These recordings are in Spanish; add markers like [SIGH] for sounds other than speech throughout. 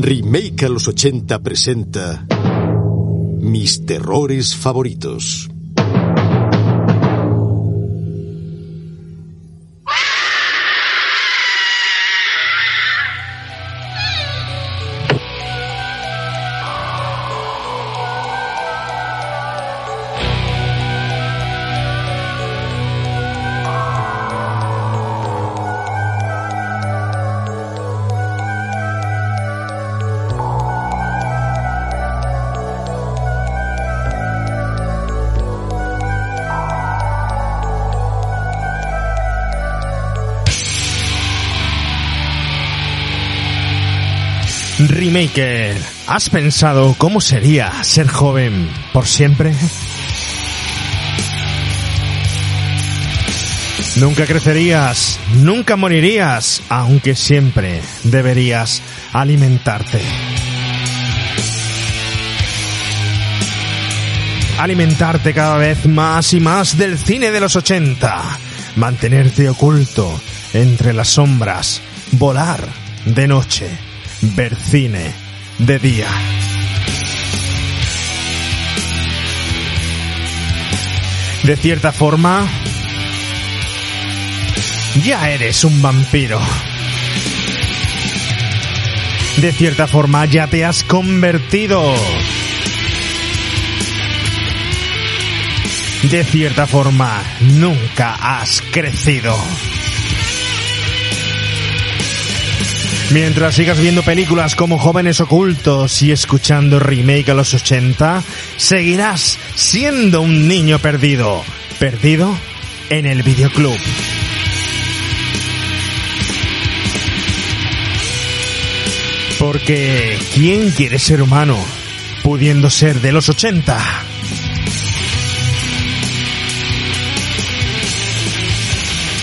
Remake a los 80 presenta Mis terrores favoritos. Remaker, ¿has pensado cómo sería ser joven por siempre? Nunca crecerías, nunca morirías, aunque siempre deberías alimentarte. Alimentarte cada vez más y más del cine de los 80. Mantenerte oculto entre las sombras. Volar de noche ver cine de día. De cierta forma, ya eres un vampiro. De cierta forma, ya te has convertido. De cierta forma, nunca has crecido. Mientras sigas viendo películas como Jóvenes Ocultos y escuchando remake a los 80, seguirás siendo un niño perdido. Perdido en el videoclub. Porque ¿quién quiere ser humano pudiendo ser de los 80?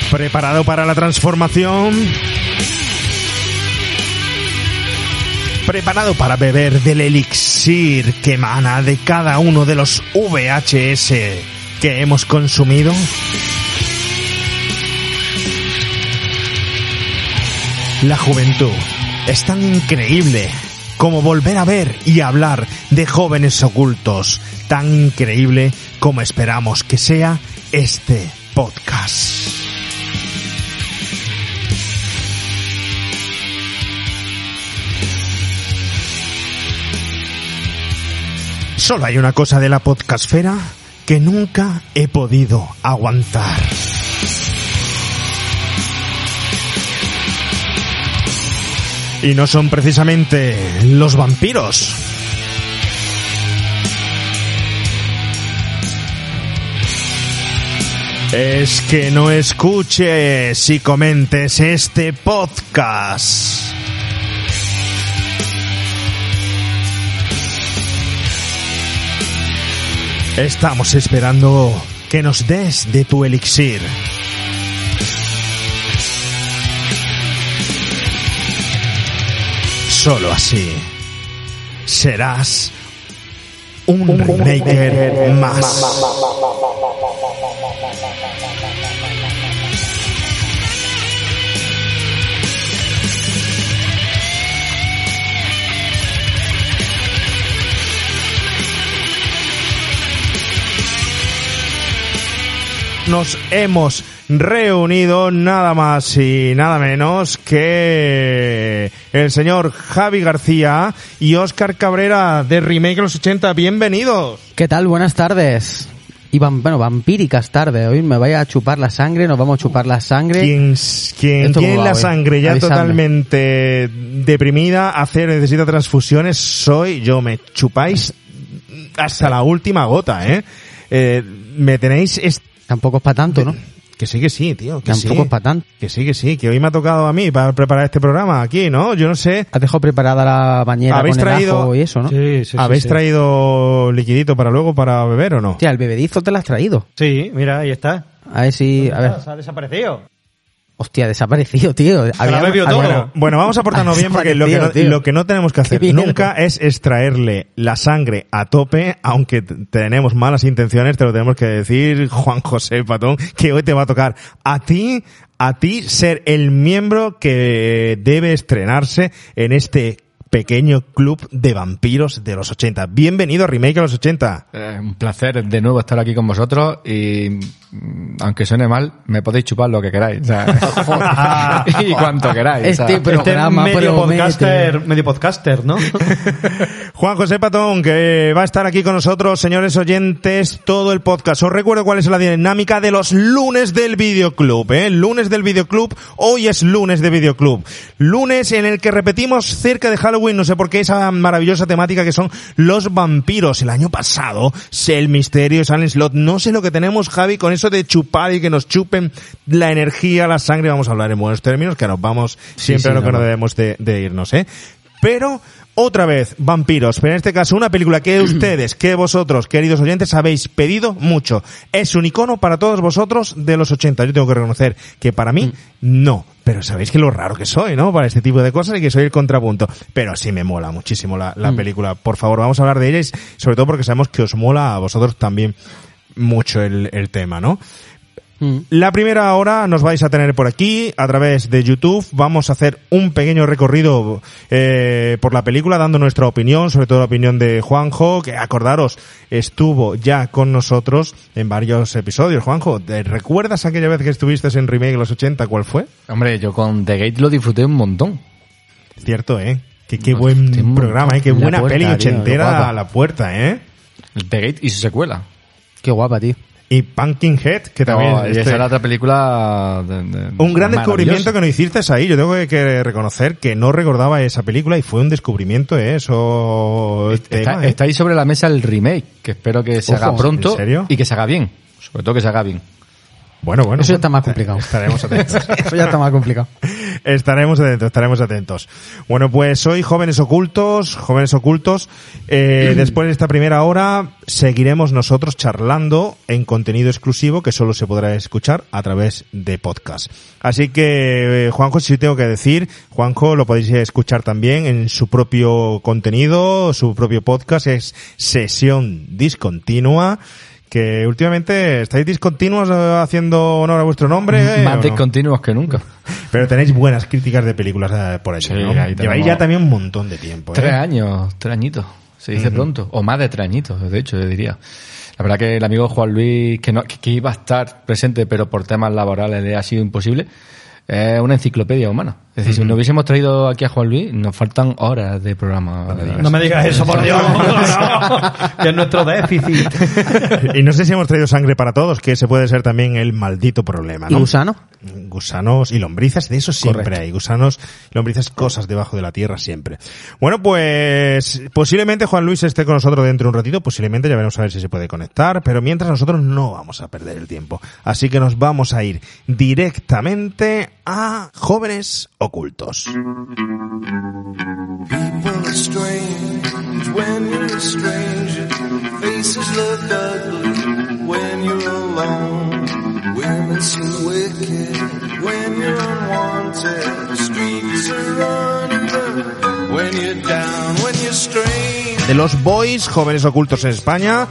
¿Preparado para la transformación? Preparado para beber del elixir que emana de cada uno de los VHS que hemos consumido? La juventud es tan increíble como volver a ver y hablar de jóvenes ocultos, tan increíble como esperamos que sea este podcast. Solo hay una cosa de la podcastfera que nunca he podido aguantar. Y no son precisamente los vampiros. Es que no escuches y comentes este podcast. Estamos esperando que nos des de tu elixir. Solo así serás un, remaker más. Nos hemos reunido nada más y nada menos que el señor Javi García y Óscar Cabrera de Remake los 80. Bienvenidos. ¿Qué tal? Buenas tardes. Y bueno, vampíricas tardes. Hoy me vaya a chupar la sangre, nos vamos a chupar la sangre. ¿Quién, quién tiene la sangre ya totalmente deprimida, hacer, necesita transfusiones? Soy yo, me chupáis hasta la última gota, ¿eh? eh me tenéis Tampoco es para tanto, ¿no? Que sí, que sí, tío. Que Tampoco es para tanto. Que sí, que sí. Que hoy me ha tocado a mí para preparar este programa aquí, ¿no? Yo no sé. Has dejado preparada la bañera ¿Habéis con traído... el ajo y eso, ¿no? Sí, sí, ¿Habéis sí, traído liquidito para luego para beber o no? Hostia, el bebedizo te lo has traído. Sí, mira, ahí está. A ver si... A ver. Se ha desaparecido. Hostia, desaparecido, tío. Había, bebido todo. Bueno, bueno, vamos a portarnos bien porque lo que, no, lo que no tenemos que [LAUGHS] hacer nunca es extraerle la sangre a tope, aunque tenemos malas intenciones, te lo tenemos que decir, [LAUGHS] Juan José Patón, que hoy te va a tocar a ti, a ti ser el miembro que debe estrenarse en este pequeño club de vampiros de los 80. Bienvenido a Remake a los 80. Eh, un placer de nuevo estar aquí con vosotros y mm, aunque suene mal, me podéis chupar lo que queráis. o sea, [LAUGHS] y cuanto queráis. o sea. Este programa este medio podcaster, medio podcaster, ¿no? [LAUGHS] Juan José Patón, que va a estar aquí con nosotros, señores oyentes, todo el podcast. Os recuerdo cuál es la dinámica de los lunes del videoclub, ¿eh? Lunes del videoclub, hoy es lunes de videoclub. Lunes en el que repetimos cerca de Halloween, no sé por qué, esa maravillosa temática que son los vampiros. El año pasado, sé el misterio de Silent Slot, no sé lo que tenemos, Javi, con eso de chupar y que nos chupen la energía, la sangre, vamos a hablar en buenos términos, que nos vamos siempre sí, a lo que no, no no. debemos de, de irnos, ¿eh? Pero otra vez, vampiros, pero en este caso una película que [CLEARS THROAT] ustedes, que vosotros, queridos oyentes, habéis pedido mucho. Es un icono para todos vosotros de los 80. Yo tengo que reconocer que para mí, no. Pero sabéis que lo raro que soy, ¿no? Para este tipo de cosas y que soy el contrapunto. Pero sí me mola muchísimo la, la película. Por favor, vamos a hablar de ella y sobre todo porque sabemos que os mola a vosotros también mucho el, el tema, ¿no? Mm. La primera hora nos vais a tener por aquí a través de YouTube. Vamos a hacer un pequeño recorrido eh, por la película dando nuestra opinión, sobre todo la opinión de Juanjo, que acordaros, estuvo ya con nosotros en varios episodios. Juanjo, ¿te ¿recuerdas aquella vez que estuviste en Remake de los 80? ¿Cuál fue? Hombre, yo con The Gate lo disfruté un montón. Cierto, ¿eh? Que qué No, buen programa, ¿eh? Qué buena puerta, peli ochentera qué a la puerta, ¿eh? The Gate y su secuela. Qué guapa, tío. Y Pumpkinhead, que también... No, y este- esa era otra película... de- de- Un gran descubrimiento que nos hiciste ahí. Yo tengo que, que reconocer que no recordaba esa película y fue un descubrimiento, ¿eh? Eso... Está, tema, ¿eh? está ahí sobre la mesa el remake, que espero que se Ojo, haga pronto y que se haga bien. Sobre todo que se haga bien. Bueno, bueno. Eso ya está más complicado. Estaremos atentos. [LAUGHS] Eso ya está más complicado. estaremos atentos, estaremos atentos. Bueno, pues hoy Jóvenes Ocultos, Jóvenes Ocultos, eh, [CLEARS THROAT] después de esta primera hora seguiremos nosotros charlando en contenido exclusivo que solo se podrá escuchar a través de podcast. Así que, eh, Juanjo, si tengo que decir, Juanjo lo podéis escuchar también en su propio contenido, su propio podcast, es Sesión Discontinua. Que últimamente estáis discontinuos eh, haciendo honor a vuestro nombre. eh, Más ¿o no? que nunca. [LAUGHS] Pero tenéis buenas críticas de películas eh, por allí, Sí, ¿no? ahí Lleváis ya también un montón de tiempo. ¿eh? Tres años, tres añitos. Se dice pronto. O más de tres añitos, de hecho, yo diría. La verdad que el amigo Juan Luis, que, no, que, que iba a estar presente, pero por temas laborales le ha sido imposible, es una enciclopedia humana. Es decir, si no hubiésemos traído aquí a Juan Luis, nos faltan horas de programa. No me digas eso, por [LAUGHS] Dios. No, [LAUGHS] que es nuestro déficit. [LAUGHS] y no sé si hemos traído sangre para todos, que ese puede ser también el maldito problema, ¿Y ¿no? gusano? Gusanos y lombrices, de eso siempre Correcto. hay. Gusanos, lombrices, cosas debajo de la tierra siempre. Bueno, pues posiblemente Juan Luis esté con nosotros dentro de un ratito, posiblemente ya veremos a ver si se puede conectar, pero mientras nosotros no vamos a perder el tiempo. Así que nos vamos a ir directamente a jóvenes ocultos. People are strange when you're a stranger. Faces look ugly when you're alone. When you're down, when you're strange. de los boys, jóvenes ocultos en España,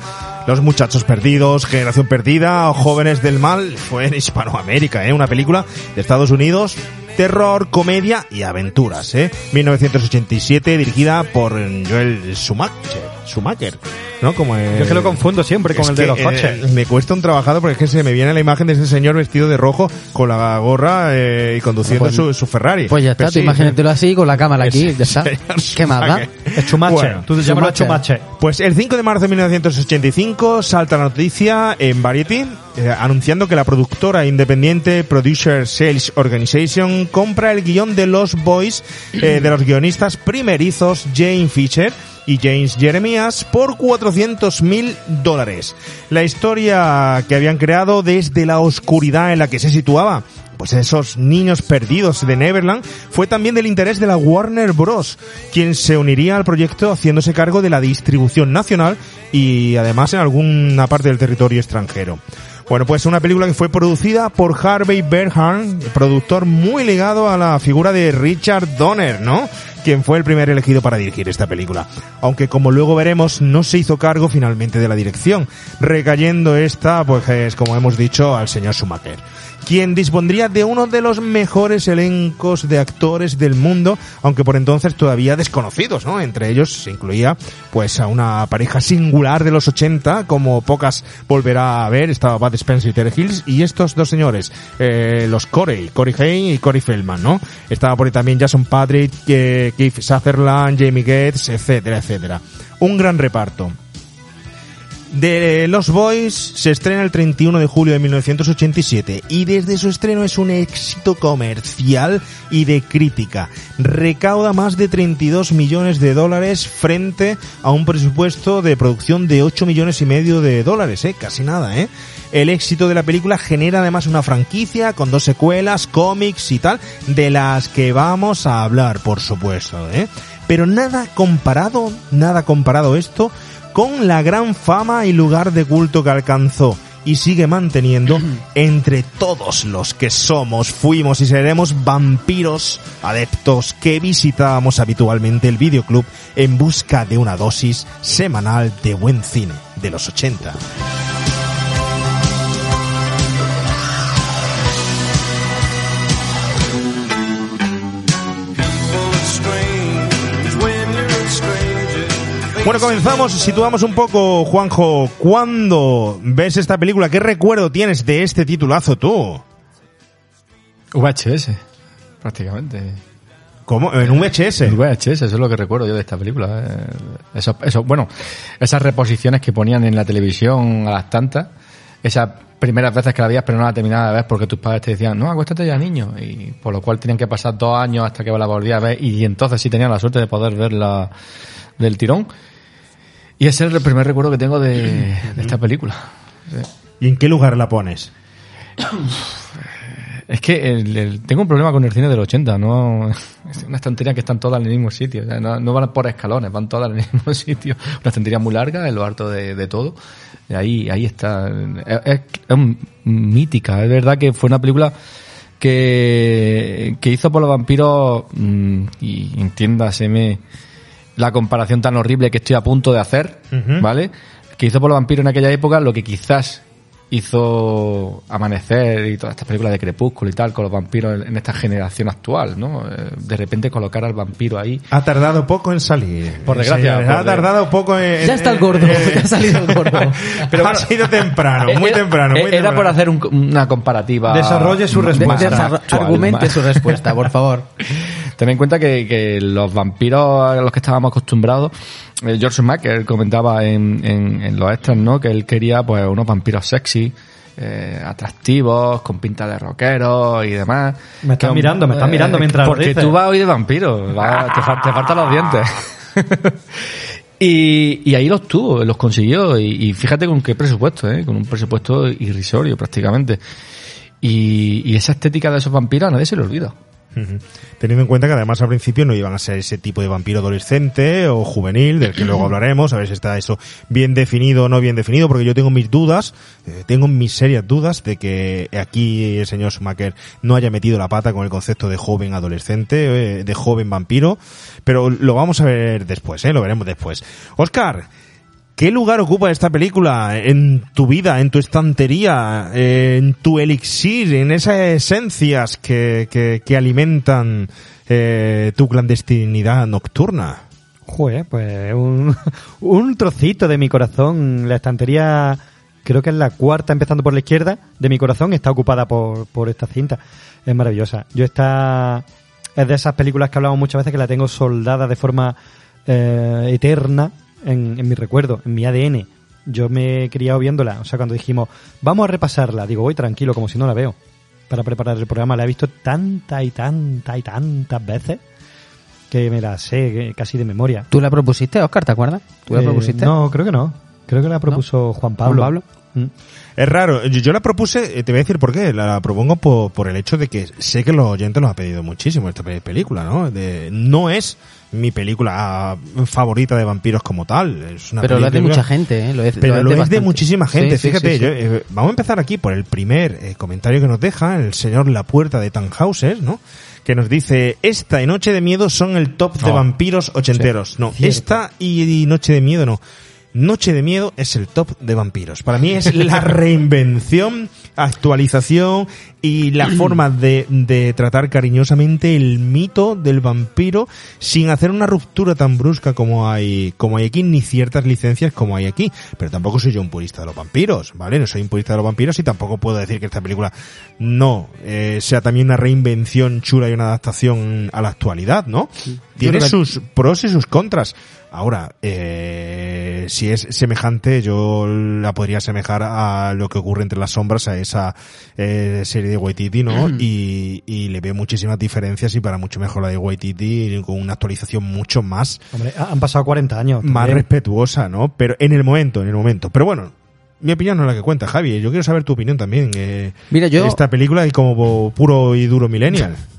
los muchachos perdidos, generación perdida, jóvenes del mal, fue en Hispanoamérica, ¿eh? una película de Estados Unidos, terror, comedia y aventuras, ¿eh? 1987, dirigida por Joel Schumacher, Schumacher, ¿no? Como el- Yo es que lo confundo siempre con Es el de los eh, coches. me cuesta un trabajado porque es que se me viene la imagen de ese señor vestido de rojo con la gorra eh, y conduciendo Pues- su, su Ferrari. Pues ya está, tú sí, imagínatelo así, con la cámara aquí, ya está. [LAUGHS] ¿Qué más da? Schumacher. Es Chumache. Bueno, Tú te llamas Chumache. Chumache. Pues el 5 de marzo de 1985 salta la noticia en Variety eh, anunciando que la productora independiente Producer Sales Organization compra el guion de Los Boys eh, de los guionistas primerizos Jane Fisher y James Jeremias por 400 mil dólares. La historia que habían creado desde la oscuridad en la que se situaba pues esos niños perdidos de Neverland fue también del interés de la Warner Bros., quien se uniría al proyecto haciéndose cargo de la distribución nacional y además en alguna parte del territorio extranjero. Bueno, pues una película que fue producida por Harvey Bernhardt, productor muy ligado a la figura de Richard Donner, ¿no? Quien fue el primer elegido para dirigir esta película. Aunque como luego veremos, no se hizo cargo finalmente de la dirección, recayendo esta, pues es, como hemos dicho, al señor Schumacher quien dispondría de uno de los mejores elencos de actores del mundo, aunque por entonces todavía desconocidos, ¿no? Entre ellos se incluía pues a una pareja singular de los 80, como pocas volverá a ver, estaba Bud Spencer y Terry Hills, y estos dos señores, eh, los Corey, Corey Haim y Corey Feldman, ¿no? Estaba por ahí también Jason Patrick, eh, Keith Sutherland, Jamie Gates, etcétera, etcétera. Un gran reparto. De Los Boys se estrena el 31 de julio de 1987 y desde su estreno es un éxito comercial y de crítica. Recauda más de 32 millones de dólares frente a un presupuesto de producción de 8 millones y medio de dólares, eh, casi nada, eh. El éxito de la película genera además una franquicia con dos secuelas, cómics y tal, de las que vamos a hablar, por supuesto, eh. Pero nada comparado, nada comparado esto con la gran fama y lugar de culto que alcanzó y sigue manteniendo [CLEARS THROAT] entre todos los que somos, fuimos y seremos vampiros adeptos que visitábamos habitualmente el videoclub en busca de una dosis semanal de buen cine de los 80. Bueno, comenzamos, situamos un poco, Juanjo, ¿cuándo ves esta película? ¿Qué recuerdo tienes de este titulazo tú? VHS, prácticamente. ¿Cómo? ¿En VHS? El VHS, eso es lo que recuerdo yo de esta película. eh. Eso, eso, bueno, esas reposiciones que ponían en la televisión a las tantas, esas primeras veces que la veías pero no la terminabas de ver porque tus padres te decían, no, acuéstate ya niño, y por lo cual tenían que pasar dos años hasta que la volvías a ver y entonces sí tenían la suerte de poder verla del tirón. Y ese es el primer recuerdo que tengo de, de esta película. ¿Y en qué lugar la pones? [CLEARS THROAT] Es que el- el- tengo un problema con el cine del 80, no es una estantería que están todas en el mismo sitio, o sea, no, no van por escalones, van todas en el [LAUGHS] mismo sitio. Una estantería muy larga, en lo harto de, de todo. Y ahí, ahí está. Es, es- es mítica, es verdad que fue una película que, que hizo por los vampiros, mm, y entiéndaseme la comparación tan horrible que estoy a punto de hacer. ¿vale? Que hizo por los vampiros en aquella época lo que quizás hizo Amanecer y todas estas películas de Crepúsculo y tal con los vampiros en, en esta generación actual, ¿no? Eh, De repente colocar al vampiro ahí. Ha tardado poco en salir. Por desgracia, por ha de- tardado poco en... Ya está el gordo, eh, [LAUGHS] ya ha salido el gordo. [LAUGHS] Pero ha sido temprano, muy Era- temprano, muy Era temprano. por hacer un- una comparativa. Desarrolle su respuesta. Argumente más- su respuesta, por favor. [LAUGHS] Ten en cuenta que, que los vampiros a los que estábamos acostumbrados, eh, George Macker comentaba en, en, en los extras, ¿no? Que él quería, pues, unos vampiros sexy, eh, atractivos, con pinta de rockeros y demás. Me estás mirando, me estás mirando mientras lo Porque dices. tú vas hoy de vampiro, va- te, fal- te faltan los dientes. [LAUGHS] Y, y ahí los tuvo, los consiguió. Y, y fíjate con qué presupuesto, ¿eh? Con un presupuesto irrisorio prácticamente. Y, y esa estética de esos vampiros a nadie se le olvida. Teniendo en cuenta que además al principio no iban a ser ese tipo de vampiro adolescente o juvenil, del que luego hablaremos, a ver si está eso bien definido o no bien definido, porque yo tengo mis dudas, eh, tengo mis serias dudas de que aquí el señor Schumacher no haya metido la pata con el concepto de joven adolescente, eh, de joven vampiro, pero lo vamos a ver después, eh, lo veremos después. Oscar, ¿Qué lugar ocupa esta película en tu vida, en tu estantería, en tu elixir, en esas esencias que, que, alimentan eh, tu clandestinidad nocturna? Joder, pues un, [LAUGHS] un trocito de mi corazón. La estantería, creo que es la cuarta, empezando por la izquierda, de mi corazón, está ocupada por, por esta cinta. Es maravillosa. Yo esta es de esas películas que hablamos muchas veces que la tengo soldada de forma eh, eterna en, en mi recuerdo, en mi ADN. Yo me he criado viéndola. O sea, cuando dijimos, vamos a repasarla, digo, voy tranquilo, como si no la veo. Para preparar el programa, la he visto tantas y tantas y tantas veces que me la sé casi de memoria. ¿Tú la propusiste, Oscar, te acuerdas? ¿Tú la Eh, propusiste? No, creo que no. Creo que la propuso Juan Pablo. Juan Pablo. Mm. Es raro, yo, yo la propuse, eh, te voy a decir por qué, la propongo por, por el hecho de que sé que los oyentes nos ha pedido muchísimo esta pe- película, ¿no? De, no es mi película favorita de vampiros como tal, es una Pero lo es de mucha gente, ¿eh? Lo es, Pero lo es de muchísima gente. Sí, Fíjate, sí, sí. yo, eh, vamos a empezar aquí por el primer eh, comentario que nos deja el señor La Puerta de Tannhauser, ¿no? Que nos dice, esta y Noche de Miedo son el top de vampiros ochenteros. no, cierto. esta y, y Noche de Miedo no. Noche de Miedo es el top de vampiros. Para mí es la reinvención, actualización y la [CLEARS THROAT] forma de, de tratar cariñosamente el mito del vampiro sin hacer una ruptura tan brusca como hay, como hay aquí, ni ciertas licencias como hay aquí. Pero tampoco soy yo un purista de los vampiros, ¿vale? No soy un purista de los vampiros y tampoco puedo decir que esta película no eh, sea también una reinvención chula y una adaptación a la actualidad, ¿no? Tiene sus pros y sus contras. Ahora, eh, si es semejante, yo la podría asemejar a lo que ocurre entre las sombras, a esa eh, serie de Waititi, ¿no? y, y le veo muchísimas diferencias y para mucho mejor la de Waititi, con una actualización mucho más, Hombre, ha- han pasado 40 años. más respetuosa, ¿no? Pero en el momento, en el momento. Pero bueno, mi opinión no es la que cuenta, Javi. Yo quiero saber tu opinión también. eh, Mira, yo- Esta película y como puro y duro millennial. [LAUGHS]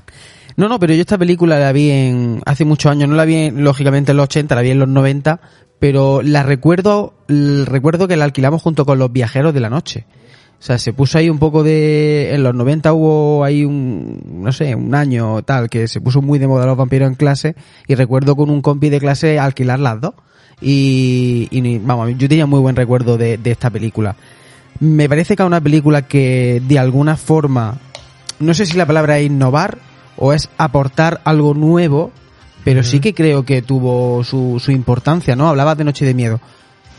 No, no, pero yo esta película la vi en hace muchos años, no la vi en- lógicamente en los 80, la vi en los 90, pero la recuerdo, recuerdo que la alquilamos junto con los viajeros de la noche. O sea, se puso ahí un poco de, en los 90 hubo ahí un, no sé, un año tal, que se puso muy de moda los vampiros en clase, y recuerdo con un compi de clase alquilar las dos. Y, y vamos, yo tenía muy buen recuerdo de, de esta película. Me parece que es una película que de alguna forma, no sé si la palabra es innovar o es aportar algo nuevo, pero sí que creo que tuvo su, su importancia, ¿no? Hablabas de Noche de Miedo.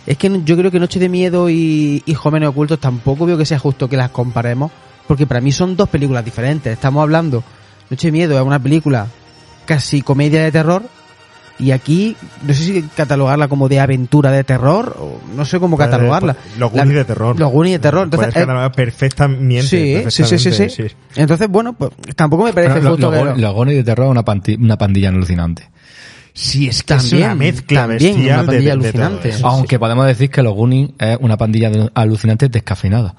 Es que yo creo que Noche de Miedo y, y Jóvenes Ocultos tampoco veo que sea justo que las comparemos, porque para mí son dos películas diferentes. Estamos hablando, Noche de Miedo es una película casi comedia de terror, y aquí, no sé si catalogarla como de aventura de terror, o no sé cómo catalogarla. Pues, Los La- Goonies de terror. Los Goonies de terror. Entonces, Puedes eh, catalogar perfectamente. sí, sí, sí, sí, Entonces, bueno, pues tampoco me parece lo- justo lo- que... Los gonis de terror es una, panti- una pandilla alucinante. Sí, es que es También, una mezcla también, bestial una de- pandilla de, de todo alucinante. eso. Aunque podemos decir que los Goonies es una pandilla de- alucinante descafeinada.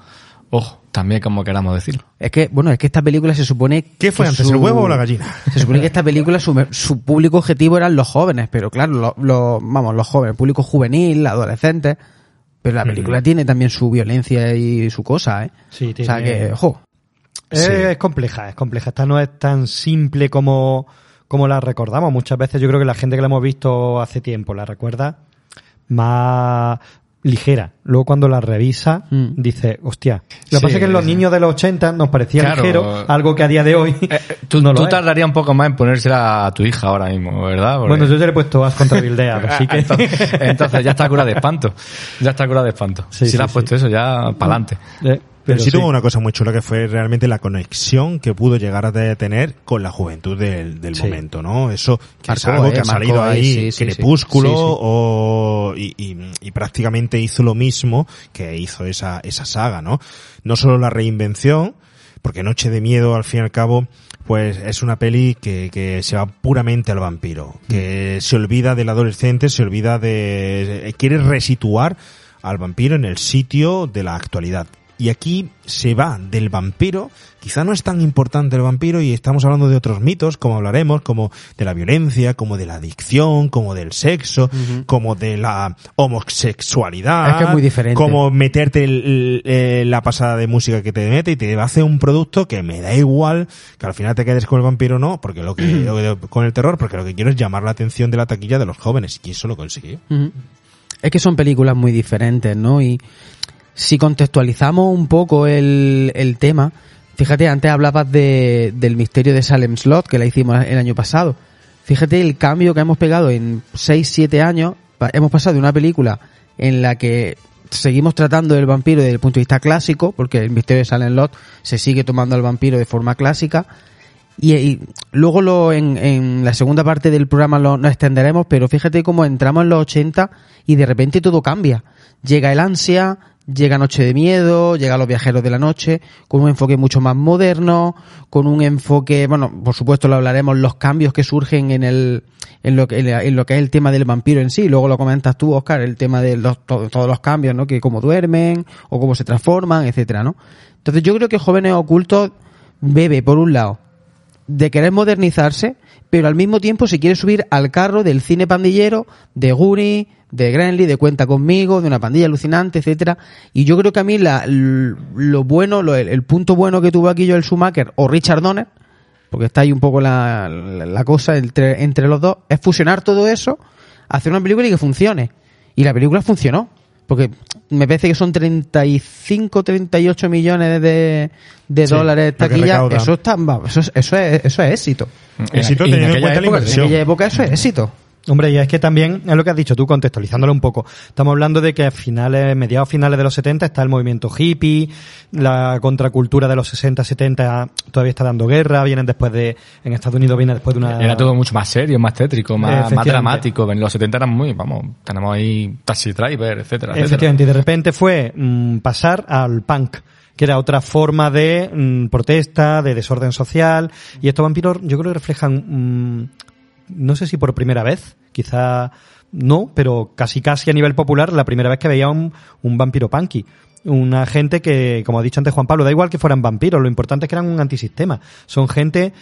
Ojo, también como queramos decirlo. Es que, bueno, es que esta película se supone... ¿Qué fue antes, su- el huevo o la gallina? Se supone que esta película, su, su público objetivo eran los jóvenes, pero claro, lo- lo- vamos, los jóvenes, público juvenil, adolescentes, pero la película tiene también su violencia y su cosa, ¿eh? Sí, O sea tiene- que, ojo, Es, Sí. es compleja, es compleja. Esta no es tan simple como, como la recordamos. Muchas veces yo creo que la gente que la hemos visto hace tiempo la recuerda más ligera. Luego cuando la revisa, Mm. dice, hostia. Lo que Sí, pasa es que en los niños de los 80 nos parecía Claro. ligero, algo que a día de hoy Eh, [LAUGHS] tú no lo tú es. tardarías un poco más en ponérsela a tu hija ahora mismo, ¿verdad? Porque- Bueno, yo ya le he puesto as contra Bildea, [LAUGHS] así que... entonces, entonces ya está cura de espanto. Ya está cura de espanto. Sí, si sí, le has puesto eso, ya para adelante. Eh, Pero, sí, tuvo una cosa muy chula que fue realmente la conexión que pudo llegar a tener con la juventud del, del Sí. momento, ¿no? Eso que es Marcó, algo eh, que ha salido ahí, ahí, sí. Crepúsculo Sí, sí. o y, y- y prácticamente hizo lo mismo que hizo esa, esa saga, ¿no? No solo la reinvención, porque Noche de Miedo, al fin y al cabo, pues es una peli que, que se va puramente al vampiro, que se olvida del adolescente, se olvida de... quiere resituar al vampiro en el sitio de la actualidad. Y aquí se va del vampiro, quizá no es tan importante el vampiro y estamos hablando de otros mitos, como hablaremos, como de la violencia, como de la adicción, como del sexo, como de la homosexualidad. Es que es muy diferente. Como meterte el- el- la pasada de música que te mete y te hace un producto que me da igual que al final te quedes con el vampiro o no, porque lo que, con el terror, porque lo que quiero es llamar la atención de la taquilla de los jóvenes y eso lo consiguió. Es que son películas muy diferentes, ¿no? Y si contextualizamos un poco el, el tema, fíjate, antes hablabas de, del misterio de Salem Slot, que la hicimos el año pasado. Fíjate el cambio que hemos pegado en 6, 7 años. Hemos pasado de una película en la que seguimos tratando del vampiro desde el punto de vista clásico, porque el misterio de Salem Slot se sigue tomando al vampiro de forma clásica, y, luego lo, en, en la segunda parte del programa lo, nos extenderemos, pero fíjate cómo entramos en los 80 y de repente todo cambia. Llega el ansia, llega Noche de Miedo, llega Los Viajeros de la Noche, con un enfoque mucho más moderno, con un enfoque, bueno, por supuesto lo hablaremos, los cambios que surgen en el, en lo que, en lo que es el tema del vampiro en sí. Luego lo comentas tú, Oscar, el tema de los, to- todos los cambios, ¿no? Que cómo duermen, o cómo se transforman, etcétera, ¿no? Entonces yo creo que Jóvenes Ocultos bebe, por un lado, de querer modernizarse, pero al mismo tiempo se quiere subir al carro del cine pandillero, de Guri, de Grenly, de Cuenta conmigo, de una pandilla alucinante, etcétera. Y yo creo que a mí la, lo bueno, lo- el, el punto bueno que tuvo aquí Joel Schumacher o Richard Donner, porque está ahí un poco la, la- la cosa entre, entre los dos, es fusionar todo eso, hacer una película y que funcione. Y la película funcionó. Porque me parece que son 35, 38 millones de, de Sí, dólares taquilla. Eso, está, eso, es, eso, es, eso es éxito. Éxito Y en teniendo en aquella cuenta la época- En aquella época eso es éxito. Hombre, y es que también es lo que has dicho tú, contextualizándolo un poco. Estamos hablando de que a finales, mediados finales de los 70 está el movimiento hippie, la contracultura de los 60, 70 todavía está dando guerra, vienen después de, en Estados Unidos viene después de una... Era todo mucho más serio, más tétrico, más, dramático. En los 70 eran muy, vamos, tenemos ahí Taxi Driver, etcétera, etcétera. Efectivamente, y de repente fue mm, pasar al punk, que era otra forma de mm, protesta, de desorden social, y estos vampiros yo creo que reflejan, mm, no sé si por primera vez, quizá no, pero casi casi a nivel popular, la primera vez que veía un, un vampiro punky. Una gente que, como ha dicho antes Juan Pablo, da igual que fueran vampiros, lo importante es que eran un antisistema. Son gente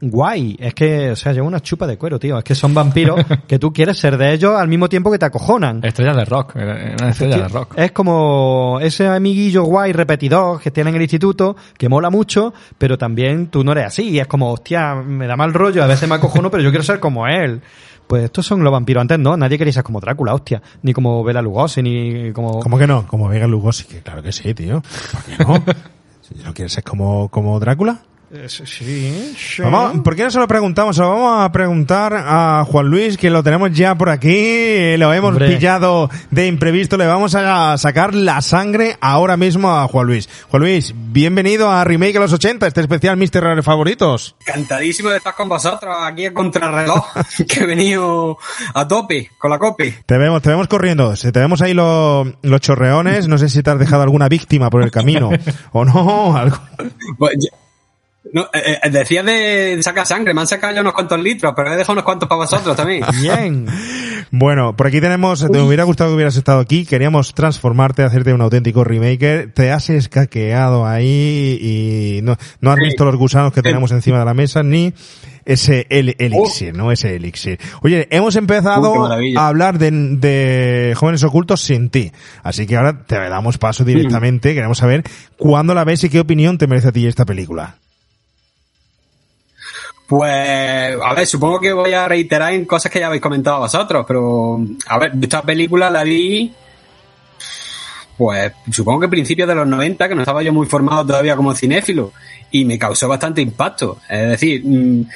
guay. Es que, o sea, lleva una chupa de cuero, tío. Es que son vampiros [LAUGHS] que tú quieres ser de ellos al mismo tiempo que te acojonan. Estrellas de rock, era una estrella de rock. Es como ese amiguillo guay repetidor que tiene en el instituto, que mola mucho, pero también tú no eres así. Es como, hostia, me da mal rollo, a veces me acojono, pero yo quiero ser como él. Pues estos son los vampiros. Antes no, nadie quería ser como Drácula, hostia. Ni como Bela Lugosi, ni como... ¿Cómo que no? Como Vega Lugosi, que claro que sí, tío. ¿Por qué no? [LAUGHS] Si ¿No quieres ser como, como Drácula? Eh, Sí, sí. Vamos, ¿Por qué no se lo preguntamos? Se lo vamos a preguntar a Juan Luis, que lo tenemos ya por aquí, lo hemos Hombre. pillado de imprevisto, le vamos a sacar la sangre ahora mismo a Juan Luis. Juan Luis, bienvenido a Remake de los 80, este especial Mister Rare Favoritos. Encantadísimo de estar con vosotros aquí a contrarreloj, [LAUGHS] que he venido a tope con la copy. Te vemos, te vemos corriendo, te vemos ahí lo- los chorreones, no sé si te has dejado alguna víctima por el camino [LAUGHS] o no, algo. Pues, ya- no, eh, eh, decías de sacar sangre, me han sacado ya unos cuantos litros, pero he dejado unos cuantos para vosotros también. [LAUGHS] Bien. [LAUGHS] Bueno, por aquí tenemos, te hubiera gustado que hubieras estado aquí, queríamos transformarte, hacerte un auténtico remaker, te has escaqueado ahí y no, no has Sí. visto los gusanos que tenemos encima de la mesa, ni ese el, elixir, ¿no? Ese elixir. Oye, hemos empezado a hablar de, de jóvenes ocultos sin ti, así que ahora te damos paso directamente, queremos saber cuándo la ves y qué opinión te merece a ti esta película. Pues, a ver, supongo que voy a reiterar en cosas que ya habéis comentado vosotros, pero, a ver, esta película la vi, pues, supongo que a principios de los 90, que no estaba yo muy formado todavía como cinéfilo, y me causó bastante impacto. Es decir, mm,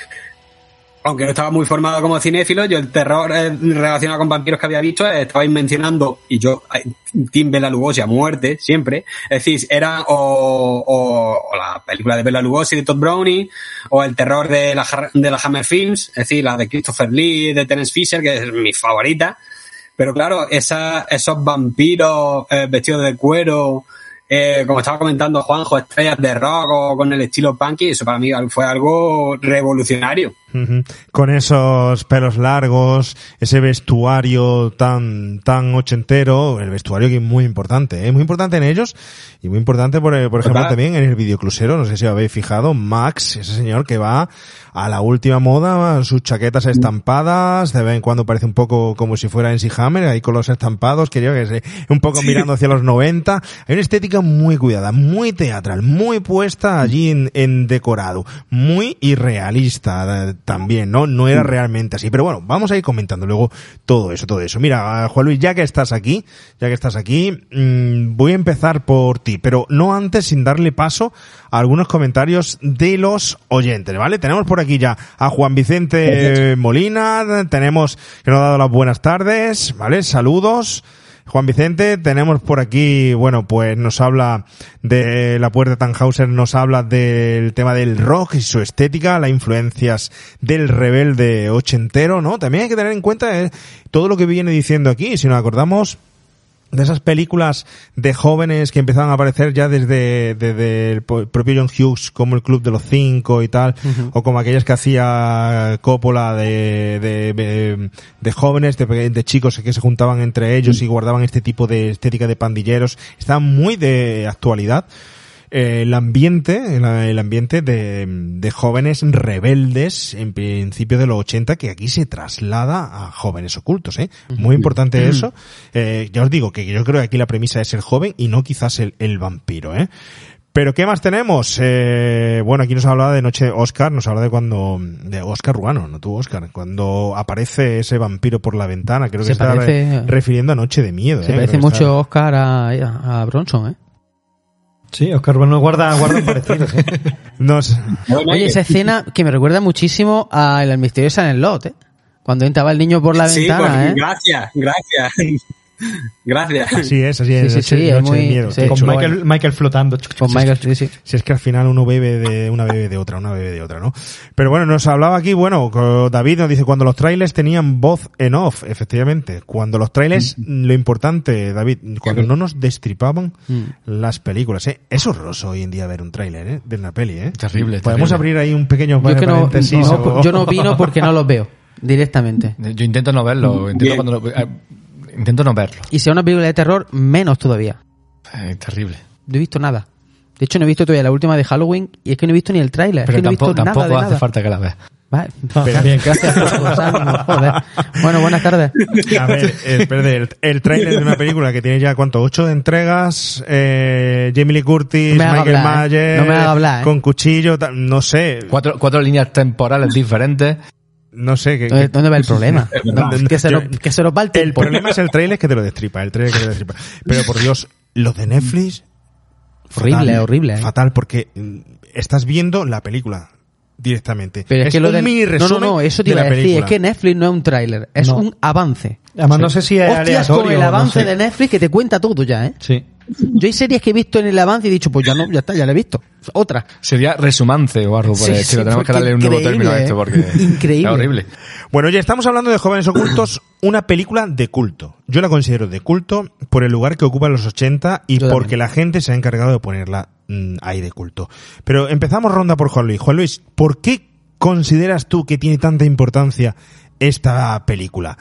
aunque no estaba muy formado como cinéfilo, yo el terror eh, relacionado con vampiros que había visto, eh, estabais mencionando, y yo, eh, Tim Bela Lugosi a muerte, siempre. Es decir, era o, la película de Bela Lugosi de Todd Browning, o el terror de la, de la Hammer Films, es decir, la de Christopher Lee, de Terence Fisher, que es mi favorita. Pero claro, esa, esos vampiros eh, vestidos de cuero, eh, como estaba comentando Juanjo, estrellas de rock o con el estilo punky, eso para mí fue algo revolucionario. Ujú. Con esos pelos largos, ese vestuario tan tan ochentero, el vestuario que es muy importante, es muy importante en ellos y muy importante por, por ejemplo también en el videoclusero, no sé si habéis fijado, Max, ese señor que va a la última moda, sus chaquetas estampadas, de vez en cuando parece un poco como si fuera en Hammer, ahí con los estampados, que yo que sé, un poco mirando hacia los 90, hay una estética muy cuidada, muy teatral, muy puesta allí en, en decorado, muy irrealista eh, también, ¿no? No era realmente así, pero bueno, vamos a ir comentando luego todo eso, todo eso. Mira, Juan Luis, ya que estás aquí, ya que estás aquí, mm, voy a empezar por ti, pero no antes sin darle paso a algunos comentarios de los oyentes, ¿vale? Tenemos por aquí ya a Juan Vicente Molina, tenemos que nos ha dado las buenas tardes, ¿vale? Saludos. Juan Vicente, tenemos por aquí, bueno, pues nos habla de la puerta Tannhauser, nos habla del tema del rock y su estética, las influencias del rebelde ochentero, ¿no? También hay que tener en cuenta eh, todo lo que viene diciendo aquí, si nos acordamos de esas películas de jóvenes que empezaban a aparecer ya desde, desde el propio John Hughes, como el Club de los Cinco y tal, o como aquellas que hacía Coppola de, de, de, de jóvenes, de, de chicos que se juntaban entre ellos y guardaban este tipo de estética de pandilleros, estaban muy de actualidad. Eh, el ambiente, el, el ambiente de, de jóvenes rebeldes en principio de los 80 que aquí se traslada a jóvenes ocultos, ¿eh? Muy importante eso. Eh, ya os digo que yo creo que aquí la premisa es el joven y no quizás el, el vampiro, ¿eh? Pero ¿qué más tenemos? Eh, bueno, aquí nos hablaba de Noche Oscar, nos habla de cuando de Oscar Ruano, no tú Oscar, cuando aparece ese vampiro por la ventana, creo que Se está parece- re- refiriendo a Noche de Miedo. Se eh, parece está- mucho Oscar a, a Bronson, ¿eh? Sí, Oscar Bueno guarda, guarda un [LAUGHS] parecido, sí. Nos- Oye, esa escena que me recuerda muchísimo a El misterio de San Lot, ¿eh? Cuando entraba el niño por la sí, ventana, pues, ¿eh? gracias, gracias. Gracias. Así es, así es. Sí, sí, Noche, sí, es Noche de muy- Miedo. sí. qué Con chulo, Michael. Michael flotando. Con Michael, sí, sí. Si es que al final uno bebe de una bebe de otra, una bebe de otra, ¿no? Pero bueno, nos hablaba aquí, bueno, David nos dice cuando los trailers tenían voz en off, efectivamente. Cuando los trailers, lo importante, David, cuando no nos destripaban Mm. las películas, ¿eh? Es horroroso hoy en día ver un tráiler, ¿eh? De una peli, ¿eh? Terrible, Podemos terrible. abrir ahí un pequeño Yo, es que no, paréntesis. no, o- yo no opino porque no los veo directamente. [LAUGHS] Yo intento no verlo, intento, cuando lo- eh, intento no verlo. Y si es una película de terror, menos todavía. Eh, terrible. No he visto nada. De hecho, no he visto todavía la última de Halloween y es que no he visto ni el tráiler. Es Pero que no he tampoco, visto tampoco de hace nada. falta que la veas. Vale. [LAUGHS] Bien, gracias por. Bueno, buenas tardes. A ver, el, el, el tráiler de una película que tiene ya, ¿cuánto? Ocho entregas, eh, Jamie Lee Curtis, No me haga Michael hablar, ¿eh? Mayer, No me haga hablar, ¿eh? con cuchillo, no sé, Cuatro, cuatro líneas temporales diferentes. No sé. Que, ¿Dónde, dónde va el [LAUGHS] problema? [LAUGHS] ¿Dónde- que, se lo, que se nos va el El tiempo. problema es el trailer que te lo destripa, el trailer que te lo destripa. Pero por Dios, los de Netflix. Horrible, horrible, ¿eh? Fatal, porque mm, estás viendo la película directamente. Pero es, que lo un de... mini No, no, resumen no, eso te iba a decir. Es que Netflix no es un tráiler, es No. un avance. Además, no sé si es Hostias aleatorio. con el no avance sé. de Netflix que te cuenta todo ya, ¿eh? Sí. Yo hay series que he visto en el avance y he dicho, pues ya no, ya está, ya la he visto. Otra. Sería resumance o algo por Sí, el sí, estilo. Tenemos que darle un nuevo increíble, término a esto porque [LAUGHS] ¿eh? Increíble. es horrible. Bueno, ya estamos hablando de Jóvenes Ocultos, una película de culto. Yo la considero de culto por el lugar que ocupa en los 80 y Yo porque también. la gente se ha encargado de ponerla mm, ahí de culto. Pero empezamos ronda por Juan Luis. Juan Luis, ¿por qué consideras tú que tiene tanta importancia esta película?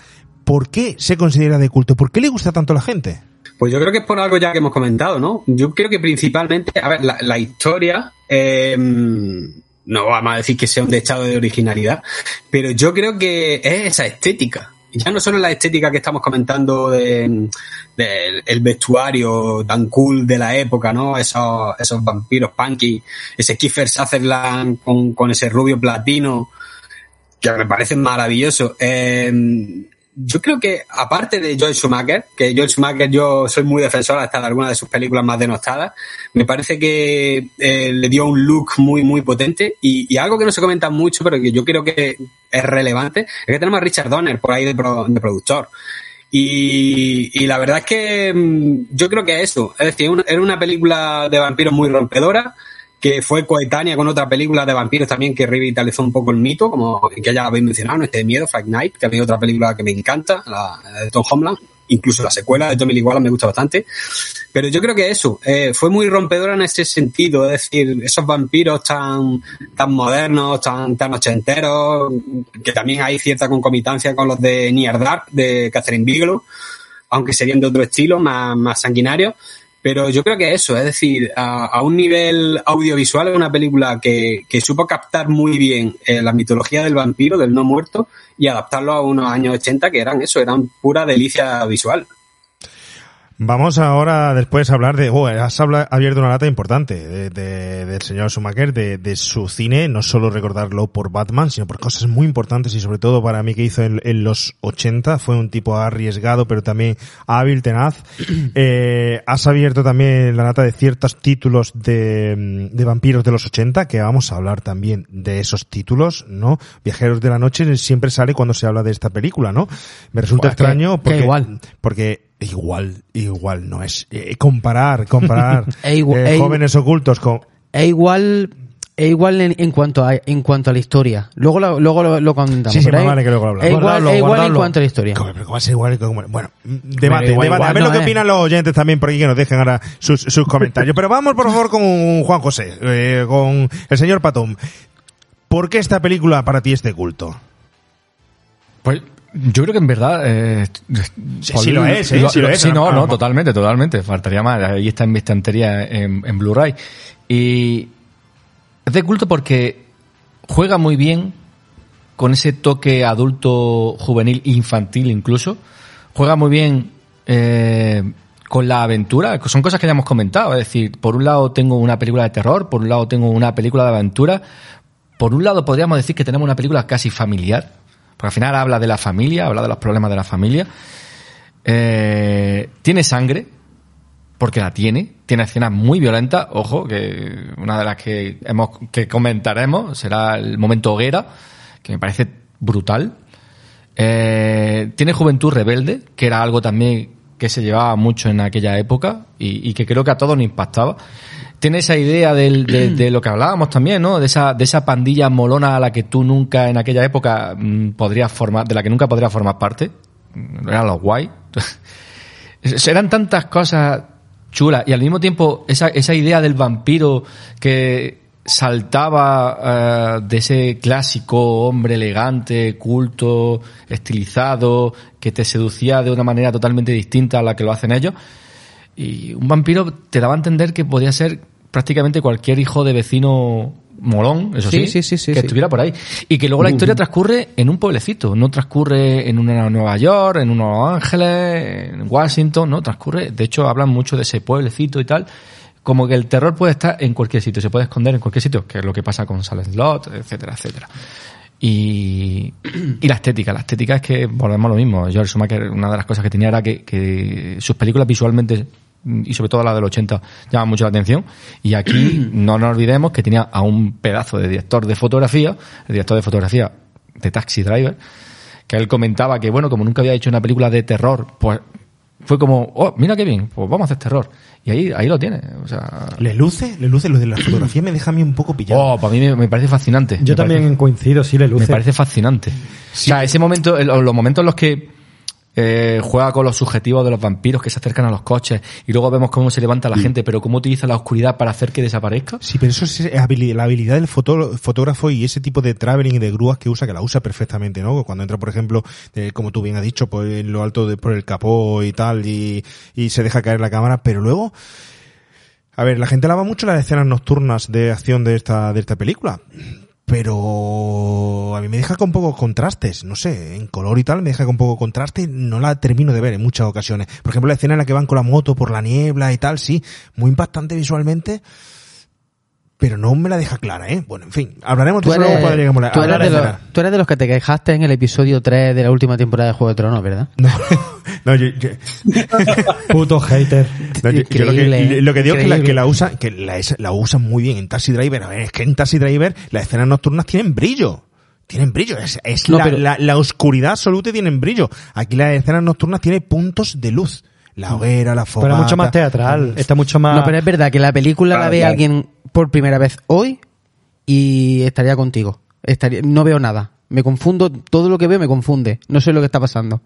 ¿Por qué se considera de culto? ¿Por qué le gusta tanto a la gente? Pues yo creo que es por algo ya que hemos comentado, ¿no? Yo creo que principalmente, a ver, la, historia, eh, no vamos a decir que sea un dechado de originalidad, pero yo creo que es esa estética. Ya no solo la estética que estamos comentando de, del el vestuario tan cool de la época, ¿no? Esos, esos vampiros punky, ese Kiefer Sutherland con, ese rubio platino, que me parece maravilloso. Eh, yo creo que, aparte de Joel Schumacher, que Joel Schumacher yo soy muy defensor hasta de algunas de sus películas más denostadas, me parece que eh, le dio un look muy, muy potente y, y algo que no se comenta mucho, pero que yo creo que es relevante, es que tenemos a Richard Donner por ahí de, pro- de productor. Y, y la verdad es que mm, yo creo que es eso, es decir, era una película de vampiros muy rompedora, que fue coetánea con otra película de vampiros también que revitalizó un poco el mito, como que ya habéis mencionado, este de miedo, Fight Night, que a mí otra película que me encanta, la de Tom Homeland, incluso la secuela de Tommy Lee me gusta bastante, pero yo creo que eso, eh, fue muy rompedora en ese sentido, es decir, esos vampiros tan, tan modernos, tan, tan ochenteros, que también hay cierta concomitancia con los de Near Dark, de Catherine Bigelow, aunque serían de otro estilo, más, más sanguinario. Pero yo creo que eso, es decir, a, un nivel audiovisual es una película que, que supo captar muy bien eh, la mitología del vampiro, del no muerto, y adaptarlo a unos años 80 que eran eso, eran pura delicia visual. Vamos ahora después a hablar de... Oh, has habla- abierto una lata importante de- de- del señor Schumacher, de, de su cine, no solo recordarlo por Batman, sino por cosas muy importantes y sobre todo para mí que hizo en, en los 80. Fue un tipo arriesgado, pero también hábil, tenaz. [CLEARS THROAT] Eh, has abierto también la lata de ciertos títulos de, de vampiros de los 80, que vamos a hablar también de esos títulos, ¿no? Viajeros de la Noche siempre sale cuando se habla de esta película, ¿no? Me resulta Pues que- extraño que porque... igual. Porque igual, igual no es. eh, comparar, comparar [LAUGHS] E igual- eh, e- jóvenes ocultos con. Es igual, es igual en, en cuanto a, en cuanto a la historia. Luego lo, luego lo, lo comentamos. Sí, sí, más es- vale que luego lo hablamos. Es igual, Guardadlo, es igual en cuanto a la historia. ¿Cómo, pero cómo va a ser igual que como- Bueno, debate, igual- debate. a ver no lo que es. opinan los oyentes también por aquí que nos dejen ahora sus, sus comentarios. Pero vamos, por favor, con Juan José, eh, con el señor Patón. ¿Por qué esta película para ti es de culto? Pues yo creo que en verdad... Eh, Sí, sí lo es, ¿eh? Sí lo es. Sí, no, no, totalmente, totalmente. Faltaría más. Ahí está en mi estantería en, en Blu-ray. Y es de culto porque juega muy bien con ese toque adulto, juvenil, infantil incluso. Juega muy bien eh, con la aventura. Son cosas que ya hemos comentado. Es decir, por un lado tengo una película de terror, por un lado tengo una película de aventura. Por un lado podríamos decir que tenemos una película casi familiar. Porque al final habla de la familia, habla de los problemas de la familia. Eh, tiene sangre, porque la tiene. Tiene escenas muy violentas. Ojo, que una de las que hemos que comentaremos será el momento hoguera, que me parece brutal. Eh, tiene Juventud Rebelde, que era algo también que se llevaba mucho en aquella época y, y que creo que a todos nos impactaba. Tiene esa idea del- de, de lo que hablábamos también, ¿no? De esa, de esa pandilla molona a la que tú nunca en aquella época mm, podrías formar, de la que nunca podrías formar parte. Mm, Eran los guay. [LAUGHS] Eran tantas cosas chulas y al mismo tiempo esa, esa idea del vampiro que saltaba eh, de ese clásico hombre elegante, culto, estilizado, que te seducía de una manera totalmente distinta a la que lo hacen ellos. Y un vampiro te daba a entender que podía ser prácticamente cualquier hijo de vecino molón, eso sí, Sí, sí, que sí. estuviera por ahí. Y que luego la historia transcurre en un pueblecito, no transcurre en una Nueva York, en unos Los Ángeles, en Washington, no, transcurre, de hecho hablan mucho de ese pueblecito y tal, como que el terror puede estar en cualquier sitio, se puede esconder en cualquier sitio, que es lo que pasa con Silent Lot, etcétera, etcétera. Y, y la estética, la estética es que volvemos a lo mismo. George Schumacher, una de las cosas que tenía era que, que sus películas visualmente, y sobre todo la del 80, llaman mucho la atención. Y aquí [CLEARS THROAT] no nos olvidemos que tenía a un pedazo de director de fotografía, el director de fotografía de Taxi Driver, que él comentaba que, bueno, como nunca había hecho una película de terror, pues fue como, oh, mira qué bien, pues vamos a hacer terror. Y ahí, ahí lo tiene. O sea, ¿Le luce? ¿Le luce? Lo de la fotografía me deja a mí un poco pillado. oh, para mí me, me parece fascinante. Yo Me también parece- coincido, sí le luce. me parece fascinante. O sea, ese momento, el- los momentos en los que eh, juega con los subjetivos de los vampiros que se acercan a los coches y luego vemos cómo se levanta la gente, pero cómo utiliza la oscuridad para hacer que desaparezca. Sí, pero eso es habili- la habilidad del fotógrafo y ese tipo de traveling y de grúas que usa, que la usa perfectamente, ¿no? Cuando entra, por ejemplo, eh, como tú bien has dicho, por en lo alto de, por el capó y tal, y, y se deja caer la cámara, pero luego, a ver, la gente alaba mucho las escenas nocturnas de acción de esta, de esta película. Pero a mí me deja con pocos contrastes, no sé, en color y tal, me deja con poco contraste, no la termino de ver en muchas ocasiones. Por ejemplo, la escena en la que van con la moto por la niebla y tal, sí, muy impactante visualmente, pero no me la deja clara, ¿eh? Bueno, en fin, hablaremos de Tú eso luego cuando eres, lleguemos a la- tú eres de los, escena. tú eres de los que te quejaste en el episodio 3 de la última temporada de Juego de Tronos, ¿verdad? [LAUGHS] No, no, yo, yo- [LAUGHS] Puto hater. [LAUGHS] no, yo- yo lo, que, lo que digo es que la, que la usa, que la, es- la usan muy bien en Taxi Driver. A ver, es que en Taxi Driver las escenas nocturnas tienen brillo. Tienen brillo, es, es No, la, pero- la, la oscuridad absoluta y tienen brillo. Aquí las escenas nocturnas tienen puntos de luz. La hoguera, la fogata. Pero es mucho más teatral. Está mucho más... No, pero es verdad que la película la ve claro. alguien por primera vez hoy y estaría contigo. Estaría, no veo nada. Me confundo, todo lo que veo me confunde. No sé lo que está pasando.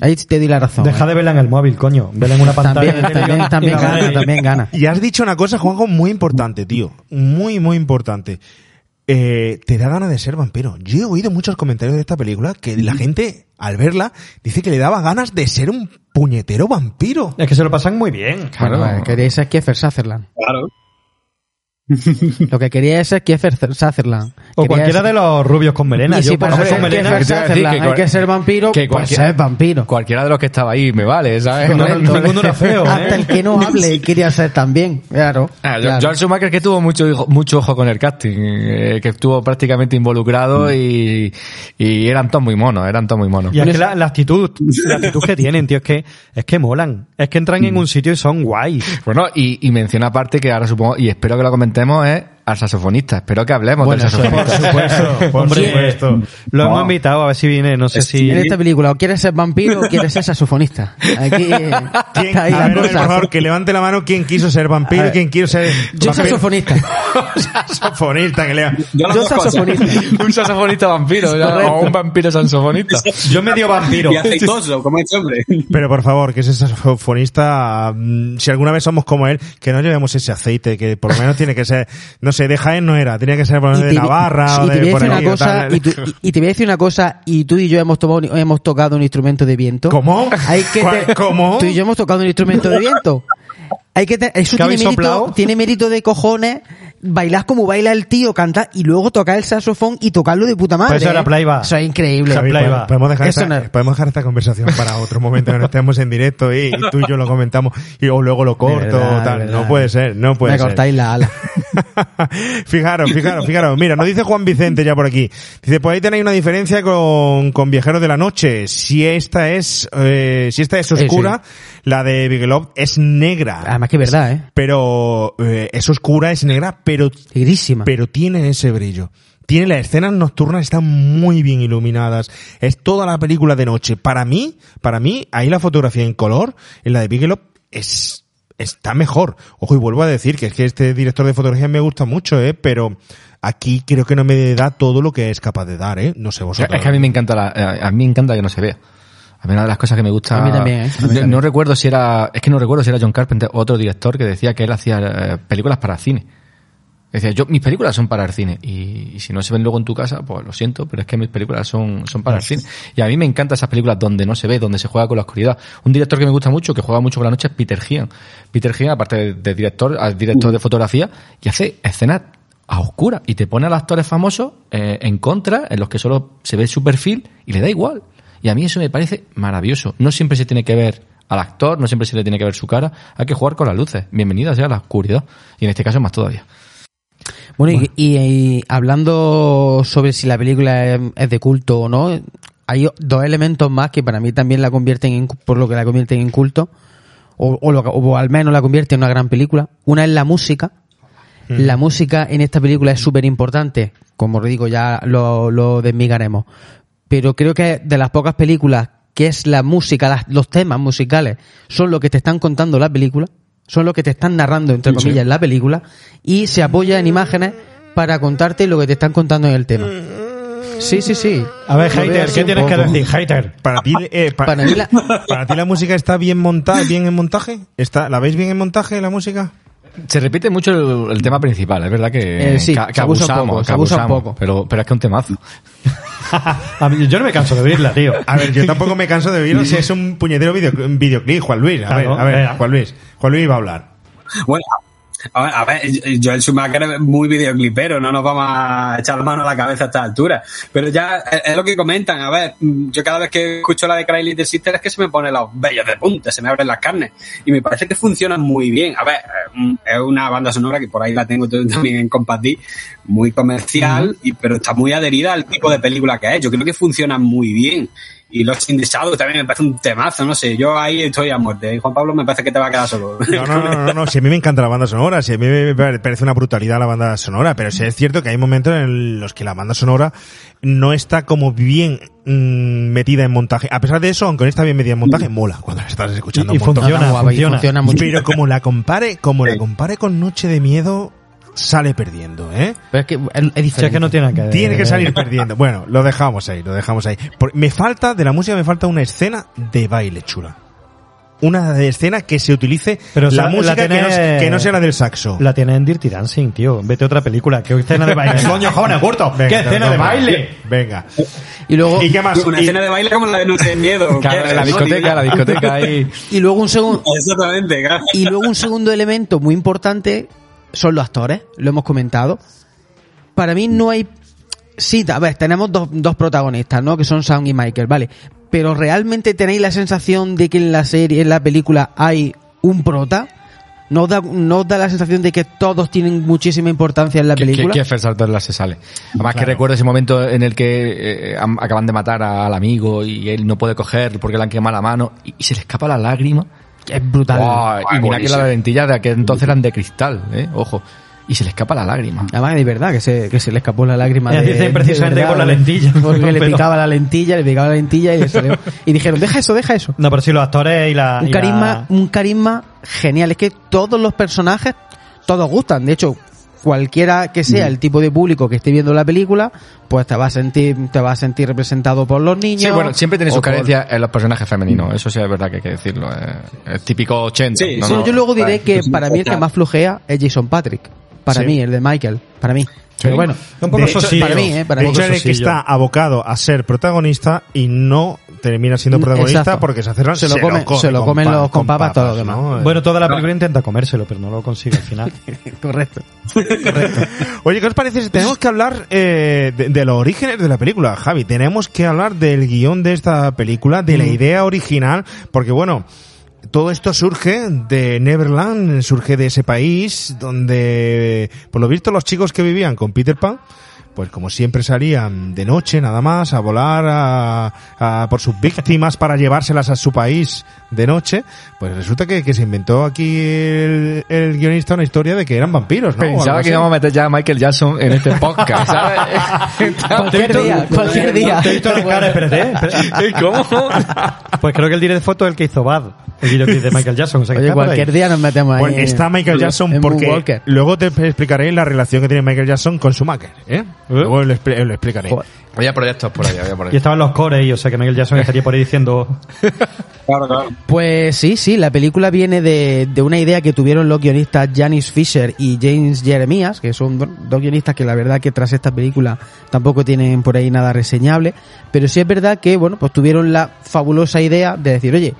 Ahí te di la razón. Deja ¿eh? de verla en el móvil, coño. Vela en una pantalla. También, [LAUGHS] también, gana, también gana. Y has dicho una cosa, Juanjo, muy importante, tío. Muy, muy importante. Eh, te da ganas de ser vampiro. Yo he oído muchos comentarios de esta película que la gente, al verla, dice que le daba ganas de ser un puñetero vampiro. Es que se lo pasan muy bien. Bueno, Claro. eh, quería ser Kiefer Sutherland. Claro. Lo que quería es ser Kiefer Sutherland. O cualquiera de los rubios con melena. Y Yo si por ser con melena... Decir que hay que ser vampiro, que pues cualquiera- ser vampiro. Cualquiera de los que estaba ahí me vale, ¿sabes? No- Correcto. no- ninguno era feo, ¿eh? Hasta el que no hable quería ser también, claro. Ah, claro. George Schumacher que tuvo mucho hijo- mucho ojo con el casting, eh, que estuvo prácticamente involucrado y, y eran todos muy monos, eran todos muy monos. Y es que la, la actitud, la actitud que tienen, tío, es que, es que molan. Es que entran en un sitio y son guays. Bueno, y, y menciona aparte que ahora supongo, y espero que lo comentemos, es al saxofonista. Espero que hablemos Bueno, del saxofonista. supuesto, por Hombre, supuesto. Lo hemos invitado a ver si viene, no sé si... En esta película, o quieres ser vampiro o quieres ser saxofonista. Aquí eh, ¿Quién, está ahí a la ver, cosa. por favor, que levante la mano quién quiso ser vampiro y quién quiso ser Yo vampiro. saxofonista. [LAUGHS] saxofonista, que lea. Yo, Yo saxofonista. [LAUGHS] un saxofonista vampiro, o un vampiro saxofonista. Yo medio vampiro. Y aceitoso, como este hombre. Pero por favor, que ese saxofonista, mm, si alguna vez somos como él, que no llevemos ese aceite, que por lo menos tiene que ser, no sé, de Jaén no era, tenía que ser por de Navarra y o te de por decir una ahí, o cosa, tal. y, tú- y- y te voy a decir una cosa, y tú y yo hemos, tomado, hemos tocado un instrumento de viento. ¿Cómo? Hay que ¿Cuál- te- cómo? Tú y yo hemos tocado un instrumento de viento. Hay que eso ¿Qué tiene mérito, soplado? [LAUGHS] tiene mérito de cojones bailar como baila el tío, cantar y luego tocar el saxofón y tocarlo de puta madre. Pues eso era ¿eh? playback. Eso es increíble. Javi, Podemos- dejar Eso esta, no- podemos dejar esta conversación para otro momento que no estemos en directo y, y tú y yo lo comentamos y o luego lo [LAUGHS] corto verdad, o tal. No puede ser, no puede Me ser. cortáis la ala. [LAUGHS] fijaros, fijaros, fijaros. Mira, nos dice Juan Vicente ya por aquí. Dice, pues ahí tenéis una diferencia con, con Viajeros de la Noche. Si esta es, eh, si esta es Sí, oscura, la de Bigelow es negra. Además que es verdad, ¿eh? Pero eh, es oscura, es negra, pero Negrísima. pero tiene ese brillo. Tiene las escenas nocturnas, están muy bien iluminadas. Es toda la película de noche. Para mí, para mí, ahí la fotografía en color, en la de Bigelow, es, está mejor. Ojo, y vuelvo a decir que es que este director de fotografía me gusta mucho, eh, pero aquí creo que no me da todo lo que es capaz de dar, eh. No sé vosotros. Es que a mí me encanta la, eh, a mí me encanta que no se vea. A mí una de las cosas que me gusta. A mí también, ¿eh? No, recuerdo si era, es que no recuerdo si era John Carpenter otro director que decía que él hacía eh, películas para cine. Decía, yo, mis películas son para el cine. Y, y si no se ven luego en tu casa, pues lo siento, pero es que mis películas son, son para el cine. Y a mí me encantan esas películas donde no se ve, donde se juega con la oscuridad. Un director que me gusta mucho, que juega mucho con la noche, es Peter Gian. Peter Gian, aparte de, de director, es director de fotografía, y hace escenas a oscuras. Y te pone a los actores famosos eh, en contra, en los que solo se ve su perfil, y le da igual. Y a mí eso me parece maravilloso. No siempre se tiene que ver al actor, no siempre se le tiene que ver su cara. Hay que jugar con las luces. Bienvenida sea la oscuridad. Y en este caso más todavía. Bueno, y- Y, y hablando sobre si la película es, de culto o no, hay dos elementos más que para mí también la convierten en, por lo que la convierten en culto, o, o, lo o al menos la convierte en una gran película. Una es la música. La música en esta película es súper importante, como digo, ya lo, lo desmigaremos. Pero creo que de las pocas películas que es la música, las- los temas musicales, son lo que te están contando la película, son lo que te están narrando, entre comillas, la película, y se apoya en imágenes para contarte lo que te están contando en el tema. Sí, sí, sí. A ver, hater, ¿qué tienes que decir, hater? Para ti, eh, pa- Para mí la- para ti la música está bien montada, bien en montaje. ¿Está, ¿La veis bien en montaje la música? Se repite mucho el, el tema principal, es verdad que, Eh, sí, que- que se abusa un abusamos, poco, que se abusa un abusamos, poco. Pero, pero es que es un temazo. A mí- yo no me canso de oírla, tío. A ver, yo tampoco me canso de oírlo si es un puñetero video, videoclip, Juan Luis. A ver, Claro, a ver. Juan Luis. Juan Luis va a hablar. Bueno, a ver, a ver, Joel Schumacher es muy videoclipero, no nos vamos a echar la mano a la cabeza a esta altura. Pero ya es, lo que comentan, a ver, yo cada vez que escucho la de Cry Little Sister es que se me ponen los vellos de punta, se me abren las carnes. Y me parece que funciona muy bien. A ver, es una banda sonora que por ahí la tengo también en Compati, muy comercial, y, pero está muy adherida al tipo de película que es. Yo creo que funciona muy bien. Y Lost in the Shadow también me parece un temazo, no sé, yo ahí estoy a muerte. Y Juan Pablo me parece que te va a quedar solo. No, no, no, no, no, si a mí me encanta la banda sonora, si a mí me parece una brutalidad la banda sonora, pero sí es cierto que hay momentos en los que la banda sonora no está como bien mm, metida en montaje. A pesar de eso, aunque no está bien metida en montaje, mola cuando la estás escuchando Y- y un montón. funciona, y funciona. funciona mucho. Pero como la compare, como la compare con Noche de Miedo, sale perdiendo, ¿eh? Pero es que es, diferente. es que no tiene nada que ver. Tiene que salir perdiendo. Bueno, lo dejamos ahí, lo dejamos ahí. Por- me falta, de la música me falta una escena de baile chula. Una de escena que se utilice Pero la música que, no, que no sea la del saxo. La tiene en Dirty Dancing, tío. Vete a otra película. ¿Qué escena de baile? [LAUGHS] Coño, jóvenes, corto. Venga, ¿Qué escena no, de no, baile? Venga. Y luego, ¿Y qué más? Una Y- escena de baile como la de Noche de Miedo. [LAUGHS] Claro, la discoteca, la discoteca ahí. y luego un segundo, [LAUGHS] Exactamente, claro. y luego un segundo elemento muy importante son los actores, lo hemos comentado. Para mí no hay... Sí, a ver, tenemos dos, dos protagonistas, ¿no? Que son Sam y Michael, ¿vale? Pero realmente tenéis la sensación de que en la serie, en la película, hay un prota. ¿No os da, no os da la sensación de que todos tienen muchísima importancia en la ¿Qué, película? qué, qué Saltor se sale? Además que recuerdo ese momento en el que eh, acaban de matar al amigo y él no puede coger porque le han quemado la mano y, y se le escapa la lágrima. Es brutal. Y mira que buenísimo. las lentillas de aquel entonces eran de cristal, eh, ojo. Y se le escapa la lágrima. Además, de verdad, que se, que se le escapó la lágrima. De, dicen precisamente de verdad, por la lentilla. Porque [LAUGHS] le picaba la lentilla, le picaba la lentilla y le salió. Y dijeron, deja eso, deja eso. No, pero sí, los actores y la. Un y carisma, la- un carisma genial. Es que todos los personajes, todos gustan. De hecho, cualquiera que sea el tipo de público que esté viendo la película, pues te va a sentir, te va a sentir representado por los niños. Sí, bueno, siempre tiene sus por- carencias en los personajes femeninos. Eso sí es verdad que hay que decirlo. eh, Es, típico 80. Sí, ¿no? Sí, No, yo luego diré Vale, que pues, para mí el que más flojea es Jason Patrick. Para Sí. mí, el de Michael. Para mí. Pero bueno, Un poco De hecho, para mí, ¿eh? Para de mí. hecho, que está abocado a ser protagonista y no termina siendo protagonista Exacto. porque se hace Se lo come- se lo comen los- con papas todo lo demás. ¿no? Bueno, toda la película intenta comérselo, pero no lo consigue al final. [LAUGHS] Correcto. [LAUGHS] Oye, ¿qué os parece si tenemos que hablar eh, de, de los orígenes de la película, Javi? Tenemos que hablar del guion de esta película, de Mm. la idea original, porque bueno, todo esto surge de Neverland, surge de ese país donde, por lo visto, los chicos que vivían con Peter Pan, pues como siempre salían de noche nada más a volar a, a por sus víctimas para llevárselas a su país de noche, pues resulta que, que se inventó aquí el, el guionista una historia de que eran vampiros, ¿no? Pensaba que íbamos a meter ya a Michael Jackson en este podcast, ¿sabes? [LAUGHS] [LAUGHS] Cualquier día, cualquier día. [LAUGHS] ¿Cómo? Pues creo que el director de foto es el que hizo Bad, el videoclip de Michael Jackson. O sea, que Oye, cualquier día nos metemos ahí. Pues está Michael Jackson porque luego te explicaré la relación que tiene Michael Jackson con Schumacher, ¿eh? Luego lo, expli- lo explicaré. Joder. Había proyectos por ahí, había por Y ahí. estaban los cores ahí, o sea que Michael Jackson estaría por ahí diciendo... [LAUGHS] Claro, claro. Pues sí, sí, la película viene de, de una idea que tuvieron los guionistas Janice Fisher y James Jeremias, que son do- dos guionistas que la verdad que tras esta película tampoco tienen por ahí nada reseñable, pero sí es verdad que, bueno, pues tuvieron la fabulosa idea de decir, oye,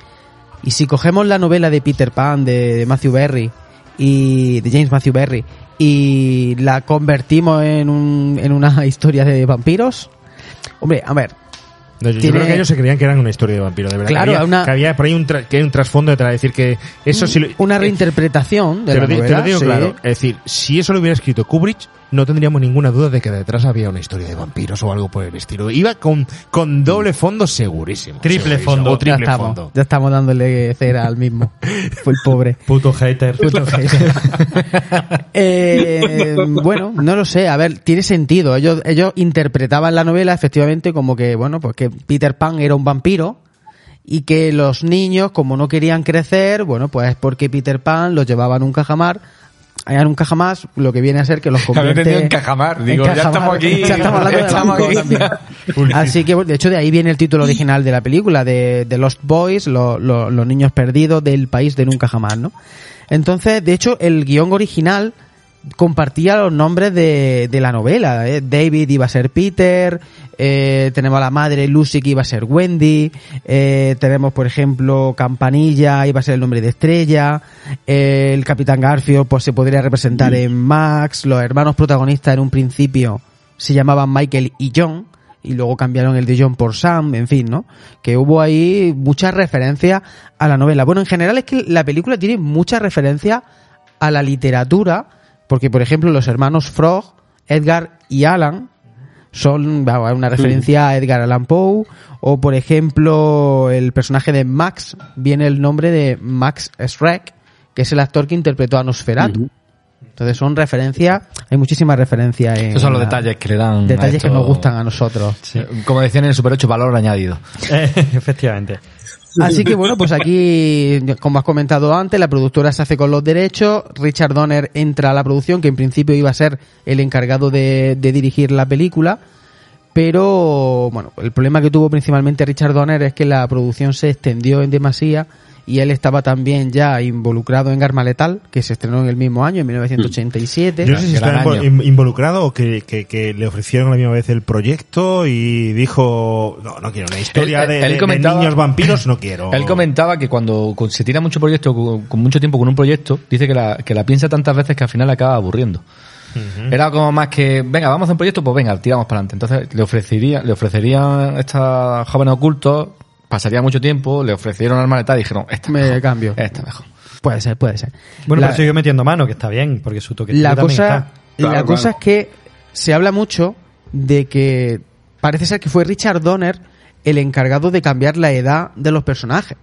y si cogemos la novela de Peter Pan de, de Matthew Berry y de James Matthew Berry y la convertimos en, un, en una [LAUGHS] historia de vampiros, hombre, a ver, No, yo, tiene- creo que ellos se creían que eran una historia de vampiro, de verdad. Claro, que había, una- que había por ahí un, tra- que hay un trasfondo detrás, es decir, que eso sí lo- una eh, reinterpretación de te, la lo, te lo digo sí. claro. Es decir, si eso lo hubiera escrito Kubrick, no tendríamos ninguna duda de que detrás había una historia de vampiros o algo por el estilo. Iba con, con doble fondo segurísimo. Triple segurísimo. fondo. O triple ya estamos, fondo. Ya estamos dándole cera al mismo. [LAUGHS] Fue el pobre. Puto hater. Puto hater. [LAUGHS] Eh, bueno, no lo sé. A ver, tiene sentido. Ellos, ellos interpretaban la novela efectivamente como que, bueno, pues que Peter Pan era un vampiro y que los niños, como no querían crecer, bueno, pues porque Peter Pan los llevaba en un cajamar. En un cajamar, lo que viene a ser que los [LAUGHS] convierte... en cajamar. Digo, ya cajamar. estamos aquí. Ya estamos hablando de aquí. también. [LAUGHS] Así que, de hecho, de ahí viene el título original de la película, de, de Lost Boys, lo- lo- los niños perdidos del país de nunca jamás, ¿no? Entonces, de hecho, el guion original compartía los nombres de, de la novela. ¿eh? David iba a ser Peter, eh, tenemos a la madre Lucy que iba a ser Wendy, eh, tenemos, por ejemplo, Campanilla iba a ser el nombre de Estrella, eh, el Capitán Garfield pues se podría representar en Max, los hermanos protagonistas en un principio se llamaban Michael y John, y luego cambiaron el de John por Sam, en fin, ¿no? Que hubo ahí muchas referencias a la novela. Bueno, en general es que la película tiene muchas referencias a la literatura, porque por ejemplo los hermanos Frog, Edgar y Alan, son va, una referencia a Edgar Allan Poe, o por ejemplo el personaje de Max, viene el nombre de Max Schreck, que es el actor que interpretó a Nosferatu. Entonces son referencias, hay muchísimas referencias en Esos son los la- detalles que le dan. a detalles que nos gustan a nosotros. Como decían en el Super 8, valor añadido. [LAUGHS] Eh, efectivamente. Así que bueno, pues aquí, como has comentado antes, la productora se hace con los derechos, Richard Donner entra a la producción, que en principio iba a ser el encargado de, de dirigir la película, pero bueno, el problema que tuvo principalmente Richard Donner es que la producción se extendió en demasía y él estaba también ya involucrado en Arma Letal, que se estrenó en el mismo año, en 1987. Yo no sé si Gran está año. invo- involucrado o que, que, que le ofrecieron la misma vez el proyecto y dijo, no, no quiero una historia Él- de, él de- de comentaba- niños vampiros, no quiero. [LAUGHS] Él comentaba que cuando se tira mucho proyecto, con, con mucho tiempo con un proyecto, dice que la, que la piensa tantas veces que al final acaba aburriendo. Era como más que, venga, vamos a hacer un proyecto, pues venga, tiramos para adelante. Entonces le ofrecería, le ofrecerían a estos jóvenes ocultos, pasaría mucho tiempo, le ofrecieron arma letal y dijeron, esta Me mejor, cambio. Esta mejor. Puede ser, puede ser. Bueno, La- pero sigue metiendo mano, que está bien, porque su toque la también cosa, está. la Claro, cosa claro. es que se habla mucho de que parece ser que fue Richard Donner el encargado de cambiar la edad de los personajes.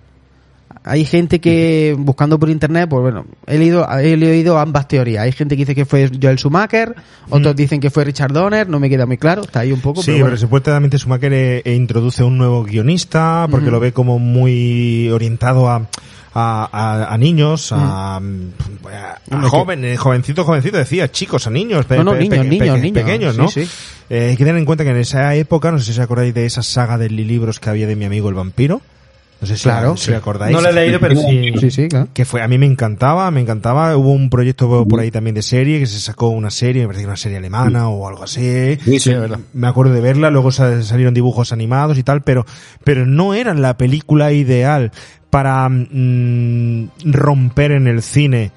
Hay gente que, buscando por internet, pues bueno, he leído, he leído ambas teorías. Hay gente que dice que fue Joel Schumacher, otros dicen que fue Richard Donner, no me queda muy claro, está ahí un poco, Sí, pero pero, bueno. supuestamente Schumacher eh, eh, introduce un nuevo guionista porque lo ve como muy orientado a, a, a- a niños, a, a, jóvenes, jovencitos, jovencitos, decía, chicos, a niños, pe- No, no, pe- niños, pe- niños, pe- niños. pequeños, Sí, ¿no? sí. Eh, hay que tener en cuenta que en esa época, no sé si os acordáis de esa saga de libros que había de mi amigo el vampiro. No sé si, Claro. si acordáis. No lo he leído, pero sí. Sí, sí, claro. que fue a mí me encantaba, me encantaba. Hubo un proyecto por ahí también de serie que se sacó una serie, me parece que una serie alemana o algo así. Sí, sí. Me acuerdo de verla, luego sa- salieron dibujos animados y tal, pero pero no era la película ideal para mm, romper en el cine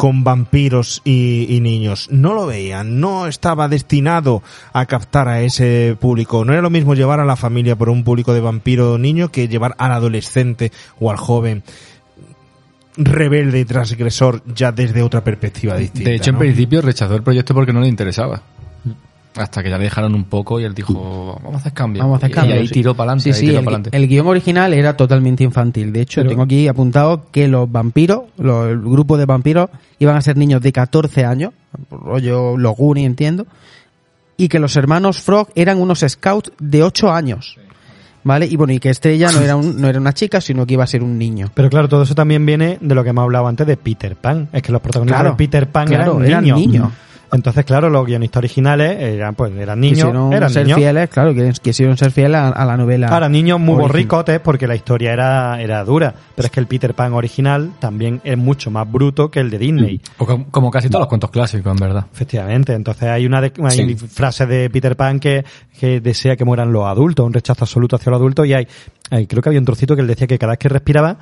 con vampiros y, y niños. No lo veían, no estaba destinado a captar a ese público. No era lo mismo llevar a la familia por un público de vampiro o niño que llevar al adolescente o al joven rebelde y transgresor ya desde otra perspectiva distinta. De hecho, en ¿no? principio rechazó el proyecto porque no le interesaba. Hasta que ya le dejaron un poco y él dijo, vamos a hacer cambios. Vamos a hacer Y- cambios. Y ahí sí. tiró para adelante. Sí, sí, el, pa'lante. el guion original era totalmente infantil. De hecho, Pero- tengo aquí apuntado que los vampiros, los- el grupo de vampiros, iban a ser niños de 14 años, rollo los Goonies, entiendo, y que los hermanos Frog eran unos scouts de 8 años. ¿Vale? Y bueno, y que Estrella no era, un- no era una chica, sino que iba a ser un niño. Pero claro, todo eso también viene de lo que hemos hablado antes de Peter Pan. Es que los protagonistas Claro, de Peter Pan claro, eran, eran niños. niños. Entonces, claro, los guionistas originales eran, pues, eran niños. Quisieron Eran ser niños. fieles, claro, quisieron ser fieles a, a la novela. Ahora, niños muy original. borricotes porque la historia era, era dura. Pero es que el Peter Pan original también es mucho más bruto que el de Disney. O como, como casi todos los cuentos clásicos, en verdad. Efectivamente, entonces hay una de, hay Sí. frase de Peter Pan que, que desea que mueran los adultos, un rechazo absoluto hacia los adultos y hay, hay- creo que había un trocito que él decía que cada vez que respiraba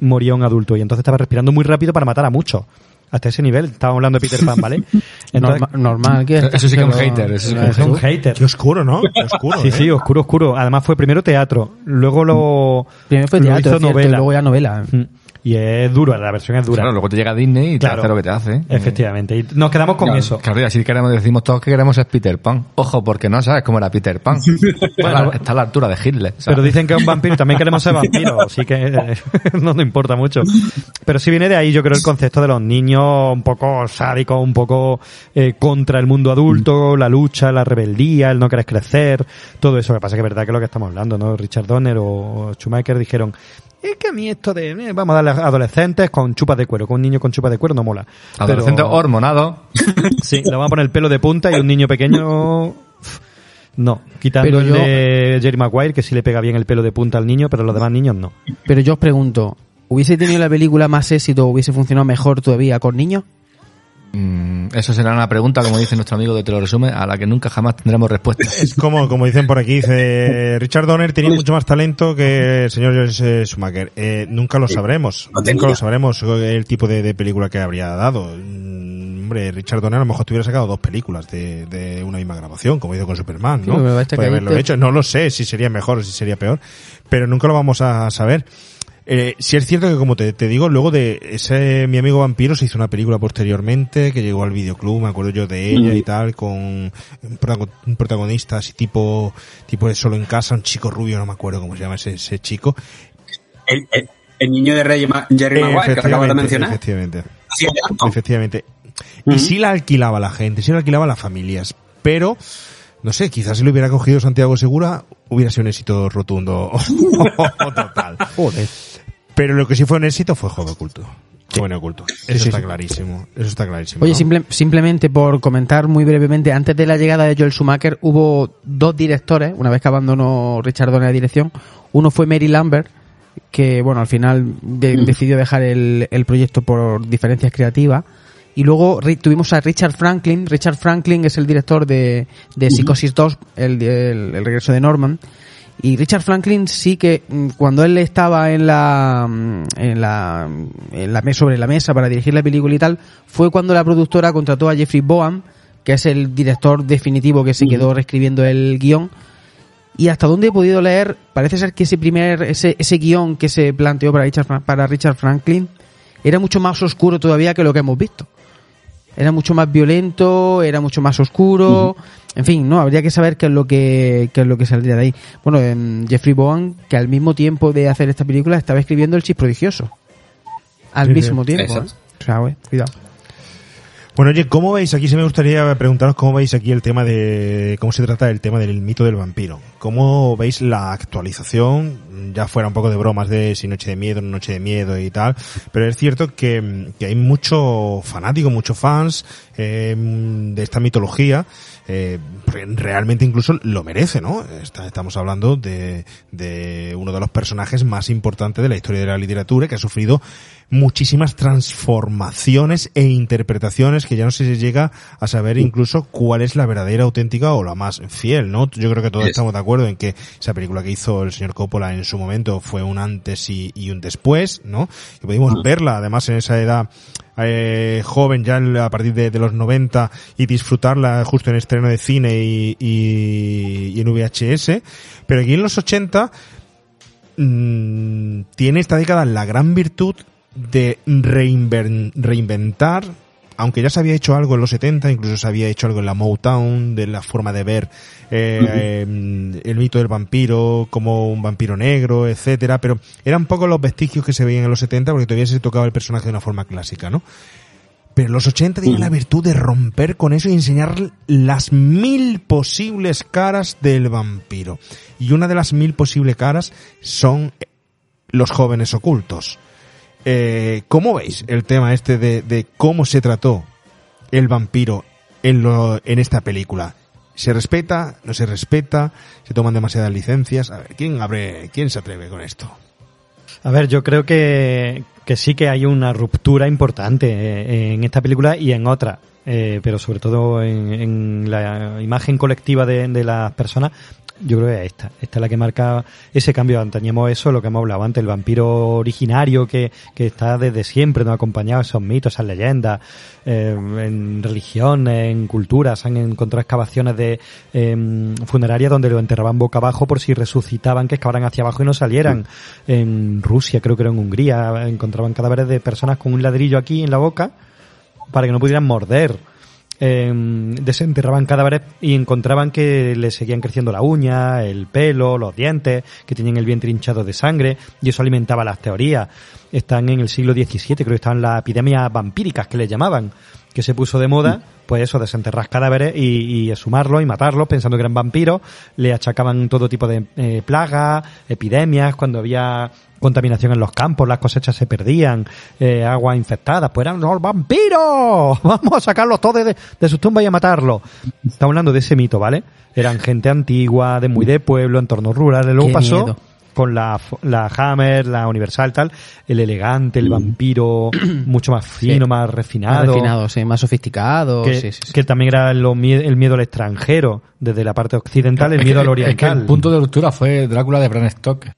moría un adulto y entonces estaba respirando muy rápido para matar a muchos. Hasta ese nivel, estábamos hablando de Peter Pan, ¿vale? [LAUGHS] Entonces, Norma- normal que Eso sí que es un hater, eso sí que es un hater. Qué oscuro, ¿no? Qué [LAUGHS] oscuro. Sí, ¿eh? sí, oscuro, oscuro. Además fue primero teatro, luego lo, Primero fue lo teatro, hizo es cierto, y novela. luego ya novela. Mm. Y es dura, la versión es dura. Claro, luego te llega Disney y te Claro. hace lo que te hace. ¿eh? Efectivamente. Y nos quedamos con Claro, eso. Claro, y así queremos, decimos todos que queremos es Peter Pan. Ojo, porque no sabes cómo era Peter Pan. [LAUGHS] está, a la, está a la altura de Hitler. ¿sabes? Pero dicen que es un vampiro y también queremos ser vampiros, así que eh, [LAUGHS] no nos importa mucho. Pero sí viene de ahí, yo creo, el concepto de los niños un poco sádicos, un poco eh, contra el mundo adulto, la lucha, la rebeldía, el no querer crecer, todo eso. Lo que pasa que es verdad que es lo que estamos hablando, ¿no? Richard Donner o Schumacher dijeron, es que a mí esto de, eh, vamos a darle a adolescentes con chupas de cuero, con un niño con chupas de cuero no mola. Adolescente Pero- hormonado. [LAUGHS] Sí, le vamos a poner el pelo de punta y un niño pequeño. No, quitando Pero el yo- de Jerry Maguire, que sí le pega bien el pelo de punta al niño, pero los demás niños no. Pero yo os pregunto, ¿hubiese tenido la película más éxito, hubiese funcionado mejor todavía con niños? Mm, eso será una pregunta, como dice nuestro amigo de Te lo resume, a la que nunca jamás tendremos respuesta. Es como, como dicen por aquí, dice Richard Donner tenía mucho más talento que el señor George Schumacher. Eh, nunca lo sabremos. No Nunca lo sabremos el tipo de, de película que habría dado. Mm, hombre, Richard Donner a lo mejor te hubiera sacado dos películas de, de una misma grabación, como hizo con Superman, ¿no? Sí, Puede haberlo hecho. No lo sé si sería mejor o si sería peor, pero nunca lo vamos a saber. Eh, sí es cierto que como te, te digo, luego de ese mi amigo vampiro se hizo una película posteriormente que llegó al videoclub, me acuerdo yo de ella y tal, con un protago- un protagonista así tipo, tipo de solo en casa, un chico rubio, no me acuerdo cómo se llama ese, ese chico. El, el- el niño de Rey Ma- Jerry Maguire, que acabas de mencionar. efectivamente, de Anton. efectivamente. Y sí la alquilaba la gente, sí la alquilaba las familias, pero no sé, quizás si lo hubiera cogido Santiago Segura hubiera sido un éxito rotundo [LAUGHS] [LAUGHS] total. Joder. Pero lo que sí fue un éxito fue Juego Oculto. Juego Oculto. Eso está clarísimo. Eso está clarísimo. Oye, ¿no? simple- simplemente por comentar muy brevemente, antes de la llegada de Joel Schumacher hubo dos directores, una vez que abandonó Richard Donner la dirección. Uno fue Mary Lambert, que bueno, al final de- decidió dejar el, el proyecto por diferencias creativas. Y luego ri- tuvimos a Richard Franklin. Richard Franklin es el director de, de Psicosis 2, el, el, el regreso de Norman. Y Richard Franklin sí que mm, cuando él estaba en la mm, en la, en la sobre la mesa para dirigir la película y tal, fue cuando la productora contrató a Jeffrey Boam, que es el director definitivo que se quedó reescribiendo el guion. Y hasta donde he podido leer, parece ser que ese primer ese ese guion que se planteó para Richard para Richard Franklin era mucho más oscuro todavía que lo que hemos visto. Era mucho más violento, era mucho más oscuro. En fin, no, habría que saber qué es lo que, qué es lo que saldría de ahí. Bueno, en Jeffrey Bowen, que al mismo tiempo de hacer esta película estaba escribiendo El Chip Prodigioso. Al Sí, sí. mismo tiempo. ¿eh? O sea, güey, cuidado. Bueno, oye, ¿cómo veis? Aquí se me gustaría preguntaros cómo veis aquí el tema de cómo se trata el tema del mito del vampiro. ¿Cómo veis la actualización? Ya fuera un poco de bromas de si noche de miedo, no noche de miedo y tal, pero es cierto que, que hay mucho fanático, muchos fans eh, de esta mitología. Eh, realmente incluso lo merece, ¿no? Está- estamos hablando de, de uno de los personajes más importantes de la historia de la literatura que ha sufrido muchísimas transformaciones e interpretaciones que ya no se llega a saber incluso cuál es la verdadera, auténtica o la más fiel, ¿no? Yo creo que todos Es- estamos de acuerdo en que esa película que hizo el señor Coppola en su momento fue un antes y, y un después, ¿no? Que pudimos verla además en esa edad eh, joven ya a partir de, de los 90 y disfrutarla justo en estreno de cine y, y- y en VHS, pero aquí en los 80 mm, tiene esta década la gran virtud de reinven- reinventar, aunque ya se había hecho algo en los 70, incluso se había hecho algo en la Motown, de la forma de ver eh, eh, el mito del vampiro como un vampiro negro, etcétera, pero eran pocos los vestigios que se veían en los 70 porque todavía se tocaba el personaje de una forma clásica, ¿no? Pero los 80 tienen la virtud de romper con eso y enseñar las mil posibles caras del vampiro. Y una de las mil posibles caras son los jóvenes ocultos. Eh, ¿Cómo veis el tema este de, cómo se trató el vampiro en, lo, en esta película? ¿Se respeta? ¿No se respeta? ¿Se toman demasiadas licencias? A ver, ¿quién, abre, ¿quién se atreve con esto? A ver, yo creo que, que sí que hay una ruptura importante eh, en esta película y en otra, eh, pero sobre todo en, en la imagen colectiva de, de las personas. Yo creo que es esta, esta es la que marca ese cambio. Teníamos eso, lo que hemos hablado antes, el vampiro originario que, que está desde siempre, nos ha acompañado esos mitos, esas leyendas, eh, en religión, en cultura, se han encontrado excavaciones de eh, funerarias donde lo enterraban boca abajo por si resucitaban, que excavaran hacia abajo y no salieran. En Rusia, creo que era en Hungría, encontraban cadáveres de personas con un ladrillo aquí en la boca para que no pudieran morder. Eh, desenterraban cadáveres y encontraban que le seguían creciendo la uña, el pelo, los dientes, que tenían el vientre hinchado de sangre, y eso alimentaba las teorías. Están en el siglo XVII, creo que estaban las epidemias vampíricas que le llamaban, que se puso de moda, pues eso, desenterrar cadáveres y, y y matarlos pensando que eran vampiros, le achacaban todo tipo de eh, plagas, epidemias, cuando había contaminación en los campos, las cosechas se perdían, eh, aguas infectadas, pues eran los vampiros, [LAUGHS] vamos a sacarlos todos de, de sus tumbas y a matarlos. Estamos hablando de ese mito, ¿vale? Eran gente antigua, de muy de pueblo, entornos rurales, luego Qué pasó miedo. con la, la Hammer, la Universal, tal, el elegante, el vampiro, [CLEARS THROAT] mucho más fino, Sí. más Más refinado. refinado, sí, más sofisticado. Que, sí, sí, sí. que también era lo el miedo al extranjero, desde la parte occidental, el Es miedo que- al es que oriental. el punto de ruptura fue Drácula de Bram Stoker.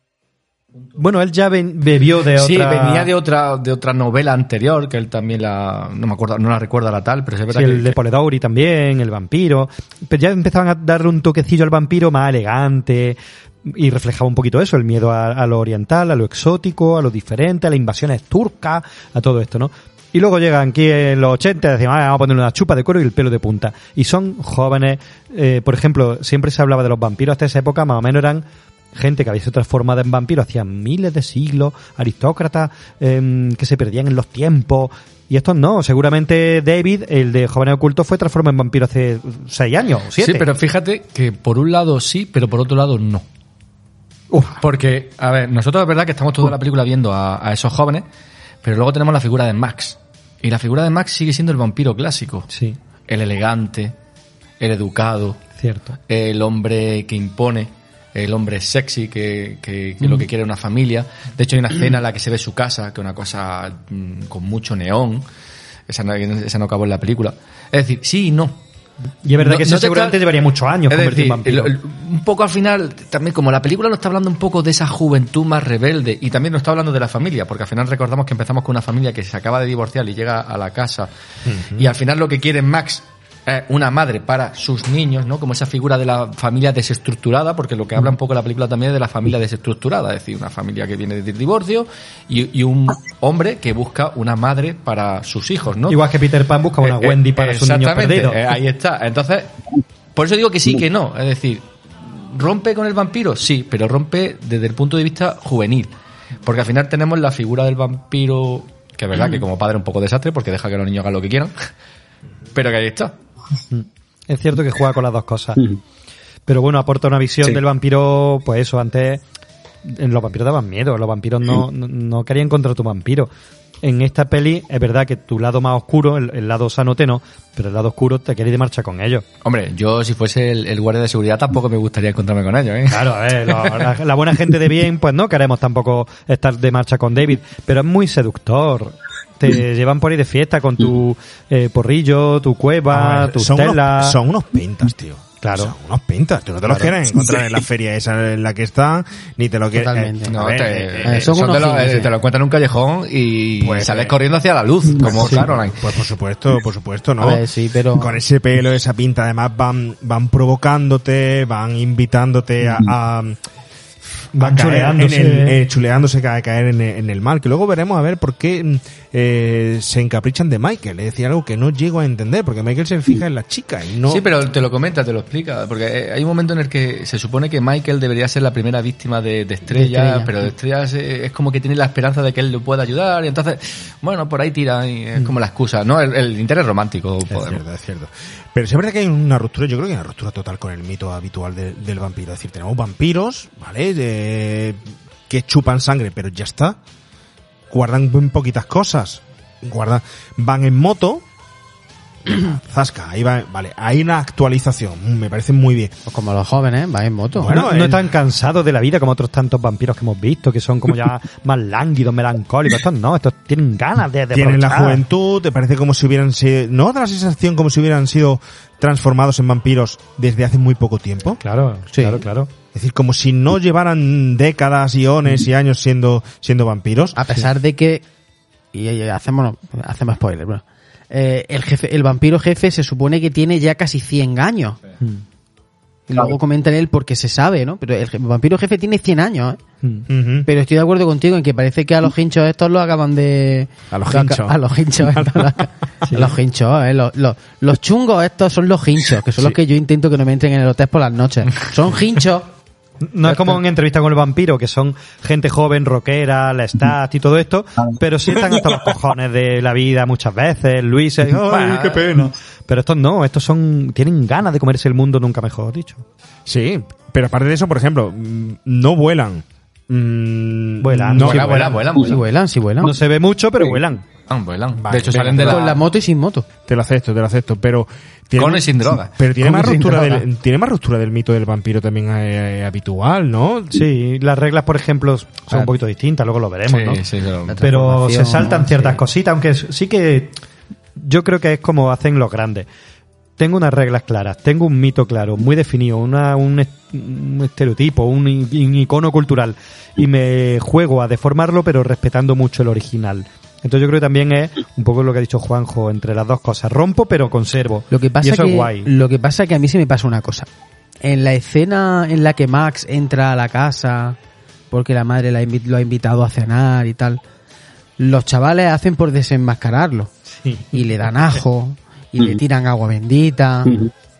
Bueno, él ya bebió de otra... Sí, venía de otra de otra novela anterior que él también la no me acuerdo, no la recuerda la tal, pero es verdad Sí, que el de Poledori también, el vampiro. Pero ya empezaban a darle un toquecillo al vampiro más elegante y reflejaba un poquito eso, el miedo a, a lo oriental, a lo exótico, a lo diferente, a las invasiones turcas, a todo esto, ¿no? Y luego llegan aquí en los 80 y decimos, "Ah, vamos a ponerle una chupa de cuero y el pelo de punta. Y son jóvenes, eh, por ejemplo, siempre se hablaba de los vampiros hasta esa época, más o menos eran gente que había sido transformada en vampiro hacía miles de siglos, aristócratas em, que se perdían en los tiempos. Y estos no, seguramente David, el de Jóvenes Ocultos, fue transformado en vampiro hace seis años, siete. Sí, pero fíjate que por un lado sí, pero por otro lado no. Porque, a ver, nosotros es verdad que estamos toda la película viendo a, a esos jóvenes, pero luego tenemos la figura de Max. Y la figura de Max sigue siendo el vampiro clásico. Sí, El elegante, el educado, cierto. el hombre que impone, el hombre sexy que, que, que lo que quiere es una familia. De hecho, hay una escena en la que se ve su casa, que es una cosa mm, con mucho neón. Esa no, esa no acabó en la película. Es decir, sí y no. Y es verdad No- que no ese te seguramente llevaría muchos años Es convertir decir, en vampiro. el- el- un poco al final, también como la película nos está hablando un poco de esa juventud más rebelde y también nos está hablando de la familia, porque al final recordamos que empezamos con una familia que se acaba de divorciar y llega a la casa y al final lo que quiere Max es una madre para sus niños, ¿no? Como esa figura de la familia desestructurada, porque lo que habla un poco la película también es de la familia desestructurada, es decir, una familia que viene del divorcio y, y un hombre que busca una madre para sus hijos, ¿no? Igual que Peter Pan busca una Eh, eh, Wendy para sus niños perdidos. eh, ahí está. Entonces, por eso digo que sí, que no. Es decir, ¿rompe con el vampiro? Sí, pero rompe desde el punto de vista juvenil. Porque al final tenemos la figura del vampiro, que es verdad que como padre es un poco desastre, porque deja que los niños hagan lo que quieran. [LAUGHS] pero que ahí está. Es cierto que juega con las dos cosas. Pero bueno, aporta una visión Sí. del vampiro, pues eso, antes en los vampiros daban miedo, los vampiros no, no, no querían contra tu vampiro. En esta peli es verdad que tu lado más oscuro, el, el lado sanote no, pero el lado oscuro te quieres ir de marcha con ellos. Hombre, yo si fuese el, el guardia de seguridad tampoco me gustaría encontrarme con ellos, ¿eh? Claro, a ver, lo- la, la buena gente de bien, pues no queremos tampoco estar de marcha con David, pero es muy seductor. Te llevan por ahí de fiesta con tu eh, porrillo, tu cueva, ver, tus son, telas. unos, son unos pintas, tío. Claro. Son unos pintas. Tú no te los Claro. quieres encontrar en la feria esa en la que están, ni te lo quieres. Totalmente. No, ver, te, eh, eh, son de los- eh, te lo encuentras en un callejón y Pues, sales eh, corriendo hacia la luz, como Sí, Caroline. Pues por supuesto, por supuesto, ¿no? Ver, sí, pero- Con ese pelo, esa pinta, además van, van provocándote, van invitándote a, a, Van chuleándose. en el- eh, chuleándose a caer en el, en el mal, que luego veremos a ver por qué mm, eh, se encaprichan de Michael, es decir, algo que no llego a entender, porque Michael se fija en la chica y no... Sí, pero te lo comenta, te lo explica, porque eh, hay un momento en el que se supone que Michael debería ser la primera víctima de, de Estrella, De Estrella. pero de Estrella es, es como que tiene la esperanza de que él le pueda ayudar, y entonces, bueno, por ahí tira, y es como la excusa, ¿no? El, el interés romántico, Es podemos. cierto, es cierto. Pero sí es verdad que hay una ruptura, yo creo que hay una ruptura total con el mito habitual de- del vampiro. Es decir, tenemos vampiros, ¿vale? De- que chupan sangre, pero ya está. Guardan muy poquitas cosas. Guardan, van en moto. [CLEARS THROAT] Zasca, ahí va, vale, hay una actualización, mm, me parece muy bien. Pues como los jóvenes, va en moto. Bueno, no, el- no están cansados de la vida como otros tantos vampiros que hemos visto, que son como ya [LAUGHS] más lánguidos, melancólicos. Estos no, estos tienen ganas de, de Tienen la juventud, te parece como si hubieran sido, no da la sensación como si hubieran sido transformados en vampiros desde hace muy poco tiempo. Claro, Sí. claro, claro. Es decir, como si no llevaran décadas, iones y años siendo, siendo vampiros. A pesar de que y, y hacemos hacemos spoiler, bueno. Eh, el jefe, el vampiro jefe se supone que tiene ya casi 100 años. Y luego comentan él porque se sabe, ¿no? Pero el vampiro jefe tiene 100 años, ¿eh? Ujú. Pero estoy de acuerdo contigo en que parece que a los hinchos estos los acaban de... A los lo hinchos. A los hinchos. [LAUGHS] estos los aca- a los hinchos, ¿eh? Los, los, los chungos estos son los hinchos, que son los que yo intento que no me entren en el hotel por las noches. Son [LAUGHS] hinchos. No es como en entrevista con el vampiro, que son gente joven, rockera, la stat y todo esto, pero sí están hasta los cojones de la vida muchas veces. Luis, es, ay, qué pena. Pero estos no, estos son, tienen ganas de comerse el mundo, nunca mejor dicho. Sí, pero aparte de eso, por ejemplo, mm, no vuelan. Mm, Vuelan, no, sí, vuelan, vuelan, vuelan, Si vuelan. vuelan, si vuelan. No se ve mucho, pero vuelan. Ah, vuelan. Vale, de hecho, salen de la... Con la moto y sin moto. Te lo acepto, te lo acepto, pero... Con y sin droga. [LAUGHS] Pero tiene Con más, ruptura droga. del, tiene más ruptura del mito del vampiro también eh, habitual, ¿no? Sí, las reglas, por ejemplo, son Claro. un poquito distintas, luego lo veremos, Sí, ¿no? sí, pero- se saltan ciertas sí. cositas, aunque sí que yo creo que es como hacen los grandes. Tengo unas reglas claras, tengo un mito claro, muy definido, una, un, un estereotipo, un, icono cultural, y me juego a deformarlo, pero respetando mucho el original. Entonces yo creo que también es un poco lo que ha dicho Juanjo, entre las dos cosas, rompo pero conservo. Lo que pasa y eso que, es guay. Lo que pasa que a mí se me pasa una cosa. En la escena en la que Max entra a la casa porque la madre la lo ha invitado a cenar y tal, los chavales hacen por desenmascararlo Sí. y le dan ajo [LAUGHS] y le tiran agua bendita.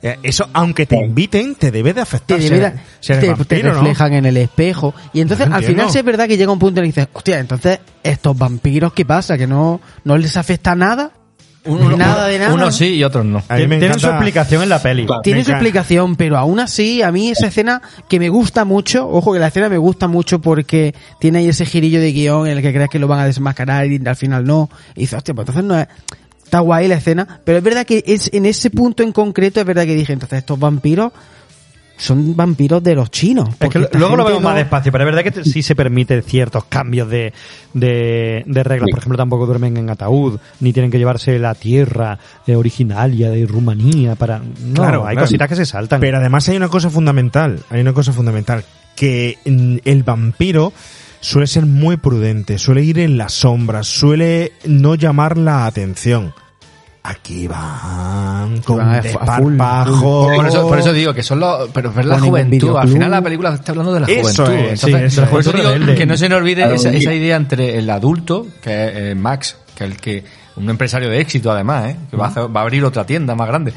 Eh, Eso, aunque te inviten, te debe de afectar. Te, debe ser- de- ser te- te vampiro, ¿no? reflejan en el espejo y entonces No al final sí es verdad que llega un punto en el que dices hostia entonces estos vampiros qué pasa que no no les afecta nada Uno- nada de nada Unos sí y otros no. Tienen su explicación en la peli. Tiene Me su explicación, pero aún así, a mí esa escena que me gusta mucho, ojo que la escena me gusta mucho porque tiene ahí ese girillo de guion en el que crees que lo van a desmascarar y al final no. Y dices, hostia, pues entonces no es... Está guay la escena, pero es verdad que es en ese punto en concreto es verdad que dije, entonces estos vampiros son vampiros de los chinos. Es que luego lo vemos no- más despacio, pero es verdad que sí se permite ciertos cambios de, de, de reglas. Por ejemplo, tampoco duermen en ataúd, ni tienen que llevarse la tierra eh, originaria de Rumanía para... No, Claro, hay claro. cositas que se saltan. Pero además hay una cosa fundamental, hay una cosa fundamental, que el vampiro suele ser muy prudente, suele ir en las sombras, suele no llamar la atención. Aquí van con van desparpajo. Por eso, por eso digo que son los. Pero ver la juventud. Al final la película está hablando de la Eso juventud. es, sí, Entonces, eso por eso digo que no se nos olvide esa idea entre el adulto, que es eh, Max, que es el que. Un empresario de éxito, además, ¿eh? que va a, hacer- va a abrir otra tienda más grande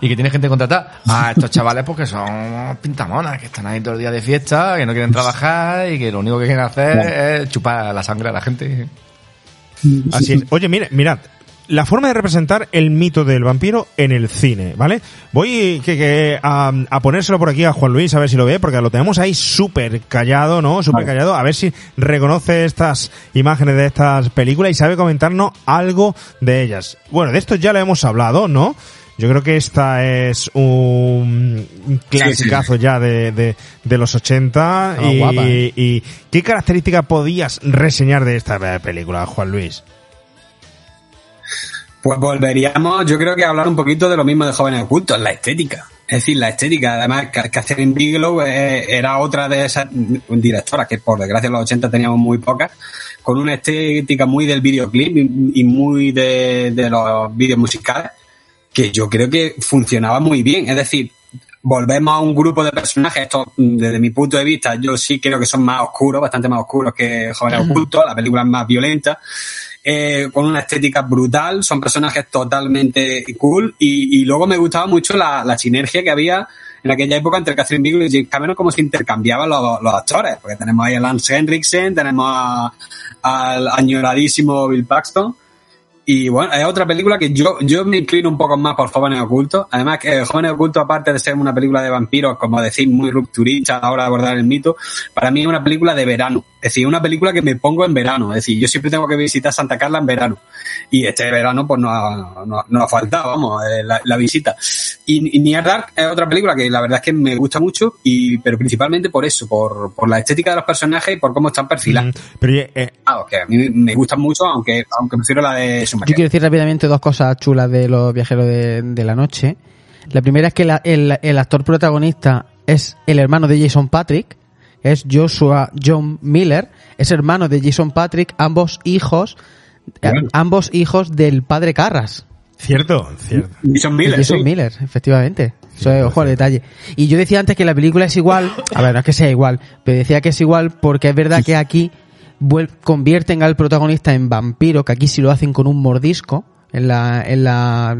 y que tiene gente contratada. A estos chavales, porque son pintamonas, que están ahí todo el día de fiesta, que no quieren trabajar y que lo único que quieren hacer es chupar la sangre a la gente. Así es. Oye, mira, mirad, la forma de representar el mito del vampiro en el cine, ¿vale? Voy que, que, a, a ponérselo por aquí a Juan Luis a ver si lo ve, porque lo tenemos ahí súper callado, ¿no? Súper callado, a ver si reconoce estas imágenes de estas películas y sabe comentarnos algo de ellas. Bueno, de esto ya lo hemos hablado, ¿no? Yo creo que esta es un clasicazo ya de, de, de los 80 Ah, y, guapa, ¿eh? y ¿qué característica podías reseñar de esta película, Juan Luis? Pues volveríamos, yo creo que a hablar un poquito de lo mismo de Jóvenes Ocultos, la estética. Es decir, la estética. Además, Ca- Catherine Bigelow eh, era otra de esas directoras que, por desgracia, en los 80 teníamos muy pocas, con una estética muy del videoclip y, y muy de, de los vídeos musicales, que yo creo que funcionaba muy bien. Es decir, volvemos a un grupo de personajes, esto desde mi punto de vista, yo sí creo que son más oscuros, bastante más oscuros que Jóvenes Ocultos, la película es más violenta, eh, con una estética brutal, son personajes totalmente cool y, y luego me gustaba mucho la, la sinergia que había en aquella época entre Catherine Bigelow y James Cameron como se intercambiaban los, los actores, porque tenemos ahí a Lance Henriksen, tenemos a- al añoradísimo Bill Paxton y bueno, es otra película que yo, yo me inclino un poco más por Jóvenes Ocultos. Además que Jóvenes Ocultos, aparte de ser una película de vampiros, como decir, muy rupturista a la hora de abordar el mito, para mí es una película de verano. Es decir, una película que me pongo en verano. Es decir, yo siempre tengo que visitar Santa Carla en verano. Y este verano, pues no ha, no, no ha faltado, vamos, eh, la, la visita. Y, y Near Dark es otra película que la verdad es que me gusta mucho, y, pero principalmente por eso, por, por la estética de los personajes y por cómo están perfilados. Mm, Pero oye, eh, Ah, que a mí me gustan mucho, aunque, aunque prefiero la de Yo quiero decir rápidamente dos cosas chulas de los viajeros de, de la noche. La primera es que la- el, el actor protagonista es el hermano de Jason Patrick, es Joshua John Miller, es hermano de Jason Patrick, ambos hijos, eh, ambos hijos del padre Carras. cierto, cierto. Jason Miller, Jason sí. Miller, efectivamente. Eso es, ojo al detalle. Y yo decía antes que la película es igual, a ver, no es que sea igual, pero decía que es igual porque es verdad que aquí convierten al protagonista en vampiro, que aquí sí lo hacen con un mordisco, en la, en la,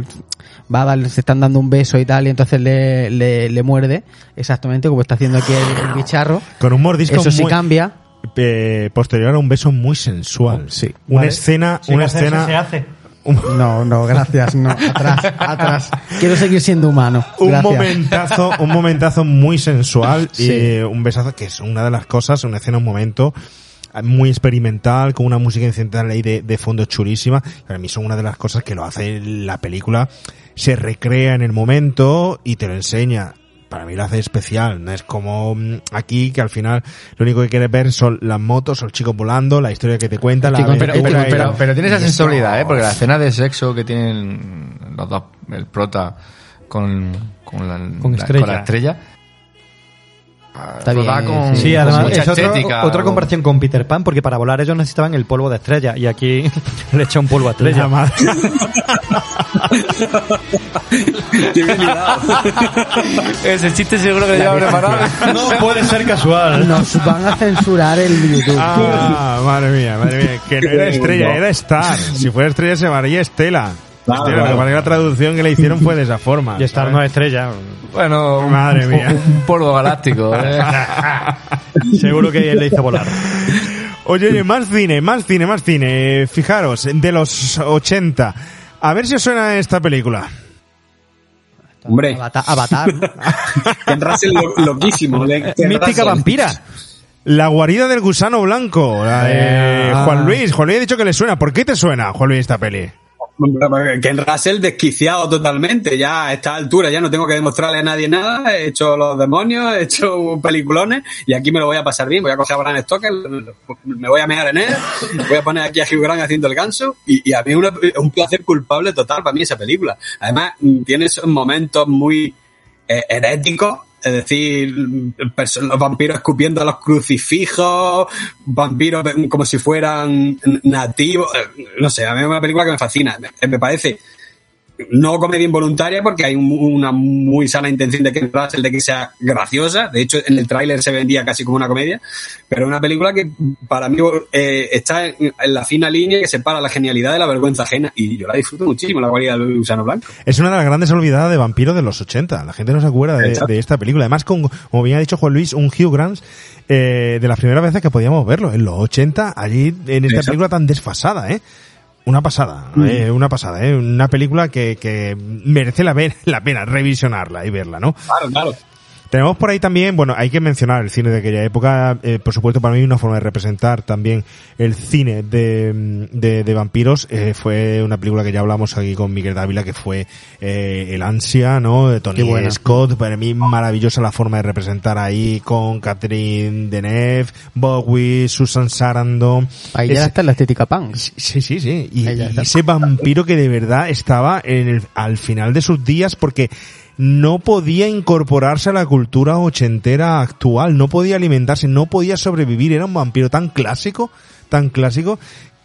va a dar- se están dando un beso y tal, y entonces le, le, le muerde, exactamente como está haciendo aquí el, el bicharro. Con un mordisco Eso sí muy- cambia. eh, posterior a un beso muy sensual. Sí. Una Vale. escena, una escena, se hace. un, [LAUGHS] No, no, gracias, no, atrás, [LAUGHS] atrás. Quiero seguir siendo humano. un Gracias. momentazo, un momentazo muy sensual Sí. y un besazo que es una de las cosas, una escena, un momento muy experimental, con una música incidental ahí de, de fondo chulísima. Para mí son una de las cosas que lo hace la película. Se recrea en el momento y te lo enseña. Para mí lo hace especial. No es como mm, aquí que al final lo único que quieres ver son las motos, los chicos volando, la historia que te cuentan, la con- Pero, pero, y- pero, pero tiene esa sensibilidad, ¿eh? Porque la escena de sexo que tienen los dos, el prota con, con, la, Con la- Estrella. con la estrella. Está bien, con, sí. Con además es otro- otra comparación con Peter Pan, porque para volar ellos necesitaban el polvo de estrella y aquí [LAUGHS] le echa un polvo a estrella. La madre. [LAUGHS] Qué bien. Ese chiste seguro que lleva preparado. No puede ser casual. Nos van a censurar el YouTube. Ah, madre mía, madre mía. Que no era estrella, era Star. Si fuera estrella se llamaría Estela. Claro, claro. la traducción que le hicieron fue de esa forma. Y estar no es estrella. Bueno, un, Madre mía. un polvo galáctico. [LAUGHS] ¿eh? Seguro que le hizo volar. Oye, oye, más cine, más cine, más cine. Fijaros, de los 80. A ver si os suena esta película. Hombre, Avatar. Avatar. [LAUGHS] Ken Russell lo- loquísimo. de- Ken Mística Russell. vampira. La guarida del gusano blanco. La de Ah. Juan Luis. Juan Luis ha dicho que le suena. ¿Por qué te suena, Juan Luis, esta peli? Ken Russell desquiciado totalmente, ya a esta altura ya no tengo que demostrarle a nadie nada, he hecho los demonios, he hecho peliculones y aquí me lo voy a pasar bien, voy a coger a Bram Stoker, me voy a mear en él, voy a poner aquí a Hugh Grant haciendo el ganso y, y a mí es un placer culpable total para mí esa película. Además tiene esos momentos muy eh, heréticos, es decir, los vampiros escupiendo a los crucifijos, vampiros como si fueran nativos, eh, no sé, a mí es una película que me fascina, me parece no comedia involuntaria porque hay un- una muy sana intención de Ken Russell de que sea graciosa, de hecho en el tráiler se vendía casi como una comedia, pero una película que para mí eh, está en, en la fina línea que separa la genialidad de la vergüenza ajena y yo la disfruto muchísimo, la guarida del gusano blanco. Es una de las grandes olvidadas de vampiros de los 80. La gente no se acuerda de, esta película. Además, con, como bien ha dicho Juan Luis, un Hugh Grant eh, de las primeras veces que podíamos verlo, en los 80, allí en esta Exacto. película tan desfasada, ¿eh? Una pasada, Mm. eh, una pasada, eh, una película que, que merece la, ver- [LAUGHS] la pena revisionarla y verla, ¿no? Claro, claro. Tenemos por ahí también, bueno, hay que mencionar el cine de aquella época, eh, por supuesto para mí una forma de representar también el cine de, de, de vampiros, eh, fue una película que ya hablamos aquí con Miguel Dávila, que fue eh, El Ansia, ¿no? De Tony. Scott, para mí maravillosa la forma de representar ahí con Catherine Deneuve, Bowie, Susan Sarandon. Ahí ya Ese- está la estética punk. Sí, sí, sí. Y, ese vampiro que de verdad estaba en el, al final de sus días porque no podía incorporarse a la cultura ochentera actual, no podía alimentarse, no podía sobrevivir. Era un vampiro tan clásico, tan clásico,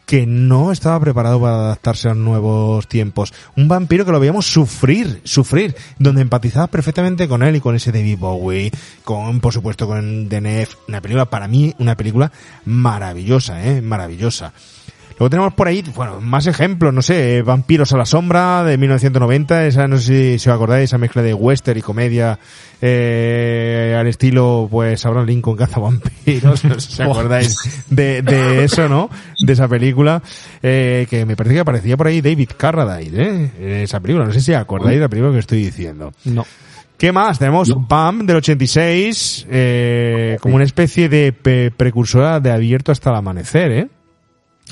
que no estaba preparado para adaptarse a nuevos tiempos. Un vampiro que lo veíamos sufrir, sufrir, donde empatizabas perfectamente con él y con ese David Bowie, con, por supuesto, con Deneuve. Una película, para mí, una película maravillosa, eh, maravillosa. Luego tenemos por ahí, bueno, más ejemplos, no sé, eh, Vampiros a la sombra de 1990, esa no sé si, si os acordáis, esa mezcla de western y comedia eh, al estilo, pues, Abraham Lincoln caza vampiros, no sé si os [LAUGHS] acordáis de, de eso, ¿no? De esa película, eh, que me parece que aparecía por ahí David Carradine, ¿eh? En esa película, no sé si acordáis de la película que estoy diciendo. No. ¿Qué más? Tenemos BAM del 86, eh, como una especie de pe- precursora de Abierto hasta el amanecer, ¿eh?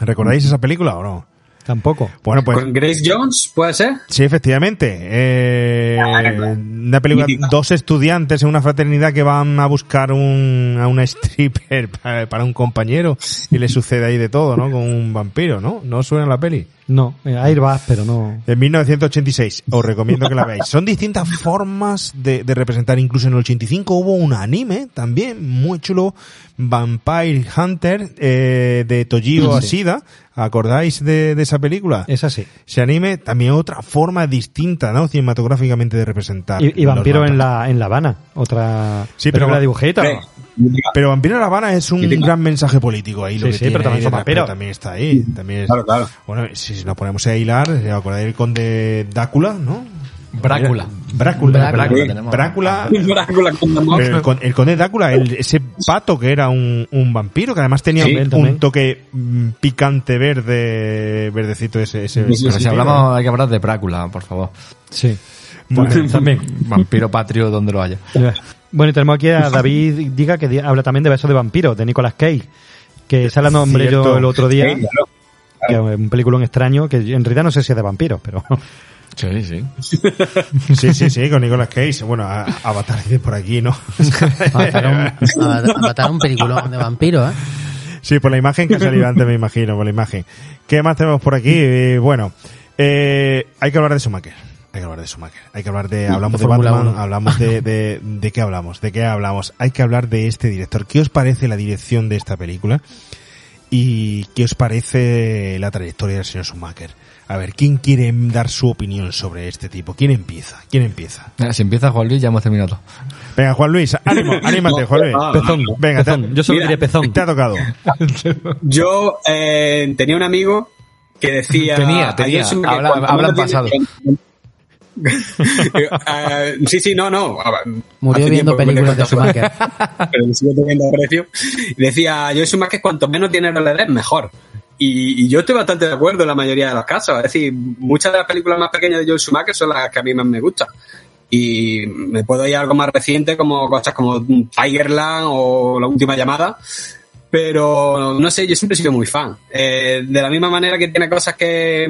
¿Recordáis esa película o no? Tampoco. Bueno, pues ¿Con Grace Jones, puede ser? sí, efectivamente. Eh, una película, Mítica. dos estudiantes en una fraternidad que van a buscar un, a una [LAUGHS] stripper para, para un compañero y le sucede ahí de todo, ¿no? Con un vampiro, ¿no? ¿No suena la peli? No. Eh, Airbus, pero no. En 1986, os recomiendo que la veáis. Son distintas [LAUGHS] formas de, de representar, incluso en el 85 hubo un anime también muy chulo, Vampire Hunter, eh, de Toshio Ashida. ¿Acordáis de, de esa película? Es así. Ese anime también otra forma distinta, ¿no? Cinematográficamente de representar. Y, Vampiro en vampiros. la, en La Habana. Otra Sí, pero- película dibujita. Eh, Pero Vampiro en La Habana es un gran mensaje político ahí. Lo Sí, que sí, tiene pero también ahí pero está ahí. También es- Claro, claro. Bueno, si, nos ponemos a hilar, ¿os acordáis del conde Drácula, no? Brácula. Brácula. Brácula, el, con- el conde Drácula, el- ese pato que era un, un vampiro, que además tenía Sí, un, un toque mm, picante verde, verdecito ese. ese si hablamos, hay que hablar de Brácula, por favor. Sí. Bueno, También. Vampiro patrio donde lo haya. Bueno, y tenemos aquí a David Diga que habla también de Besos de Vampiro, de Nicolas Cage. Que sale el nombre Cierto. yo el otro día. Sí, claro. Que es un película extraño, que en realidad no sé si es de vampiros, pero [LAUGHS] Sí, sí. Sí, sí, sí, con Nicolas Cage. Bueno, a- Avatar dice por aquí, ¿no? [LAUGHS] Avatar un, a- Avatar un peliculón de vampiros, ¿eh? Sí, por la imagen que ha salido antes, me imagino, por la imagen. ¿Qué más tenemos por aquí? Eh, bueno, eh, hay que hablar de Schumacher. Hay que hablar de Schumacher. Hay que hablar de, hablamos de, Batman, hablamos de, [LAUGHS] de, de qué hablamos, de qué hablamos. Hay que hablar de este director. ¿Qué os parece la dirección de esta película? ¿Y qué os parece la trayectoria del señor Schumacher? A ver, ¿quién quiere dar su opinión sobre este tipo? ¿Quién empieza? ¿Quién empieza? Si empieza Juan Luis, ya hemos terminado. todo. Venga, Juan Luis, ánimo, [LAUGHS] anímate, Juan Luis. Ah, pezón. Venga, te-. Yo solo Mira, diré pezón. te ha tocado. [LAUGHS] Yo eh, tenía un amigo que decía... Tenía, tenía. "Ayer se me- Habla- cuando habla en uno pasado". tiene- Eh, [LAUGHS] sí, sí, no, no. a ver, Murió viendo películas de Schumacher. [LAUGHS] pero sigo teniendo aprecio. Y decía, yo Schumacher cuanto menos dinero le des, mejor. Y, y yo estoy bastante de acuerdo en la mayoría de los casos. Es decir, muchas de las películas más pequeñas de Joel Schumacher son las que a mí más me gustan. Y me puedo ir a algo más reciente, como cosas como Tigerland o La Última Llamada. Pero no sé, yo siempre he sido muy fan. Eh, de la misma manera que tiene cosas que.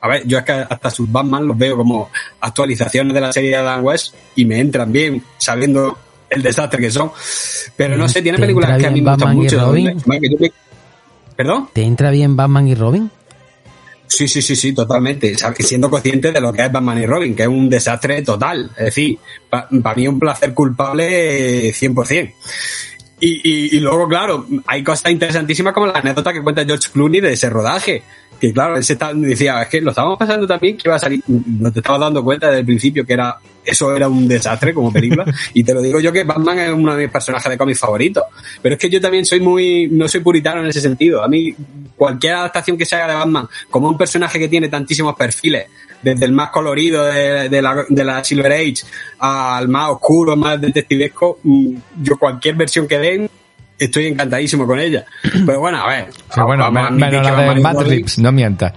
A ver, yo es que hasta sus Batman los veo como actualizaciones de la serie de Adam West y me entran bien, sabiendo el desastre que son. Pero no sé, tiene ¿Te películas que a mí me gustan mucho. Me- ¿Perdón? ¿Te entra bien Batman y Robin? Sí, sí, sí, sí, totalmente. Siendo consciente de lo que es Batman y Robin, que es un desastre total. Es decir, para mí un placer culpable eh, 100%. Y, y, y luego, claro, hay cosas interesantísimas como la anécdota que cuenta George Clooney de ese rodaje. Que claro, él se está- decía, es que lo estábamos pasando también que iba a salir. No te estabas dando cuenta desde el principio que era eso era un desastre como película. [LAUGHS] y te lo digo yo que Batman es uno de mis personajes de cómics favoritos. Pero es que yo también soy muy, no soy puritano en ese sentido. A mí, cualquier adaptación que se haga de Batman, como un personaje que tiene tantísimos perfiles, desde el más colorido de, de la, de la Silver Age al más oscuro, más detectivesco, mm, yo cualquier versión que den estoy encantadísimo con ella. Pero bueno, a ver. Pero bueno, a menos la de Matt Reeves, no mientas.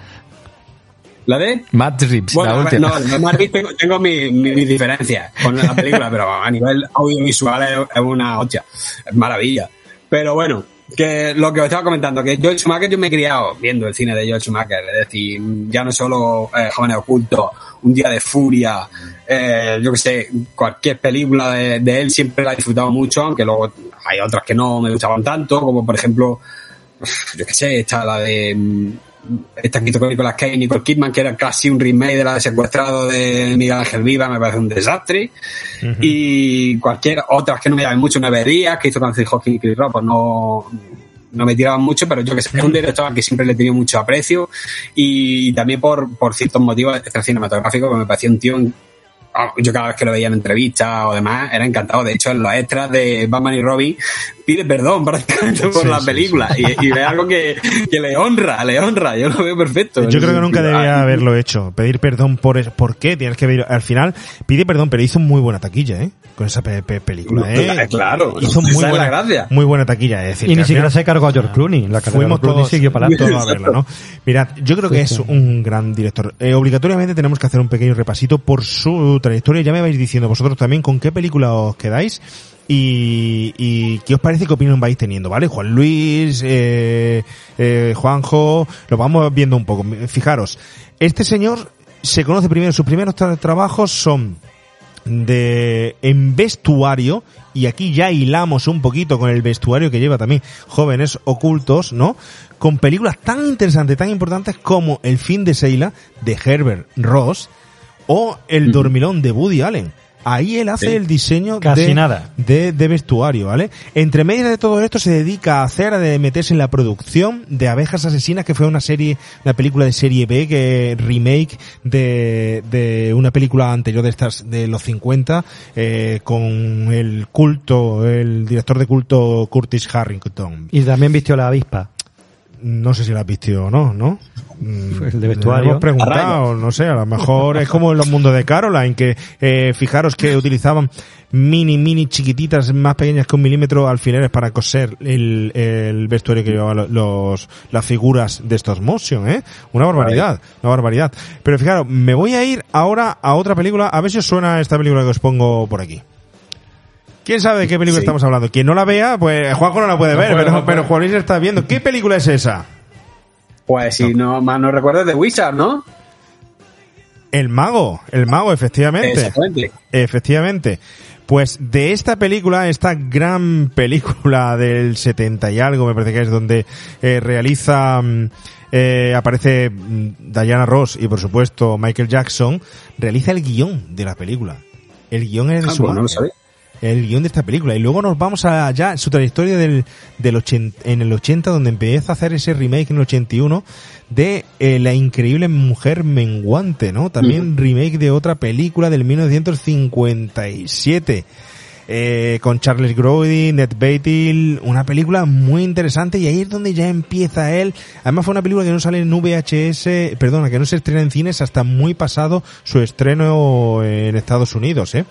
¿La de? Matt Reeves, Bueno, la última. no, de Matt Reeves tengo, tengo mi- mi- mis diferencias con la película, pero a nivel audiovisual es, es una hostia, es maravilla. Pero bueno, que lo que os estaba comentando, que George Schumacher yo me he criado viendo el cine de George Schumacher, es decir, ya no solo eh, Jóvenes Ocultos, Un Día de Furia, eh, yo que sé, cualquier película de, de él siempre la he disfrutado mucho, aunque luego hay otras que no me gustaban tanto, como por ejemplo, yo que sé, está la de que hizo con Nicolas Cage y Nicole Kidman, que era casi un remake de la de Secuestrado de Miguel Ángel Viva, me parece un desastre. Y cualquier otras que no me llamen mucho, Nueve Días, que hizo con Anthony Hopkins y Chris Rock, pues no, no me tiraban mucho, pero yo que sé, es un director al que siempre le he tenido mucho aprecio y también por, por ciertos motivos cinematográficos que me parecía un tío en- ah, yo cada vez que lo veía en entrevistas o demás era encantado. De hecho, en los extras de Batman y Robin pide perdón prácticamente por Sí, la sí, película y, y es algo que, que le honra, le honra. Yo lo veo perfecto. Yo creo que nunca debía Ah, haberlo hecho. Pedir perdón por eso. ¿Por qué? Tienes que ver. Al final, pide perdón, pero hizo muy buena taquilla, ¿eh? Con esa pe- pe- película, ¿eh? Claro, Hizo muy la buena, gracia. muy buena taquilla, es decir. Y ni siquiera se cargó a George Clooney. La carrera de Fuimos Clooney todos, siguió para todos [LAUGHS] a verla, ¿no? Mirad, yo creo que es un gran director. Eh, obligatoriamente tenemos que hacer un pequeño repasito por su trayectoria. Ya me vais diciendo vosotros también con qué película os quedáis y, y qué os parece que opinión vais teniendo, ¿vale? Juan Luis, eh, eh, Juanjo, lo vamos viendo un poco. Fijaros, este señor se conoce primero, sus primeros tra- trabajos son de en vestuario y aquí ya hilamos un poquito con el vestuario que lleva también jóvenes ocultos, ¿no? Con películas tan interesantes, tan importantes como El fin de Seila de Herbert Ross o El dormilón de Woody Allen. Ahí él hace Sí. el diseño Casi de, nada. De, de vestuario, ¿vale? Entre medias de todo esto se dedica a hacer, de meterse en la producción de Abejas Asesinas, que fue una serie, una película de serie B, que remake de, de una película anterior de estas, de los 50, eh, con el culto, el director de culto Curtis Harrington. Y también vistió la avispa. No sé si la has visto o no, ¿no? Mm, El de le vestuario. hemos preguntado, no sé, a lo mejor es como en los mundos de Caroline, que eh, fijaros que utilizaban mini, mini chiquititas, más pequeñas que un milímetro, alfileres para coser el, el vestuario que llevaban lo- los, las figuras de estos motion, ¿eh? Una barbaridad, una barbaridad. Pero fijaros, me voy a ir ahora a otra película, a ver si os suena esta película que os pongo por aquí. ¿Quién sabe de qué película Sí. estamos hablando? Quien no la vea, pues Juanjo no la puede ver, puede, pero, no puede. pero Juan Luis está viendo. ¿Qué película es esa? Pues si no más no recuerdo es de Wizard, ¿no? El mago, el mago, efectivamente. Efectivamente. Pues de esta película, esta gran película del 70 y algo, me parece que es donde eh, realiza, mm, eh, aparece mm, Diana Ross y por supuesto Michael Jackson, realiza el guion de la película. El guion es de Ah, su pues no lo sabía. El guion de esta película. Y luego nos vamos a ya su trayectoria del, del 80, en el 80, donde empieza a hacer ese remake en el 81 de eh, La increíble mujer menguante, ¿no? También remake de otra película del 1957. Eh, con Charles Grodin, Ned Beatty, una película muy interesante y ahí es donde ya empieza él. Además fue una película que no sale en VHS, perdona, que no se estrena en cines hasta muy pasado su estreno en Estados Unidos, ¿eh?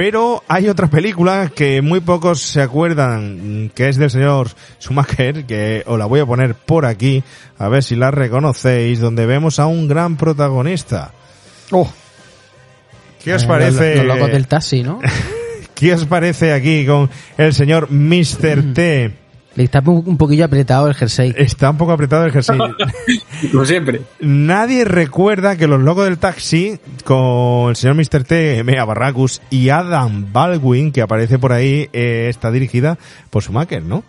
Pero hay otra película que muy pocos se acuerdan, que es del señor Schumacher, que os la voy a poner por aquí, a ver si la reconocéis, donde vemos a un gran protagonista. Oh, ¿Qué os Eh, parece? Los, los locos del taxi, ¿no? [LAUGHS] ¿Qué os parece aquí con el señor Mr. [CLEARS THROAT] T? Le está un poquillo apretado el jersey. Está un poco apretado el jersey. [LAUGHS] Como siempre. Nadie recuerda que los locos del taxi, con el señor Mr. T, Mea Barracus y Adam Baldwin, que aparece por ahí, eh, está dirigida por Schumacher, ¿no?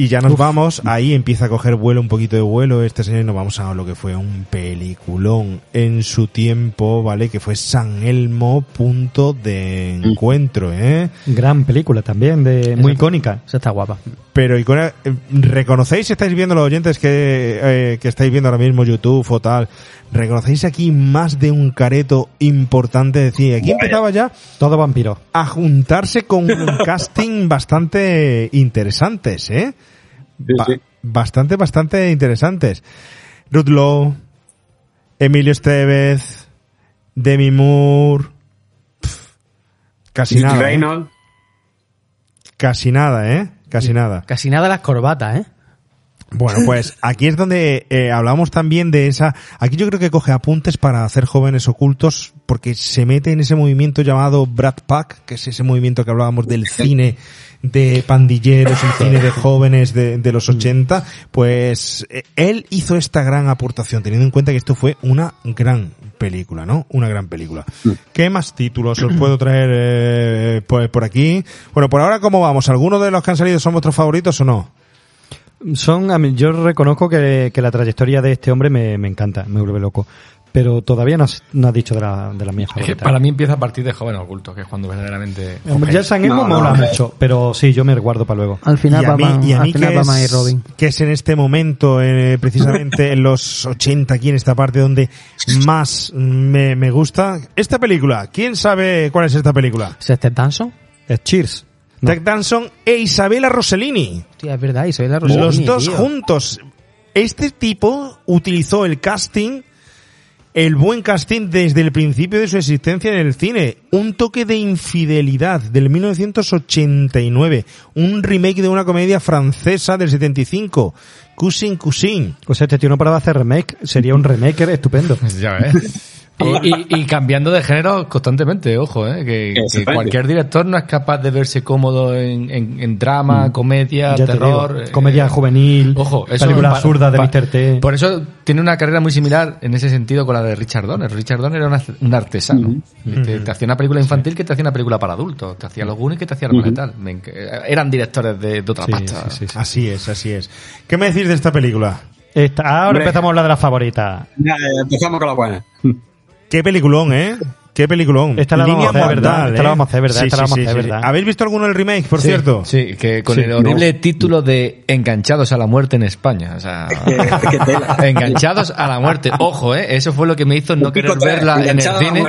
Y ya nos vamos, ahí empieza a coger vuelo, un poquito de vuelo este señor, y nos vamos a lo que fue un peliculón en su tiempo, ¿vale? Que fue San Elmo, punto de encuentro, ¿eh? gran película también, de muy icónica. Esa está guapa. Pero icona- eh, ¿reconocéis si estáis viendo los oyentes que, eh, que estáis viendo ahora mismo YouTube o tal? ¿Reconocéis aquí más de un careto importante? Es decir, aquí empezaba ya Todo vampiro. a juntarse con un [LAUGHS] casting bastante interesantes, ¿eh? Sí, Ba- sí. Bastante, bastante interesantes. Ruth Lowe, Emilio Estevez, Demi Moore, pf, casi nada, ¿eh? Reynolds. Casi nada, ¿eh? Casi nada. Casi nada las corbatas, ¿eh? Bueno, pues [LAUGHS] aquí es donde eh, hablamos también de esa. Aquí yo creo que coge apuntes para hacer jóvenes ocultos, porque se mete en ese movimiento llamado Brad Pack, que es ese movimiento que hablábamos del cine de pandilleros, el cine de [LAUGHS] jóvenes de, de los 80. Pues eh, él hizo esta gran aportación, teniendo en cuenta que esto fue una gran película, ¿no? Una gran película. ¿Qué más títulos os puedo traer eh, pues, por aquí? Bueno, por ahora, ¿cómo vamos? ¿Algunos de los que han salido son vuestros favoritos o no? Son, a mí, yo reconozco que, que la trayectoria de este hombre me, me encanta, me vuelve loco. Pero todavía no has, no has dicho de la, de la mía Es que favorita. para mí empieza a partir de Joven Oculto, que es cuando verdaderamente... Ya San Elmo No, no, mola no. mucho, pero sí, yo me guardo para luego. Al final y a es, Robin. que es en este momento, eh, precisamente en los 80, aquí en esta parte donde más me, me gusta. Esta película, ¿quién sabe cuál es esta película? ¿Es este Danson? Es Cheers. No. Jack Danson e Isabella Rossellini. Hostia, es verdad, y soy la los Rossellini, dos tío. juntos. Este tipo utilizó el casting, el buen casting desde el principio de su existencia en el cine. Un toque de infidelidad del 1989. Un remake de una comedia francesa del 75. Cousin Cousin. O sea, este tío no paraba de hacer remake, sería un remake estupendo. [LAUGHS] Ya ves. Y, y- y cambiando de género constantemente, ojo, ¿eh? que, cualquier director no es capaz de verse cómodo en, en- en drama, comedia, Mm. Ya te terror. eh, comedia juvenil, Ojo, eso película pa- absurda de pa- Mr. T. Por eso tiene una carrera muy similar en ese sentido con la de Richard Donner. Richard Donner era un ar- un artesano. te, te hacía una película infantil que te hacía una película para adultos. Te hacía los Goonies que te hacía los tal. Me enc- eran directores de, de otra Sí, pasta. sí, sí, sí. Así es, así es. ¿Qué me decís de esta película? Esta- ahora Hombre. empezamos a hablar de la favorita. Ya, ya, empezamos con la buena. Qué peliculón, ¿eh? Qué peliculón. Esta la vamos a hacer, ¿verdad? Esta la ¿eh? vamos a hacer, ¿verdad? Sí, Esta la sí, vamos a sí, hacer, sí. ¿verdad? ¿Habéis visto alguno del remake, por Sí, cierto? Sí, que con Sí, el horrible título de Enganchados a la muerte en España. O sea, [LAUGHS] enganchados a la muerte. Ojo, ¿eh? Eso fue lo que me hizo no querer verla en el cine.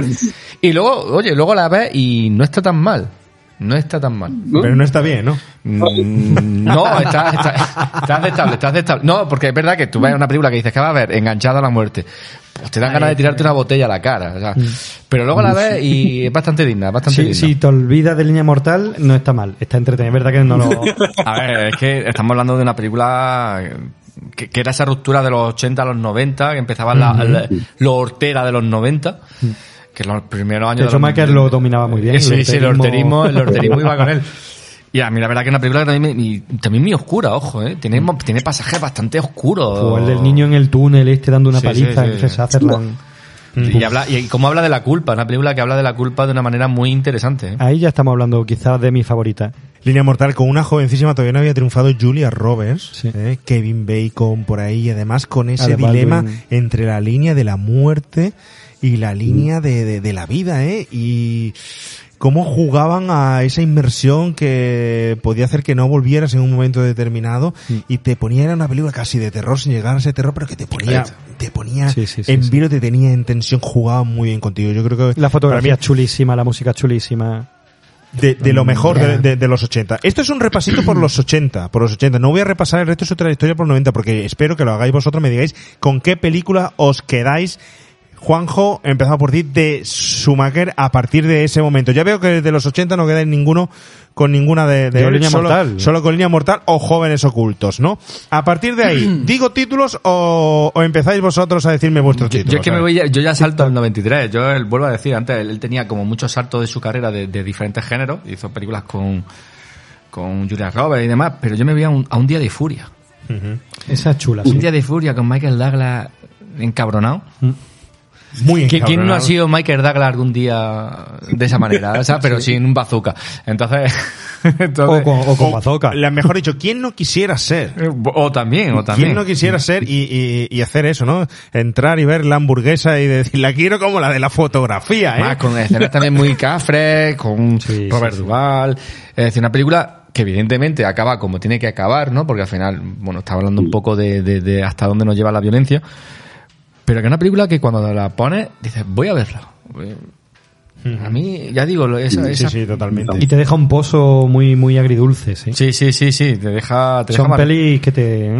Y luego, oye, luego la ves y no está tan mal. No está tan mal. Pero no está bien, ¿no? Mm, No, está, está, está aceptable, está aceptable. No, porque es verdad que tú ves una película que dices que va a ver enganchado a la muerte. Te dan ganas de tirarte una botella a la cara. o sea, pero luego la ves y es bastante digna, bastante Si, digna. si te olvidas de Línea Mortal, no está mal. Está entretenido. Es verdad que no lo... [LAUGHS] A ver, es que estamos hablando de una película que, que era esa ruptura de los 80 a los 90, que empezaba la, la- lo hortera de los 90, que los primeros años De hecho, los- Michael lo dominaba muy bien. Sí, el sí, el horterismo, el horterismo iba con él. [LAUGHS] Y a mí la verdad que es una película que también, me- y también muy oscura, ojo, ¿eh? Tiene, tiene pasajes bastante oscuros. O el del niño en el túnel, este dando una Sí, paliza, sí, sí. que se hace la- Y, habla, y cómo habla de la culpa, una película que habla de la culpa de una manera muy interesante. ¿eh? Ahí ya estamos hablando quizás de mi favorita. Línea Mortal con una jovencísima, todavía no había triunfado Julia Roberts, Sí. ¿eh? Kevin Bacon por ahí, y además con ese dilema Baldwin. entre la línea de la muerte y la línea de, de, de la vida, ¿eh? Y cómo jugaban a esa inmersión que podía hacer que no volvieras en un momento determinado y te ponía, era una película casi de terror sin llegar a ese terror, pero que te ponía, te ponía Sí, sí, en vilo, te tenía en tensión, jugaba muy bien contigo. Yo creo que La fotografía es chulísima, la música chulísima. de, de lo mejor de, de- de los 80. Esto es un repasito por los 80, por los 80. No voy a repasar el resto de su trayectoria por los 90 porque espero que lo hagáis vosotros, me digáis con qué película os quedáis. Juanjo, empezado por ti, de Schumacher a partir de ese momento. Ya veo que de los 80 no quedáis ninguno con ninguna de, de él, Línea solo, Mortal. solo con línea mortal o jóvenes ocultos, ¿no? A partir de ahí, [CLEARS THROAT] ¿digo títulos o, o empezáis vosotros a decirme vuestros Yo, títulos? yo es que me voy, ya- yo ya salto al 93. Yo él, vuelvo a decir, antes él, él tenía como muchos saltos de su carrera de, de diferentes géneros. Hizo películas con, con Julia Roberts y demás, pero yo me voy a un, a un día de furia. Esa es chula, Un sí. día de furia con Michael Douglas encabronado. Muy ¿Qui- ¿Quién no ha sido Michael Douglas algún día de esa manera? O sea, pero sin un bazooka. Entonces, [LAUGHS] entonces O con, o con O, bazooka. la- mejor dicho, ¿quién no quisiera ser? eh, o también, o también. ¿Quién no quisiera ser y, y- y hacer eso, no? Entrar y ver la hamburguesa y decir, la quiero como la de la fotografía, ¿eh? Más, con escenas también muy cafres, con [LAUGHS] Sí, Robert sí, sí. Duval. Es decir, una película que evidentemente acaba como tiene que acabar, ¿no? Porque al final, bueno, está hablando un poco de, de- de hasta dónde nos lleva la violencia. Pero que es una película que cuando la pones, dices, voy a verla. A mí, ya digo, lo- esa, Sí, esa- sí, totalmente. Y te deja un pozo muy, muy agridulce, sí. Sí, sí, sí, sí, te deja... Te deja Son mar- pelis que te...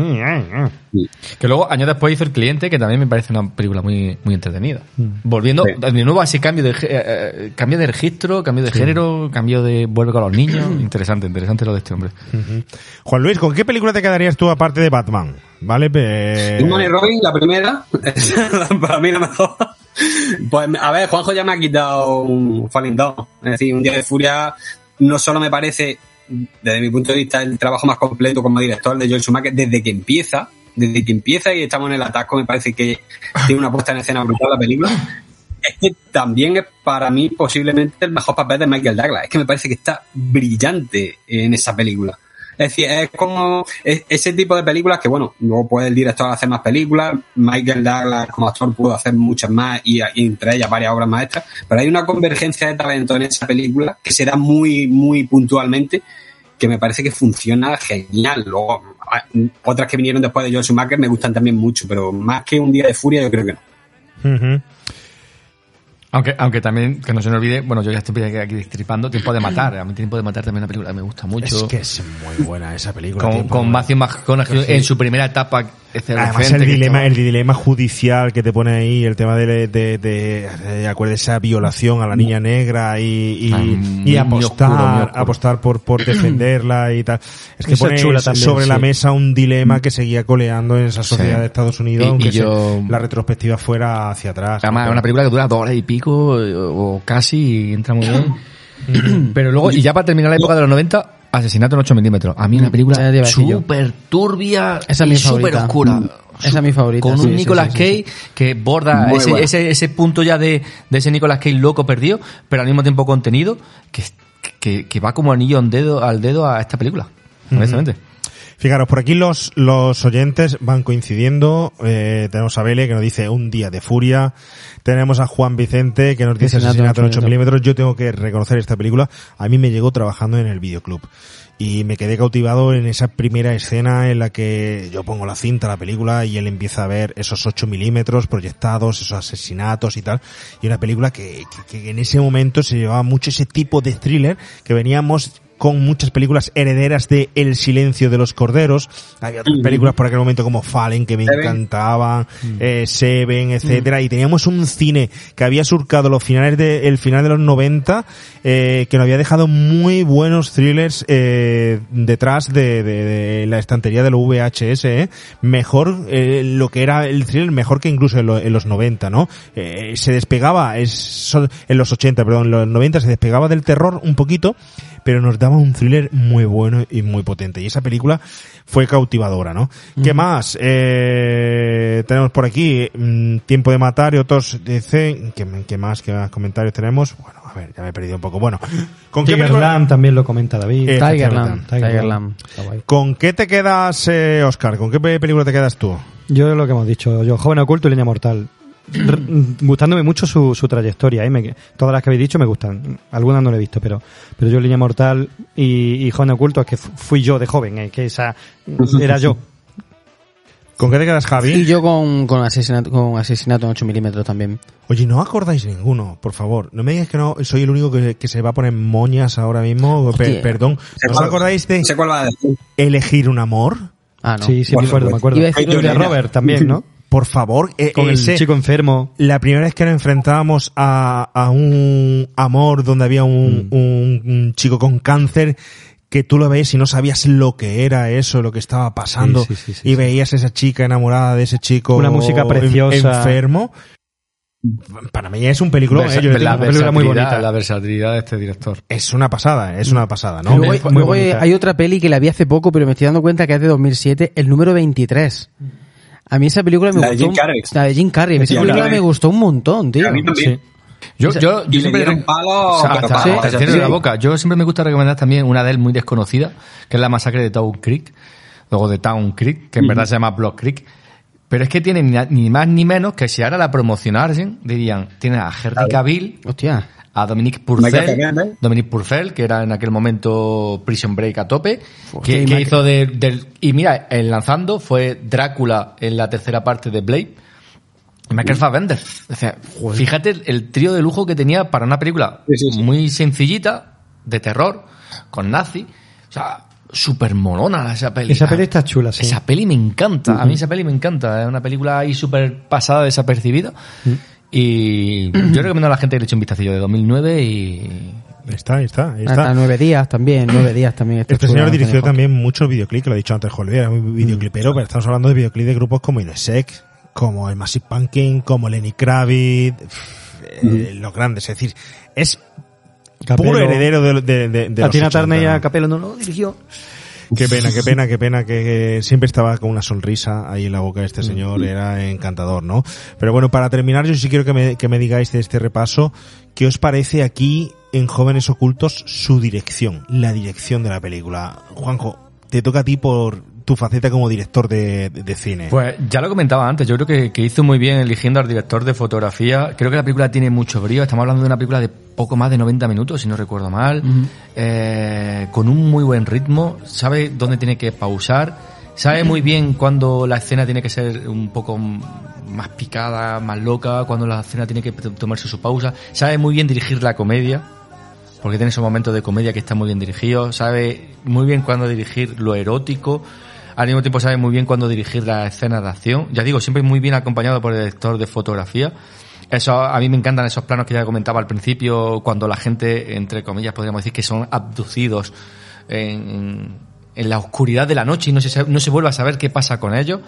Que luego, años después hizo El Cliente, que también me parece una película muy, muy entretenida. Mm. Volviendo Sí. de nuevo a ese cambio de, eh, eh, cambio de registro, cambio de género, cambio de vuelve con los niños. [CLEARS THROAT] interesante, interesante lo de este hombre. Juan Luis, ¿con qué película te quedarías tú aparte de Batman? ¿Vale? Pe- Batman y Robin, la primera, [LAUGHS] para mí la mejor. Pues, a ver, Juanjo ya me ha quitado un Falling Down. Es decir, un día de furia no solo me parece, desde mi punto de vista, el trabajo más completo como director de Joel Schumacher desde que empieza, desde que empieza y estamos en el atasco, me parece que tiene una puesta en escena brutal la película. Es que también es para mí posiblemente el mejor papel de Michael Douglas. Es que me parece que está brillante en esa película. Es decir, es como es- ese tipo de películas que, bueno, luego puede el director hacer más películas. Michael Douglas como actor pudo hacer muchas más y, entre ellas varias obras maestras. Pero hay una convergencia de talento en esa película que se da muy, muy puntualmente que me parece que funciona genial. Luego, otras que vinieron después de Joel Schumacher me gustan también mucho, pero más que un día de furia yo creo que no. Aunque, aunque también, que no se nos olvide, bueno, yo ya estoy aquí destripando, Tiempo de Matar. A mí Tiempo de Matar también es una película que me gusta mucho. Es que es muy buena esa película. con, con Matthew McConaughey en su primera etapa Además el dilema, el dilema judicial que te pone ahí, el tema de, de, de, de esa violación a la niña negra y, y, Ah, y muy apostar, oscuro, muy oscuro. apostar por, por [CLEARS THROAT] defenderla y tal. Es que pone es chula también, sobre la mesa un dilema que seguía coleando en esa sociedad Sí. de Estados Unidos, Y- aunque yo- la retrospectiva fuera hacia atrás. Además, es una película que dura dos horas y pico, eh, o casi, y entra muy bien. [CLEARS THROAT] Pero luego, y ya para terminar la época de los 90, Asesinato en 8 milímetros. A mí una te película súper turbia Esa es y mi súper favorita. oscura. Mm. Esa es mi favorita, Con un sí, Nicolas sí, sí, Cage que borda ese, ese, ese punto ya de, de ese Nicolas Cage loco perdido, pero al mismo tiempo contenido, que, que, que va como anillo al dedo, al dedo a esta película. Honestamente. Fijaros, por aquí los, los oyentes van coincidiendo. Eh, tenemos a Bele que nos dice un día de furia. Tenemos a Juan Vicente que nos dice Asesinato asesinato en en 8 ocho milímetros. Yo tengo que reconocer esta película. A mí me llegó trabajando en el videoclub. Y me quedé cautivado en esa primera escena en la que yo pongo la cinta, la película, y él empieza a ver esos 8 milímetros proyectados, esos asesinatos y tal. Y una película que, que- que en ese momento se llevaba mucho ese tipo de thriller que veníamos con muchas películas herederas de El silencio de los corderos. Había otras películas por aquel momento como Fallen que me Seven. encantaban, eh, Seven, etcétera. Y teníamos un cine que había surcado los finales de, el final de los 90, eh, que nos había dejado muy buenos thrillers eh, detrás de, de- de la estantería de los VHS. eh. Mejor lo que era el thriller, mejor que incluso en, lo- en los 90, ¿no? Se despegaba, es, en los 80, perdón, en los 90 se despegaba del terror un poquito, pero nos daba un thriller muy bueno y muy potente. Y esa película fue cautivadora, ¿no? ¿Qué más? Eh, tenemos por aquí mm, Tiempo de Matar y otros dicen... ¿qué, qué más? ¿Qué más comentarios tenemos? Bueno, a ver, ya me he perdido un poco. Bueno, ¿con qué, película- Tigerland también lo comenta David. Eh. Tigerland. Tigerland. Está guay. ¿Con qué te quedas, eh, Oscar? ¿Con qué pe- película te quedas tú? Yo lo que hemos dicho, yo, Joven Oculto y Línea Mortal. R- gustándome mucho su, su trayectoria, ¿eh? Me- todas las que habéis dicho me gustan. Algunas no las he visto, pero, pero yo Línea Mortal y, y Joven Oculto es que fu- fui yo de joven, ¿eh? que esa [LAUGHS] era yo. ¿Con qué te quedas, Y Javi? yo con, con, asesinato, con asesinato en 8 milímetros también. Oye, no acordáis ninguno, por favor. No me digas que no soy el único que, que se va a poner moñas ahora mismo. Pe- perdón. ¿No os acordáis de sé cuál va a decir. elegir un amor? Ah, no. Sí, sí, me acuerdo, me acuerdo. Iba a decir Julia Lorena. Robert también, ¿no? [LAUGHS] Por favor, eh, Con ese- el chico enfermo. la primera vez que nos enfrentábamos a, a un amor donde había un, Mm. un- un chico con cáncer que tú lo veías y no sabías lo que era eso, lo que estaba pasando, Sí, sí, sí, sí, y veías a esa chica enamorada de ese chico Una música preciosa. enfermo. Para mí es un película, Versa- ¿eh? Yo la, una película muy bonita. La versatilidad de este director. Es una pasada, es una pasada, ¿no? Luego, luego hay otra peli que la vi hace poco, pero me estoy dando cuenta que es de 2007, el número 23. A mí esa película me La de gustó. Jim Carrey. La de Jim Carrey. A esa película la me de- gustó un montón, tío. A mí también. Yo, yo, yo Y le siempre palo, O sea, hasta- palo, hasta de la boca. Yo siempre me gusta recomendar también una de él muy desconocida, que es la masacre de Town Creek, luego de Town Creek, que en verdad se llama Block Creek. Pero es que tiene ni, ni más ni menos que si ahora la promocionasen, dirían, tiene a Henry Cavill, Hostia. A Dominique Purcell. Dominique Purcell, que era en aquel momento Prison Break a tope, Hostia, que, hizo de, del, y mira, el lanzando fue Drácula en la tercera parte de Blade, Y Michael Fassbender. O sea, fíjate el, el trío de lujo que tenía para una película Sí, sí, sí. muy sencillita, de terror, con nazi. O sea, súper molona esa peli. Esa peli está chula, sí. Esa peli me encanta. A mí esa peli me encanta. Es una película ahí súper pasada, desapercibida. Y yo [CLEARS THROAT] recomiendo a la gente que le eche un vistacillo de 2009 y... Ahí está, ahí está, ahí Hasta está. nueve días también, nueve días también. Este chula, señor dirigió también muchos videoclips, que lo ha dicho antes Jorge, era muy videoclipero, pero estamos hablando de videoclips de grupos como Inesec, como el Massive Pumpkin, como Lenny Kravitz, eh, los grandes, es decir, es Capello- puro heredero de, de, de, de a los Tina 80, Turner y a Capello no lo dirigió. Qué pena, qué pena, qué pena que siempre estaba con una sonrisa ahí en la boca de este señor, era encantador, ¿no? Pero bueno, para terminar, yo sí quiero que me, que me digáis de este repaso, ¿qué os parece aquí en Jóvenes Ocultos su dirección, la dirección de la película? Juanjo, te toca a ti por tu faceta como director de, de- cine. Pues ya lo comentaba antes, yo creo que, que hizo muy bien eligiendo al director de fotografía. Creo que la película tiene mucho brío. Estamos hablando de una película de poco más de 90 minutos, si no recuerdo mal. Eh, con un muy buen ritmo. Sabe dónde tiene que pausar. Sabe muy bien cuando la escena tiene que ser un poco más picada, más loca. Cuando la escena tiene que tomarse su pausa. Sabe muy bien dirigir la comedia. Porque tiene esos momentos de comedia que están muy bien dirigidos. Sabe muy bien cuándo dirigir lo erótico. Al mismo tiempo sabe muy bien cuándo dirigir las escenas de acción. Ya digo, siempre muy bien acompañado por el director de fotografía. Eso, a mí me encantan esos planos que ya comentaba al principio, cuando la gente, entre comillas, podríamos decir que son abducidos en, la oscuridad de la noche y no se, no se vuelve a saber qué pasa con ellos.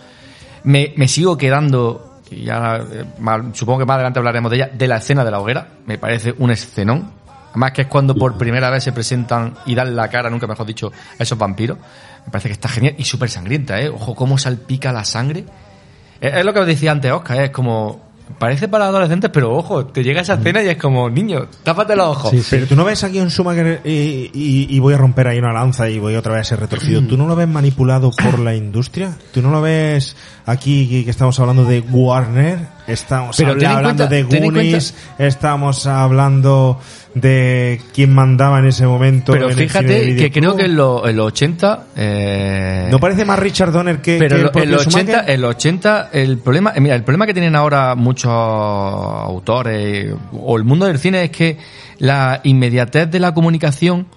Me, me sigo quedando, ya eh, supongo que más adelante hablaremos de ella, de la escena de la hoguera. Me parece un escenón. Además que es cuando por primera vez se presentan y dan la cara, nunca mejor dicho, a esos vampiros. Me parece que está genial y súper sangrienta, ¿eh? Ojo, cómo salpica la sangre. Es, es lo que os decía antes, Oscar, ¿eh? es como... Parece para adolescentes, pero ojo, te llega esa escena y es como, niño, tápate los ojos. Sí, sí. Pero tú no ves aquí un Schumacher y, y- y voy a romper ahí una lanza y voy otra vez a ser retorcido. ¿Tú no lo ves manipulado por la industria? ¿Tú no lo ves aquí que estamos hablando de Warner? Estamos Pero habla- hablando cuenta- de Goonies, estamos hablando de quién mandaba en ese momento. Pero en el cine de fíjate que creo que en los en los 80... Eh, ¿No parece más Richard Donner que, pero que el lo- en los 80, Schumacher? en los 80 el problema, eh, mira, el problema que tienen ahora muchos autores o el mundo del cine es que la inmediatez de la comunicación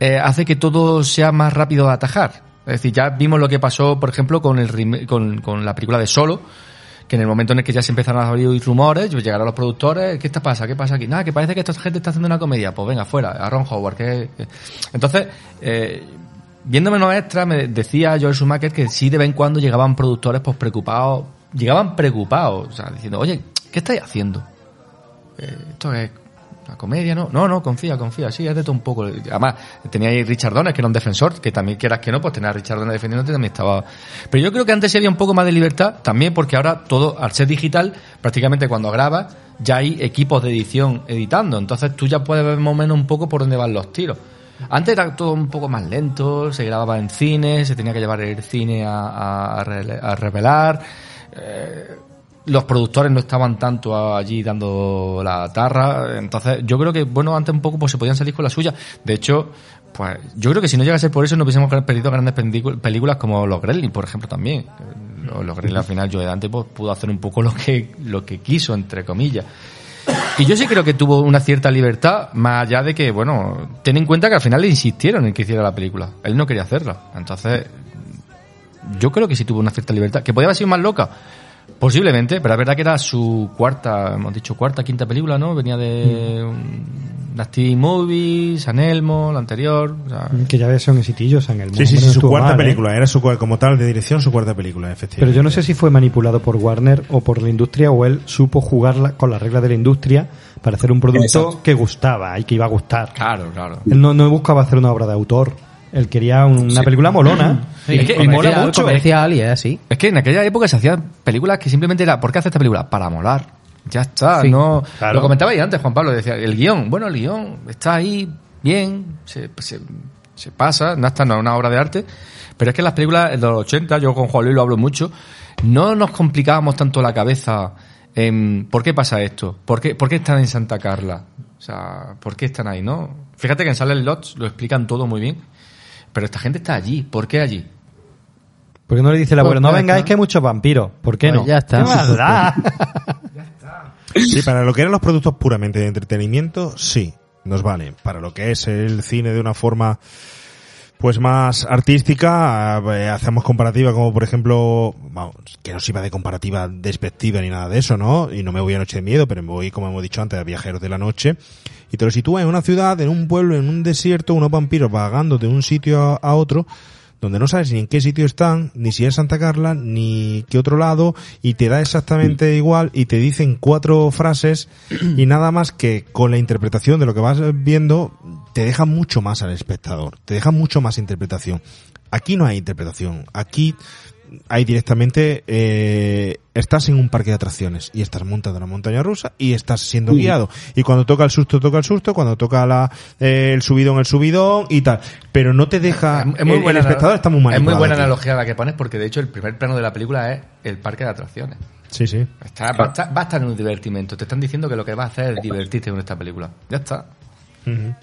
eh, hace que todo sea más rápido de atajar. Es decir, ya vimos lo que pasó, por ejemplo, con el con, con la película de Solo, en el momento en el que ya se empezaron a salir rumores, llegaron los productores, ¿qué está pasa? ¿Qué pasa aquí? Nada, que parece que esta gente está haciendo una comedia. Pues venga, fuera, a Ron Howard. Que, Entonces, eh, viendo menos extra, me decía George Schumacher que sí de vez en cuando llegaban productores pues preocupados, llegaban preocupados, o sea, diciendo, oye, ¿qué estáis haciendo? Eh, esto es una comedia, ¿no? No, no, confía, confía, sí, todo un poco. Además, tenía ahí Richard Donner, que era un defensor, que también quieras que no, pues tener a Richard Donner defendiéndote también estaba... Pero yo creo que antes había un poco más de libertad, también porque ahora todo, al ser digital, prácticamente cuando grabas, ya hay equipos de edición editando, entonces tú ya puedes ver más o menos un poco por dónde van los tiros. Antes era todo un poco más lento, se grababa en cine, se tenía que llevar el cine a, a- a revelar. eh, los productores no estaban tanto allí dando la tarra. Entonces, yo creo que, bueno, antes un poco pues se podían salir con la suya. De hecho, pues yo creo que si no llega a ser por eso, no hubiésemos perdido grandes películas como Los Gremlins, por ejemplo, también. Los, los Gremlins al final, Joe Dante pues, pudo hacer un poco lo que, lo que quiso, entre comillas. Y yo sí creo que tuvo una cierta libertad, más allá de que, bueno, ten en cuenta que al final le insistieron en que hiciera la película. Él no quería hacerla. Entonces, yo creo que sí tuvo una cierta libertad. ¿Que podía haber sido más loca? Posiblemente, pero es verdad que era su cuarta, hemos dicho cuarta, quinta película, ¿no? Venía de un, las TV Movies, San Elmo, la anterior. o sea, Que ya son exititos en el mundo. Sí, sí, sí, no su cuarta mal, ¿eh? película. Era su como tal de dirección, su cuarta película, efectivamente. Pero yo no sé si fue manipulado por Warner o por la industria o él supo jugar con las reglas de la industria para hacer un producto Exacto. que gustaba y que iba a gustar. claro, claro. Él no, no buscaba hacer una obra de autor. Él quería una película molona. Sí, Es que comercial, mola mucho. comercial y es así. Es que en aquella época se hacían películas que simplemente era, ¿por qué hace esta película? Para molar. Ya está, Sí, no. claro. Lo comentabais antes, Juan Pablo, decía, el guion, bueno, el guion está ahí, bien, se, se, se pasa, no está, no es una obra de arte, pero es que las películas de los 80, yo con Juan Luis lo hablo mucho, no nos complicábamos tanto la cabeza en ¿por qué pasa esto? ¿Por qué, por qué están en Santa Carla? O sea, ¿por qué están ahí, no? Fíjate que en Silent Lots lo explican todo muy bien, pero esta gente está allí, ¿por qué allí? Porque no le dice el abuelo, no vengáis que hay muchos vampiros. ¿Por qué Pues no? ya está. ¿Qué más [LAUGHS] da? Sí, para lo que eran los productos puramente de entretenimiento, sí, nos vale. Para lo que es el cine de una forma pues más artística, eh, hacemos comparativa como por ejemplo, vamos, que no sirva de comparativa despectiva ni nada de eso, ¿no? Y no me voy a Noche de Miedo, pero me voy, como hemos dicho antes, a Viajeros de la Noche, y te lo sitúa en una ciudad, en un pueblo, en un desierto, unos vampiros vagando de un sitio a, a otro, donde no sabes ni en qué sitio están, ni si es Santa Carla, ni qué otro lado, y te da exactamente igual, y te dicen cuatro frases, y [CLEARS THROAT] nada más que con la interpretación de lo que vas viendo, te deja mucho más al espectador, te deja mucho más interpretación. Aquí no hay interpretación, aquí hay directamente, eh, estás en un parque de atracciones y estás montando una montaña rusa y estás siendo guiado. Y cuando toca el susto, toca el susto, cuando toca la, eh, el subidón, el subidón y tal. Pero no te deja, Es muy el- buena el espectador está muy Es manipulado muy buena analogía la que pones porque de hecho el primer plano de la película es el parque de atracciones. Sí, sí. Está, va, a estar, va a estar en un divertimento. Te están diciendo que lo que vas a hacer es divertirte con esta película. Ya está.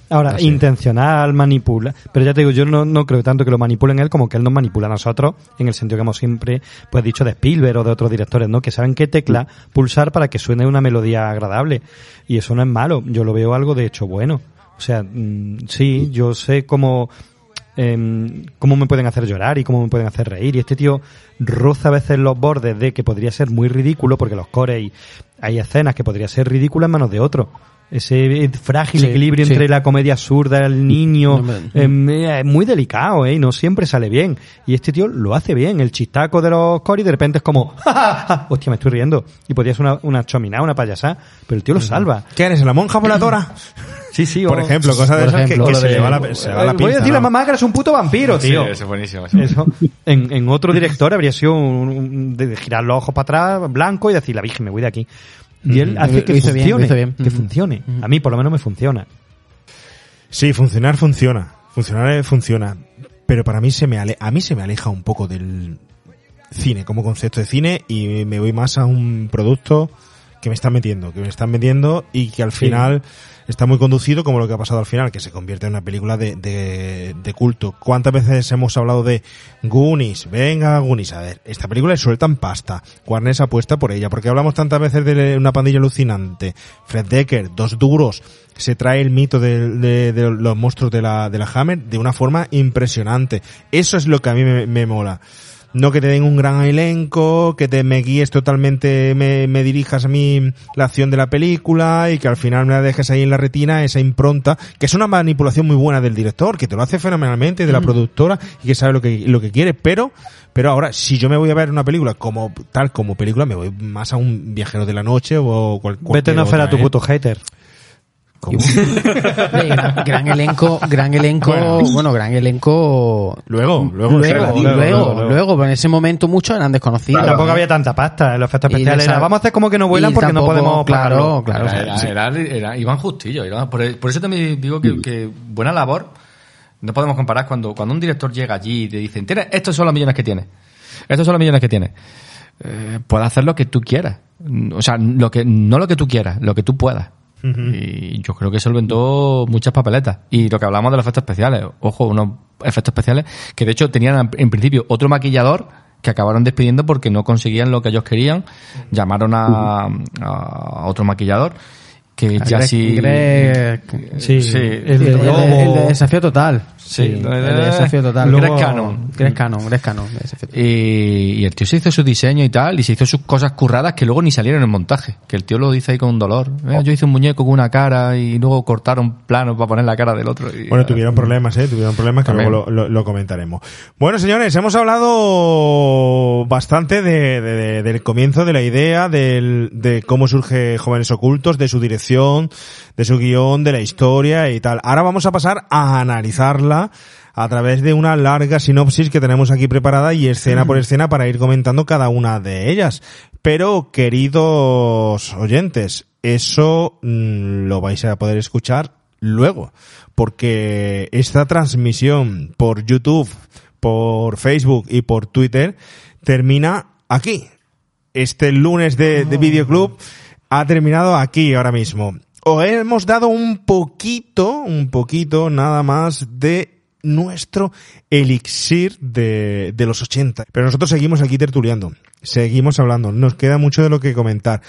Ahora, Así intencional, manipula. Pero ya te digo, yo no, no creo tanto que lo manipulen él como que él nos manipula a nosotros, en el sentido que hemos siempre pues dicho de Spielberg o de otros directores, ¿no? Que saben qué tecla pulsar para que suene una melodía agradable. Y eso no es malo. Yo lo veo algo de hecho bueno. O sea, mm, sí, yo sé cómo, em, cómo me pueden hacer llorar y cómo me pueden hacer reír. Y este tío roza a veces los bordes de que podría ser muy ridículo, porque los cores y hay escenas que podría ser ridículas en manos de otro. Ese frágil Sí, equilibrio sí. entre la comedia absurda, el niño, No me- em, eh, es muy delicado, ¿eh? No siempre sale bien. Y este tío lo hace bien. El chistaco de los coris de repente es como, [LAUGHS] ¡Ja, ja, ja! hostia, me estoy riendo. Y podría ser una, una chominada, una payasá, pero el tío lo salva. ¿Qué eres? ¿La monja voladora? [LAUGHS] Sí, sí. Por o- ejemplo, cosas de esas que- ejemplo, que, lo se, le va la, se va la Eh, Voy a a ¿no? mamá que eres un puto vampiro, tío. Sí, eso es buenísimo. eso. Eso, en, en otro director habría sido un- un- de girar los ojos para atrás, blanco, y decir, la Virgen, me voy de aquí. Y él hace que bien, funcione. bien. Que funcione. A mí, por lo menos, me funciona. Sí, funcionar funciona. Funcionar eh, funciona. Pero para mí se me ale- a mí se me aleja un poco del cine como concepto de cine y me voy más a un producto que me están metiendo, que me están metiendo y que al Sí. Está muy conducido como lo que ha pasado al final, que se convierte en una película de, de, de culto. ¿Cuántas veces hemos hablado de Goonies? Venga, Goonies, a ver, esta película le sueltan pasta. Warner apuesta por ella, porque hablamos tantas veces de una pandilla alucinante. Fred Decker, dos duros, se trae el mito de, de- de los monstruos de la, de la Hammer de una forma impresionante. Eso es lo que a mí me, me mola. No que te den un gran elenco, que te me guíes totalmente, me, me dirijas a mí la acción de la película y que al final me la dejes ahí en la retina, esa impronta, que es una manipulación muy buena del director, que te lo hace fenomenalmente, de la productora y que sabe lo que, lo que quiere, pero, pero ahora, si yo me voy a ver una película como, tal como película, me voy más a un viajero de la noche o cual, Vete cualquier no fuera otra, tu ¿eh? puto hater. Gran, [LAUGHS] gran elenco, gran elenco, bueno, gran elenco. Luego, luego, luego, luego, y luego, luego, luego. luego, pero en ese momento muchos eran desconocidos. Tampoco había tanta pasta en los efectos especiales. Era, vamos a hacer como que no vuelan y porque no podemos claro, pagarlo. claro. Era, era- era- era- iban justillos. iban- por, por eso también digo que, que buena labor. No podemos comparar cuando, cuando un director llega allí y te dicen, "Tienes- estos son los millones que tienes. Estos son los millones que tienes. Eh, puedes hacer lo que tú quieras. O sea, lo que, no lo que tú quieras, lo que tú puedas. Y yo creo que solventó muchas papeletas. Y lo que hablamos de los efectos especiales, ojo, unos efectos especiales que de hecho tenían en principio otro maquillador que acabaron despidiendo porque no conseguían lo que ellos querían. Llamaron a, a otro maquillador que ya Greg- sí... Sí, Greg- Sí, el Sí, el, desafío total. Sí, el desafío total. Greg Luego- Cannon. Greg Cannon, Greg. Y, y el tío se hizo su diseño y tal, y se hizo sus cosas curradas que luego ni salieron en el montaje. Que el tío lo dice ahí con un dolor. Eh, Yo hice un muñeco con una cara y luego cortaron planos para poner la cara del otro. y- Bueno, tuvieron problemas, ¿eh? Tuvieron problemas que También. luego lo, lo- lo comentaremos. Bueno, señores, hemos hablado bastante de, de- de- del comienzo, de la idea, del, de cómo surge Jóvenes Ocultos, de su dirección, de su guion, de la historia y tal. Ahora vamos a pasar a analizarla a través de una larga sinopsis que tenemos aquí preparada y escena por escena para ir comentando cada una de ellas. Pero, queridos oyentes, eso mm, lo vais a poder escuchar luego, porque esta transmisión por YouTube, por Facebook y por Twitter termina aquí. Este lunes de, de Videoclub ha terminado aquí ahora mismo. Os hemos dado un poquito, un poquito nada más de nuestro elixir de, de los 80. Pero nosotros seguimos aquí tertuliando, seguimos hablando, nos queda mucho de lo que comentar.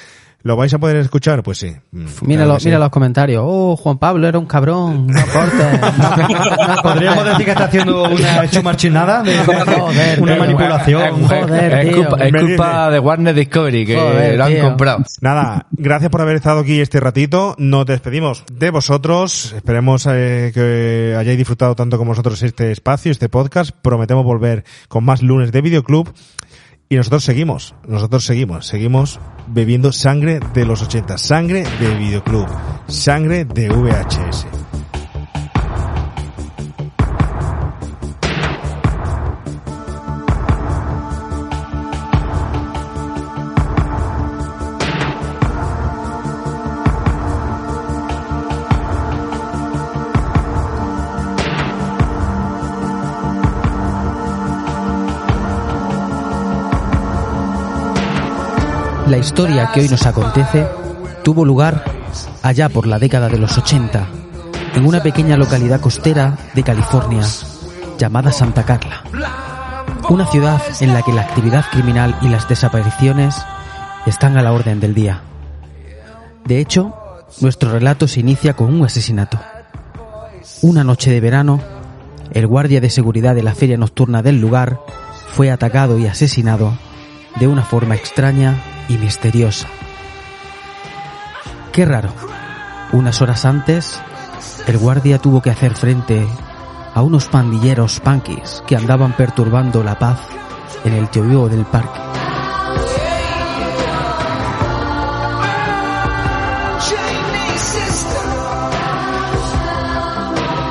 ¿Lo vais a poder escuchar? Pues sí. Mm, Mira, claro lo- sí. mira los comentarios. Oh, Juan Pablo era un cabrón. No cortes. No, no, Podríamos decir que está haciendo una [LAUGHS] chumarchinada, de, Joder, una tío. manipulación. Joder, es tío. culpa, es culpa de Warner Discovery que Joder, lo han tío. comprado. Nada, gracias por haber estado aquí este ratito. Nos despedimos de vosotros. Esperemos eh, que hayáis disfrutado tanto como nosotros este espacio, este podcast. Prometemos volver con más lunes de Videoclub. Y nosotros seguimos, nosotros seguimos, seguimos bebiendo sangre de los 80, sangre de Videoclub, sangre de VHS. La historia que hoy nos acontece tuvo lugar allá por la década de los 80, en una pequeña localidad costera de California llamada Santa Carla. Una ciudad en la que la actividad criminal y las desapariciones están a la orden del día. De hecho, nuestro relato se inicia con un asesinato. Una noche de verano, el guardia de seguridad de la feria nocturna del lugar fue atacado y asesinado de una forma extraña y misteriosa. Qué raro. Unas horas antes, el guardia tuvo que hacer frente a unos pandilleros punkis que andaban perturbando la paz en el teorío del parque.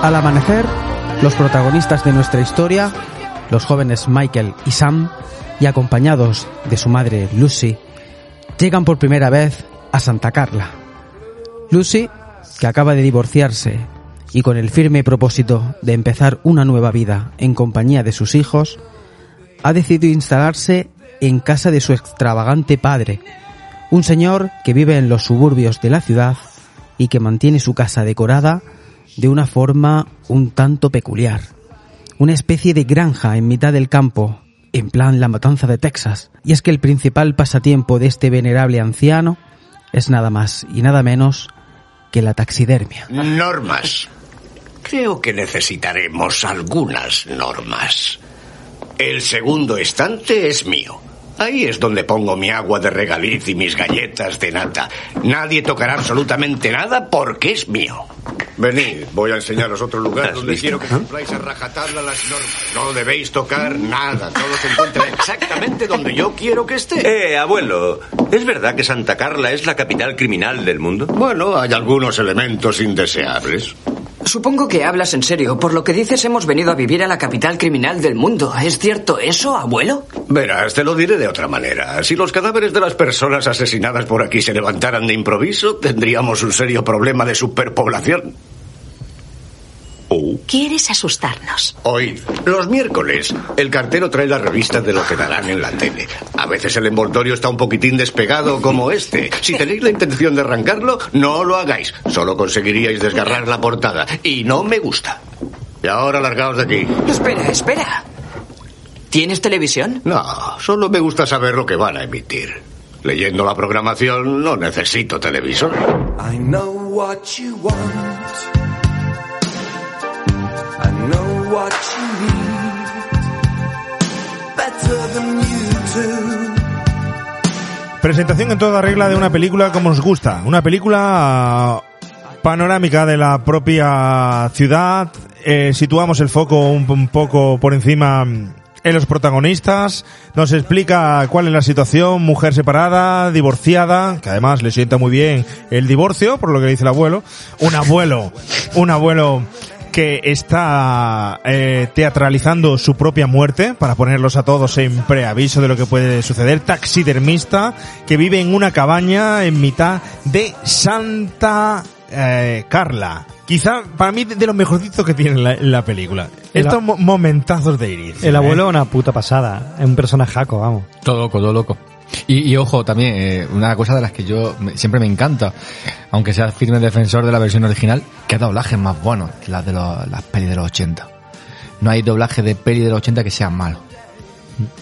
Al amanecer, los protagonistas de nuestra historia, los jóvenes Michael y Sam, y acompañados de su madre Lucy, llegan por primera vez a Santa Carla. Lucy, que acaba de divorciarse y con el firme propósito de empezar una nueva vida en compañía de sus hijos, ha decidido instalarse en casa de su extravagante padre, un señor que vive en los suburbios de la ciudad y que mantiene su casa decorada de una forma un tanto peculiar. Una especie de granja en mitad del campo, en plan la matanza de Texas. Y es que el principal pasatiempo de este venerable anciano es nada más y nada menos que la taxidermia. Normas. Creo que necesitaremos algunas normas. El segundo estante es mío. Ahí es donde pongo mi agua de regaliz y mis galletas de nata. Nadie tocará absolutamente nada porque es mío. Venid, voy a enseñaros otro lugar ¿Has donde visto? quiero que cumpláis a rajatabla las normas. No debéis tocar nada. Todo se encuentra exactamente donde yo quiero que esté. Eh, abuelo, ¿es verdad que Santa Carla es la capital criminal del mundo? Bueno, hay algunos elementos indeseables. Supongo que hablas en serio. Por lo que dices, hemos venido a vivir a la capital criminal del mundo. ¿Es cierto eso, abuelo? Verás, te lo diré de otra manera. Si los cadáveres de las personas asesinadas por aquí se levantaran de improviso, tendríamos un serio problema de superpoblación. ¿Quieres asustarnos? Oíd, los miércoles el cartero trae las revistas de lo que darán en la tele. A veces el envoltorio está un poquitín despegado como este. Si tenéis la intención de arrancarlo, no lo hagáis. Solo conseguiríais desgarrar la portada. Y no me gusta. Y ahora largaos de aquí. Espera, espera. ¿Tienes televisión? No, solo me gusta saber lo que van a emitir. Leyendo la programación no necesito televisor. I know what you want. Presentación en toda regla de una película como nos gusta. Una película panorámica de la propia ciudad. Eh, situamos el foco un, un poco por encima en los protagonistas. Nos explica cuál es la situación. Mujer separada, divorciada, que además le sienta muy bien el divorcio, por lo que dice el abuelo. Un abuelo, un abuelo que está eh, teatralizando su propia muerte para ponerlos a todos en preaviso de lo que puede suceder. Taxidermista que vive en una cabaña en mitad de Santa eh, Carla. Quizá para mí de los mejorcitos que tiene la, la película. El Estos momentazos de iris. El abuelo es una puta pasada. Es un personajaco, vamos. Todo loco, todo loco. Y, y ojo, también, eh, una cosa de las que yo me- siempre me encanta, aunque sea firme defensor de la versión original, que doblajes más buenos que las de los- las pelis de los 80. No hay doblaje de peli de los 80 que sean malos.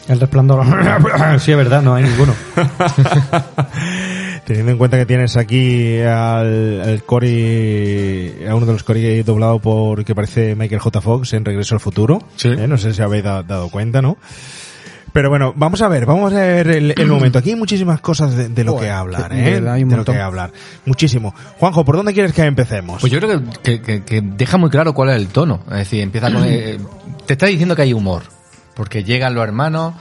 El resplandor. [COUGHS] sí, es verdad, no hay ninguno. [LAUGHS] Teniendo en cuenta que tienes aquí al, al Cory, a uno de los Cory doblado por que parece Michael J. Fox en Regreso al Futuro. Sí. Eh, No sé si habéis da- dado cuenta, ¿no? Pero bueno, vamos a ver, vamos a ver el, el momento. Aquí hay muchísimas cosas de, de lo Joder, que hablar, de ¿eh? verdad, hay un de lo que hablar. Muchísimo. Juanjo, ¿por dónde quieres que empecemos? Pues yo creo que, que- que- que deja muy claro cuál es el tono. Es decir, empieza con... eh, [CLEARS THROAT] te está diciendo que hay humor. Porque llegan los hermanos,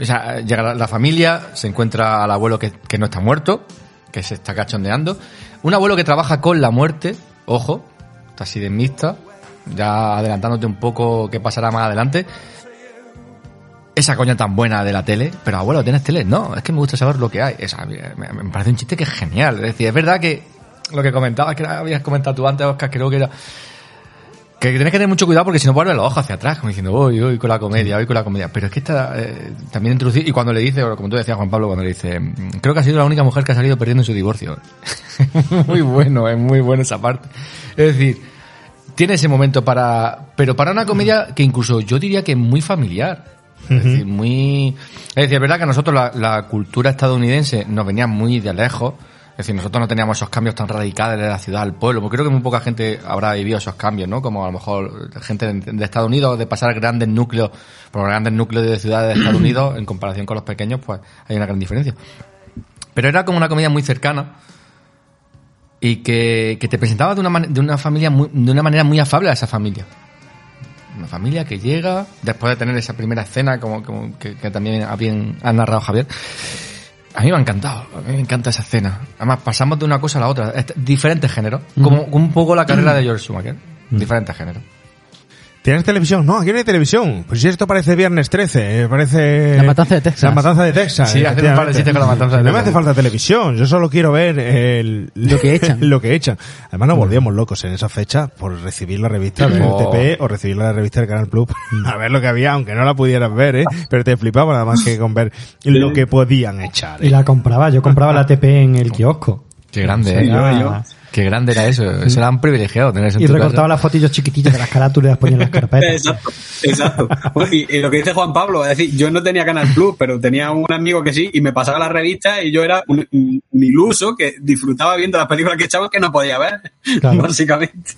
o sea, llega la, la familia, se encuentra al abuelo que, que no está muerto, que se está cachondeando. Un abuelo que trabaja con la muerte, ojo, está así de mixta, ya adelantándote un poco qué pasará más adelante. Esa coña tan buena de la tele, pero abuelo, ¿tienes tele? No, es que me gusta saber lo que hay. Esa, me, parece un chiste que es genial. Es decir, es verdad que lo que comentabas, que habías comentado tú antes, Oscar, creo que era que tienes que tener mucho cuidado porque si no vuelve los ojos hacia atrás, como diciendo, voy, voy con la comedia, voy con la comedia. Pero es que está eh, también introducido, y cuando le dice, como tú decías, Juan Pablo, cuando le dice, "Mm, creo que ha sido la única mujer que ha salido perdiendo en su divorcio. [LAUGHS] muy bueno, es muy bueno esa parte. Es decir, tiene ese momento para, pero para una comedia que incluso yo diría que es muy familiar. Es decir, muy, es decir, es verdad que a nosotros la, la cultura estadounidense nos venía muy de lejos. Es decir, nosotros no teníamos esos cambios tan radicales de la ciudad al pueblo, porque creo que muy poca gente habrá vivido esos cambios, ¿no? Como a lo mejor gente de, Estados Unidos, de pasar grandes núcleos, por grandes núcleos de ciudades de Estados [CLEARS THROAT] Unidos, en comparación con los pequeños, pues hay una gran diferencia. Pero era como una comedia muy cercana y que, que te presentaba de una, de una familia muy- de una manera muy afable a esa familia. Una familia que llega, después de tener esa primera escena, como, como que, que también ha, bien, ha narrado Javier. A mí me ha encantado, a mí me encanta esa escena. Además, pasamos de una cosa a la otra. Diferentes géneros. Como como un poco la carrera de George Schumacher. Diferentes géneros. ¿Tienes televisión? No, aquí no hay televisión. Pues si esto parece Viernes 13, eh, parece... La matanza de Texas. La matanza de Texas. Sí, hacer un par de efectivamente. chistes con la matanza de No me Texas. hace falta televisión, yo solo quiero ver el... Lo que echan. [LAUGHS] lo que echan. Además nos volvíamos locos en esa fecha por recibir la revista del Oh. TP o recibir la revista del Canal Plus [LAUGHS] a ver lo que había, aunque no la pudieras ver, ¿eh? Pero te flipaba nada más que con ver lo que podían echar. Y ¿eh? la compraba, yo compraba la TP en el kiosco. Qué grande, Sí, ¿eh? yo- yo. Qué grande era eso. Eso era un privilegiado tener eso en Y tu recortaba casa. las fotillos chiquititas de las carátulas y las ponía en las carpetas. Exacto, exacto. Y, y lo que dice Juan Pablo, es decir, yo no tenía Canal Plus, pero tenía un amigo que sí, y me pasaba la revista y yo era un, un- un iluso que disfrutaba viendo las películas que echaban que no podía ver, Claro. [LAUGHS] básicamente.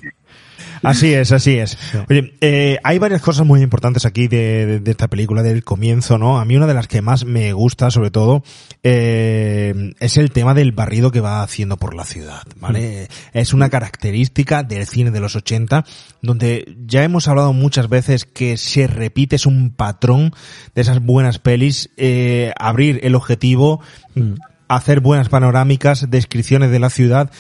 Así es, así es. Oye, eh, hay varias cosas muy importantes aquí de, de- de esta película, del comienzo, ¿no? A mí una de las que más me gusta, sobre todo, eh, es el tema del barrido que va haciendo por la ciudad, ¿vale? Es una característica del cine de los 80, donde ya hemos hablado muchas veces que se repite, es un patrón de esas buenas pelis, eh, abrir el objetivo, hacer buenas panorámicas, descripciones de la ciudad,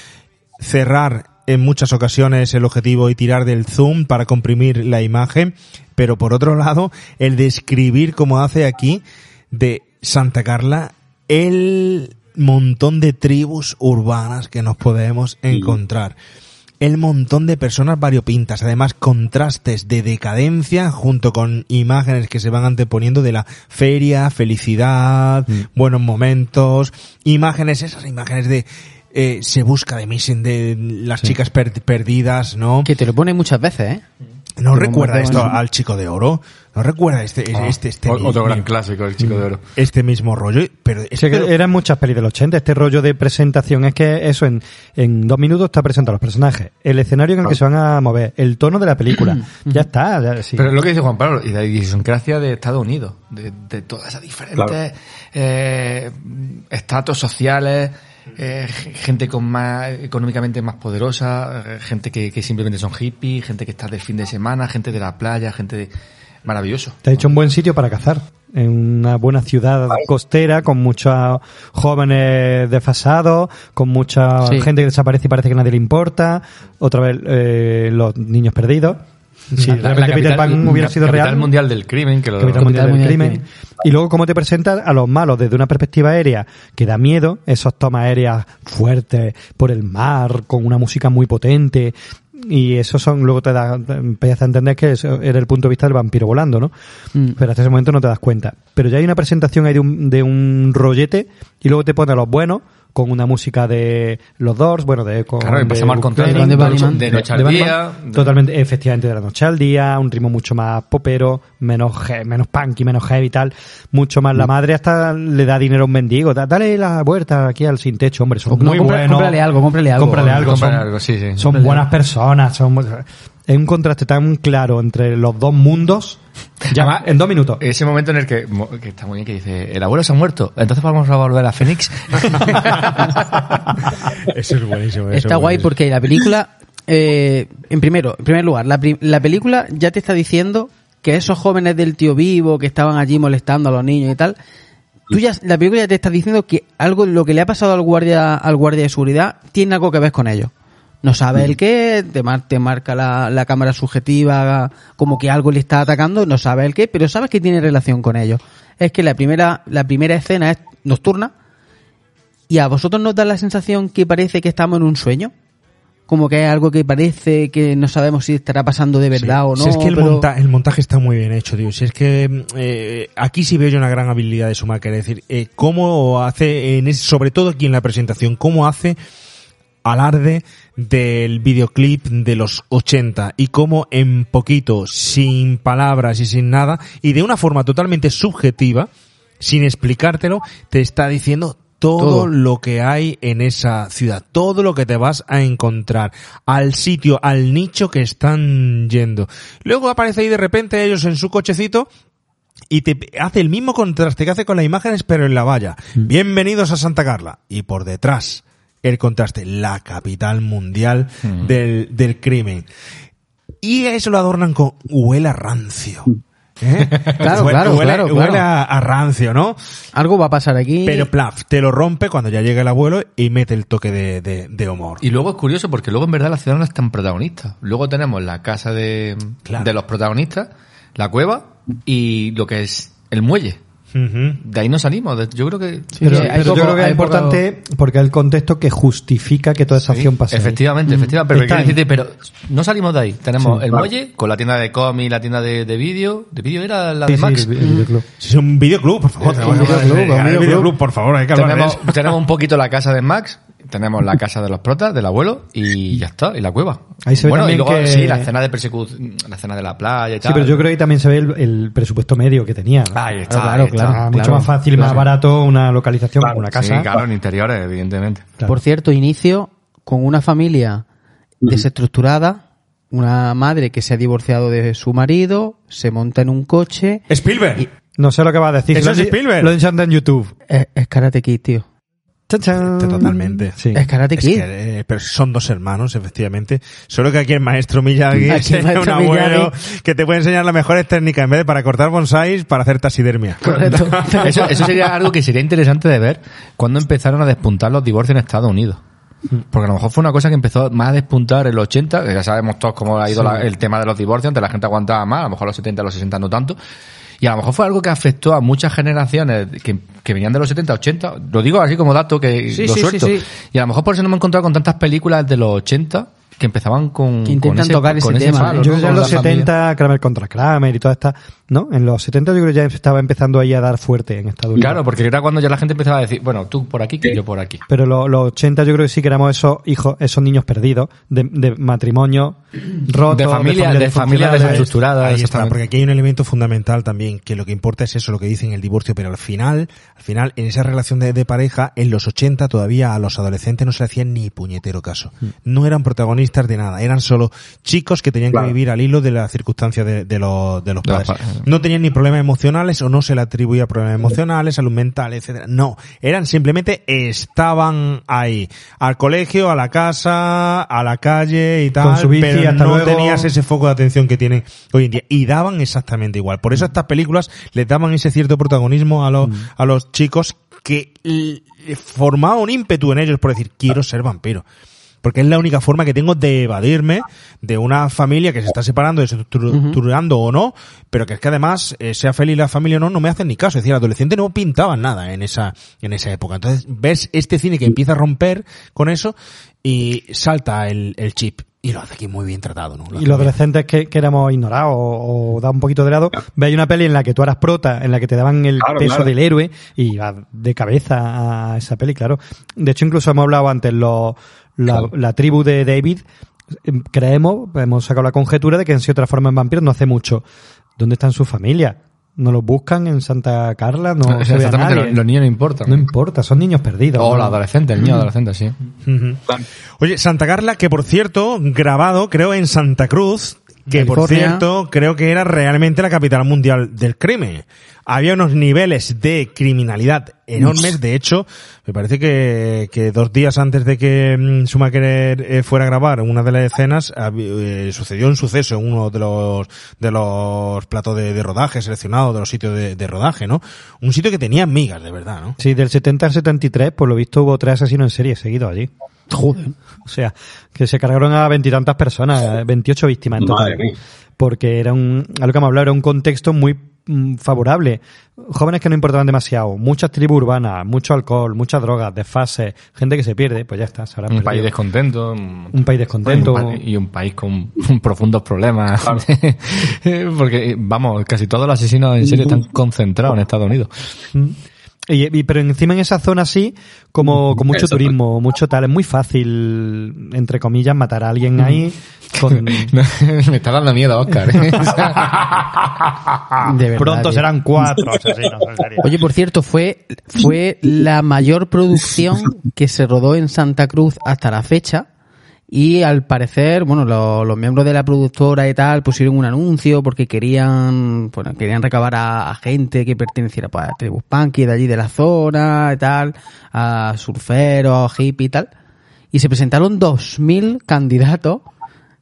cerrar en muchas ocasiones el objetivo y tirar del zoom para comprimir la imagen, pero por otro lado, el describir como hace aquí de Santa Carla el montón de tribus urbanas que nos podemos encontrar. El montón de personas variopintas, además contrastes de decadencia junto con imágenes que se van anteponiendo de la feria, felicidad, buenos momentos, imágenes, esas imágenes de eh, se busca de Missing, de las chicas per- perdidas, ¿no? Que te lo pone muchas veces, ¿eh? ¿No Como recuerda esto en- al chico de oro? ¿No recuerda este, este, este, O- Otro gran clásico, el chico de oro. este mismo rollo? Pero es Sí, que pero- eran muchas pelis del 80, este rollo de presentación. Es que eso en, en dos minutos está presentado los personajes, el escenario en el que se van a mover, el tono de la película. [CLEARS THROAT] ya está. ya- sí. Pero es lo que dice Juan Pablo, y la idiosincrasia de Estados Unidos, de, de todas esas diferentes Claro. eh, estatus sociales, eh, gente con más, económicamente más poderosa, eh, gente que, que simplemente son hippies, gente que está de fin de semana, gente de la playa, gente de... Maravilloso. Te ha hecho un buen sitio para cazar. En una buena ciudad costera, con muchos jóvenes desfasados, con mucha Sí. gente que desaparece y parece que nadie le importa. Otra vez, eh, los niños perdidos. Si La- Peter capital- Pan hubiera sido capital real. mundial del crimen, que lo... Capital Mundial del Mundial del Crimen. Y luego cómo te presentan a los malos desde una perspectiva aérea que da miedo, esos tomas aéreas fuertes por el mar, con una música muy potente. Y eso son, luego te da, empiezas a entender que eso era el punto de vista del vampiro volando, ¿no? Mm. Pero hasta ese momento no te das cuenta. Pero ya hay una presentación ahí de un, de un rollete y luego te pone a los buenos con una música de los Doors, bueno, de con, Claro, y de pasamos al contrario, de noche al día. Totalmente, efectivamente, de la noche al día, un ritmo mucho más popero, menos menos punky, menos heavy y tal, mucho más Mm. la madre hasta le da dinero a un mendigo, da- dale la vuelta aquí al sin techo, hombre, son No, muy compra- buenos. cómprale algo, cómprale algo. Cómprale algo, Cómprale son- algo, sí, sí. son buenas personas, son es un contraste tan claro entre los dos mundos. Ya va, en dos minutos. Ese momento en el que, mo- que está muy bien, que dice, el abuelo se ha muerto, entonces vamos a volver a Fénix. [LAUGHS] Eso es buenísimo. eso Está es guay buenísimo. porque la película, eh, en primero, en primer lugar, la, la película ya te está diciendo que esos jóvenes del tío vivo que estaban allí molestando a los niños y tal, tú ya, la película ya te está diciendo que algo, lo que le ha pasado al guardia, al guardia de seguridad tiene algo que ver con ellos. No sabe el qué, te, mar- te marca la, la cámara subjetiva como que algo le está atacando, no sabe el qué, pero sabes que tiene relación con ellos. Es que la primera, la primera escena es nocturna, ¿Y a vosotros nos da la sensación que parece que estamos en un sueño? Como que hay algo que parece que no sabemos si estará pasando de verdad o no. Si es que el, pero- monta- el montaje está muy bien hecho, tío. Si es que eh, aquí sí veo yo una gran habilidad de Schumacher. Es decir, eh, cómo hace, en ese- sobre todo aquí en la presentación, cómo hace alarde del videoclip de los 80 y cómo en poquito, sin palabras y sin nada, y de una forma totalmente subjetiva, sin explicártelo, te está diciendo todo, Todo. lo que hay en esa ciudad, todo lo que te vas a encontrar, al sitio, al nicho que están yendo. Luego aparece ahí de repente ellos en su cochecito y te hace el mismo contraste que hace con las imágenes, pero en la valla. Bienvenidos a Santa Carla. Y por detrás, el contraste, la capital mundial del, del crimen. Y eso lo adornan con huele a rancio. ¿Eh? [LAUGHS] Claro, Huele- claro, huele, claro, huele claro. A, a rancio, ¿no? Algo va a pasar aquí. Pero plaf, te lo rompe cuando ya llega el abuelo y mete el toque de, de, de humor. Y luego es curioso porque luego en verdad la ciudad no es tan protagonista. Luego tenemos la casa de, Claro. de los protagonistas, la cueva y lo que es el muelle. Ujú. De ahí no salimos. de- Yo creo que... Sí, Pero, sí, hay pero poco- yo creo que es poco- importante porque es el contexto que justifica que toda esa acción pase. ahí. Efectivamente, efectivamente. Pero, decirte, pero no salimos de ahí. Tenemos Sí, el claro. muelle con la tienda de cómic, la tienda de, de vídeo. ¿De vídeo era la Sí, de sí, Max? el- el videoclub. Es un videoclub, por favor. un videoclub, un videoclub. videoclub, por favor, hay que de tenemos, eso. tenemos un poquito la casa de Max, tenemos la casa de los protas, del abuelo, y ya está, y la cueva. Ahí se ve bueno, y luego, que- sí, la escena de persecución, la escena de la playa y Sí, tal. pero yo creo que también se ve el, el presupuesto medio que tenía. ¿no? Ahí está, Claro, ahí está, claro, Mucho claro. más fácil más barato una localización como una casa. Sí, claro, en interiores, evidentemente. Claro. Por cierto, inicio con una familia desestructurada, una madre que se ha divorciado de su marido, se monta en un coche. Spielberg. No sé lo que va a decir. Eso Lo es he- Spielberg. Lo en YouTube. Es, es Karate Kid, tío. Totalmente. Sí. Es Karate Es Kid. que, eh, pero son dos hermanos, efectivamente. Solo que aquí el maestro Miyagi es [LAUGHS] un abuelo que te puede enseñar las mejores técnicas en vez de para cortar bonsáis, para hacer taxidermia. Correcto. [LAUGHS] [LAUGHS] Eso, eso sería algo que sería interesante de ver cuando empezaron a despuntar los divorcios en Estados Unidos. Porque a lo mejor fue una cosa que empezó más a despuntar en los 80, que ya sabemos todos cómo ha ido la- el tema de los divorcios, antes la gente aguantaba más, a lo mejor los 70, los 60 no tanto. Y a lo mejor fue algo que afectó a muchas generaciones que, que venían de los 70, 80. Lo digo así como dato que Sí, lo sí, suelto. sí. Y a lo mejor por eso no me he encontrado con tantas películas de los 80 que empezaban con, Que intentan con ese, tocar con ese ese tema. Yo ¿no? Con en los la familia. 70, Kramer contra Kramer y toda esta, ¿no? En los 70 yo creo que ya estaba empezando ahí a dar fuerte en Estados Unidos. Claro, porque era cuando ya la gente empezaba a decir, bueno, tú por aquí, que yo por aquí. Pero lo- los 80 yo creo que sí que éramos esos hijos, esos niños perdidos, de, de matrimonio roto, De familia- de familia desestructurada. Ahí está, porque aquí hay un elemento fundamental también, que lo que importa es eso, lo que dicen el divorcio, pero al final, al final, en esa relación de, de pareja, en los 80 todavía a los adolescentes no se le hacían ni puñetero caso. No eran protagonistas de nada, eran solo chicos que tenían que vivir al hilo de las circunstancias de, de de los De los padres. No tenían ni problemas emocionales o no se le atribuía problemas emocionales, salud mental, etcétera. No, eran simplemente estaban ahí, al colegio, a la casa, a la calle y tal, Con su bici, pero hasta no luego. tenías ese foco de atención que tienen hoy en día y daban exactamente igual. Por eso estas películas les daban ese cierto protagonismo a los a los chicos que formaba un ímpetu en ellos por decir quiero ser vampiro. Porque es la única forma que tengo de evadirme de una familia que se está separando, desestructurando o no, pero que es que además, eh, sea feliz la familia o no, no me hacen ni caso. Es decir, adolescente no pintaban nada en esa, en esa época. Entonces, ves este cine que empieza a romper con eso y salta el, el chip. Y lo hace aquí muy bien tratado, ¿no? Lo Y los adolescentes que, que éramos ignorados o, o da un poquito de lado, veis una peli en la que tú eras prota, en la que te daban el Claro, peso claro. del héroe y vas de cabeza a esa peli, claro. De hecho, incluso hemos hablado antes, los, la, la tribu de David, eh, creemos, hemos sacado la conjetura de que han sido transformados en vampiros no hace mucho. ¿Dónde están sus familias? ¿No los buscan en Santa Carla? No, se ve a Exactamente, nadie. los, los niños no importan. No importa, son niños perdidos. o ¿no? los adolescentes, el niño adolescente, sí. Oye, Santa Carla, que por cierto, grabado, creo, en Santa Cruz, que por cierto, creo que era realmente la capital mundial del crimen. Había unos niveles de criminalidad enormes. De hecho, me parece que, que dos días antes de que mm, Schumacher eh, fuera a grabar una de las escenas, eh, sucedió un suceso en uno de los, de los platos de, de rodaje seleccionados, de los sitios de, de rodaje, ¿no? Un sitio que tenía migas, de verdad, ¿no? Sí, del 70 al 73, por lo visto hubo tres asesinos en serie seguidos allí. Joder. O sea, que se cargaron a veintitantas personas, eh, 28 víctimas en total. Madre mía. Porque era un, a lo que hemos hablado, era un contexto muy mm, favorable. Jóvenes que no importaban demasiado, muchas tribus urbanas, mucho alcohol, muchas drogas, desfases, gente que se pierde, pues ya está, se Un perdido. país descontento. Un, país descontento. un pa- y un país con profundos problemas. [LAUGHS] Porque, vamos, casi todos los asesinos en serie están concentrados en Estados Unidos. Mm. Y, y- pero encima en esa zona así, como con mucho Eso, turismo, mucho tal, es muy fácil, entre comillas, matar a alguien ahí con... [LAUGHS] [LAUGHS] Me está dando miedo, Oscar. ¿eh? [LAUGHS] De verdad, Pronto tío. serán cuatro asesinos. Oye, por cierto, fue, fue la mayor producción que se rodó en Santa Cruz hasta la fecha. Y al parecer, bueno, lo- los miembros de la productora y tal pusieron un anuncio porque querían, bueno, querían recabar a, gente que perteneciera pues, a tribus punky de allí de la zona y tal, a surferos, hippies y tal. Y se presentaron 2.000 candidatos,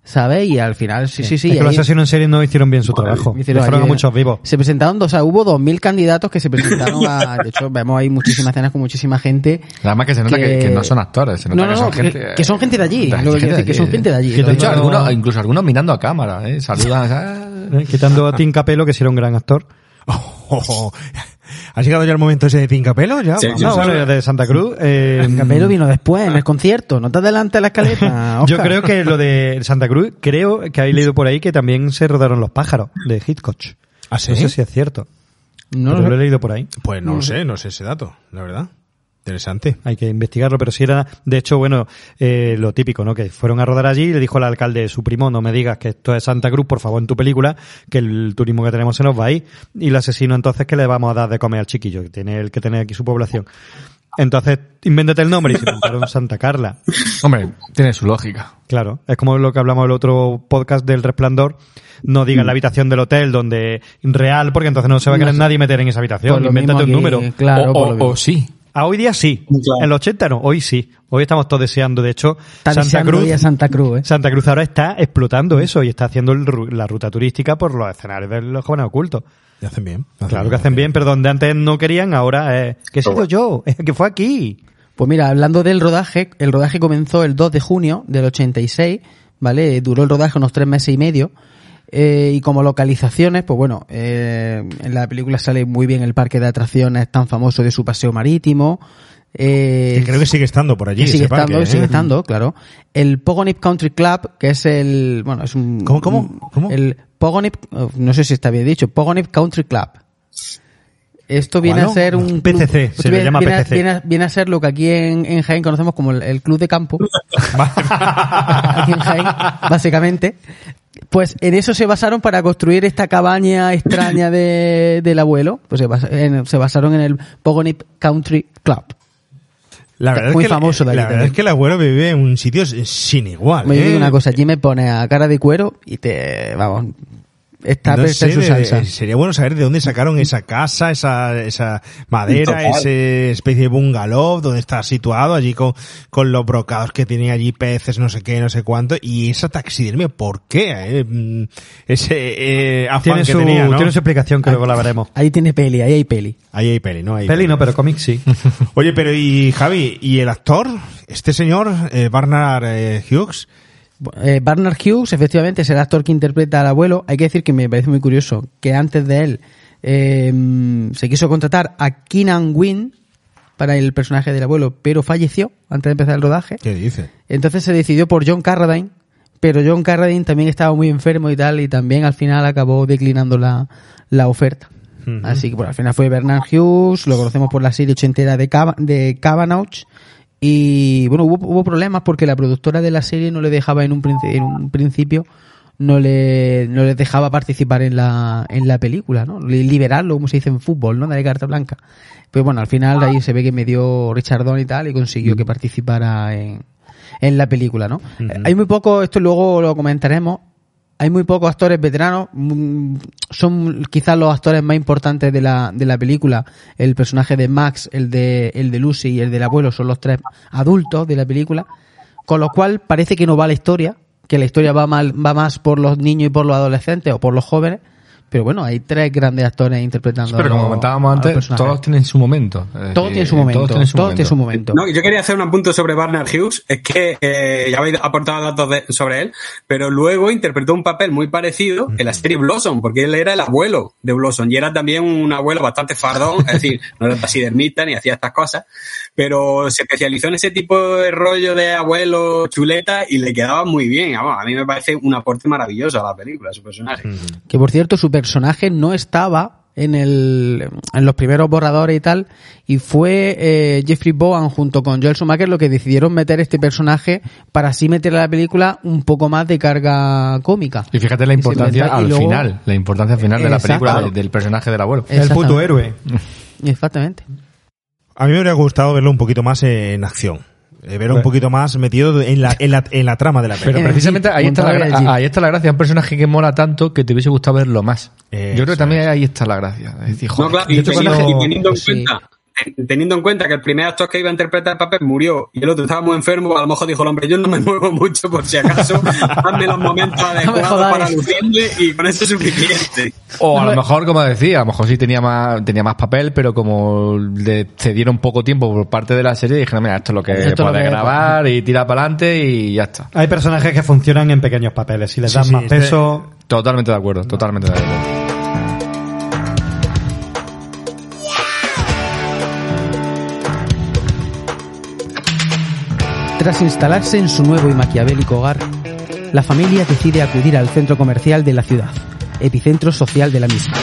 ¿sabes? Y al final, sí, sí, sí. es que los asesinos en serie no hicieron bien su trabajo. Hicieron Dejaron a muchos vivos. Se presentaron, dos- o sea, hubo 2.000 candidatos que se presentaron [LAUGHS] a... De hecho, vemos ahí muchísimas escenas con muchísima gente. Además que se nota que, Que- que no son actores, se nota No, no, que son no, gente... que- son gente de allí, de- lo que decir, que son gente de allí. De hecho, No- algunos, incluso algunos mirando a cámara, ¿eh? Saludan. [LAUGHS] ¿eh? Quitando a Tim Capello, que sí era un gran actor. [LAUGHS] ¿Ha llegado ya el momento ese de Tincapelo? Ya, Sí, vamos. sí, No, sí. bueno, de Santa Cruz. eh, Capelo vino después, en el concierto. No te adelantes la escaleta, [LAUGHS] Yo creo que lo de Santa Cruz, creo que habéis leído por ahí que también se rodaron los pájaros de Hitchcock. ¿Ah, sí? No sé si es cierto. No lo lo he leído por ahí. Pues no lo sé, no sé ese dato, la verdad. Interesante. Hay que investigarlo, pero si era, de hecho, bueno, eh, lo típico, ¿no? Que fueron a rodar allí y le dijo al alcalde, su primo, no me digas que esto es Santa Cruz, por favor, en tu película, que el turismo que tenemos se nos va ahí. Y el asesino entonces que le vamos a dar de comer al chiquillo, que tiene el que tener aquí su población. Entonces, invéntate el nombre y se inventaron Santa Carla. [LAUGHS] Hombre, tiene su lógica. Claro, es como lo que hablamos del otro podcast del Resplandor. No digas la habitación del hotel donde real, porque entonces no se va a querer No sé. nadie meter en esa habitación. Por lo Invéntate un número. Claro, o sí. A hoy día sí. Claro. En los 80 no, hoy sí. Hoy estamos todos deseando. De hecho, Está Santa Cruz, ir a Santa Cruz, ¿eh? Santa Cruz ahora está explotando eso y está haciendo el ru- la ruta turística por los escenarios de los jóvenes ocultos. Y hacen bien. Claro que hacen bien, pero donde antes no querían, ahora es que he sido yo, que fue aquí. Pues mira, hablando del rodaje, el rodaje comenzó el 2 de junio del 86, ¿vale? Duró el rodaje unos tres meses y medio. Eh, y como localizaciones, pues bueno, eh, en la película sale muy bien el parque de atracciones tan famoso de su paseo marítimo. Eh, Que creo que sigue estando por allí. sigue ese estando, ¿eh? sigue estando, claro. El Pogonip Country Club, que es el, bueno, es un... ¿Cómo, cómo, cómo? El Pogonip, oh, no sé si está bien dicho, Pogonip Country Club. Esto viene a ser un... PCC, club- se le llama viene PCC. Viene a, viene a ser lo que aquí en, en Jaén conocemos como el, el club de campo. [LAUGHS] [LAUGHS] aquí en Jaén, básicamente. Pues en eso se basaron para construir esta cabaña extraña de, [COUGHS] del abuelo. Pues se, basa- en- se basaron en el Pogonip Country Club. La verdad, Muy es que, famoso de la aquí verdad también. es que el abuelo vive en un sitio sin igual. Me ¿eh? digo una cosa, allí me pone a cara de cuero y te, vamos, está, No está en sé, su de- salsa. sería bueno saber de dónde sacaron esa casa, esa, esa madera, ese especie de bungalow, dónde está situado, allí con, con los brocados que tenía allí, peces, no sé qué, no sé cuánto, y esa taxidermia, ¿por qué? eh? Mm, Ese eh, afán Tiene que su, tenía, ¿no? tiene su explicación que luego la veremos. Ahí tiene peli, ahí hay peli. Ahí hay peli, ¿no? Hay Peli no, pero cómic sí. [LAUGHS] Oye, pero y Javi, ¿y el actor? Este señor, eh, Barnard eh, Hughes, Eh, Barnard Hughes, efectivamente, es el actor que interpreta al abuelo. Hay que decir que me parece muy curioso que antes de él eh, se quiso contratar a Keenan Wynn para el personaje del abuelo, pero falleció antes de empezar el rodaje. ¿qué dice? Entonces se decidió por John Carradine pero John Carradine también estaba muy enfermo y tal, y también al final acabó declinando la, la oferta. Así que bueno, al final fue Bernard Hughes, lo conocemos por la serie ochentera de, de Cavanagh, y bueno, hubo, hubo problemas porque la productora de la serie no le dejaba en un, en un principio, no le, no le dejaba participar en la, en la película, ¿no? Li- Liberarlo, como se dice en fútbol, ¿no? Darle carta blanca. Pero bueno, al final ahí se ve que me dio Richard Donner y tal y consiguió que participara en, en la película, ¿no? Hay muy poco, esto luego lo comentaremos, hay muy pocos actores veteranos, son quizás los actores más importantes de la, de la película. El personaje de Max, el de, el de Lucy y el del abuelo son los tres adultos de la película, con lo cual parece que no va la historia, que la historia va, mal, va más por los niños y por los adolescentes o por los jóvenes, pero bueno, hay tres grandes actores interpretando. Pero como comentábamos antes, todos tienen su momento. Es Todo decir, tiene su momento, Todos tienen su todo momento. tiene su momento. No, yo quería hacer un apunto sobre Barnard Hughes, es que eh, ya habéis aportado datos de- sobre él, pero luego interpretó un papel muy parecido en la serie Blossom, porque él era el abuelo de Blossom y era también un abuelo bastante fardón, es decir, [LAUGHS] no era taxidermista ni hacía estas cosas, pero se especializó en ese tipo de rollo de abuelo chuleta y le quedaba muy bien. Vamos, a mí me parece un aporte maravilloso a la película, a su personaje. Que por cierto, su personaje no estaba en el en los primeros borradores y tal, y fue eh, Jeffrey Bowen junto con Joel Schumacher lo que decidieron meter este personaje para así meter a la película un poco más de carga cómica. Y fíjate la importancia al luego- final, la importancia final de la película de- del personaje del abuelo. El puto héroe. Exactamente. A mí me hubiera gustado verlo un poquito más en acción. Eh, verlo un Bueno. poquito más metido en la, en la, en la trama de la Pero película. El precisamente ahí está, la, ahí está la gracia, un personaje que mola tanto que te hubiese gustado verlo más. Yo creo que también ahí está la gracia. Es decir, No, joder, claro, yo y, te teniendo, cuando- y teniendo en sí. Teniendo en cuenta que el primer actor que iba a interpretar el papel murió y el otro estaba muy enfermo, a lo mejor dijo el hombre, yo no me [LAUGHS] muevo mucho por si acaso, hazme los momentos [LAUGHS] adecuados para lucirme y con eso es suficiente. O a lo mejor, como decía, a lo mejor sí tenía más, tenía más papel, pero como le cedieron poco tiempo por parte de la serie, dijeron, mira, esto es lo que Esto es lo puede que- grabar y tira para adelante y ya está. Hay personajes que funcionan en pequeños papeles. Si les Sí, das sí, más este- peso, Totalmente de acuerdo, totalmente de acuerdo. Tras instalarse en su nuevo y maquiavélico hogar, la familia decide acudir al centro comercial de la ciudad, epicentro social de la misma.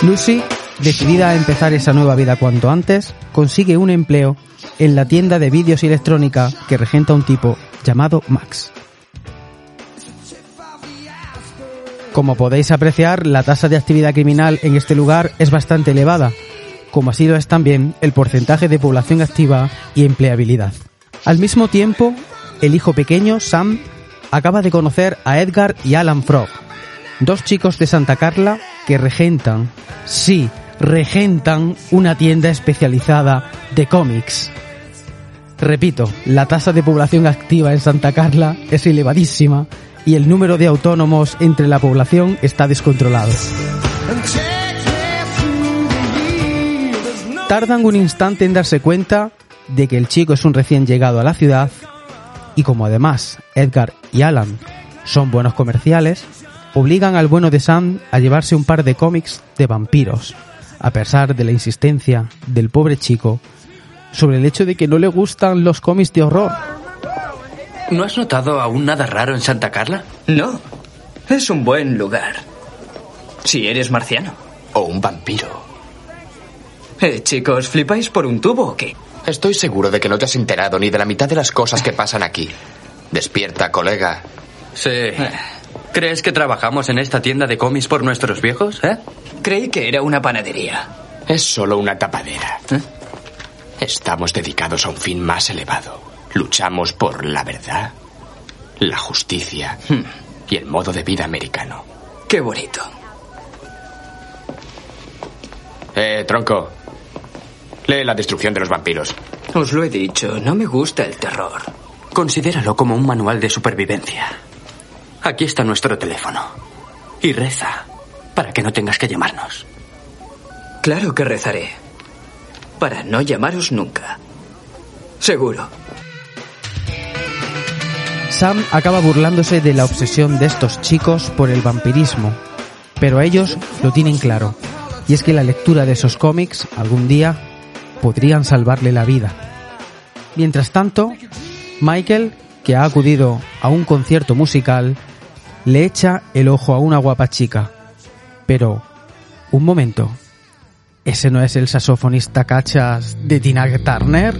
Lucy, decidida a empezar esa nueva vida cuanto antes, consigue un empleo en la tienda de vídeos y electrónica que regenta un tipo llamado Max. Como podéis apreciar, la tasa de actividad criminal en este lugar es bastante elevada, como así lo es también el porcentaje de población activa y empleabilidad. Al mismo tiempo, el hijo pequeño, Sam, acaba de conocer a Edgar y Alan Frog, dos chicos de Santa Carla que regentan, sí, regentan una tienda especializada de cómics. Repito, la tasa de población activa en Santa Carla es elevadísima y el número de autónomos entre la población está descontrolado. Tardan un instante en darse cuenta de que el chico es un recién llegado a la ciudad y como además Edgar y Alan son buenos comerciales, obligan al bueno de Sam a llevarse un par de cómics de vampiros, a pesar de la insistencia del pobre chico sobre el hecho de que no le gustan los cómics de horror. ¿No has notado aún nada raro en Santa Carla? No. Es un buen lugar. Si eres marciano. O un vampiro. Eh, chicos, ¿flipáis por un tubo o qué? Estoy seguro de que no te has enterado ni de la mitad de las cosas que pasan aquí. Despierta, colega. Sí. ¿Crees que trabajamos en esta tienda de cómics por nuestros viejos, eh? Creí que era una panadería. Es solo una tapadera. Estamos dedicados a un fin más elevado. Luchamos por la verdad, la justicia y el modo de vida americano. Qué bonito. Eh, tronco. Lee la destrucción de los vampiros. Os lo he dicho, no me gusta el terror. Considéralo como un manual de supervivencia. Aquí está nuestro teléfono. Y reza para que no tengas que llamarnos. Claro que rezaré. Para no llamaros nunca. Seguro. Sam acaba burlándose de la obsesión de estos chicos por el vampirismo, pero ellos lo tienen claro, y es que la lectura de esos cómics algún día podrían salvarle la vida. Mientras tanto, Michael, que ha acudido a un concierto musical, le echa el ojo a una guapa chica. Pero, un momento, ¿ese no es el saxofonista cachas de Tina Turner?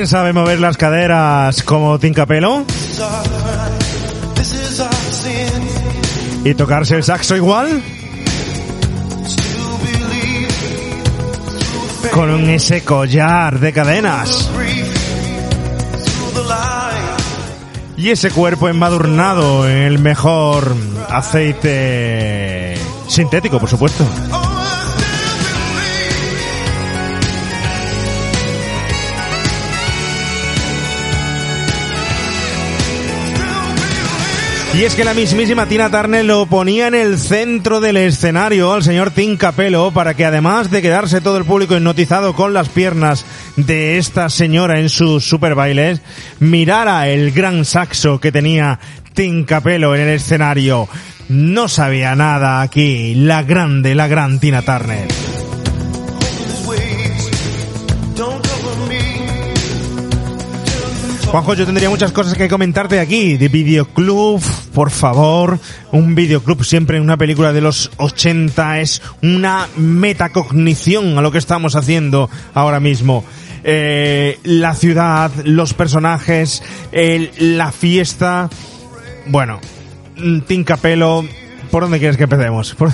¿Quién sabe mover las caderas como Tincapelo? ¿Y tocarse el saxo igual? Con ese collar de cadenas. Y ese cuerpo embadurnado en el mejor aceite sintético, por supuesto. Y es que la mismísima Tina Turner lo ponía en el centro del escenario al señor Tim Capello para que además de quedarse todo el público hipnotizado con las piernas de esta señora en sus super bailes, mirara el gran saxo que tenía Tim Capello en el escenario. No sabía nada aquí la grande, la gran Tina Turner. Juanjo, yo tendría muchas cosas que comentarte aquí. De videoclub, por favor. Un videoclub siempre en una película de los 80 es una metacognición a lo que estamos haciendo ahora mismo. Eh, la ciudad, los personajes, el- la fiesta. Bueno, mm, Tim Capello, ¿por dónde quieres que empecemos? [LAUGHS] Por-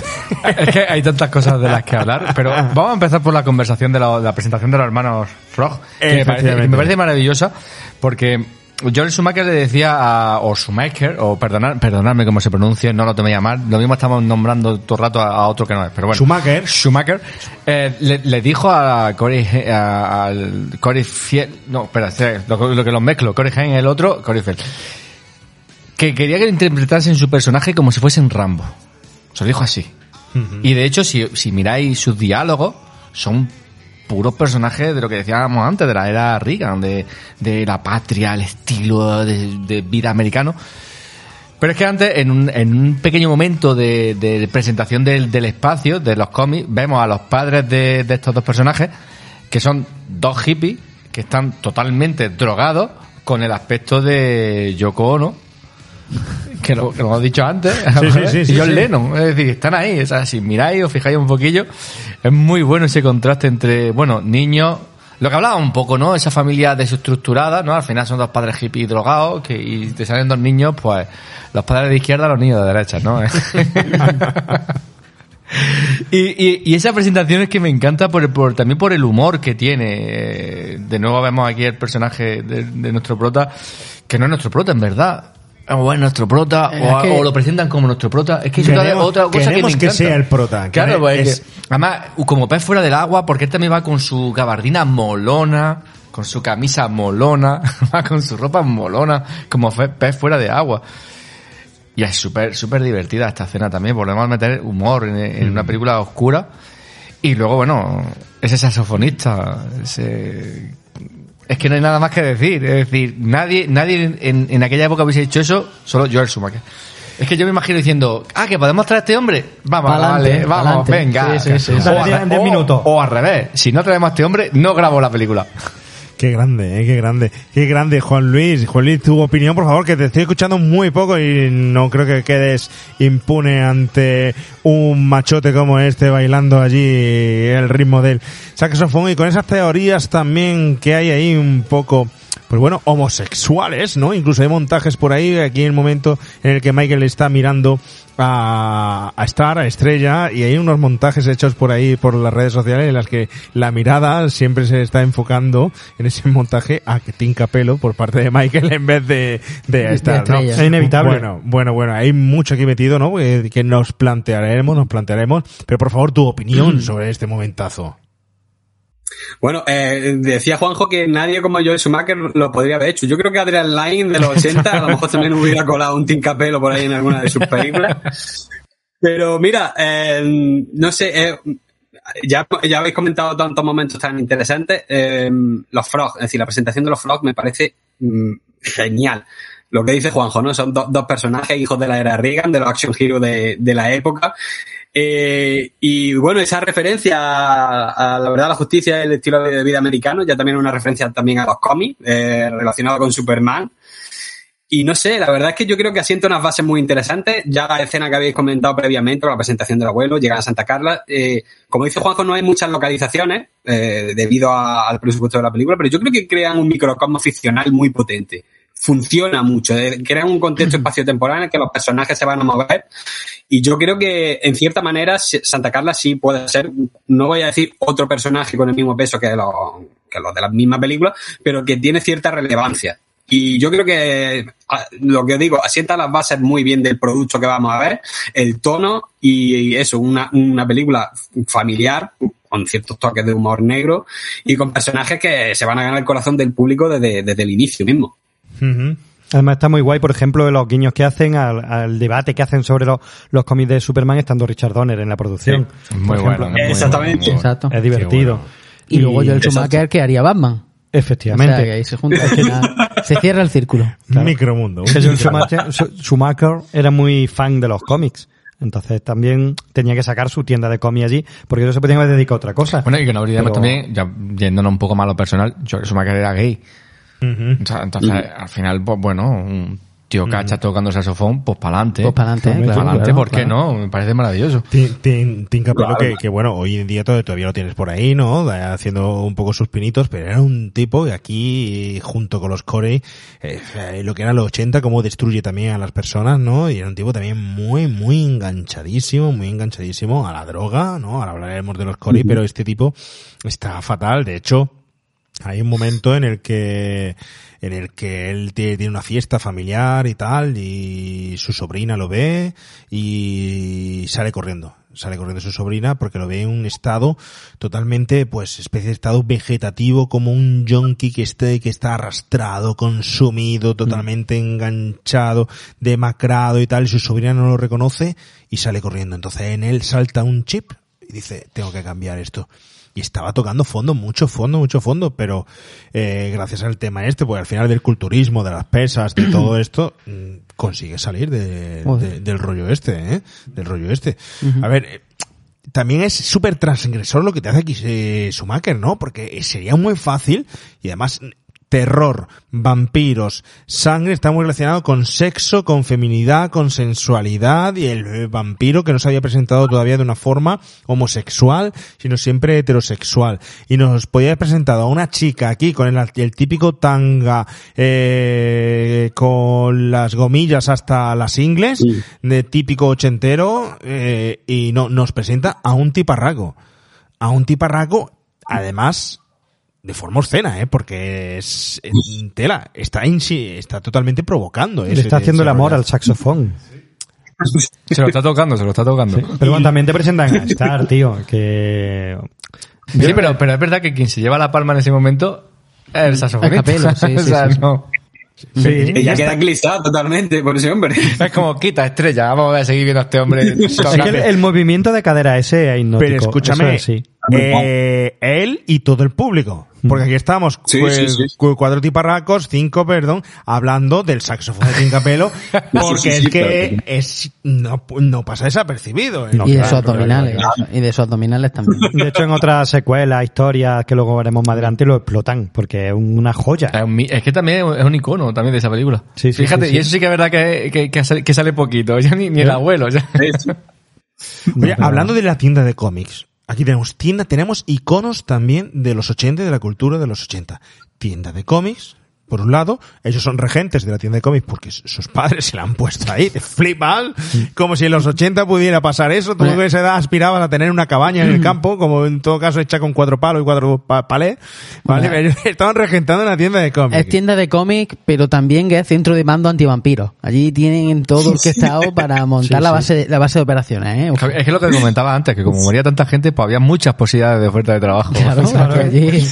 Es que hay tantas cosas de las que hablar, pero [LAUGHS] vamos a empezar por la conversación de la, la presentación de los hermanos Frog, que me parece, que me parece maravillosa, porque Joel Schumacher le decía a, o Schumacher, o perdonar, perdonadme cómo se pronuncia, no lo tomé a mal, lo mismo estamos nombrando todo el rato a, a otro que no es, pero bueno. Schumacher. Schumacher, eh, le, le dijo a Corey, a- al Corey Fiel, no, espera, lo, lo que los mezclo, Corey Haim, el otro, Corey Fiel, que quería que le interpretasen su personaje como si fuesen Rambo. Se lo dijo así. Y de hecho, si, si miráis sus diálogos, son puros personajes de lo que decíamos antes, de la era Reagan, de, la patria, el estilo de, de vida americano. Pero es que antes, en un, en un pequeño momento de, presentación del, del espacio, de los cómics, vemos a los padres de, de estos dos personajes, que son dos hippies, que están totalmente drogados, con el aspecto de Yoko Ono, que lo, que lo hemos dicho antes, Sí, sí, sí, y John. Lennon, es decir, están ahí, o sea, si miráis o fijáis un poquillo, es muy bueno ese contraste entre, bueno, niños, lo que hablaba un poco, ¿no? Esa familia desestructurada, ¿no? Al final son dos padres hippies drogados, que, y te salen dos niños, pues, los padres de izquierda, los niños de derecha, ¿no? [LAUGHS] Y, y, y esa presentación es que me encanta por, por- también por el humor que tiene. Eh, De nuevo vemos aquí el personaje de, de nuestro prota, que no es nuestro prota, en verdad. O es nuestro prota, Es o, que- o lo presentan como nuestro prota. Es que es otra, cosa que me queremos que sea el prota, Claro, pues, es- que- además, como pez fuera del agua, porque él también va con su gabardina molona, con su camisa molona, [LAUGHS] va con su ropa molona, como pez fuera de agua. Y es súper, súper divertida esta escena también, volvemos a meter humor en, en una película oscura. Y luego, bueno, ese saxofonista, ese... Es que no hay nada más que decir. Es decir, nadie, nadie en, en aquella época hubiese dicho eso, solo Joel Schumacher. Es que yo me imagino diciendo, ah, que podemos traer a este hombre. Vamos, Pa'lante, vale, vamos, pa'lante. venga. Sí, sí, sí. O, al- o al revés, si no traemos a este hombre, no grabo la película. Qué grande, eh, qué grande, qué grande, Juan Luis. Juan Luis, tu opinión, por favor, que te estoy escuchando muy poco y no creo que quedes impune ante un machote como este bailando allí el ritmo del saxofón y con esas teorías también que hay ahí un poco pues bueno, homosexuales, ¿no? Incluso hay montajes por ahí, aquí en el momento en el que Michael está mirando a, a Star, a Estrella, y hay unos montajes hechos por ahí, por las redes sociales, en las que la mirada siempre se está enfocando en ese montaje a Tim Capello por parte de Michael en vez de, de Star, ¿no? Es inevitable. Bueno, bueno, bueno, hay mucho aquí metido, ¿no? Que, que nos plantearemos, nos plantearemos, pero por favor, tu opinión [CLEARS THROAT] sobre este momentazo. Bueno, eh, decía Juanjo que nadie como Joel Schumacher lo podría haber hecho. Yo creo que Adrian Line de los 80 a lo mejor también hubiera colado un Tim Capello por ahí en alguna de sus películas. Pero mira, eh, no sé, eh, ya, ya habéis comentado tantos momentos tan interesantes. Eh, los Frogs, es decir, la presentación de los Frogs me parece mm, genial. Lo que dice Juanjo, ¿no? Son do- dos personajes, hijos de la era Reagan, de los action heroes de, de la época. Eh, y bueno, esa referencia a, la verdad, la justicia el estilo de vida americano, ya también una referencia también a los cómics, eh, relacionado con Superman. Y no sé, la verdad es que yo creo que asienta unas bases muy interesantes. Ya la escena que habéis comentado previamente, la presentación del abuelo, llegar a Santa Carla. Eh, como dice Juanjo, no hay muchas localizaciones eh, debido al presupuesto de la película, pero yo creo que crean un microcosmo ficcional muy potente. Funciona mucho, eh, crean un contexto espacio-temporal en el que los personajes se van a mover. Y yo creo que, en cierta manera, Santa Carla sí puede ser, no voy a decir otro personaje con el mismo peso que los, que los de la misma película, pero que tiene cierta relevancia. Y yo creo que lo que os digo, asienta las bases muy bien del producto que vamos a ver, el tono y eso, una, una película familiar con ciertos toques de humor negro y con personajes que se van a ganar el corazón del público desde, desde el inicio mismo. Además está muy guay, por ejemplo, los guiños que hacen al, al debate que hacen sobre los, los cómics de Superman estando Richard Donner en la producción. Sí, muy bueno, muy Exactamente. muy bueno. Exacto. Es divertido. Y luego Joel. Schumacher que haría Batman. Efectivamente. O sea, que ahí se junta se cierra el círculo. Micromundo. Que Joel Schumacher, Schu- Schumacher era muy fan de los cómics. Entonces también tenía que sacar su tienda de cómics allí, porque eso se podía haber dedicado a otra cosa. Bueno, y que no olvidemos Pero- también, ya yéndonos un poco más a lo personal, Joel Schumacher era gay. O sea, entonces, al final, pues bueno, un tío cacha tocando saxofón, pues para adelante. Pues pa'lante, Pues claro, pa'lante, claro, ¿por qué claro. no? Me parece maravilloso. Tin, tin, tin Capello, Claro. que, que bueno, hoy en día todavía, lo tienes por ahí, ¿no? Haciendo un poco sus pinitos, pero era un tipo que aquí, junto con los Corey, eh, lo que era los 80, cómo destruye también a las personas, ¿no? Y era un tipo también muy, muy enganchadísimo, muy enganchadísimo a la droga, ¿no? Ahora hablaremos de los Corey, pero este tipo está fatal, de hecho, hay un momento en el que en el que él tiene, una fiesta familiar y tal y su sobrina lo ve y sale corriendo. Sale corriendo su sobrina porque lo ve en un estado totalmente pues especie de estado vegetativo como un yonki que esté que está arrastrado consumido totalmente enganchado demacrado y tal y su sobrina no lo reconoce y sale corriendo. Entonces en él salta un chip y dice tengo que cambiar esto y estaba tocando fondo, mucho fondo, mucho fondo, pero eh, gracias al tema este, pues al final del culturismo, de las pesas, de todo [CLEARS THROAT] esto, mm, consigue salir de, Joder. de- del rollo este, ¿eh? Del rollo este. A ver, eh, también es súper transgresor lo que te hace aquí eh, Schumacher, ¿no? Porque sería muy fácil y además terror, vampiros, sangre está muy relacionado con sexo, con feminidad, con sensualidad y el vampiro que no se había presentado todavía de una forma homosexual, sino siempre heterosexual. Y nos podía haber presentado a una chica aquí con el, el típico tanga, eh, con las gomillas hasta las ingles, de típico ochentero, eh, y no, nos presenta a un tiparraco. A un tiparraco, además, de forma obscena, ¿eh? Porque es tela, está insi- está totalmente provocando. Le está haciendo el amor al saxofón. Se lo está tocando, se lo está tocando. Pero bueno, también te presentan a Star, tío, que... Sí, pero, pero es verdad que quien se lleva la palma en ese momento es el saxofonista. Capello, [LAUGHS] sí, O sí, sea, sí. no. Sí, Ella queda glissada totalmente por ese hombre. [LAUGHS] Es como, quita estrella, vamos a seguir viendo a este hombre. Es que el, el movimiento de cadera ese es hipnótico. Pero escúchame, es eh, él y todo el público. Porque aquí estamos, Sí, pues, sí, sí. cu- cuatro tiparracos, cinco, perdón, hablando del saxofón de Tincapelo, [LAUGHS] porque sí, es sí, que claro. es, no, no pasa desapercibido. ¿eh? y de Claro, sus abdominales. claro, Y de sus abdominales también. De hecho, en otras secuelas, historias que luego veremos más adelante, lo explotan, porque es una joya. Es, un mi- es que también es un icono también de esa película. Sí, sí, Fíjate, sí, sí. y eso sí que es verdad que, que, que sale, que sale poquito. [LAUGHS] Ya ni, ni el abuelo. ya. [LAUGHS] Oye, hablando de la tienda de cómics, aquí tenemos tienda, tenemos iconos también de los 80 y de la cultura de los 80. Tienda de cómics, por un lado, ellos son regentes de la tienda de cómics porque sus padres se la han puesto ahí, te flipan, como si en los 80 pudiera pasar eso, tú que a esa edad aspiraban a tener una cabaña en el campo, como en todo caso hecha con cuatro palos y cuatro pa- palés, ¿vale? Bueno. Ellos estaban regentando una tienda de cómics. Es tienda de cómic, pero también que es centro de mando antivampiros. Allí tienen todo orquestado para [LAUGHS] montar Sí, la sí. base de, la base de operaciones, ¿eh? Uf. Es que lo que comentaba antes, que como moría tanta gente, pues había muchas posibilidades de oferta de trabajo. [LAUGHS] Claro, claro, allí.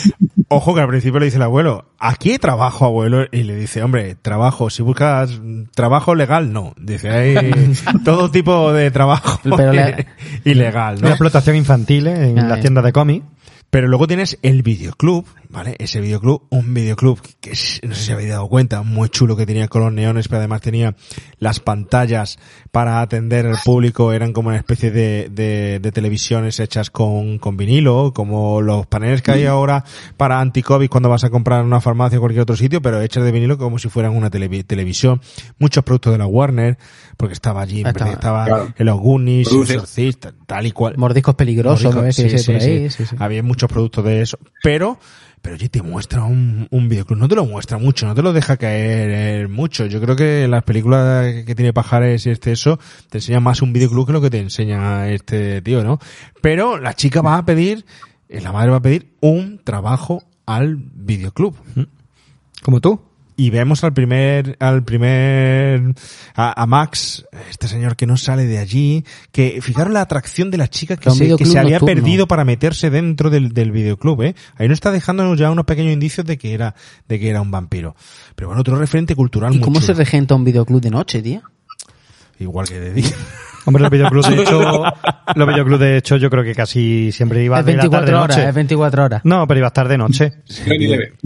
Ojo que al principio le dice el abuelo, aquí hay trabajo, abuelo, y le dice, hombre, trabajo, si buscas trabajo legal, no. Dice, hay [LAUGHS] todo tipo de trabajo Pero le- ilegal, ¿no? Una explotación infantil ¿eh? en Ah, las tiendas de cómics. Pero luego tienes el videoclub, ¿vale? Ese videoclub, un videoclub que es- no sé si habéis dado cuenta, muy chulo que tenía con los neones, pero además tenía las pantallas para atender al público, eran como una especie de, de, de televisiones hechas con, con vinilo, como los paneles que hay ahora para anti-COVID cuando vas a comprar en una farmacia o cualquier otro sitio, pero hechas de vinilo como si fueran una televi- televisión. Muchos productos de la Warner, porque estaba allí, Estaba, estaba claro. en los Goonies, Exorcista, tal y cual. Mordiscos peligrosos, Mordisco, ¿no? ahí, sí. sí, sí. Había muchos productos de eso, pero pero oye, te muestra un, un videoclub, no te lo muestra mucho, no te lo deja caer eh, mucho. Yo creo que las películas que tiene Pajares y este eso, te enseña más un videoclub que lo que te enseña este tío, ¿no? Pero la chica va a pedir, eh, la madre va a pedir un trabajo al videoclub. Como tú. Y vemos al primer, al primer, a, a Max, este señor que no sale de allí, que fijaros la atracción de la chica que se, que se había nocturno. perdido para meterse dentro del, del videoclub, eh. Ahí nos está dejándonos ya unos pequeños indicios de que era, de que era un vampiro. Pero bueno, otro referente cultural ¿Y muy cómo se regenta un videoclub de noche, tío? Igual que de día. Hombre, los videoclubs de hecho, los videoclubs de hecho yo creo que casi siempre iba Es de la 24 tarde horas, noche. es 24 horas. No, pero ibas tarde noche.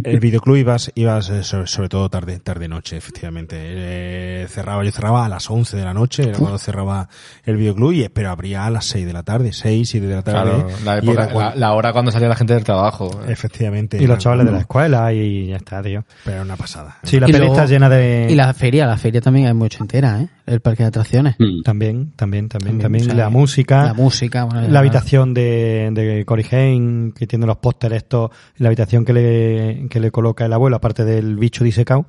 El videoclub ibas, ibas eh, sobre, sobre todo tarde, tarde noche, efectivamente. Eh, cerraba, yo cerraba a las 11 de la noche, era cuando cerraba el videoclub, y, pero abría a las 6 de la tarde, 6, 7 de la tarde. Claro, la, época- era la, la hora cuando salía la gente del trabajo. Efectivamente. Y los chavales de la escuela y ya está, tío. Pero era una pasada. Sí, la Y peli está llena de... Y la feria, la feria también hay mucho entera, ¿eh? El parque de atracciones. También, también, también, También, también. la música. la música, bueno, la habitación de, de Cory Haim, que tiene los pósteres estos, la habitación que le, que le coloca el abuelo, aparte del bicho disecado.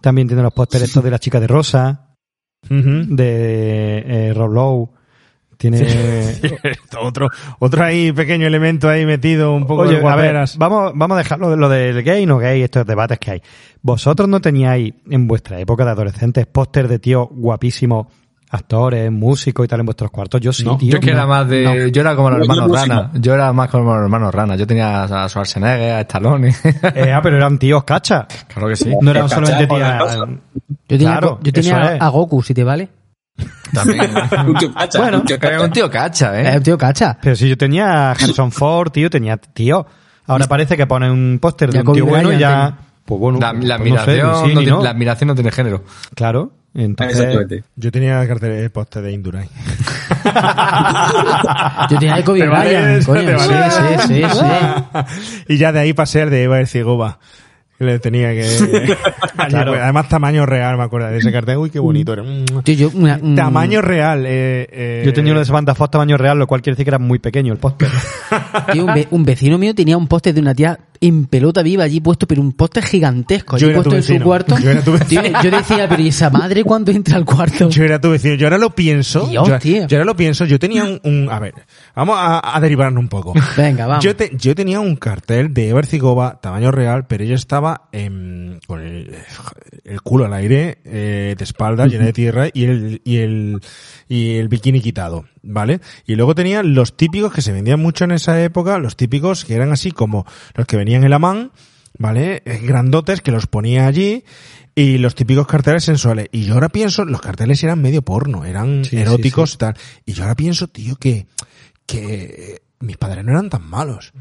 También tiene los pósteres estos de la chica de rosa, de eh, Rob Lowe. Tiene... [LAUGHS] otro, otro ahí pequeño elemento ahí metido, un poco Oye, de a ver, guaperas. vamos, vamos a dejarlo de lo del gay, no gay, estos debates que hay. ¿Vosotros no teníais en vuestra época de adolescentes póster de tíos guapísimos, actores, músicos y tal en vuestros cuartos? Yo sí, No, tío. yo que era más de, No. yo era como los hermanos. Rana. Yo era más como los hermanos Rana. Yo tenía a Schwarzenegger, a Stallone. [LAUGHS] Eh, ah, pero eran tíos cacha. claro que sí. No eran solamente tías. Yo tenía, Claro, yo tenía eso es. a Goku, si te vale. También. [LAUGHS] Un tío cacha, bueno, un tío era cacha. un tío cacha, Es ¿eh? un tío cacha. Pero si yo tenía a Harrison Ford, tío, tenía tío. Ahora parece que pone un póster de un tío bueno y ya. Pues bueno, La, pues la no sé, admiración, sí no no. la admiración no tiene género. Claro. Entonces, Exactamente. Yo tenía cartel de poste de Indurain. [LAUGHS] Yo tenía Kobe ¿Te vale Bryant, eso? coño. ¿Te Sí, vale? sí, sí, sí. [LAUGHS] y ya de ahí pasé al de Eva Ercigova. Que le tenía que... [LAUGHS] Claro. Además tamaño real, me acuerdo de ese cartel. Uy, qué bonito era. Mm. Tío, yo, una- un- Tamaño real. Eh, eh, yo tenía uno de Samantha Fox tamaño real, lo cual quiere decir que era muy pequeño el póster. tío, un, ve- un vecino mío tenía un póster de una tía en pelota viva allí puesto, pero un póster gigantesco Yo allí tu puesto en su cuarto. Yo era tu Tío, yo decía, pero ¿y esa madre cuando entra al cuarto? Yo era tu vecino. Yo ahora lo pienso. Dios, yo, tío. yo ahora lo pienso. Yo tenía un, un- a ver, vamos a, a derivarnos un poco. [LAUGHS] Venga, vamos. Yo, te- yo tenía un cartel de Eva Ercigova, tamaño real, pero ella estaba em, con el, el culo al aire, eh, de espalda, llena de tierra, y el, y el, y el bikini quitado, ¿vale? Y luego tenía los típicos que se vendían mucho en esa época, los típicos que eran así como los que venían en la man, ¿vale? Eh, Grandotes que los ponía allí, y los típicos carteles sensuales. Y yo ahora pienso, los carteles eran medio porno, eran Sí, eróticos sí, y tal. Y yo ahora pienso, tío, que, que mis padres no eran tan malos.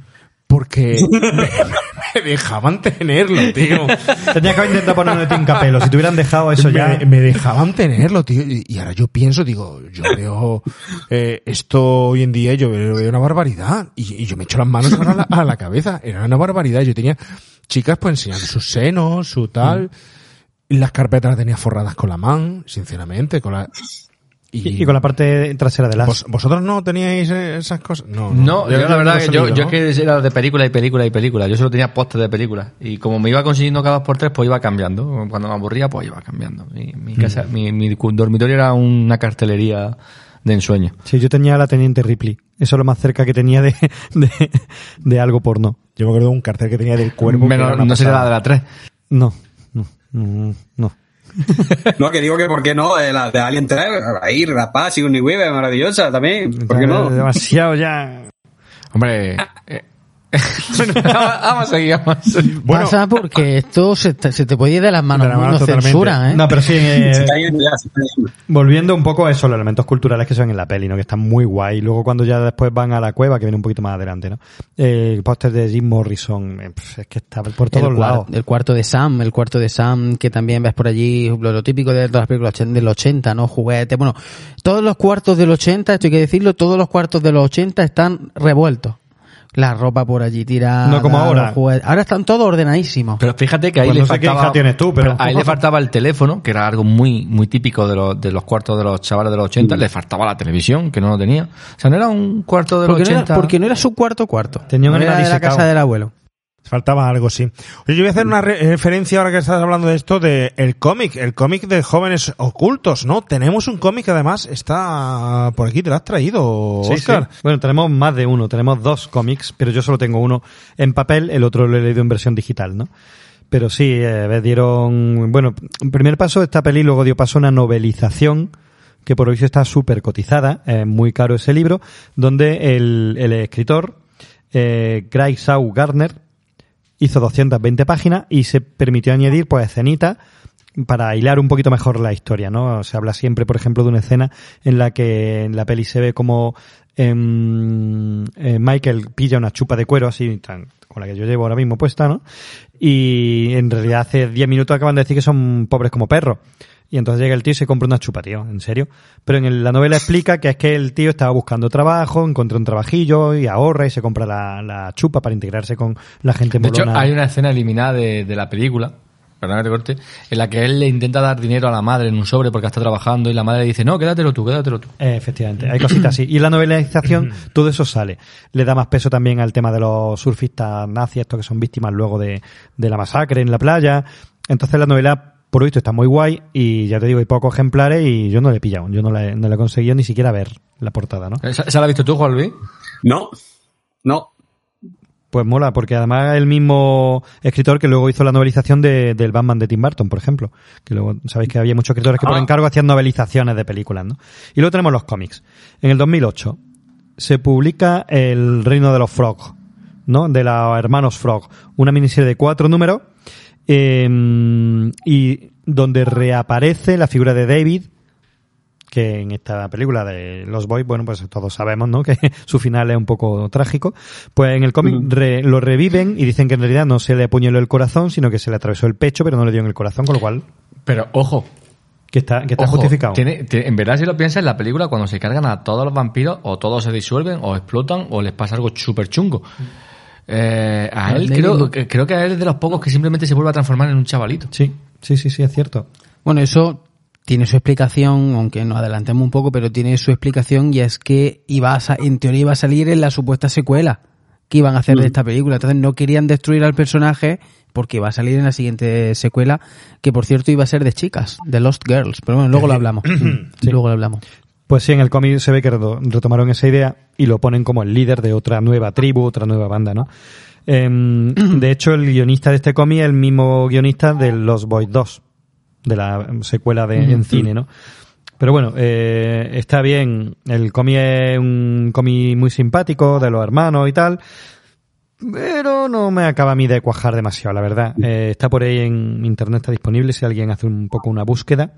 Porque [LAUGHS] me, me dejaban tenerlo, tío. Tenía que haber intentado ponerle tincapelo. Si te hubieran dejado eso ya. Me, dejaban tenerlo, tío. Y, y ahora yo pienso, digo, yo veo eh, esto hoy en día, yo veo, veo una barbaridad. Y, y yo me echo las manos ahora a la, a la cabeza. Era una barbaridad. Yo tenía chicas pues enseñando sus senos, su tal. Y las carpetas las tenía forradas con la man, sinceramente, con la... Y, y con la parte trasera de las. ¿Vos- ¿Vosotros no teníais eh, esas cosas? No, No, yo, la verdad no que yo, yo es que era de película y película y película. Yo solo tenía póster de películas. Y como me iba consiguiendo cada dos por tres, pues iba cambiando. Cuando me aburría, pues iba cambiando. Mi, mi casa, mi, mi dormitorio era una cartelería de ensueño. Sí, yo tenía la Teniente Ripley. Eso es lo más cerca que tenía de, de, de algo porno. Yo me acuerdo de un cartel que tenía del cuervo. que Menos- no sería la pasada. de la 3. No, no, no. [LAUGHS] no. Que digo que por qué no, eh, la de Alien 3, ahí, rapaz, Sigourney Weaver, maravillosa también, ¿por qué no? Demasiado ya. Hombre. [LAUGHS] bueno, vamos a seguir, vamos a seguir. Pasa porque esto se te, se te puede ir de las manos, De la mano no censura, ¿eh? No, pero sí, [LAUGHS] eh, volviendo un poco a eso, los elementos culturales que son en la peli, ¿no? Que están muy guay. Luego cuando ya después van a la cueva, que viene un poquito más adelante, ¿no? Eh, el póster de Jim Morrison, eh, es que está por todos el, lados. el cuarto de Sam, el cuarto de Sam, que también ves por allí, lo, lo típico de todas las películas del 80, ¿no? Juguetes, bueno, todos los cuartos del 80, esto hay que decirlo, todos los cuartos de los 80 están revueltos. La ropa por allí tirada. No como ahora. Ahora están todos ordenadísimos. Pero fíjate que ahí Pues le no sé qué faltaba. hija tienes tú, pero- ahí le [LAUGHS] faltaba el teléfono, que era algo muy, muy típico de los, de los cuartos de los chavales de los 80. Le faltaba la televisión, que no lo tenía. O sea, no era un cuarto de los porque, no 80. era, porque no era su cuarto cuarto. Tenía un No era de la casa del abuelo. Faltaba algo, sí. Oye, yo voy a hacer una re- referencia ahora que estás hablando de esto, de el cómic, el cómic de jóvenes ocultos, ¿no? Tenemos un cómic además está por aquí, te lo has traído, Sí, Oscar. sí. Bueno, tenemos más de uno, tenemos dos cómics, pero yo solo tengo uno en papel, el otro lo he leído en versión digital, ¿no? Pero sí, eh, dieron, bueno, en primer paso esta peli, luego dio paso a una novelización que por hoy está súper cotizada, es muy caro ese libro, donde el, el escritor, eh, Craig Shaw Gardner, hizo 220 páginas y se permitió añadir pues escenitas para hilar un poquito mejor la historia, ¿no? Se habla siempre, por ejemplo, de una escena en la que en la peli se ve como em, eh, Michael pilla una chupa de cuero así, tan, con la que yo llevo ahora mismo puesta, ¿no? Y en realidad hace 10 minutos acaban de decir que son pobres como perros. Y entonces llega el tío y se compra una chupa, tío, en serio. Pero en la novela explica que es que el tío estaba buscando trabajo, encontró un trabajillo y ahorra y se compra la, la chupa para integrarse con la gente De hecho, molona. hay una escena eliminada de, de la película, perdón que corte, en la que él le intenta dar dinero a la madre en un sobre porque está trabajando y la madre le dice, no, quédatelo tú, quédatelo tú. Eh, efectivamente, hay cositas así. Y en la novelización [CLEARS THROAT] todo eso sale. Le da más peso también al tema de los surfistas nazis, estos que son víctimas luego de, de la masacre en la playa. Entonces la novela, por lo visto, está muy guay y ya te digo, hay pocos ejemplares y yo no le he pillado. Yo no la, he- no la he conseguido ni siquiera ver la portada, ¿no? ¿Esa, esa la has visto tú, Juan Luis? No, no. Pues mola, porque además el mismo escritor que luego hizo la novelización de, del Batman de Tim Burton, por ejemplo. Que luego sabéis que había muchos escritores que por Ah. encargo hacían novelizaciones de películas, ¿no? Y luego tenemos los cómics. En el 2008 se publica El Reino de los Frog, ¿no? De los hermanos Frog. Una miniserie de cuatro números eh, y donde reaparece la figura de David, que en esta película de Los Boys, bueno, pues todos sabemos, ¿no? [LAUGHS] Que su final es un poco trágico. Pues en el cómic re- lo reviven y dicen que en realidad no se le apuñaló el corazón, sino que se le atravesó el pecho, pero no le dio en el corazón, con lo cual Pero, ojo, que está, que está ojo, justificado. tiene- tiene- en verdad, si lo piensas en la película, cuando se cargan a todos los vampiros, o todos se disuelven, o explotan, o les pasa algo súper chungo. Eh, a él creo, Lu- que- creo que a él es de los pocos que simplemente se vuelve a transformar en un chavalito. Sí, sí, sí, sí, es cierto. Bueno, eso tiene su explicación, aunque nos adelantemos un poco, pero tiene su explicación y es que iba a en teoría iba a salir en la supuesta secuela que iban a hacer de esta película. Entonces no querían destruir al personaje porque iba a salir en la siguiente secuela, que por cierto iba a ser de chicas, de Lost Girls. Pero bueno, luego lo hablamos. [COUGHS] Luego lo hablamos. Pues sí, en el cómic se ve que reto- retomaron esa idea y lo ponen como el líder de otra nueva tribu, otra nueva banda, ¿no? Em, [CLEARS THROAT] de hecho, el guionista de este cómic es el mismo guionista de Los Boys 2, de la secuela de, en cine, ¿no? Pero bueno, eh, está bien. El cómic es un cómic muy simpático, de los hermanos y tal. Pero no me acaba a mí de cuajar demasiado, la verdad. Eh, está por ahí en internet, está disponible si alguien hace un poco una búsqueda.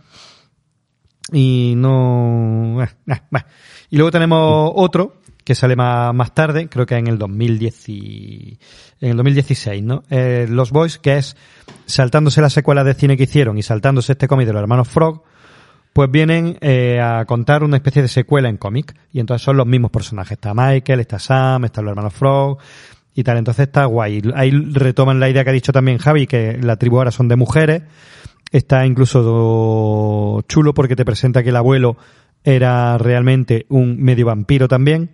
Y no... eh, bah. Y luego tenemos otro que sale más, más tarde, creo que en el 2010 y- en el 2016, ¿no? Eh, Los Boys, que es saltándose la secuela de cine que hicieron y saltándose este cómic de los hermanos Frog, pues vienen eh, a contar una especie de secuela en cómic. Y entonces son los mismos personajes. Está Michael, está Sam, están los hermanos Frog y tal. Entonces está guay. Ahí retoman la idea que ha dicho también Javi, que la tribu ahora son de mujeres. Está incluso chulo porque te presenta que el abuelo era realmente un medio vampiro también,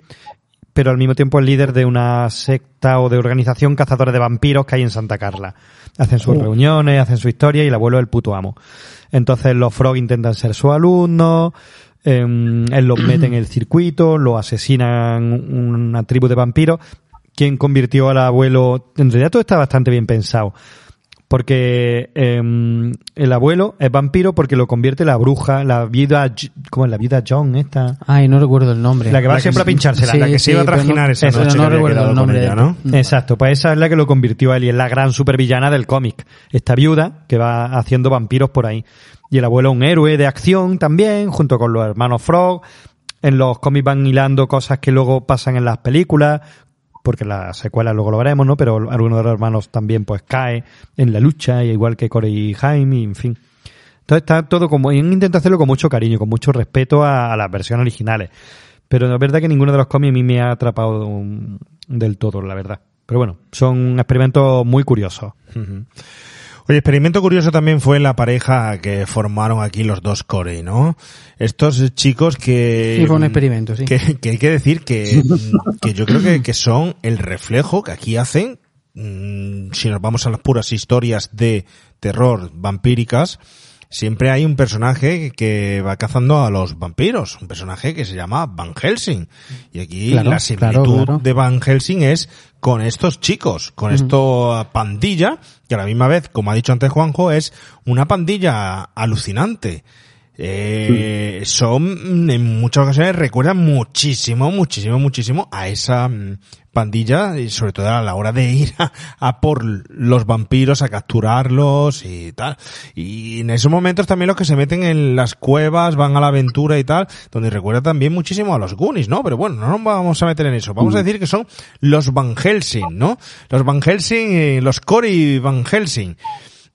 pero al mismo tiempo el líder de una secta o de organización cazadora de vampiros que hay en Santa Carla. Hacen sus reuniones, hacen su historia y el abuelo es el puto amo. Entonces los Frog intentan ser sus alumnos, em, él los mete en el circuito, lo asesinan una tribu de vampiros. Quien convirtió al abuelo, en realidad todo está bastante bien pensado. Porque em, el abuelo es vampiro porque lo convierte la bruja, la viuda, ¿cómo es la viuda John esta? Ay, no recuerdo el nombre. La que va siempre a pinchársela, Sí, la que se iba a pero no- trajinar esa noche no recuerdo el nombre. ella, ¿no? Exacto, pues esa es la que lo convirtió a él y es la gran supervillana del cómic. Esta viuda que va haciendo vampiros por ahí. Y el abuelo un héroe de acción también, junto con los hermanos Frog. En los cómics van hilando cosas que luego pasan en las películas, porque la secuela luego lo veremos, ¿no? Pero alguno de los hermanos también pues cae en la lucha, igual que Corey y Jaime, y en fin. Entonces está todo como, intentado hacerlo con mucho cariño, con mucho respeto a, a las versiones originales. Pero es verdad que ninguno de los cómics a mí me ha atrapado um, del todo, la verdad. Pero bueno, son experimentos muy curiosos. Oye, experimento curioso también fue la pareja que formaron aquí los dos Corey, ¿no? Estos chicos que... Sí, fue un experimento, sí. Que, que hay que decir que, que yo creo que, que son el reflejo que aquí hacen, mm, si nos vamos a las puras historias de terror vampíricas, siempre hay un personaje que va cazando a los vampiros, un personaje que se llama Van Helsing. Y aquí Claro, la similitud claro, claro. de Van Helsing es con estos chicos, con Ujú. esta pandilla, que a la misma vez, como ha dicho antes Juanjo, es una pandilla alucinante. Eh, Son, en muchas ocasiones, recuerdan muchísimo, muchísimo, muchísimo a esa mm, pandilla, y sobre todo a la hora de ir a, a por los vampiros, a capturarlos y tal. Y en esos momentos también los que se meten en las cuevas, van a la aventura y tal, donde recuerda también muchísimo a los Goonies, ¿no? Pero bueno, no nos vamos a meter en eso. Vamos a decir que son los Van Helsing, ¿no? Los Van Helsing, eh, los Cory Van Helsing.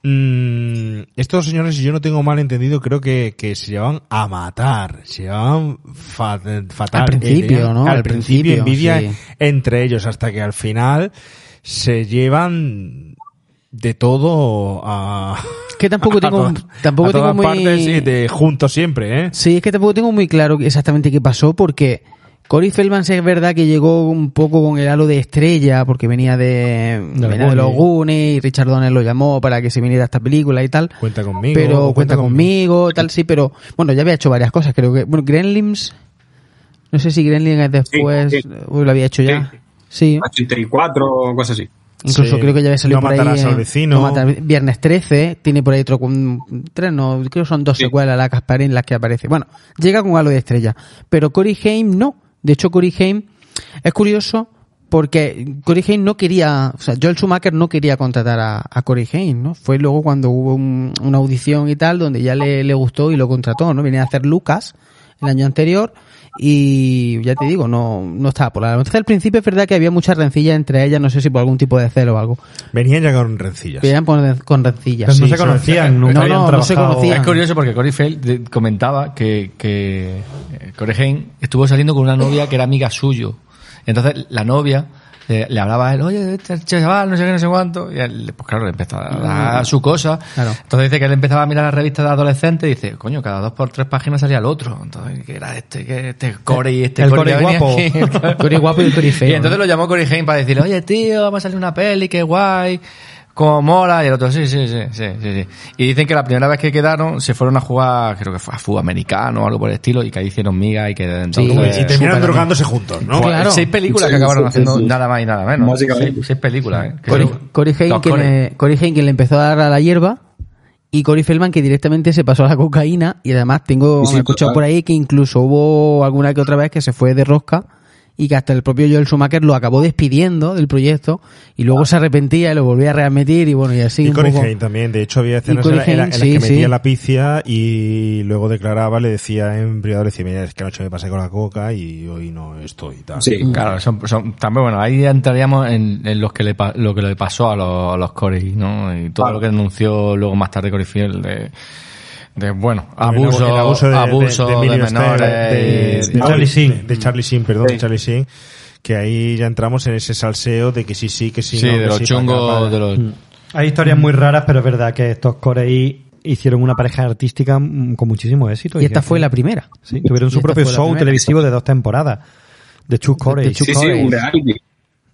Mm, estos señores, si yo no tengo mal entendido, creo que, que se llevan a matar, se llevan fa- fatal. Al principio, Eh, ¿no? Al, Al principio, envidia sí. entre ellos, hasta que al final se llevan de todo a... Que [LAUGHS] tampoco a tengo, tampoco a tengo muy... partes de juntos siempre, ¿eh? Sí, es que tampoco tengo muy claro exactamente qué pasó porque Corey Feldman sí es verdad que llegó un poco con el halo de estrella porque venía de, venía de los Goonies. Y Richard Donner lo llamó para que se viniera a esta película y tal. Cuenta conmigo. Pero cuenta conmigo, tal, sí, pero bueno, ya había hecho varias cosas, creo que, bueno, Gremlins, no sé si Gremlins es después, Sí, sí. o lo había hecho ya. Sí. 84 o cosas así. Incluso Sí. creo que ya había salido No por ahí. matarás al vecino. No matar- Viernes 13, tiene por ahí otro, tres, no, creo que son dos secuelas la Caspar en las que aparece. Bueno, llega con halo de estrella. Pero Cory Haim no. De hecho, Cory Haim es curioso porque Cory Haim no quería, o sea, Joel Schumacher no quería contratar a, a Cory Haim, ¿no? Fue luego cuando hubo un- una audición y tal, donde ya le, le gustó y lo contrató, ¿no? Venía a hacer Lucas el año anterior y ya te digo, no, no estaba por la Entonces al principio es verdad que había mucha rencilla entre ellas, no sé si por algún tipo de celo o algo. Venían ya con rencillas. Venían con, con rencillas. Pero no se conocían, nunca no, no, no se conocían. Es curioso porque Corey de- comentaba que, que Corey estuvo saliendo con una novia que era amiga suyo. Entonces la novia eh, le hablaba a él, oye, este chaval, no sé qué, no sé cuánto. Y él, pues claro, le empezó a dar su cosa. Claro. Entonces dice que él empezaba a mirar las revistas de adolescentes y dice, coño, cada dos por tres páginas salía el otro. Entonces, que era este, que este Corey, este El venía guapo. Corey guapo y el Corey feo. Y entonces lo llamó Corey Haim para decirle, oye, tío, vamos a salir una peli, qué guay, como mola. Y el otro, sí, sí, sí, sí, sí, sí. Y dicen que la primera vez que quedaron se fueron a jugar, creo que fue a fútbol americano o algo por el estilo, y que ahí hicieron miga y que desde Sí, entonces... y terminaron súper drogándose juntos, ¿no? Fue- Claro. Seis películas que acabaron sí, haciendo sí. nada más y nada menos. Básicamente. Seis, seis películas, ¿eh? Corey, Corey los que le, Corey Haim, que le empezó a dar a la hierba y Corey Feldman que directamente se pasó a la cocaína y además tengo escuchado total. por ahí que incluso hubo alguna que otra vez que se fue de rosca y que hasta el propio Joel Schumacher lo acabó despidiendo del proyecto y luego se arrepentía y lo volvía a readmitir y bueno y así Y un Corey poco Haim también, de hecho había escenas en, la- en la- en las que metía sí. la picia y luego declaraba, le decía en privado, le decía, mira, es que anoche me pasé con la coca y hoy no estoy y tal. Sí. Claro, son, son- también bueno, ahí entraríamos en, en los que le, pa- lo que le pasó a los, a los Corey, ¿no? Y todo lo que denunció luego más tarde Corey Field de, de bueno, abuso, el abuso de, abuso de, menores, de, Ah, Charlie. Sheen, de Charlie Sheen, perdón, Sí. de Charlie Sheen, que ahí ya entramos en ese salseo de que sí, sí, que sí, sí, no, de que los sí, chungos, de los... Hay historias muy raras, pero es verdad que estos Corey hicieron una pareja artística mm, con muchísimo éxito. Y esta fue la primera. Sí, tuvieron su propio show primera. televisivo de dos temporadas. De Chuck Corey. Sí, sí, un reality.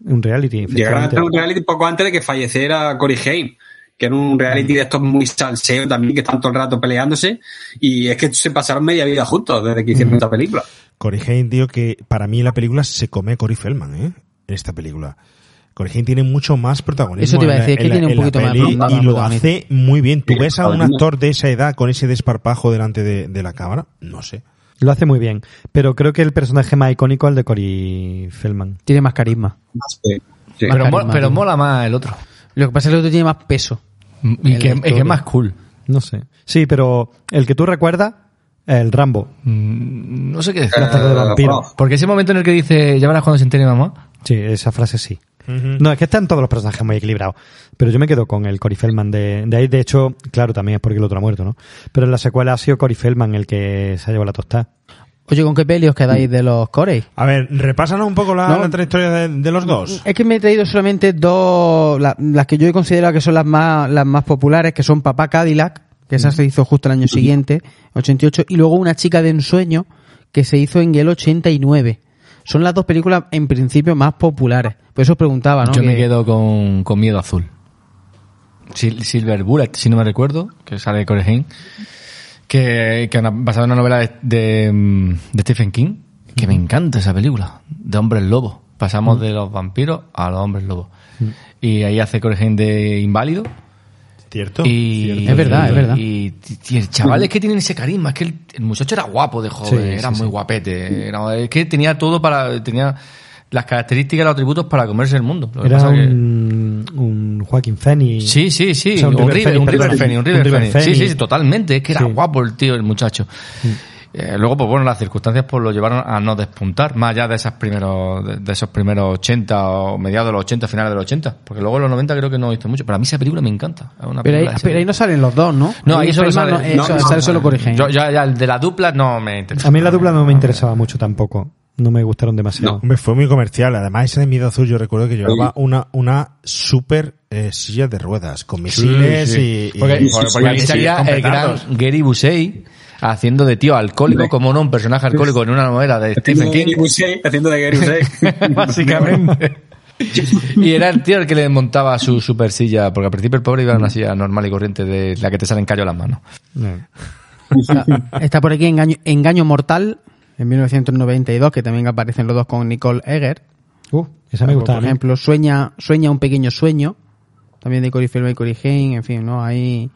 Un reality, Llegaron a hacer un reality poco antes de que falleciera Cory Haim, que era un reality de estos muy salseo también, que están todo el rato peleándose, y es que se pasaron media vida juntos desde que hicieron esta película. Corey Haim, tío, que para mí la película se come a Cory Feldman, ¿eh? En esta película. Corey Haim tiene mucho más protagonismo. Eso te iba a en la- decir, que en la- tiene un poquito más- peli más Y lo hace muy bien. ¿Tú ves a un actor de esa edad con ese desparpajo delante de, de la cámara? No sé. Lo hace muy bien. Pero creo que el personaje más icónico es el de Cory Feldman. Tiene más carisma. Sí. Pero, carisma, mola más el otro. Lo que pasa es que el otro tiene más peso. Y El que, es que es más cool. No sé. Sí, pero el que tú recuerdas es el Rambo. Mm, No sé qué decir. La tarde de vampiro. Porque ese momento en el que dice, ya verás cuando se entere mamá. Sí, esa frase sí. No, es que están todos los personajes muy equilibrados. Pero yo me quedo con el Cory Feldman de, de ahí. De hecho, claro, también es porque el otro ha muerto, ¿no? Pero en la secuela ha sido Cory Feldman el que se ha llevado la tostada. Oye, ¿con qué peli os quedáis de los Corey? A ver, repásanos un poco la, No. la trayectoria de, de los dos. Es que me he traído solamente dos, la- las que yo he considerado que son las más, las más populares, que son Papá Cadillac, que esa se hizo justo el año siguiente, 88, y luego Una chica de ensueño, que se hizo en el 89. Son las dos películas, en principio, más populares. Por eso os preguntaba, ¿no? Yo me Que- quedo con, con Miedo Azul. Sil- Silver Bullet, si no me recuerdo, que sale de Corey Haim, que, que una- basada en una novela de, de, mm, de Stephen King, que me encanta esa película, de hombres lobos. Pasamos de los vampiros a los hombres lobos. Y ahí hace Haim de inválido. Cierto. Y, Es verdad, es verdad. Y, y el chaval es que tiene ese carisma, es que el, el muchacho era guapo de joven, Sí, era sí, muy sí. guapete, era- es que tenía todo para, tenía las características y los atributos para comerse el mundo. Lo que Era pasa que- un, un Joaquín Phoenix. Sí, sí, sí, O sea, un, River, un. River Phoenix, un River Phoenix. Sí, Phoenix. sí, sí, totalmente, es que era Sí. guapo el tío, el muchacho. Eh, luego, pues bueno, las circunstancias pues lo llevaron a no despuntar, más allá de esas primeros, de, de esos primeros 80 o mediados de los 80, finales de los 80, porque luego en los 90 creo que no hizo mucho, pero a mí esa película me encanta. Es una Pero ahí, pero no salen los dos, ¿no? No, ahí solo sale, no- eso, sale solo Corey Haim. Yo, ya, ya, el de la dupla no me interesa. A mí la dupla no me interesaba mucho tampoco. No me gustaron demasiado. Hombre, fue muy comercial. Además, ese de Miedo Azul, yo recuerdo que llevaba una, una super eh, silla de ruedas con misiles y, y- Porque, y- porque- porque y- salía el gran. Gary Busey haciendo de tío alcohólico, como no un personaje alcohólico en una novela de Stephen King. Gary Busey, haciendo de Gary Busey. [LAUGHS] básicamente. y era el tío el que le montaba su super silla, porque al principio el pobre iba en una silla normal y corriente de la que te salen callo a las manos. Está, [LAUGHS] está por aquí Engaño, Engaño Mortal, en 1992, que también aparecen los dos con Nicole Egger. Uh, esa me gusta. Por ejemplo, Sueña, Sueña un pequeño sueño, también de Cory Feldman y Cory Haim, en fin, ¿no? Hay,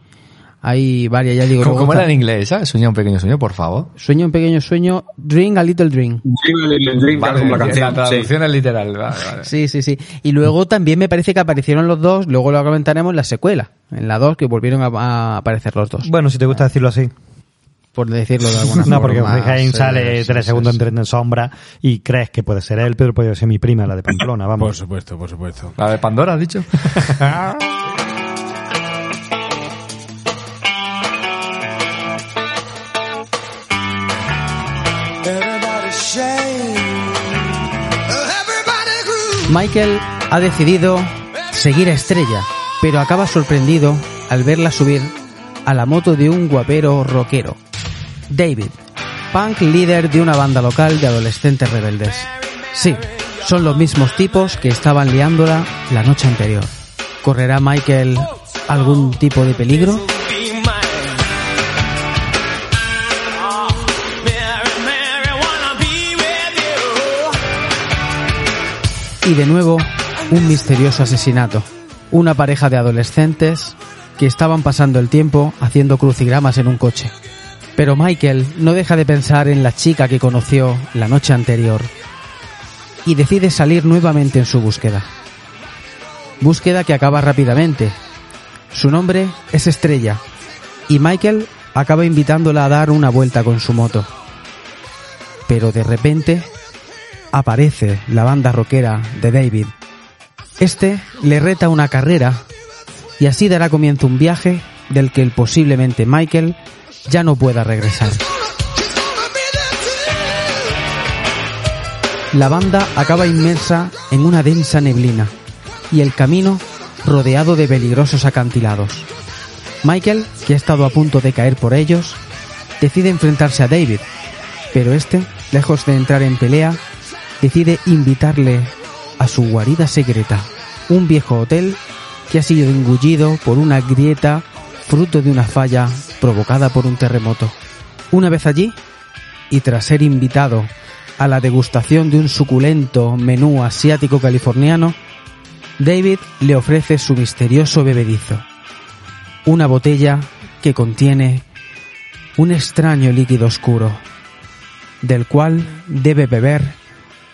hay varias, ya digo. ¿Cómo, era en inglés? Sueña un pequeño sueño, por favor. Sueña un pequeño sueño, Dream a Little Dream. Dream a Little Dream, como la canción. la sí. traducción es literal. vale, vale. [LAUGHS] Sí, sí, sí. Y luego también me parece que aparecieron los dos, luego lo comentaremos en la secuela, en la 2, que volvieron a, a aparecer los dos, Bueno, si te gusta decirlo así. Por decirlo de alguna forma. [LAUGHS] No, porque Haim Sí, sale sí, tres sí, segundos sí. en Tren de sombra y crees que puede ser él, pero puede ser mi prima, la de Pamplona, Por vamos. supuesto, por supuesto. La de Pandora, has dicho. Michael ha decidido seguir a Estrella, pero acaba sorprendido al verla subir a la moto de un guapero rockero. David, punk líder de una banda local de adolescentes rebeldes. Sí, son los mismos tipos que estaban liándola la noche anterior. ¿Correrá Michael algún tipo de peligro? Y de nuevo, un misterioso asesinato. Una pareja de adolescentes que estaban pasando el tiempo haciendo crucigramas en un coche. Pero Michael no deja de pensar en la chica que conoció la noche anterior y decide salir nuevamente en su búsqueda. Búsqueda que acaba rápidamente. Su nombre es Estrella y Michael acaba invitándola a dar una vuelta con su moto. Pero de repente aparece la banda rockera de David. Este le reta una carrera y así dará comienzo un viaje del que el posiblemente Michael ya no pueda regresar. La banda acaba inmersa en una densa neblina y el camino rodeado de peligrosos acantilados. Michael, que ha estado a punto de caer por ellos, decide enfrentarse a David, pero este, lejos de entrar en pelea, decide invitarle a su guarida secreta, un viejo hotel que ha sido engullido por una grieta fruto de una falla provocada por un terremoto. Una vez allí, y tras ser invitado a la degustación de un suculento menú asiático californiano, David le ofrece su misterioso bebedizo, una botella que contiene un extraño líquido oscuro, del cual debe beber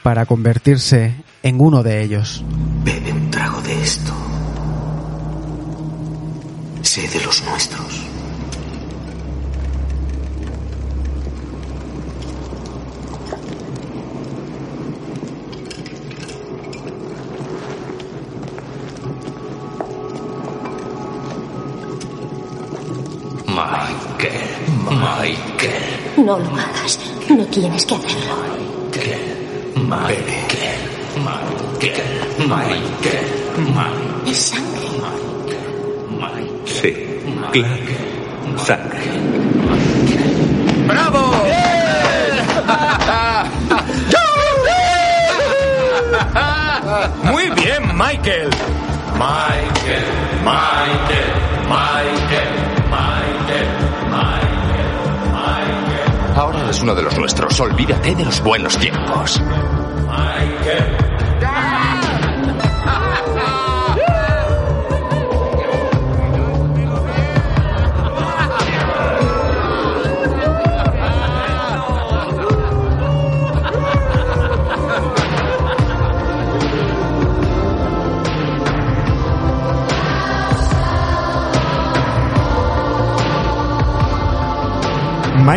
para convertirse en uno de ellos. Bebe un trago de esto. Sé de los nuestros. Michael, Michael, No lo hagas. No tienes que hacerlo. Michael, Michael, Michael, Michael. Es sangre. Sí, claro. Sangre. ¡Bravo! Muy bien, Michael. Michael, Michael, Michael, Michael, Michael, Ahora eres uno de los nuestros. Olvídate de los buenos tiempos. Michael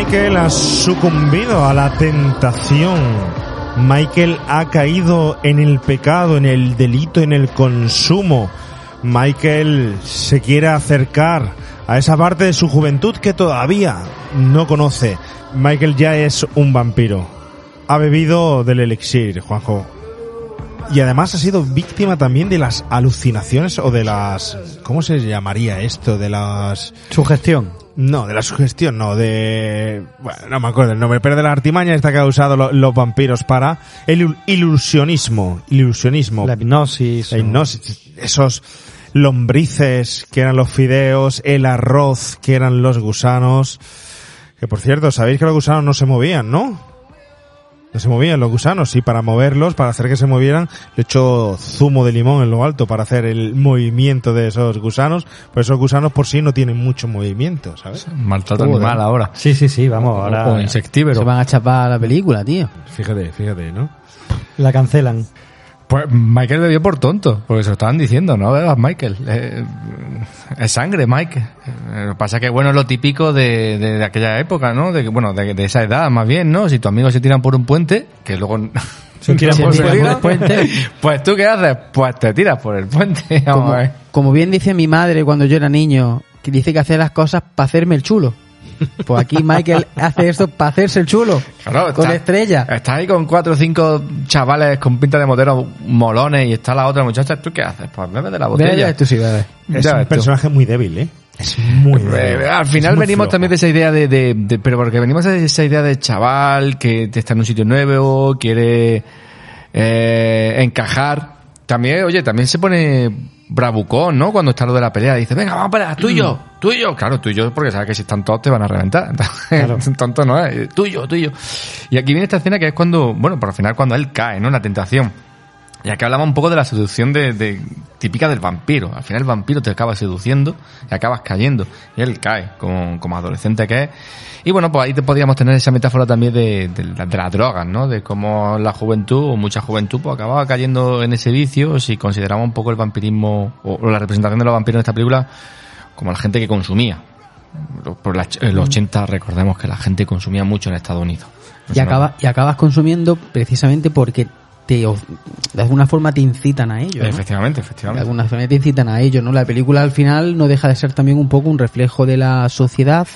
ha sucumbido a la tentación. Michael ha caído en el pecado, en el delito, en el consumo. Michael se quiere acercar a esa parte de su juventud que todavía no conoce. Michael ya es un vampiro. Ha bebido del elixir, Juanjo. Y además ha sido víctima también de las alucinaciones o de las... ¿Cómo se llamaría esto? De las... Sugestión. No, de la sugestión, no, de... Bueno, no me acuerdo el nombre, pero de la artimaña esta que ha usado lo- los vampiros para el il- ilusionismo. Ilusionismo. La hipnosis. La hipnosis. Esos lombrices que eran los fideos, el arroz que eran los gusanos. Que por cierto, sabéis que los gusanos no se movían, ¿no? No se movían los gusanos y para moverlos, para hacer que se movieran, le echó zumo de limón en lo alto para hacer el movimiento de esos gusanos. Pues esos gusanos por sí no tienen mucho movimiento, ¿sabes? Maltrato Joder. animal ahora. Sí, sí, sí, vamos, ahora O insectívoro. Se van a chapar la película, tío. Fíjate, fíjate, ¿no? la cancelan. Pues Michael bebió por tonto, porque se lo estaban diciendo, no bebas Michael. Eh, es sangre, Mike. Eh, Lo que pasa que, bueno, es lo típico de, de, de aquella época, ¿no? De, que- bueno, de, de esa edad, más bien, ¿no? Si tus amigos se tiran por un puente, que luego... Se tiran [LAUGHS] Se por tiran por el puente. Pues tú, ¿qué haces? Pues te tiras por el puente. Vamos Como, a ver. como bien dice mi madre cuando yo era niño, que dice que hace las cosas para hacerme el chulo. Pues aquí Michael hace esto para hacerse el chulo. Claro, con está- estrella. Estás ahí con cuatro o cinco chavales con pinta de motero molones y está la otra muchacha. ¿Tú qué haces? Pues bebe de la botella. ya, tú sí bebes. Es Ya un tú. personaje muy débil, ¿eh? Es muy débil. Eh, al final Es muy venimos flojo. también de esa idea de, de- de- Pero porque venimos de esa idea de chaval que está en un sitio nuevo, quiere eh, encajar. También, oye, también se pone bravucón, ¿no? Cuando está lo de la pelea. Dice, venga, vamos a pelear, tú y yo, tú y yo. Claro, tú y yo, porque sabes que si están todos te van a reventar. [LAUGHS] Entonces, tonto no es. Tú y yo, tú y yo. Y aquí viene esta escena que es cuando, bueno, por al final cuando él cae, ¿no? En la tentación. Y aquí hablamos un poco de la seducción de, de- típica del vampiro. Al final el vampiro te acaba seduciendo y acabas cayendo. Y él cae como, como adolescente que es. Y bueno, pues ahí te podríamos tener esa metáfora también de, de, la- de las drogas, ¿no? De cómo la juventud, o mucha juventud, pues acababa cayendo en ese vicio. Si consideramos un poco el vampirismo, o, o la representación de los vampiros en esta película, como la gente que consumía. Por la- en los 80 recordemos que la gente consumía mucho en Estados Unidos. Y, acaba, y acabas consumiendo precisamente porque te, de alguna forma te incitan a ello. ¿no? Efectivamente, De efectivamente. alguna forma te incitan a ello, ¿no? La película al final no deja de ser también un poco un reflejo de la sociedad.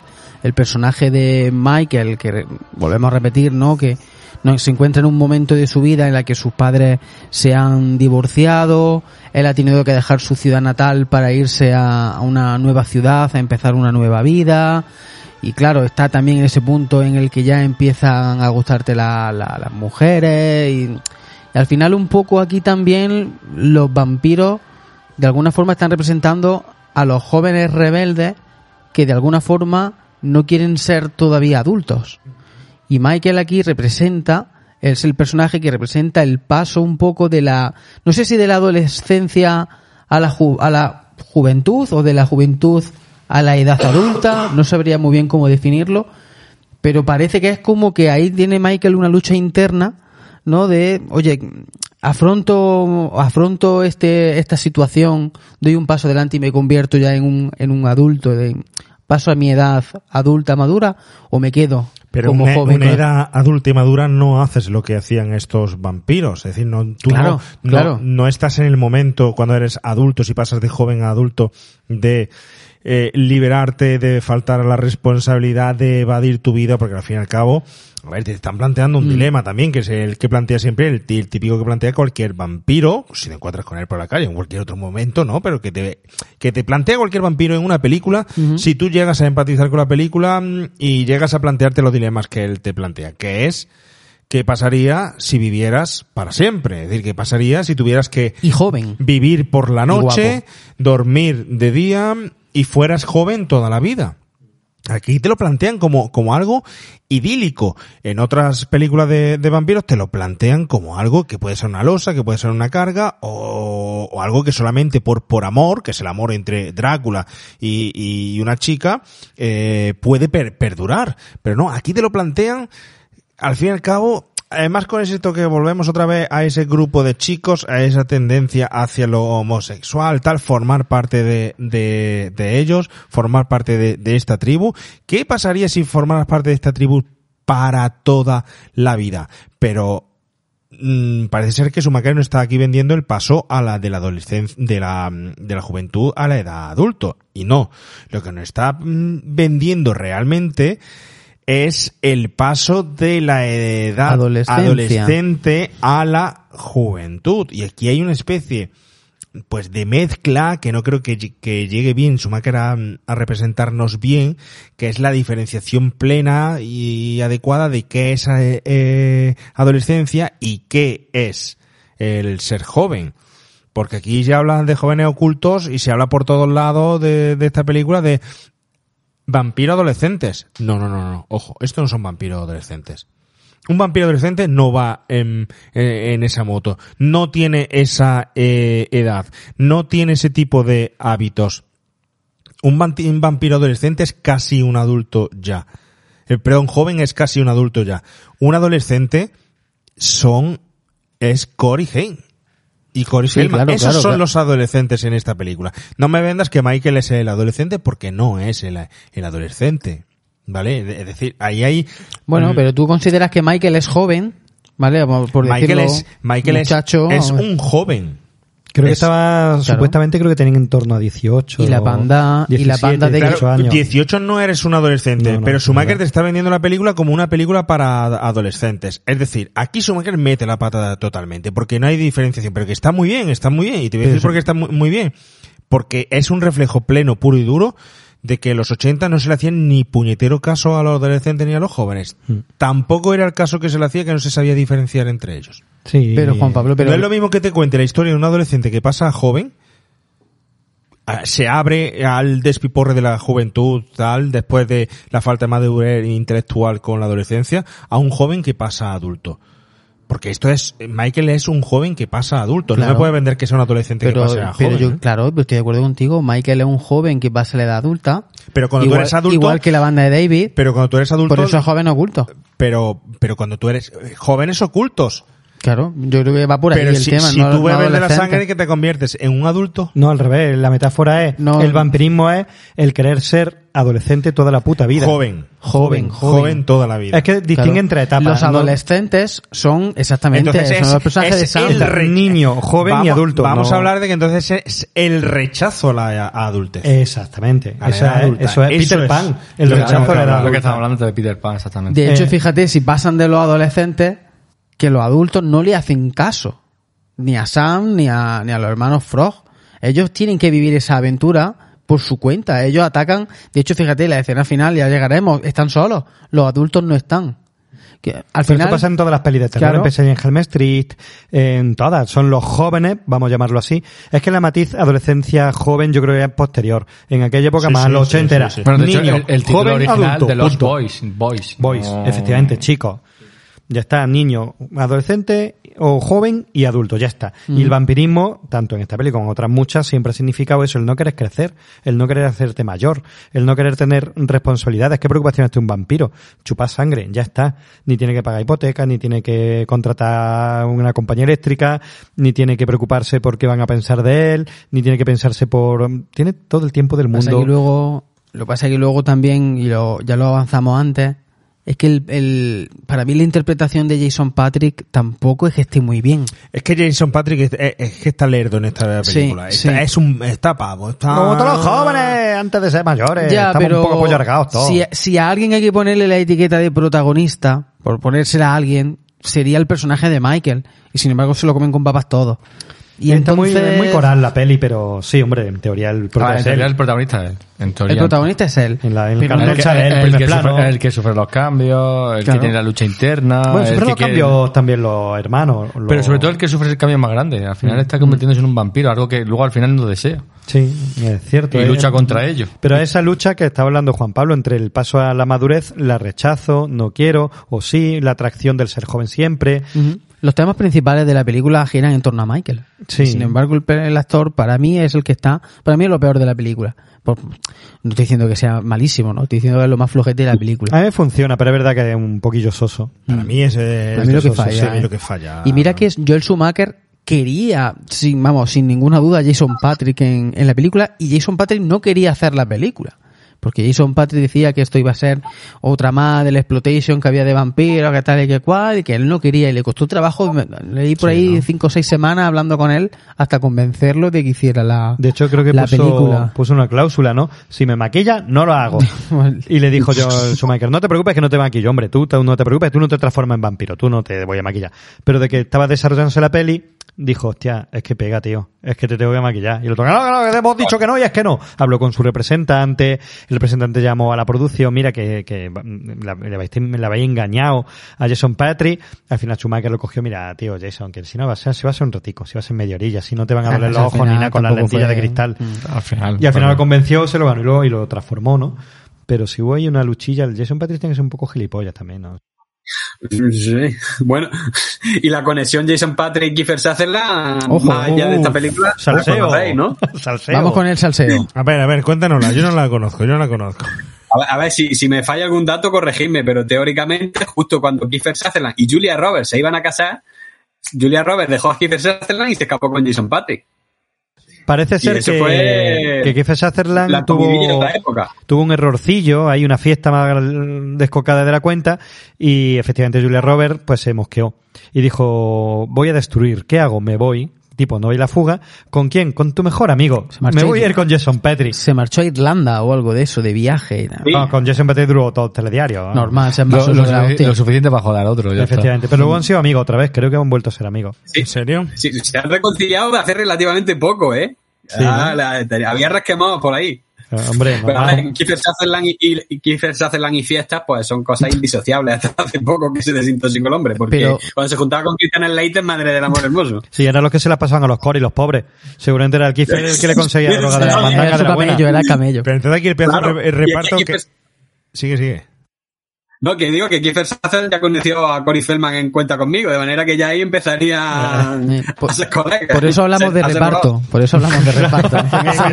El personaje de Michael, que volvemos a repetir, ¿no? Que no, se encuentra en un momento de su vida en la que sus padres se han divorciado, él ha tenido que dejar su ciudad natal para irse a, a una nueva ciudad, a empezar una nueva vida. Y claro, está también en ese punto en el que ya empiezan a gustarte la- la- las mujeres y, al final un poco aquí también los vampiros de alguna forma están representando a los jóvenes rebeldes que de alguna forma no quieren ser todavía adultos. Y Michael aquí representa, es el personaje que representa el paso un poco de la, no sé si de la adolescencia a la, ju- a la juventud o de la juventud a la edad adulta, no sabría muy bien cómo definirlo, pero parece que es como que ahí tiene Michael una lucha interna, ¿no? De, oye, afronto, afronto este, esta situación, doy un paso adelante y me convierto ya en un, en un adulto, de, paso a mi edad adulta madura, o me quedo Pero como una, joven. una edad adulta y madura no haces lo que hacían estos vampiros. Es decir, no, tú Claro, no, claro. no, no estás en el momento cuando eres adulto, si pasas de joven a adulto, de eh, liberarte, de faltar a la responsabilidad, de evadir tu vida, porque al fin y al cabo, a ver, te están planteando un Mm. dilema también, que es el que plantea siempre, el, típico que plantea cualquier vampiro, si te encuentras con él por la calle, en cualquier otro momento, ¿no? Pero que te, que te plantea cualquier vampiro en una película, si tú llegas a empatizar con la película mm, y llegas a plantearte los dilemas que él te plantea, que es, ¿qué pasaría si vivieras para siempre? Es decir, ¿qué pasaría si tuvieras que y joven. vivir por la noche, dormir de día y fueras joven toda la vida? Aquí te lo plantean como, como algo idílico. En otras películas de, de vampiros te lo plantean como algo que puede ser una losa, que puede ser una carga, o, o algo que solamente por, por amor, que es el amor entre Drácula y, y una chica, eh, puede per- perdurar. Pero no, aquí te lo plantean, al fin y al cabo, además con ese toque volvemos otra vez a ese grupo de chicos, a esa tendencia hacia lo homosexual, tal, formar parte de, de, ellos, formar parte de, esta tribu. ¿Qué pasaría si formaras parte de esta tribu para toda la vida? Pero mm, parece ser que Sumacario no está aquí vendiendo el paso a la de la adolescencia, de la, de la juventud a la edad adulto. Y no, lo que nos está mm, vendiendo realmente es el paso de la edad adolescente a la juventud. Y aquí hay una especie pues de mezcla que no creo que, que llegue bien Schumacher a, a representarnos bien, que es la diferenciación plena y adecuada de qué es eh, eh, adolescencia y qué es el ser joven. Porque aquí ya hablan de jóvenes ocultos y se habla por todos lados de, de esta película de vampiro adolescentes. No, no, no, no. Ojo, estos no son vampiros adolescentes. Un vampiro adolescente no va en, esa moto, no tiene esa eh, edad, no tiene ese tipo de hábitos. Un, vampiro adolescente es casi un adulto ya. El perdón, joven es casi un adulto ya. Un adolescente son es Corey Haim. Y Sí, claro, Esos claro, son claro. los adolescentes en esta película. No me vendas que Michael es el adolescente porque no es el, el adolescente. ¿Vale? Es decir, ahí hay... Bueno, pero tú consideras que Michael es joven, ¿vale? Por Michael decirlo, es, Michael es- muchacho, es, un joven. Creo que Es- estaba, claro. supuestamente creo que tenían en torno a 18. Y la o banda- y la 17, banda de- 18 Claro, años. 18 no eres un adolescente, No, no, pero Schumacher te está vendiendo la película como una película para ad- adolescentes. Es decir, aquí Schumacher mete la pata totalmente, porque no hay diferenciación, pero que está muy bien, está muy bien, y te voy a decir Eso. por qué está muy, muy bien. Porque es un reflejo pleno, puro y duro, de que en los 80 no se le hacían ni puñetero caso a los adolescentes ni a los jóvenes. Hmm. Tampoco era el caso que se le hacía que no se sabía diferenciar entre ellos. Sí. Pero Juan Pablo, pero no es lo mismo que te cuente la historia de un adolescente que pasa a joven, se abre al despiporre de la juventud, tal, después de la falta de madurez intelectual con la adolescencia, a un joven que pasa a adulto. Porque esto es, Michael es un joven que pasa a adulto. No me puede vender que sea un adolescente pero, que pase a pero joven. yo, ¿eh? claro, pero estoy de acuerdo contigo. Michael es un joven que pasa a la edad adulta. Pero cuando igual, tú eres adulto, igual que la banda de David, pero cuando tú eres adulto, por eso es joven oculto. pero, pero cuando tú eres eh, jóvenes ocultos. Claro, yo creo que va por ahí pero el si, tema. si no- tú no bebes de la sangre que te conviertes en un adulto, No, al revés. La metáfora es, No. el vampirismo es el querer ser adolescente toda la puta vida. joven, Joven, joven, joven. toda la vida. Es que distingue Claro. entre etapas. Los ¿no? adolescentes son exactamente Entonces son es- los personajes es de el niño, joven y adulto. Vamos no- a hablar de que entonces es el rechazo a la a adultez. Exactamente. A la Eso es, adulta. eso es Eso Peter es Pan. El lo que rechazo estamos a la edad Lo que estamos hablando de Peter Pan, exactamente. De hecho, Eh. fíjate, si pasan de los adolescentes, que los adultos no le hacen caso. Ni a Sam, ni a, ni a los hermanos Frog. Ellos tienen que vivir esa aventura por su cuenta. Ellos atacan. De hecho, fíjate, la escena final, ya llegaremos, están solos. Los adultos no están. Que al Pero final. esto pasa en todas las pelis de terror, Claro. en Helm Street, en todas. Son los jóvenes, vamos a llamarlo así. Es que la matiz adolescencia joven yo creo que es posterior. En aquella época Sí, más, sí, los sí, 80 sí, era. Bueno, de hecho, niño, el- el título joven, original adulto, de los punto. Boys, Boys. Boys, efectivamente, chicos. Ya está, niño, adolescente o joven y adulto, ya está. Y el vampirismo, tanto en esta peli como en otras muchas, siempre ha significado eso, el no querer crecer, el no querer hacerte mayor, el no querer tener responsabilidades. ¿Qué preocupación tiene un vampiro? Chupar sangre, ya está. Ni tiene que pagar hipoteca, ni tiene que contratar una compañía eléctrica, ni tiene que preocuparse por qué van a pensar de él, ni tiene que pensarse por... Tiene todo el tiempo del Pasa mundo. que luego, lo que pasa es que luego también, y lo, ya lo avanzamos antes, es que el, el- para mí la interpretación de Jason Patrick tampoco es que esté muy bien. Es que Jason Patrick es, es- es que está lerdo en esta Sí, película. sí. Está- Es un está pavo. Está... Como todos los jóvenes antes de ser mayores. ya, Estamos pero un poco pollargados todos. si, si a alguien hay que ponerle la etiqueta de protagonista, por ponérsela a alguien, sería el personaje de Michael. Y sin embargo se lo comen con papas todos. Y Está muy, entonces- muy coral la peli, pero sí, hombre, en teoría el Ah, protagonista en es teoría él. el protagonista es él. En teoría. El protagonista es él. En la, en el Pero que, sale él, el primer que plano. sufre, el que sufre los cambios, el Claro. que tiene la lucha interna. bueno, que los quiere- cambios también los hermanos. los- Pero sobre todo el que sufre el cambio más grande. Al final Mm. está convirtiéndose en un vampiro, algo que luego al final no desea. Sí, es cierto. Y lucha contra ello. Pero esa lucha que estaba hablando Juan Pablo entre el paso a la madurez, la rechazo, no quiero, o sí, la atracción del ser joven siempre. Los temas principales de la película giran en torno a Michael. Sí. Sin embargo, el, actor para mí es el que está, para mí es lo peor de la película. Por- no estoy diciendo que sea malísimo, no, estoy diciendo que es lo más flojete de la película. A mí funciona, pero es verdad que es un poquillo soso. Para mí es, A mí lo que eso, falla, sí, a mí eh. lo que falla. Y mira que es- Joel Schumacher quería, sin, vamos, sin ninguna duda, Jason Patrick en, en la película y Jason Patrick no quería hacer la película. Porque Jason Patrick decía que esto iba a ser otra más del exploitation que había de vampiros, que tal y que cual, y que él no quería y le costó trabajo, leí por ahí cinco o seis semanas hablando con él hasta convencerlo de que hiciera la, De hecho, creo que la puso, película. puso una cláusula, ¿no? Si me maquilla, no lo hago. [LAUGHS] Y le dijo yo Schumacher, no te preocupes que no te maquillo, hombre, tú no te preocupes, tú no te transformas en vampiro, tú no te voy a maquillar. Pero de que estaba desarrollándose la peli, dijo, hostia, es que pega, tío, es que te tengo que maquillar. Y el otro, no, no, no, que te hemos dicho que no y es que no. Habló con su representante, el representante llamó a la producción, mira que, que la, le, habéis, engañado a Jason Patrick. Al final Schumacher lo cogió, mira, tío, Jason, que si no va a ser, si va a ser un ratico, si va a ser media orilla, si no te van a doler los ojos ni nada con las lentillas de fue- cristal. Al final. Y al final bueno. lo convenció, se lo ganó y lo, y lo transformó, ¿no? Pero si hubo ahí una luchilla, el Jason Patrick tiene que ser un poco gilipollas también, ¿no? Sí. Bueno, [LAUGHS] y la conexión Jason Patrick y Kiefer Sutherland, Ojo, más allá de esta película, salseo. la conocéis, ¿no? [LAUGHS] Salseo. Vamos con el salseo. A ver, a ver, cuéntanosla. Yo no la conozco, yo no la conozco. A ver, a ver, si, si me falla algún dato, corregidme, pero teóricamente, justo cuando Kiefer Sutherland y Julia Roberts se iban a casar, Julia Roberts dejó a Kiefer Sutherland y se escapó con Jason Patrick. Parece ser que, fue que Kiefer Sutherland tuvo, época. tuvo un errorcillo, hay una fiesta más descocada de la cuenta y efectivamente Julia Roberts pues se mosqueó y dijo, voy a destruir, ¿qué hago? Me voy, tipo, no a la fuga, ¿con quién? Con tu mejor amigo. marchó Me voy a ir con Jason Patrick. Se marchó a Irlanda o algo de eso, de viaje. Sí. No, con Jason Patrick duró todo el telediario. ¿no? Normal, se Lo, lo lo suficiente para joder al otro. ya está. Efectivamente, pero luego han sido amigos otra vez, creo que han vuelto a ser amigos. ¿En serio? Sí, se han reconciliado de hace relativamente poco, ¿eh? Sí, Ah, la- había resquemados por ahí. Eh, Hombre, Pero normal. ahora, Kiefer Sutherland y, y- y Kiefer Sutherland y fiestas, pues son cosas indisociables. [LAUGHS] Hasta hace poco que se desintoxicó el hombre, porque Pero- cuando se juntaba con Christian Slater, madre del amor hermoso. Sí, eran los que se las pasaban a los coros y los pobres. Seguramente era el Kiefer el que le conseguía la droga de la [LAUGHS] Era mandanga Era de la buena. camello, era camello. Pero entonces aquí el pedazo Claro, y- reparto que... Kiefer- Sigue, sigue. No, que digo que Kiefer Sutherland ya conoció a Cory Feldman en cuenta conmigo, de manera que ya ahí empezaría Eh, por, a ser colega. por eso hablamos de reparto. Por eso hablamos [LAUGHS] de reparto. Eso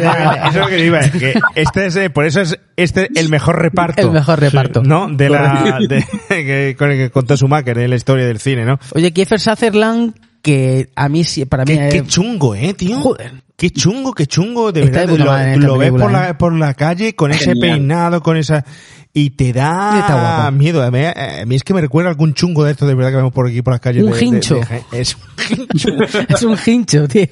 es lo que iba, que este es, eh, por eso es este el mejor reparto. El mejor reparto. ¿No? De la, de, [LAUGHS] que, con el que contó Schumacher en la historia del cine, ¿no? Oye, Kiefer Sutherland, que a mí sí, para mí Qué, es- qué chungo, eh, tío. Joder. Qué chungo, qué chungo, de Está verdad. Lo, ves por la, eh. por la calle con ese peinado, con esa... Y te da miedo. A mí, a mí es que me recuerda a algún chungo de estos de verdad que vemos por aquí, por las calles. Un de- hincho. de- es un [LAUGHS] hincho. es un hincho, tío.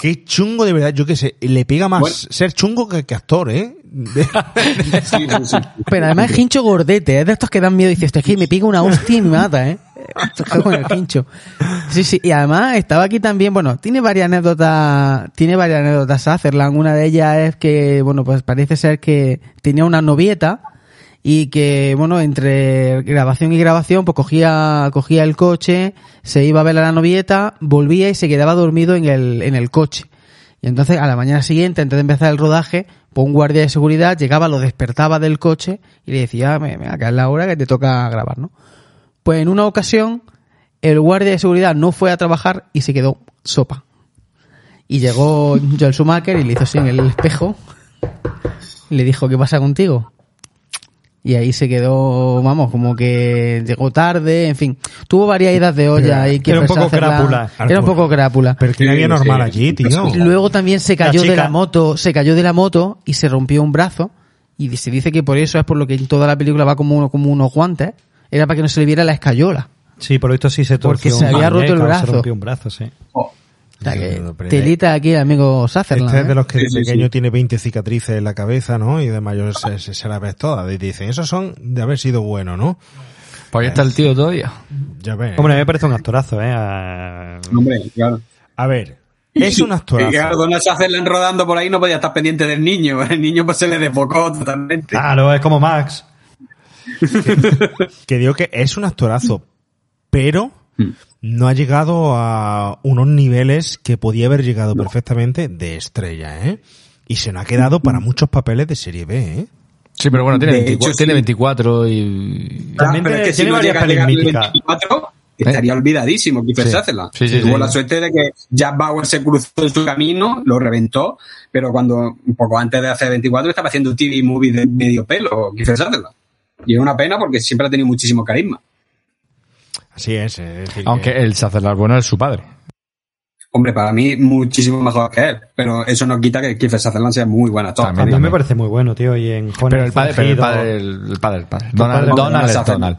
Qué chungo de verdad. Yo qué sé, le pega más Bueno. ser chungo que, que actor, ¿eh? Sí, sí, sí. Pero además es hincho gordete, es de estos que dan miedo y dices, "Hostia, es que me pega una hostia y me mata, ¿eh? Con el pincho. Sí, sí, y además estaba aquí también, bueno, tiene varias anécdotas, tiene varias anécdotas Sutherland. Una de ellas es que, bueno, pues parece ser que tenía una novieta y que, bueno, entre grabación y grabación, pues cogía, cogía el coche, se iba a ver a la novieta, volvía y se quedaba dormido en el, en el coche. Y entonces a la mañana siguiente, antes de empezar el rodaje, pues un guardia de seguridad llegaba, lo despertaba del coche y le decía, me acá es la hora que te toca grabar, ¿no? Pues en una ocasión, el guardia de seguridad no fue a trabajar y se quedó sopa. Y llegó [LAUGHS] Joel Schumacher y le hizo así en el espejo y le dijo, ¿qué pasa contigo? Y ahí se quedó, vamos, como que llegó tarde, en fin. Tuvo varias idas de olla ahí. Era un poco crápula. Era un poco crápula. Pero que nadie normal allí, tío. Luego también se cayó La de la moto, se cayó de la moto y se rompió un brazo. Y se dice que por eso es por lo que en toda la película va como, uno- como unos guantes. Era para que no se le viera la escayola. Sí, por lo visto sí se Porque torció se un había roto el brazo. Se rompió un brazo, sí. O sea que telita aquí el amigo Sutherland. Este es de ¿eh? los que de Sí, pequeño sí. tiene 20 cicatrices en la cabeza, ¿no? Y de mayor se, se, se las ves todas. Y dicen, esos son de haber sido bueno, ¿no? Pues ahí está el tío todavía. Ya ves. Hombre, a mí me parece un actorazo, ¿eh? A- Hombre, claro. A ver, es un [LAUGHS] Y actorazo. claro, Donald Sutherland rodando por ahí no podía estar pendiente del niño. [LAUGHS] El niño pues se le desbocó totalmente. Claro, es como Max. [LAUGHS] que digo que es un actorazo, pero no ha llegado a unos niveles que podía haber llegado perfectamente de estrella, ¿eh? Y se nos ha quedado para muchos papeles de serie B, ¿eh? Sí, pero bueno, tiene, De 24, hecho, tiene sí. 24 y... Claro, También pero es tiene- que si tiene no varias llega a pelis llegar al míticas. 24, estaría olvidadísimo Kiefer Sí. Sí, sí, Tuvo sí. la suerte de que Jack Bauer se cruzó en su camino, lo reventó, pero cuando, un poco antes de hacer 24, estaba haciendo un TV movie de medio pelo, Kiefer Sutherland. Y es una pena porque siempre ha tenido muchísimo carisma. Así es, es decir, Aunque que- el Sutherland bueno es su padre. Hombre, para mí muchísimo mejor que él, pero eso no quita que Kiefer Sutherland sea muy buen actor. También, A mí me parece muy bueno, tío. Y en Jóvenes Pero el padre, pero el padre, el, el padre, el padre. Tu Donald, Donald.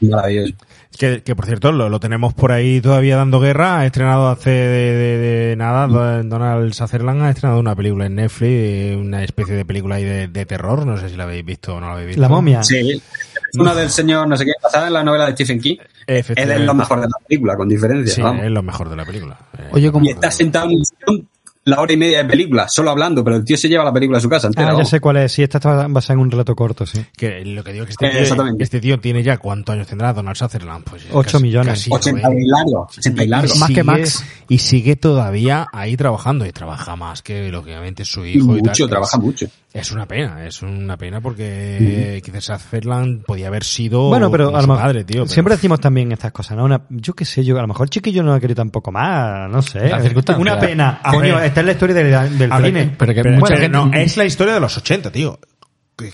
Es maravilloso. Que, que, por cierto, lo, lo tenemos por ahí todavía dando guerra. Ha estrenado hace de, de- de nada, Don- Donald Sutherland ha estrenado una película en Netflix, una especie de película ahí de, de terror. No sé si la habéis visto o no la habéis visto. La momia. Sí, es una del señor, no sé qué, basada en la novela de Stephen King. Es lo mejor de la película, con diferencia. Sí, vamos. es lo mejor de la película. Oye, como Y está sentado en un sillón la hora y media de película, solo hablando, pero el tío se lleva la película a su casa entera. Ah, ya vamos. sé cuál es. Sí, esta está basada en un relato corto, sí. Que lo que digo es que este, Eh, tío, exactamente. este tío tiene ya cuántos años tendrá Donald Sutherland, pues Ocho millones. casi 80 noventa. y largo, 80 y largo. Más que Max. Y sigue todavía ahí trabajando y trabaja más que lógicamente su hijo y tal. mucho, trabaja es, mucho. Es una pena, es una pena porque quizás Sutherland podía haber sido Bueno, pero a su mejor padre, tío. pero- siempre decimos también estas cosas, ¿no? Una, yo qué sé, yo a lo mejor el chiquillo no ha querido tampoco más, no sé. Una pena. A Coño, esta es la historia del, del ver, cine. pero que pero- mucha pero gente- no, es la historia de los 80, tío.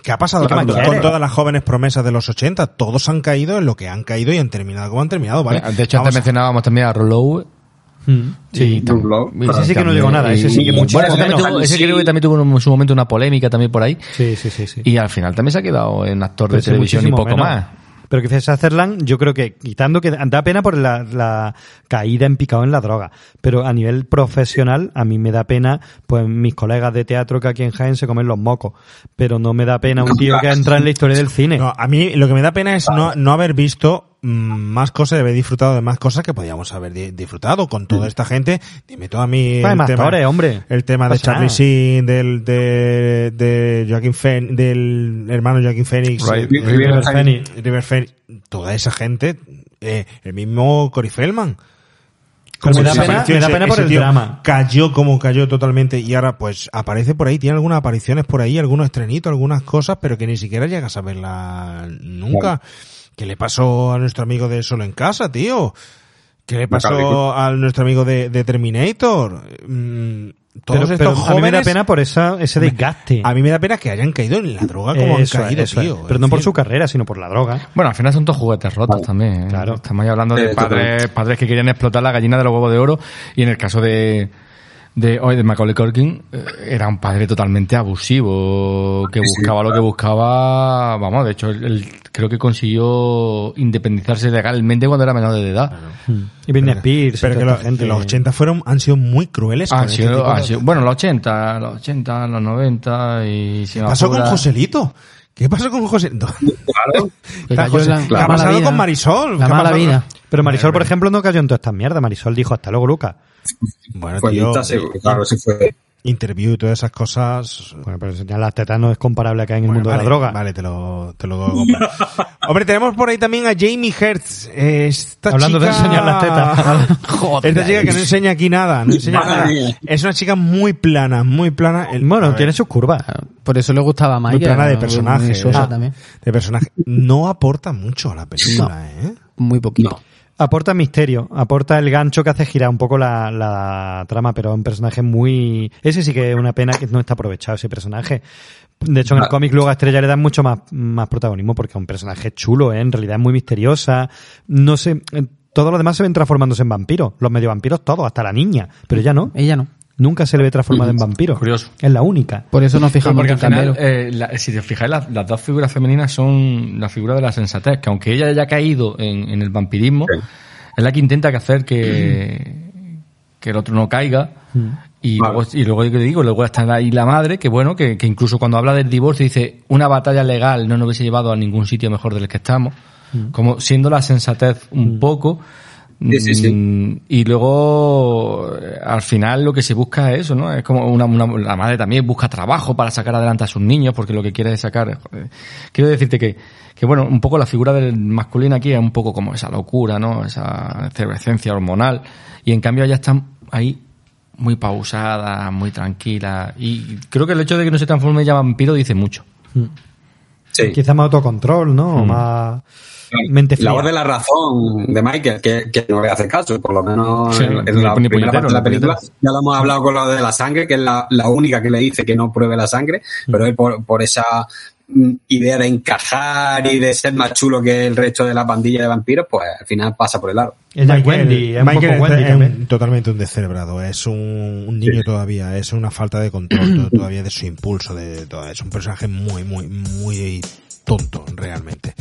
¿Qué ha pasado ¿Qué más con, todas las jóvenes promesas de los 80? Todos han caído en lo que han caído y han terminado como han terminado, ¿vale? De hecho, Vamos antes a- mencionábamos también a Rollo. Mm, Sí. Ese sí que no llegó nada, ese sí que Y- mucho bueno, ese, también menos. tuvo- ese Sí. creo que también tuvo en su momento una polémica también por ahí. sí, sí, sí. sí. Y al final también se ha quedado en actor de Pero televisión y muchísimo poco menos. más. Pero que Sutherland, yo creo que, quitando que da pena por la, la caída en picado en la droga, pero a nivel profesional, a mí me da pena, pues mis colegas de teatro que aquí en Jaén se comen los mocos, pero no me da pena un tío que entra en la historia del cine. No, a mí lo que me da pena es no, no haber visto más cosas, de haber disfrutado de más cosas que podíamos haber di- disfrutado con toda esta gente. Dime tú a mí Pues el tema, actores, hombre. el tema de Charlie nada. Sheen, del, de, de Joaquin Phoenix, del hermano Joaquin Phoenix, Right. River Phoenix. River Phoenix, toda esa gente, eh, el mismo Cory Feldman. Pero me da pena- me da ese- pena por ese el drama. Cayó como cayó totalmente y ahora pues aparece por ahí, tiene algunas apariciones por ahí, algunos estrenitos, algunas cosas, pero que ni siquiera llegas a verla nunca. ¿Qué le pasó a nuestro amigo de Solo en Casa, tío? ¿Qué le pasó a nuestro amigo de, de Terminator? Mm, todos Pero, estos pero jóvenes, a mí me da pena por esa, ese desgaste. a mí me da pena que hayan caído en la droga como Eso han caído, eso tío. Pero no por su carrera, sino por la droga. Bueno, al final son todos juguetes rotos también. ¿eh? Claro. Estamos ahí hablando de padres, padres que querían explotar la gallina de los huevos de oro. Y en el caso de, de, hoy de Macaulay Culkin, eh, era un padre totalmente abusivo, que buscaba lo que buscaba. Vamos, de hecho, él, él creo que consiguió independizarse legalmente cuando era menor de edad. Y Britney Spears, pero que los, esta gente. los 80 fueron, han sido muy crueles. Han este sido- de- bueno, los 80, los 80, los 90 y si ¿Qué pasó con Joselito? ¿Qué pasó con José? No. Claro. La- ¿Qué la ha pasado vida. con Marisol? La ¿Qué ha mala pasado? vida. Pero Marisol, por ejemplo, no cayó en todas estas mierdas. Marisol dijo, hasta luego, Lucas. Bueno, Pues tío, sí, eh, claro, sí fue. interview y todas esas cosas. Bueno, pero enseñar las tetas no es comparable acá en el Bueno, mundo vale, de la droga. Vale, te lo, te lo doy a comprar. [LAUGHS] Hombre, tenemos por ahí también a Jamie Hertz. eh, Esta Hablando de chica- enseñar las tetas. [LAUGHS] Esta chica que no enseña aquí nada, no enseña nada. Es una chica muy plana, muy plana. El- Bueno, tiene sus curvas. Por eso le gustaba a muy plana de ¿no? personaje. Muy sosa Ah, también. De personaje. No aporta mucho a la película, ¿eh? Muy poquito. Aporta misterio, aporta el gancho que hace girar un poco la, la trama, pero es un personaje muy... Ese sí que es una pena que no está aprovechado, ese personaje. De hecho, en el Ah. cómic luego a Estrella le dan mucho más, más protagonismo porque es un personaje chulo, ¿eh? en realidad es muy misteriosa. No sé, eh, todos los demás se ven transformándose en vampiros. Los medio vampiros todos, hasta la niña. Pero ella no. Ella no. Nunca se le ve transformada en vampiro. Curioso. Es la única. Por eso nos fijamos porque en al final, Candelo. eh, la- si te fijáis, las, las dos figuras femeninas son la figura de la sensatez, que aunque ella haya caído en, en el vampirismo, es la que intenta que hacer que, que el otro no caiga. Y, Vale. luego, y luego, ¿qué digo, luego está ahí la madre, que bueno, que, que incluso cuando habla del divorcio dice, una batalla legal no nos hubiese llevado a ningún sitio mejor del que estamos. Como siendo la sensatez un poco. Sí, sí, sí. Mm, Y luego, eh, al final, lo que se busca es eso, ¿no? Es como una, una- la madre también busca trabajo para sacar adelante a sus niños, porque lo que quiere es sacar. joder. Quiero decirte que, que, bueno, un poco la figura del masculino aquí es un poco como esa locura, ¿no? Esa efervescencia hormonal. Y en cambio, ella está ahí muy pausada, muy tranquila. Y creo que el hecho de que no se transforme ya vampiro dice mucho. Sí. Quizá más autocontrol, ¿no? O más mente fría. La voz de la razón de Michael, que, que no le hace caso, por lo menos Sí, en, la primera puñetero, parte de la película. puñetero. Ya lo hemos hablado con lo de la sangre, que es la, la única que le dice que no pruebe la sangre, pero él por, por esa mm, idea de encajar y de ser más chulo que el resto de la pandilla de vampiros, pues al final pasa por el lado. Es Michael- Wendy, es un Michael poco Wendy es también. un- totalmente un descerebrado, es un, un niño todavía, es una falta de control to- [CLEARS THROAT] todavía de su impulso, de, todo, es un personaje muy, muy, muy tonto, realmente.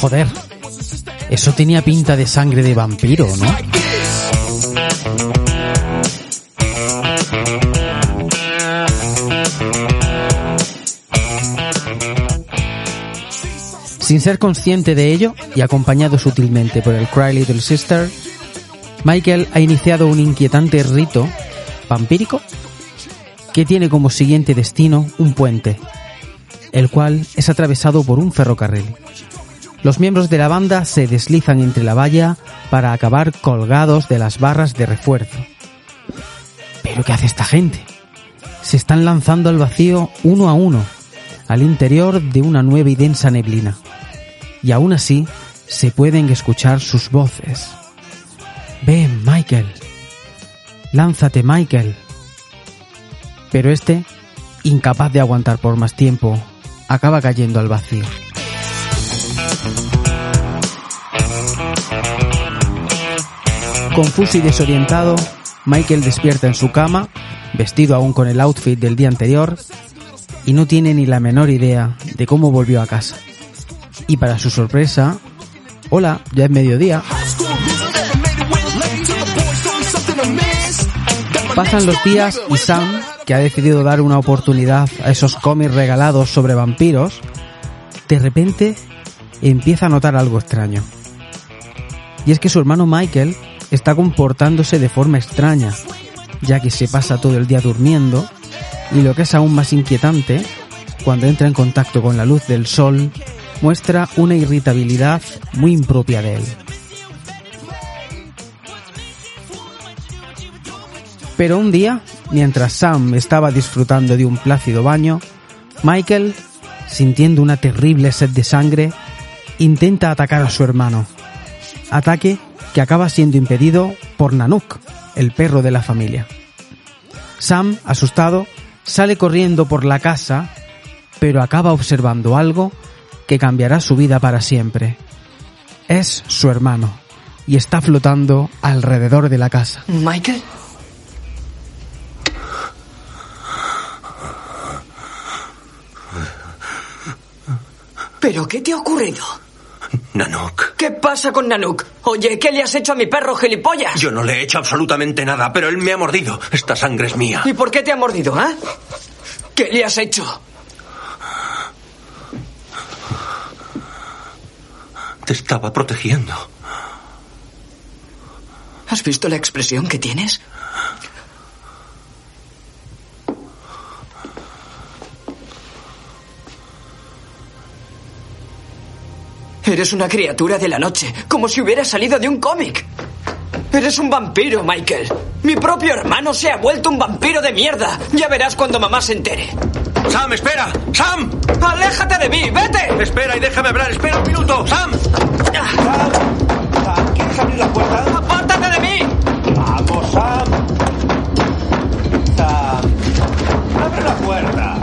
Joder. Eso tenía pinta de sangre de vampiro, ¿no? Sin ser consciente de ello y acompañado sutilmente por el Cry Little Sister, Michael ha iniciado un inquietante rito vampírico que tiene como siguiente destino un puente, el cual es atravesado por un ferrocarril. Los miembros de la banda se deslizan entre la valla para acabar colgados de las barras de refuerzo. ¿Pero qué hace esta gente? Se están lanzando al vacío uno a uno, al interior de una nueva y densa neblina. Y aún así se pueden escuchar sus voces. Ven, Michael. Lánzate, Michael. Pero este, incapaz de aguantar por más tiempo, acaba cayendo al vacío. Confuso y desorientado, Michael despierta en su cama, vestido aún con el outfit del día anterior, y no tiene ni la menor idea de cómo volvió a casa. Y para su sorpresa, hola, ya es mediodía. Pasan los días y Sam, que ha decidido dar una oportunidad a esos cómics regalados sobre vampiros, de repente empieza a notar algo extraño. Y es que su hermano Michael está comportándose de forma extraña, ya que se pasa todo el día durmiendo, y lo que es aún más inquietante, cuando entra en contacto con la luz del sol, muestra una irritabilidad muy impropia de él. Pero un día, mientras Sam estaba disfrutando de un plácido baño, Michael, sintiendo una terrible sed de sangre, intenta atacar a su hermano. Ataque que acaba siendo impedido por Nanook, el perro de la familia. Sam, asustado, sale corriendo por la casa, pero acaba observando algo que cambiará su vida para siempre. Es su hermano y está flotando alrededor de la casa. ¿Michael? ¿Pero qué te ha ocurrido? Nanook. ¿Qué pasa con Nanook? Oye, ¿qué le has hecho a mi perro, gilipollas? Yo no le he hecho absolutamente nada, pero él me ha mordido. Esta sangre es mía. ¿Y por qué te ha mordido, ah? ¿Qué le has hecho? Te estaba protegiendo. ¿Has visto la expresión que tienes? Eres una criatura de la noche, como si hubiera salido de un cómic. Eres un vampiro, Michael. Mi propio hermano se ha vuelto un vampiro de mierda. Ya verás cuando mamá se entere. ¡Sam, espera! ¡Sam! ¡Aléjate de mí! ¡Vete! Espera y déjame hablar. ¡Espera un minuto! ¡Sam! ¿Quieres abrir la puerta? ¡Apártate de mí! ¡Vamos, Sam! Sam. ¡Abre la puerta!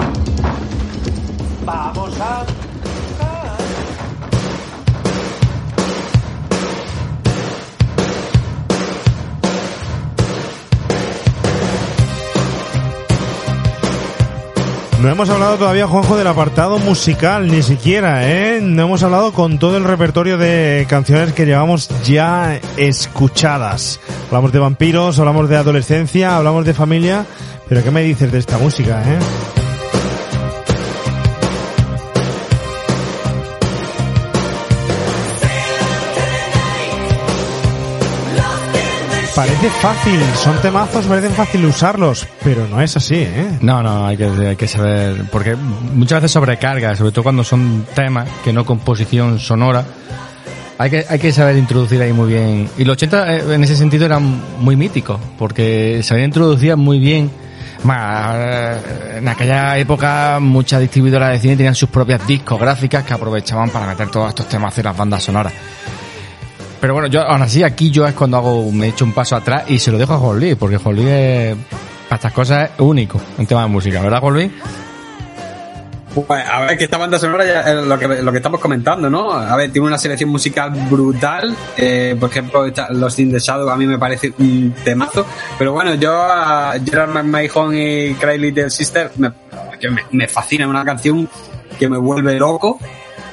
¡Vamos, Sam! No hemos hablado todavía, Juanjo, del apartado musical, ni siquiera, ¿eh? No hemos hablado con todo el repertorio de canciones que llevamos ya escuchadas. Hablamos de vampiros, hablamos de adolescencia, hablamos de familia, pero ¿qué me dices de esta música, eh? Parece fácil, son temazos, parece fácil usarlos, pero no es así, ¿eh? No, no, hay que, hay que saber, porque muchas veces sobrecarga, sobre todo cuando son temas que no composición sonora. Hay que, hay que saber introducir ahí muy bien. Y los 80 eh, en ese sentido eran muy míticos, porque se habían introducido muy bien. Más, eh, en aquella época muchas distribuidoras de cine tenían sus propias discográficas que aprovechaban para meter todos estos temas en las bandas sonoras. Pero bueno, yo aún así aquí yo es cuando hago, me echo un paso atrás y se lo dejo a Juan porque Juan es, para estas cosas es único en tema de música, ¿verdad Juan? Pues, a ver, que esta banda sonora ya lo que, lo que estamos comentando, ¿no? A ver, tiene una selección musical brutal. Eh, por ejemplo, Los In the Shadow a mí me parece un temazo. Pero bueno, yo a Gerard McMahon y Cry Little Sister me, que me, me fascina, una canción que me vuelve loco.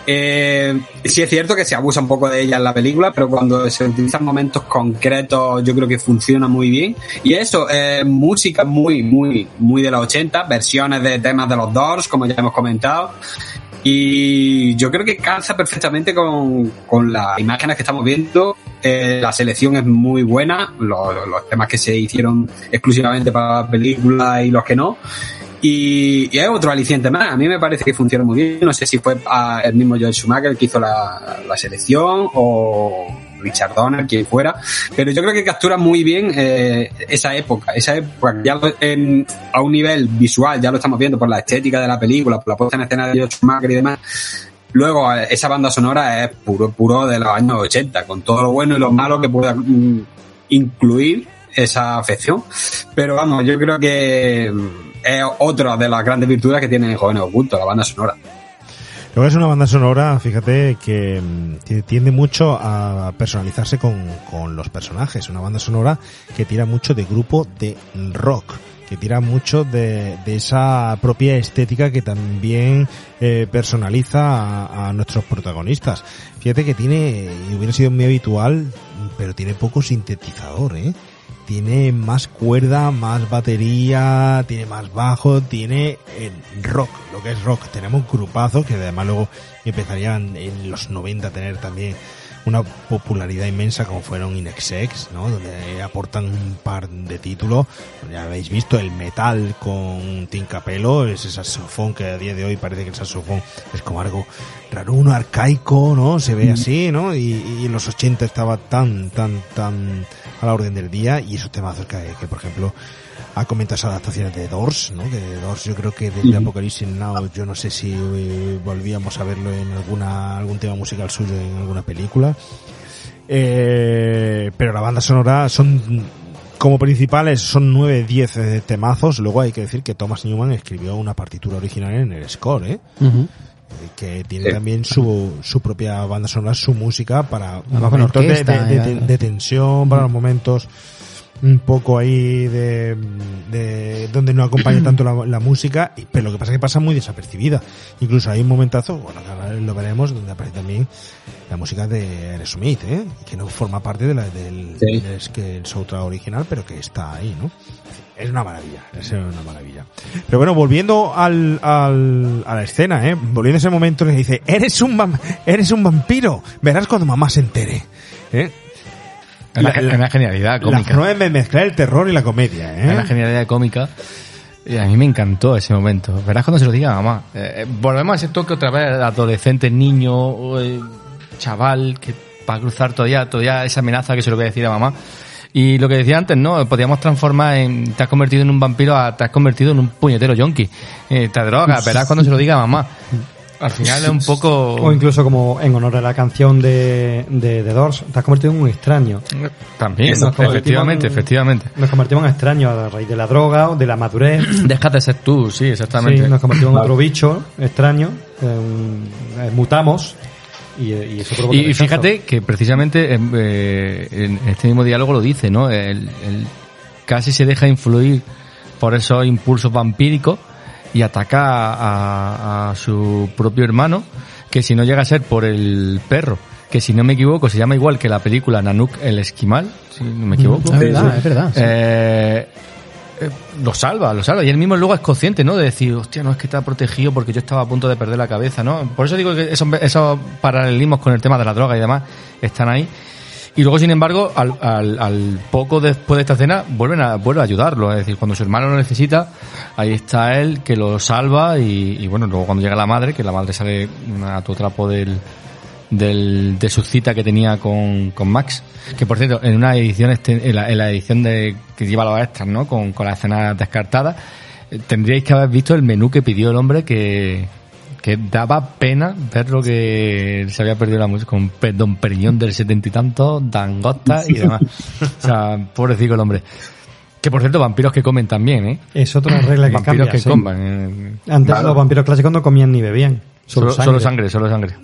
Eh, sí es cierto que se abusa un poco de ella en la película, pero cuando se utilizan momentos concretos yo creo que funciona muy bien. Y eso, eh, música muy, muy, muy de los 80, versiones de temas de los Doors, como ya hemos comentado. Y yo creo que calza perfectamente con, con las imágenes que estamos viendo. Eh, la selección es muy buena, los, los temas que se hicieron exclusivamente para la película y los que no. Y, y es otro aliciente más. A mí me parece que funciona muy bien. No sé si fue ah, el mismo Joel Schumacher que hizo la, la selección o Richard Donner, quien fuera. Pero yo creo que captura muy bien eh, esa época. Esa época ya a un nivel visual, ya lo estamos viendo por la estética de la película, por la puesta en escena de Joel Schumacher y demás. Luego, eh, esa banda sonora es puro, puro de los años 80, con todo lo bueno y lo malo que pueda mm, incluir esa afección. Pero vamos, yo creo que es otra de las grandes virtudes que tiene Jóvenes Ocultos, la banda sonora. Luego es una banda sonora, fíjate, que mm, que tiende mucho a personalizarse con, con los personajes. Una banda sonora que tira mucho de grupo de rock, que tira mucho de, de esa propia estética que también eh, personaliza a, a nuestros protagonistas. Fíjate que tiene, y hubiera sido muy habitual, pero tiene poco sintetizador, ¿eh? Tiene más cuerda, más batería, tiene más bajo, tiene el rock, lo que es rock. Tenemos grupazos que además luego empezarían en los 90 a tener también una popularidad inmensa como fueron Inexex, ¿no? Donde aportan un par de títulos. Ya habéis visto el metal con Tim Capello, ese saxofón que a día de hoy parece que el saxofón es como algo raro, uno arcaico, ¿no? Se ve así, ¿no? Y, y en los 80 estaba tan, tan, tan a la orden del día y esos temazos que, que por ejemplo, ha comentado esas adaptaciones de Doors, ¿no? Que de Doors yo creo que desde Apocalypse Now, yo no sé si eh, volvíamos a verlo en alguna, algún tema musical suyo en alguna película. Eh, pero la banda sonora son, como principales, son 9, 10 eh, temazos. Luego hay que decir que Thomas Newman escribió una partitura original en el score, ¿eh? Ujú. Que tiene también su, su propia banda sonora, su música para momentos de, orquesta, de- de- ya. de tensión, para los momentos un poco ahí de, de donde no acompaña [CLEARS THROAT] tanto la, la música, y- pero lo que pasa es que pasa muy desapercibida. Incluso hay un momentazo, bueno, lo veremos, donde aparece también la música de Aerosmith, ¿eh? que no forma parte de la, del, Sí. del- es que el soundtrack original, pero que está ahí, ¿no? Es una maravilla, es una maravilla. Pero bueno, volviendo al, al, a la escena, ¿eh? Volviendo a ese momento le dice, eres un, eres un vampiro, verás cuando mamá se entere. ¿eh? Es una, es una genialidad cómica. forma de mezclar el terror y la comedia, Es una ¿eh? genialidad cómica. Y a mí me encantó ese momento. Verás cuando se lo diga a mamá. Eh, eh, volvemos a ese toque otra vez, adolescente, niño, eh, chaval, que va a cruzar todavía, todavía esa amenaza que se lo voy a decir a mamá. Y lo que decía antes, ¿no? Podíamos transformar en, te has convertido en un vampiro a te has convertido en un puñetero yonki. Eh, te drogas, verás cuando se lo diga a mamá. Al final es un poco... O incluso como en honor a la canción de, de The Doors, te has convertido en un extraño. También, Nos efectivamente, en- efectivamente. Nos convertimos en extraños a raíz de la droga o de la madurez. [CLEARS THROAT] Dejas de ser tú, sí, exactamente. Sí, nos convertimos en otro bicho extraño, en- eh, mutamos y, y eso provoca Y, y rechazo. fíjate que precisamente em, eh, en este mismo diálogo lo dice, ¿no? El, el- casi se deja influir por esos impulsos vampíricos y ataca a, a- a su propio hermano, que si no llega a ser por el perro, que si no me equivoco se llama igual que la película Nanook el Esquimal, si no me equivoco. Es verdad, es verdad, sí. Eh, eh, lo salva, lo salva. Y él mismo luego es consciente, ¿no? De decir, hostia, no es que está protegido porque yo estaba a punto de perder la cabeza, ¿no? Por eso digo que esos, esos paralelismos con el tema de la droga y demás están ahí. Y luego, sin embargo, al, al, al poco después de esta escena, vuelven a, vuelve a ayudarlo. Es decir, cuando su hermano lo necesita, ahí está él que lo salva y, y bueno, luego cuando llega la madre, que la madre sale a tu trapo del, del, de su cita que tenía con, con Max. Que por cierto, en una edición, este, en, la, en la edición de, que lleva los extras, ¿no? Con, con las escenas descartadas, eh, tendríais que haber visto el menú que pidió el hombre que, que daba pena ver lo que se había perdido la música con Don Periñón del setenta y tanto, Dangosta y demás. [LAUGHS] o sea, pobrecito el hombre. Que por cierto, vampiros que comen también, ¿eh? Es otra regla que Vampiros cambia. que sí. coman. eh. Antes Claro. los vampiros clásicos no comían ni bebían. Solo, Solo, solo sangre, solo sangre.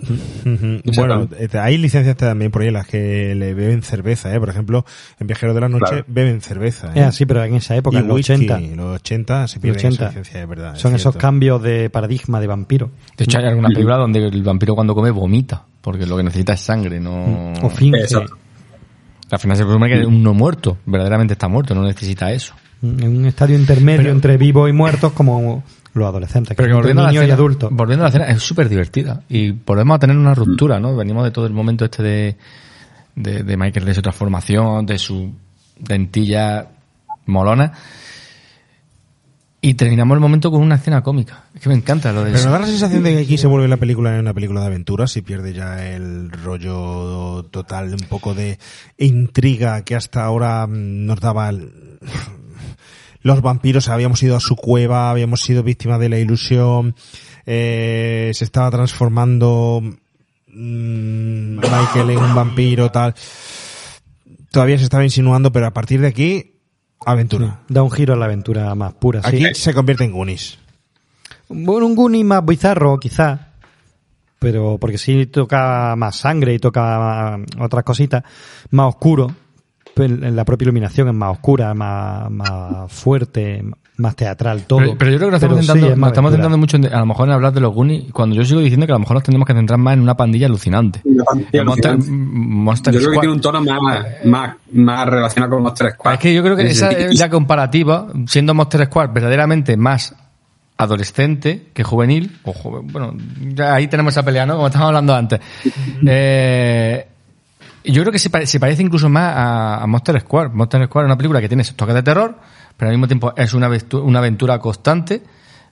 Ujú. Bueno, eh, hay licencias también por ahí en las que le beben cerveza, ¿eh? Por ejemplo, en Viajeros de la Noche Claro. beben cerveza. ¿eh? Es así, pero en esa época, Y en los whisky, 80. Los 80 se Los pierden 80. esa licencia, es verdad. es Son esos cierto. cambios de paradigma de vampiro. De hecho, hay alguna película donde el vampiro cuando come vomita, porque lo que necesita es sangre, no... O finge. Al final se presume que uno muerto, verdaderamente está muerto, no necesita eso. En un estadio intermedio Pero- entre vivos y muertos como los adolescentes. Pero que volviendo a la y adultos. volviendo a la escena, es súper divertida. Y volvemos a tener una ruptura, ¿no? Venimos de todo el momento este de, de, de Michael, de su transformación, de su dentilla molona. Y terminamos el momento con una escena cómica. Es que me encanta lo de Pero eso. me da la sensación de que aquí se vuelve la película en una película de aventuras y pierde ya el rollo total, un poco de intriga que hasta ahora mm, nos daba el- [LAUGHS] los vampiros. Habíamos ido a su cueva, habíamos sido víctimas de la ilusión, eh, se estaba transformando mm, Michael en un vampiro, tal. Todavía se estaba insinuando, pero a partir de aquí, aventura. Da un giro a la aventura más pura. sí. Aquí se convierte en Goonies. Bueno, un Goonie más bizarro, quizá. Pero porque sí toca más sangre y toca otras cositas. Más oscuro. Pero La propia iluminación es más oscura, más, más fuerte, más teatral todo. Pero, pero yo creo que nos estamos, sí, centrando, es nos más estamos centrando mucho en, a lo mejor en hablar de los Goonies, cuando yo sigo diciendo que a lo mejor nos tenemos que centrar más en una pandilla alucinante. pandilla Monster. Monster Yo creo que tiene un tono más, más, más relacionado con Monster Squad. Es que yo creo que Sí, esa sí. es la comparativa, siendo Monster Squad verdaderamente más adolescente que juvenil, o joven, bueno, ya ahí tenemos esa pelea, ¿no? Como estábamos hablando antes. Eh, yo creo que se, pare- se parece incluso más a, a Monster Squad. Monster Squad es una película que tiene sus toques de terror, pero al mismo tiempo es una, una aventura constante,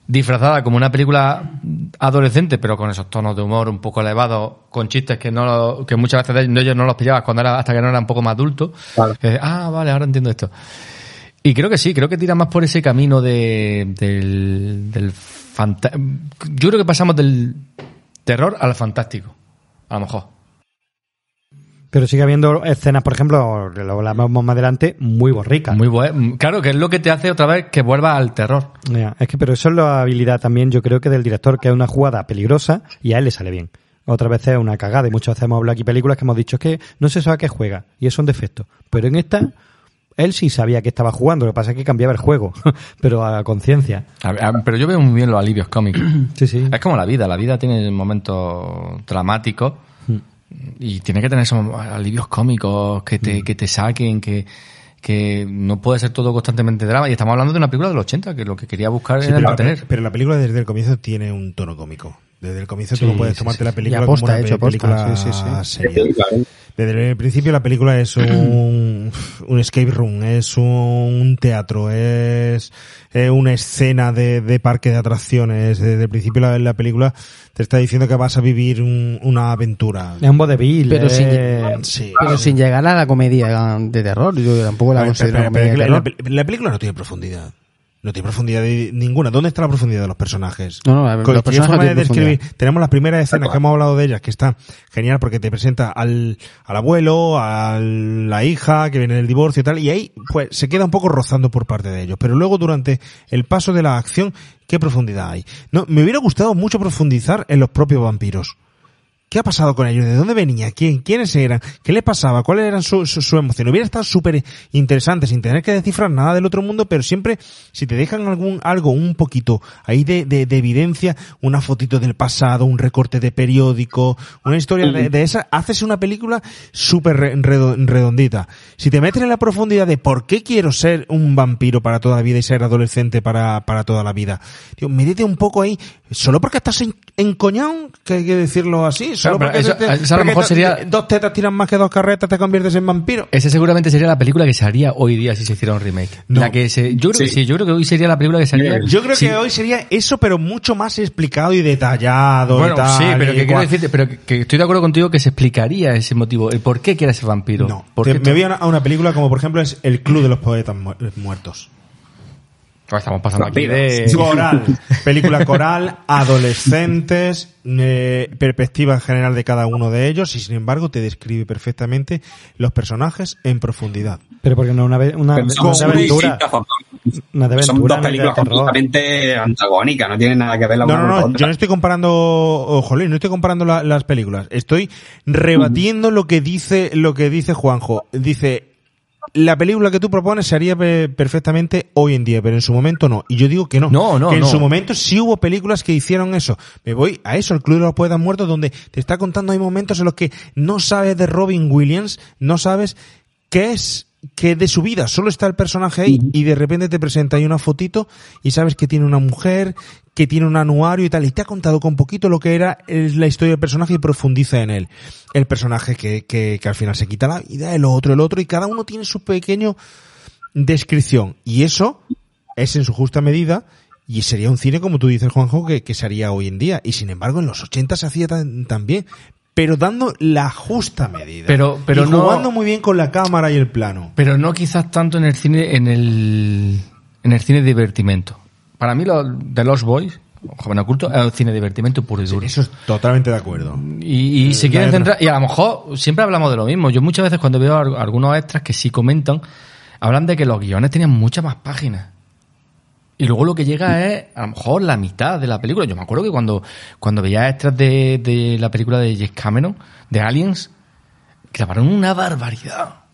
disfrazada como una película adolescente, pero con esos tonos de humor un poco elevados, con chistes que no lo- que muchas veces de ellos no los pillabas cuando era, hasta que no era un poco más adulto. Que dices, ah, vale, ahora entiendo esto. Y creo que sí, creo que tira más por ese camino de, del, del Yo creo que pasamos del terror al fantástico. A lo mejor. Pero sigue habiendo escenas, por ejemplo, lo hablamos más adelante, muy borricas. Muy bueno. Claro, que es lo que te hace otra vez que vuelva al terror. Es que, pero eso es la habilidad también, yo creo que del director, que es una jugada peligrosa y a él le sale bien. Otras veces es una cagada y muchas veces hemos hablado aquí películas que hemos dicho es que no se sabe a qué juega y es un defecto. Pero en esta, él sí sabía que estaba jugando, lo que pasa es que cambiaba el juego, [LAUGHS] pero a conciencia. Pero yo veo muy bien los alivios cómicos. Sí, sí. Es como la vida, la vida tiene momentos dramáticos y tiene que tener esos alivios cómicos que te, que te saquen, que, que no puede ser todo constantemente drama. Y estamos hablando de una película del 80, que lo que quería buscar Sí, era pero, pero la película desde el comienzo tiene un tono cómico. Desde el comienzo tú Sí, no puedes sí, tomarte sí, la película como una hecho, pe- aposta. película Sí, sí, sí. seria. Desde el principio la película es un, [CLEARS THROAT] un escape room, es un teatro, es, es una escena de, de parque de atracciones. Desde el principio la, la película te está diciendo que vas a vivir un- una aventura. Es un vodevil. Pero sin, eh, Sí. pero sin llegar a la comedia de terror. Yo tampoco la ver, considero pero- una pero comedia de la, terror. la- la película no tiene profundidad. No tiene profundidad de- ninguna. ¿Dónde está la profundidad de los personajes? No, no, a ver, Con- los personajes forma de describir. Tenemos las primeras escenas que hemos hablado de ellas, que está genial porque te presenta al, al abuelo, a la hija que viene del divorcio y tal, y ahí pues se queda un poco rozando por parte de ellos. Pero luego durante el paso de la acción, ¿qué profundidad hay? No, me hubiera gustado mucho profundizar en los propios vampiros. ¿Qué ha pasado con ellos? ¿De dónde venía? ¿Quién? ¿Quiénes eran? ¿Qué les pasaba? ¿Cuál era su, su, emoción? Hubiera estado súper interesante sin tener que descifrar nada del otro mundo, pero siempre si te dejan algún algo un poquito ahí de, de, de evidencia, una fotito del pasado, un recorte de periódico, una historia de, de esa, haces una película súper re- redo- redondita. Si te metes en la profundidad de por qué quiero ser un vampiro para toda la vida y ser adolescente para, para toda la vida, tío, métete un poco ahí, solo porque estás en, encoñado, que hay que decirlo así, solo Claro, porque, pero te- eso- te- eso a lo mejor sería- dos tetas tiran más que dos carretas, te conviertes en vampiro. Esa seguramente sería la película que se haría hoy día si se hiciera un remake. No. La que se, yo creo que Sí. sí, yo creo que hoy sería la película que se haría. Yo creo Sí. que hoy sería eso, pero mucho más explicado y detallado. Bueno, y tal, sí, pero que quiero decirte, pero que, que estoy de acuerdo contigo que se explicaría ese motivo, el por qué quiere ser vampiro. No, ¿Por te- me voy a una, a una película como por ejemplo es El Club de los Poetas Mu- Muertos. Estamos pasando aquí de... Coral, [LAUGHS] película coral, adolescentes, eh, perspectiva general de cada uno de ellos y sin embargo te describe perfectamente los personajes en profundidad. Pero porque no es una, una, una aventura. Una de Son aventura, dos no de películas completamente antagónicas, no tienen nada que ver la No, una no, con la no, otra. yo no estoy comparando, ojo, Luis, no estoy comparando la- las películas. Estoy rebatiendo lo que dice, lo que dice Juanjo. Dice, la película que tú propones se haría pe- perfectamente hoy en día, pero en su momento no. Y yo digo que no. No, no, Que en no. su momento sí hubo películas que hicieron eso. Me voy a eso, el Club de los Poetas Muertos, donde te está contando hay momentos en los que no sabes de Robin Williams, no sabes qué es que de su vida solo está el personaje ahí y de repente te presenta ahí una fotito y sabes que tiene una mujer, que tiene un anuario y tal, y te ha contado con poquito lo que era la historia del personaje y profundiza en él. El personaje que, que, que al final se quita la vida, el otro, el otro, y cada uno tiene su pequeño descripción. Y eso es en su justa medida y sería un cine, como tú dices, Juanjo, que, que se haría hoy en día. Y sin embargo, en los 80 se hacía tan, también. Pero dando la justa medida. Pero- pero y no- jugando muy bien con la cámara y el plano. Pero no quizás tanto en el cine, en el, en el cine de divertimento. Para mí, lo de Los Boys, Joven Oculto, es un cine de divertimento puro y duro. Eso es totalmente de acuerdo. Y, y se Eh, quieren centrar, y a lo mejor siempre hablamos de lo mismo. Yo muchas veces cuando veo a- algunos extras que sí comentan, hablan de que los guiones tenían muchas más páginas. Y luego lo que llega es a lo mejor la mitad de la película. Yo me acuerdo que cuando, cuando veía extras de, de la película de James Cameron, de Aliens, grabaron una barbaridad.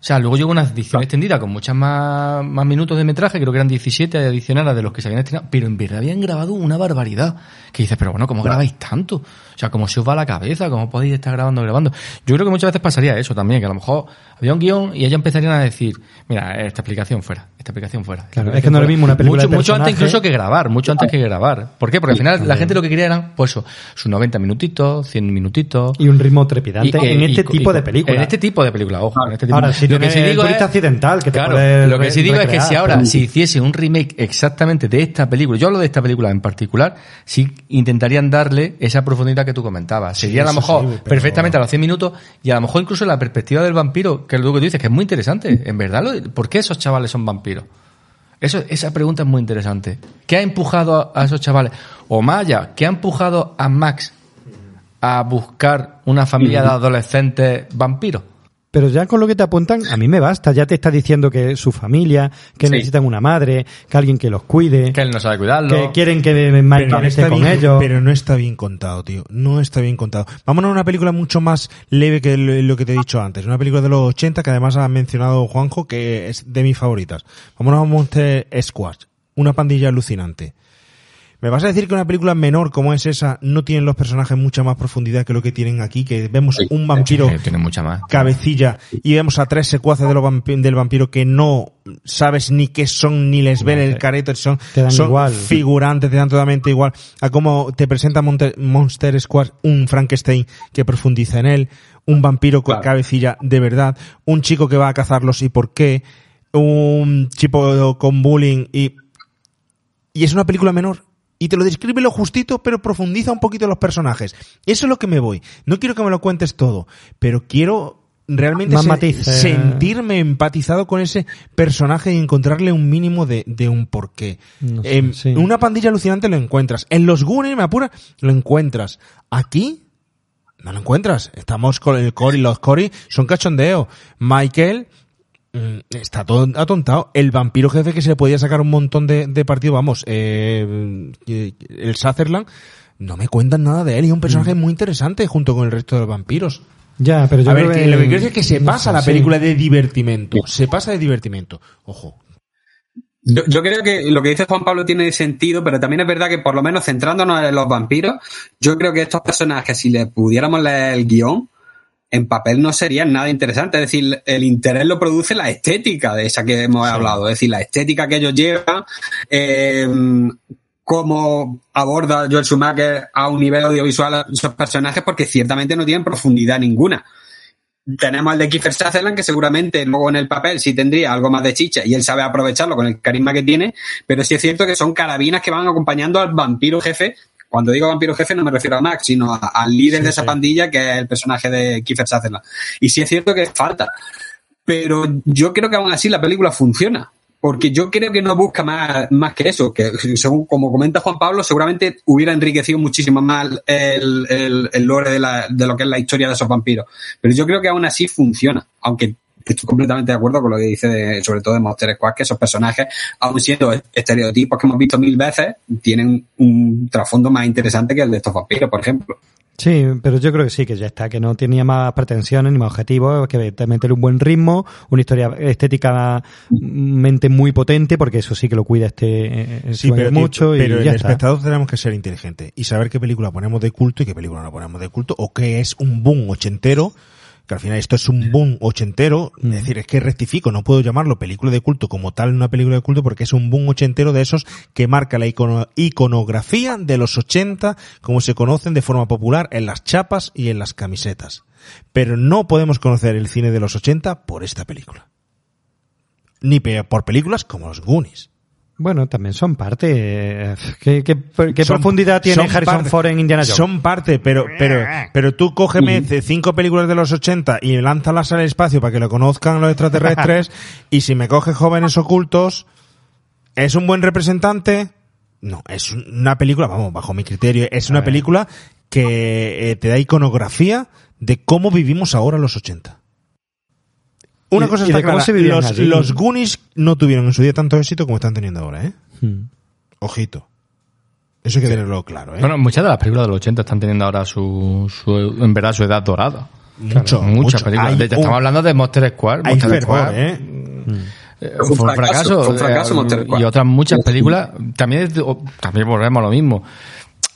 O sea, luego llegó una edición extendida con muchas más, más minutos de metraje, creo que eran 17 adicionales de los que se habían estrenado, pero en verdad habían grabado una barbaridad. Que dices, pero bueno, ¿cómo grabáis tanto? O sea, ¿cómo se os va la cabeza? ¿Cómo podéis estar grabando, grabando? Yo creo que muchas veces pasaría eso también, que a lo mejor había un guion y ellos empezarían a decir, mira, esta explicación fuera, esta explicación fuera. esta Claro, es que no es lo fuera". mismo una película Mucho, de mucho antes incluso que grabar, mucho antes que grabar. ¿Por qué? Porque al final la gente lo que quería eran, pues eso, sus 90 minutitos, 100 minutitos. Y un ritmo trepidante Y- en y- este y- tipo de película. En este tipo de película, ojo. en este tipo. Ahora, si lo que sí digo es, accidental, que te claro, lo que sí digo es que si ahora se hiciese un remake exactamente de esta película, yo hablo de esta película en particular, sí intentarían darle esa profundidad que tú comentabas. Sí, Sería a lo mejor sí, perfectamente a los 100 minutos y a lo mejor incluso la perspectiva del vampiro, que es lo que tú dices, que es muy interesante. En verdad, ¿por qué esos chavales son vampiros? Eso, esa pregunta es muy interesante. ¿Qué ha empujado a, a esos chavales? O Maya, ¿qué ha empujado a Max a buscar una familia de [LAUGHS] adolescentes vampiros. Pero ya con lo que te apuntan, a mí me basta. Ya te está diciendo que su familia, que Sí. necesitan una madre, que alguien que los cuide, Que él no sabe cuidarlo. que quieren que Pero no esté con bien- ellos. Pero no está bien contado, tío. No está bien contado. Vámonos a una película mucho más leve que lo lo que te he dicho antes. Una película de los 80 que además ha mencionado Juanjo, que es de mis favoritas. Vámonos a Monster Squad. Una pandilla alucinante. ¿Me vas a decir que una película menor como es esa no tiene los personajes mucha más profundidad que lo que tienen aquí? Que vemos un vampiro Sí, tiene mucha más. cabecilla y vemos a tres secuaces de los vampi- del vampiro que no sabes ni qué son ni les ven el careto son, Te dan son igual. figurantes te dan totalmente igual a cómo te presenta Monte- Monster Squad un Frankenstein que profundiza en él un vampiro con cabecilla de verdad un chico que va a cazarlos y por qué un chico con bullying y y es una película menor. Y te lo describe lo justito, pero profundiza un poquito los personajes. Eso es lo que me voy. No quiero que me lo cuentes todo, pero quiero realmente sentirme empatizado con ese personaje y encontrarle un mínimo de, de un porqué. No sé, sí. una pandilla alucinante lo encuentras. En los Goonies, me apura, lo encuentras. Aquí, no lo encuentras. Estamos con el Cory, los Cory son cachondeo. Michael, Está todo atontado. El vampiro jefe que se le podía sacar un montón de, de partido, vamos, eh, el Sutherland, no me cuentan nada de él y es un personaje muy interesante junto con el resto de los vampiros. Ya, pero yo A ver, que lo que quiero decir es que se no pasa sé, la sí. película de divertimento. Se pasa de divertimento. Ojo. Yo, yo creo que lo que dice Juan Pablo tiene sentido, pero también es verdad que por lo menos centrándonos en los vampiros, yo creo que estos personajes, si le pudiéramos leer el guion, en papel no serían nada interesante. Es decir, el interés lo produce la estética de esa que hemos hablado. Es decir, la estética que ellos llevan, eh, cómo aborda Joel Schumacher a un nivel audiovisual a esos personajes, porque ciertamente no tienen profundidad ninguna. Tenemos el de Kiefer Sutherland, que seguramente luego en el papel sí tendría algo más de chicha y él sabe aprovecharlo con el carisma que tiene, pero sí es cierto que son carabinas que van acompañando al vampiro jefe. Cuando digo vampiro jefe no me refiero a Max, sino al líder de esa pandilla que es el personaje de Kiefer Sutherland. Y sí es cierto que falta. Pero yo creo que aún así la película funciona. Porque yo creo que no busca más, más que eso, que según como comenta Juan Pablo, seguramente hubiera enriquecido muchísimo más el, el, el lore de, la, de lo que es la historia de esos vampiros. Pero yo creo que aún así funciona, aunque estoy completamente de acuerdo con lo que dice de- sobre todo de Monster Squad, que esos personajes, aun siendo estereotipos que hemos visto mil veces, tienen un trasfondo más interesante que el de estos vampiros, por ejemplo. Sí, pero yo creo que sí, que ya está, que no tenía más pretensiones ni más objetivos, que te meter un buen ritmo, una historia estéticamente muy potente, porque eso sí que lo cuida este eh, Sí, pero, mucho pero y el ya está. espectador tenemos que ser inteligentes y saber qué película ponemos de culto y qué película no ponemos de culto, o qué es un boom ochentero, que al final esto es un boom ochentero, es decir, es que rectifico, no puedo llamarlo película de culto como tal una película de culto porque es un boom ochentero de esos que marca la icono- iconografía de los 80 como se conocen de forma popular en las chapas y en las camisetas. Pero no podemos conocer el cine de los 80 por esta película. Ni por películas como los Goonies. Bueno, también son parte. eh, ¿Qué, qué- qué Son- profundidad tiene son Harrison parte- Ford en Indiana Jones? Son parte, pero, pero, pero tú cógeme de cinco películas de los 80 y lánzalas al espacio para que lo conozcan los extraterrestres [LAUGHS] y si me coges jóvenes ocultos, ¿es un buen representante? No, es una película, vamos, bajo mi criterio, es una película que eh, te da iconografía de cómo vivimos ahora los 80. Una cosa está clara, los, allí. los Goonies no tuvieron en su día tanto éxito como están teniendo ahora, ¿eh? Hmm. Ojito. Eso hay que tenerlo claro, ¿eh? Bueno, muchas de las películas de los 80 están teniendo ahora su, su en verdad, su edad dorada. Mucho, Muchas mucho. películas. De- estamos un- hablando de Monster Squad. Monster Squad, ¿eh? eh, Fue un fracaso, fracaso. fue un fracaso eh, Monster Squad. y otras muchas películas. También, también volvemos a lo mismo.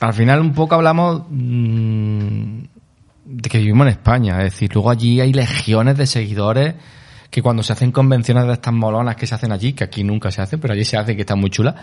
Al final un poco hablamos mm, de que vivimos en España. Es decir, luego allí hay legiones de seguidores que cuando se hacen convenciones de estas molonas que se hacen allí, que aquí nunca se hacen, pero allí se hacen que están muy chulas,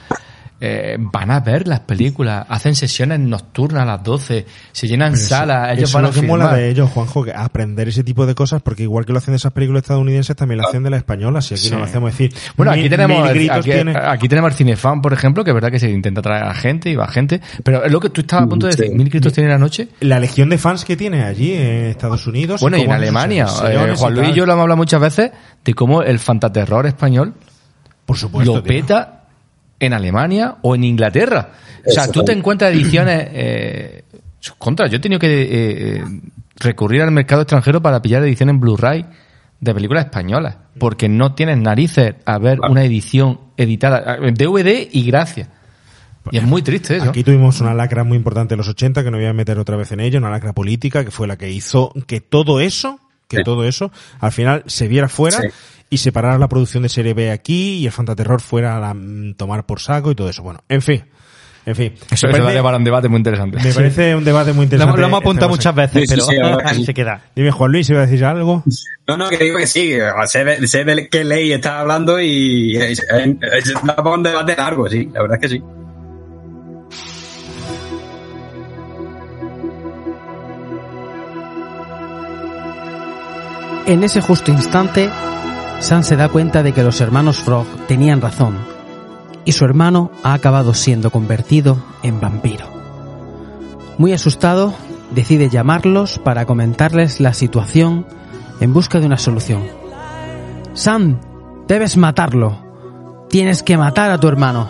eh, van a ver las películas, hacen sesiones nocturnas a las 12, se llenan eso- salas, ellos eso van es a lo que mola de ellos, Juanjo, que aprender ese tipo de cosas, porque igual que lo hacen esas películas estadounidenses, también lo hacen de las españolas, y aquí no lo hacemos decir. Bueno, aquí mil- tenemos, mil gritos aquí, tiene. aquí tenemos el cinefan, por ejemplo, que es verdad que se intenta traer a gente y va gente, pero es lo que tú estabas a punto de decir, mil gritos tiene la noche. La legión de fans que tiene allí en Estados Unidos. Bueno, y en Alemania, eh, Juan y Luis y tal. yo lo hemos hablado muchas veces de cómo el fantaterror español Por supuesto, lo tío. En Alemania o en Inglaterra. O sea, tú te encuentras ediciones [CLEARS THROAT] eh, Contra, yo he tenido que eh, eh, recurrir al mercado extranjero para pillar edición en Blu-ray de películas españolas, porque no tienes narices a ver una edición editada, eh, DVD y gracias. Y es muy triste eso. Aquí tuvimos una lacra muy importante en los 80, que no voy a meter otra vez en ello, una lacra política, que fue la que hizo que todo eso, que Sí. todo eso, al final se viera fuera Sí. Y separara la producción de serie B aquí y el Fantaterror fuera a la- mm, tomar por saco y todo eso. Bueno, en fin. En fin. Eso, Me eso parece- da para un debate muy interesante. Me parece un debate muy interesante. lo hemos apuntado Este muchas veces, Sí, sí, sí, la pero ahí se queda. Dime, Juan Luis, ¿se iba a decir algo? No, no, que digo que sí, sé de, sé de qué ley está hablando y es, para un debate largo, sí, la verdad es que sí. En ese justo instante, Sam se da cuenta de que los hermanos Frog tenían razón y su hermano ha acabado siendo convertido en vampiro. Muy asustado, decide llamarlos para comentarles la situación en busca de una solución. Sam, debes matarlo. Tienes que matar a tu hermano.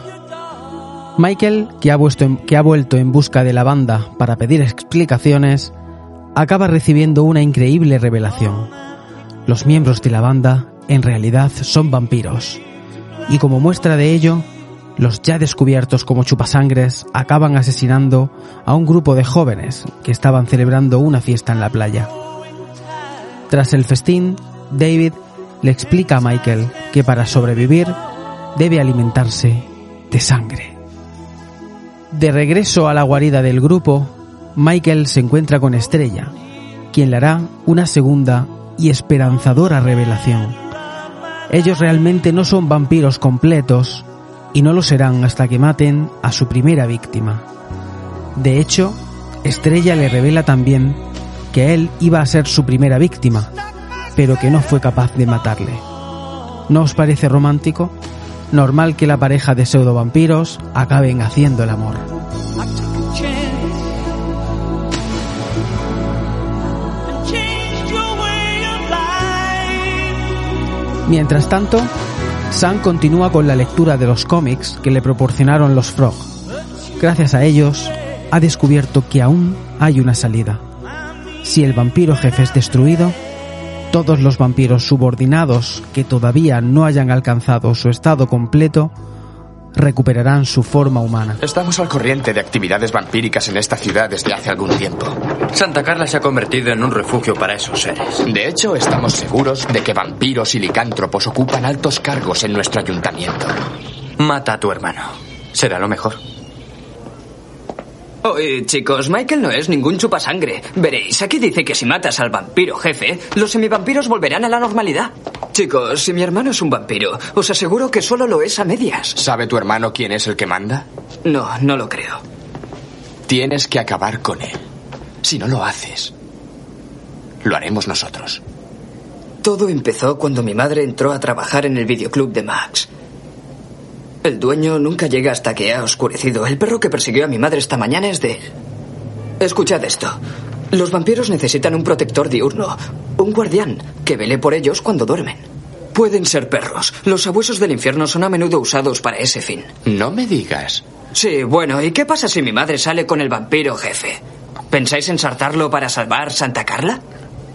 Michael, que ha, vuesto en- que ha vuelto en busca de la banda para pedir explicaciones, acaba recibiendo una increíble revelación. Los miembros de la banda en realidad son vampiros. Y como muestra de ello, los ya descubiertos como chupasangres acaban asesinando a un grupo de jóvenes que estaban celebrando una fiesta en la playa. Tras el festín, David le explica a Michael que para sobrevivir debe alimentarse de sangre. De regreso a la guarida del grupo, Michael se encuentra con Estrella, quien le hará una segunda y esperanzadora revelación. Ellos realmente no son vampiros completos y no lo serán hasta que maten a su primera víctima. De hecho, Estrella le revela también que él iba a ser su primera víctima, pero que no fue capaz de matarle. ¿No os parece romántico? Normal que la pareja de pseudo vampiros acaben haciendo el amor. Mientras tanto, Sam continúa con la lectura de los cómics que le proporcionaron los Frog. Gracias a ellos, ha descubierto que aún hay una salida. Si el vampiro jefe es destruido, todos los vampiros subordinados que todavía no hayan alcanzado su estado completo recuperarán su forma humana. Estamos al corriente de actividades vampíricas en esta ciudad desde hace algún tiempo. Santa Carla se ha convertido en un refugio para esos seres. De hecho, estamos seguros de que vampiros y licántropos ocupan altos cargos en nuestro ayuntamiento. Mata a tu hermano. Será lo mejor. Oye, chicos, Michael no es ningún chupasangre. Veréis, aquí dice que si matas al vampiro jefe, los semivampiros volverán a la normalidad. Chicos, si mi hermano es un vampiro, os aseguro que solo lo es a medias. ¿Sabe tu hermano quién es el que manda? No, no lo creo. Tienes que acabar con él. Si no lo haces, lo haremos nosotros. Todo empezó cuando mi madre entró a trabajar en el videoclub de Max. El dueño nunca llega hasta que ha oscurecido. El perro que persiguió a mi madre esta mañana es de él. Escuchad esto. Los vampiros necesitan un protector diurno, un guardián, que vele por ellos cuando duermen. Pueden ser perros. Los abuesos del infierno son a menudo usados para ese fin. No me digas. Sí, bueno, ¿y qué pasa si mi madre sale con el vampiro jefe? ¿Pensáis ensartarlo para salvar Santa Carla?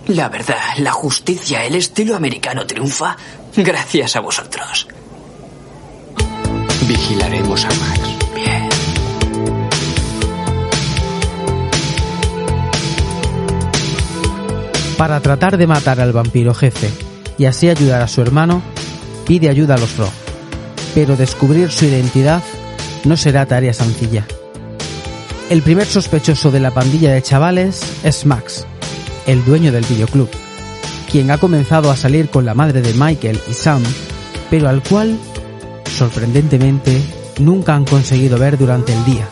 La verdad, la justicia, el estilo americano triunfa gracias a vosotros. Vigilaremos a Max. Bien. Para tratar de matar al vampiro jefe y así ayudar a su hermano, pide ayuda a los Frog. Pero descubrir su identidad no será tarea sencilla. El primer sospechoso de la pandilla de chavales es Max, el dueño del videoclub, quien ha comenzado a salir con la madre de Michael y Sam, pero al cual, sorprendentemente, nunca han conseguido ver durante el día.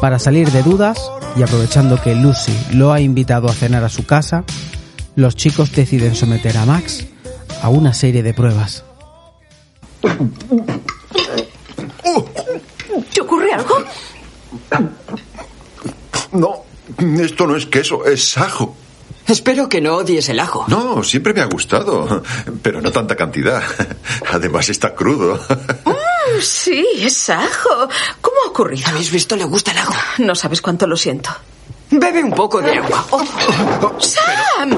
Para salir de dudas, y aprovechando que Lucy lo ha invitado a cenar a su casa, los chicos deciden someter a Max a una serie de pruebas. ¿Te ocurre algo? No, esto no es queso, es ajo. Espero que no odies el ajo. No, siempre me ha gustado, pero no tanta cantidad. Además está crudo. Mm, sí, es ajo. ¿Cómo ha ocurrido? ¿Habéis visto? Le gusta el ajo. No sabes cuánto lo siento. Bebe un poco de agua. Oh, ¡Sam!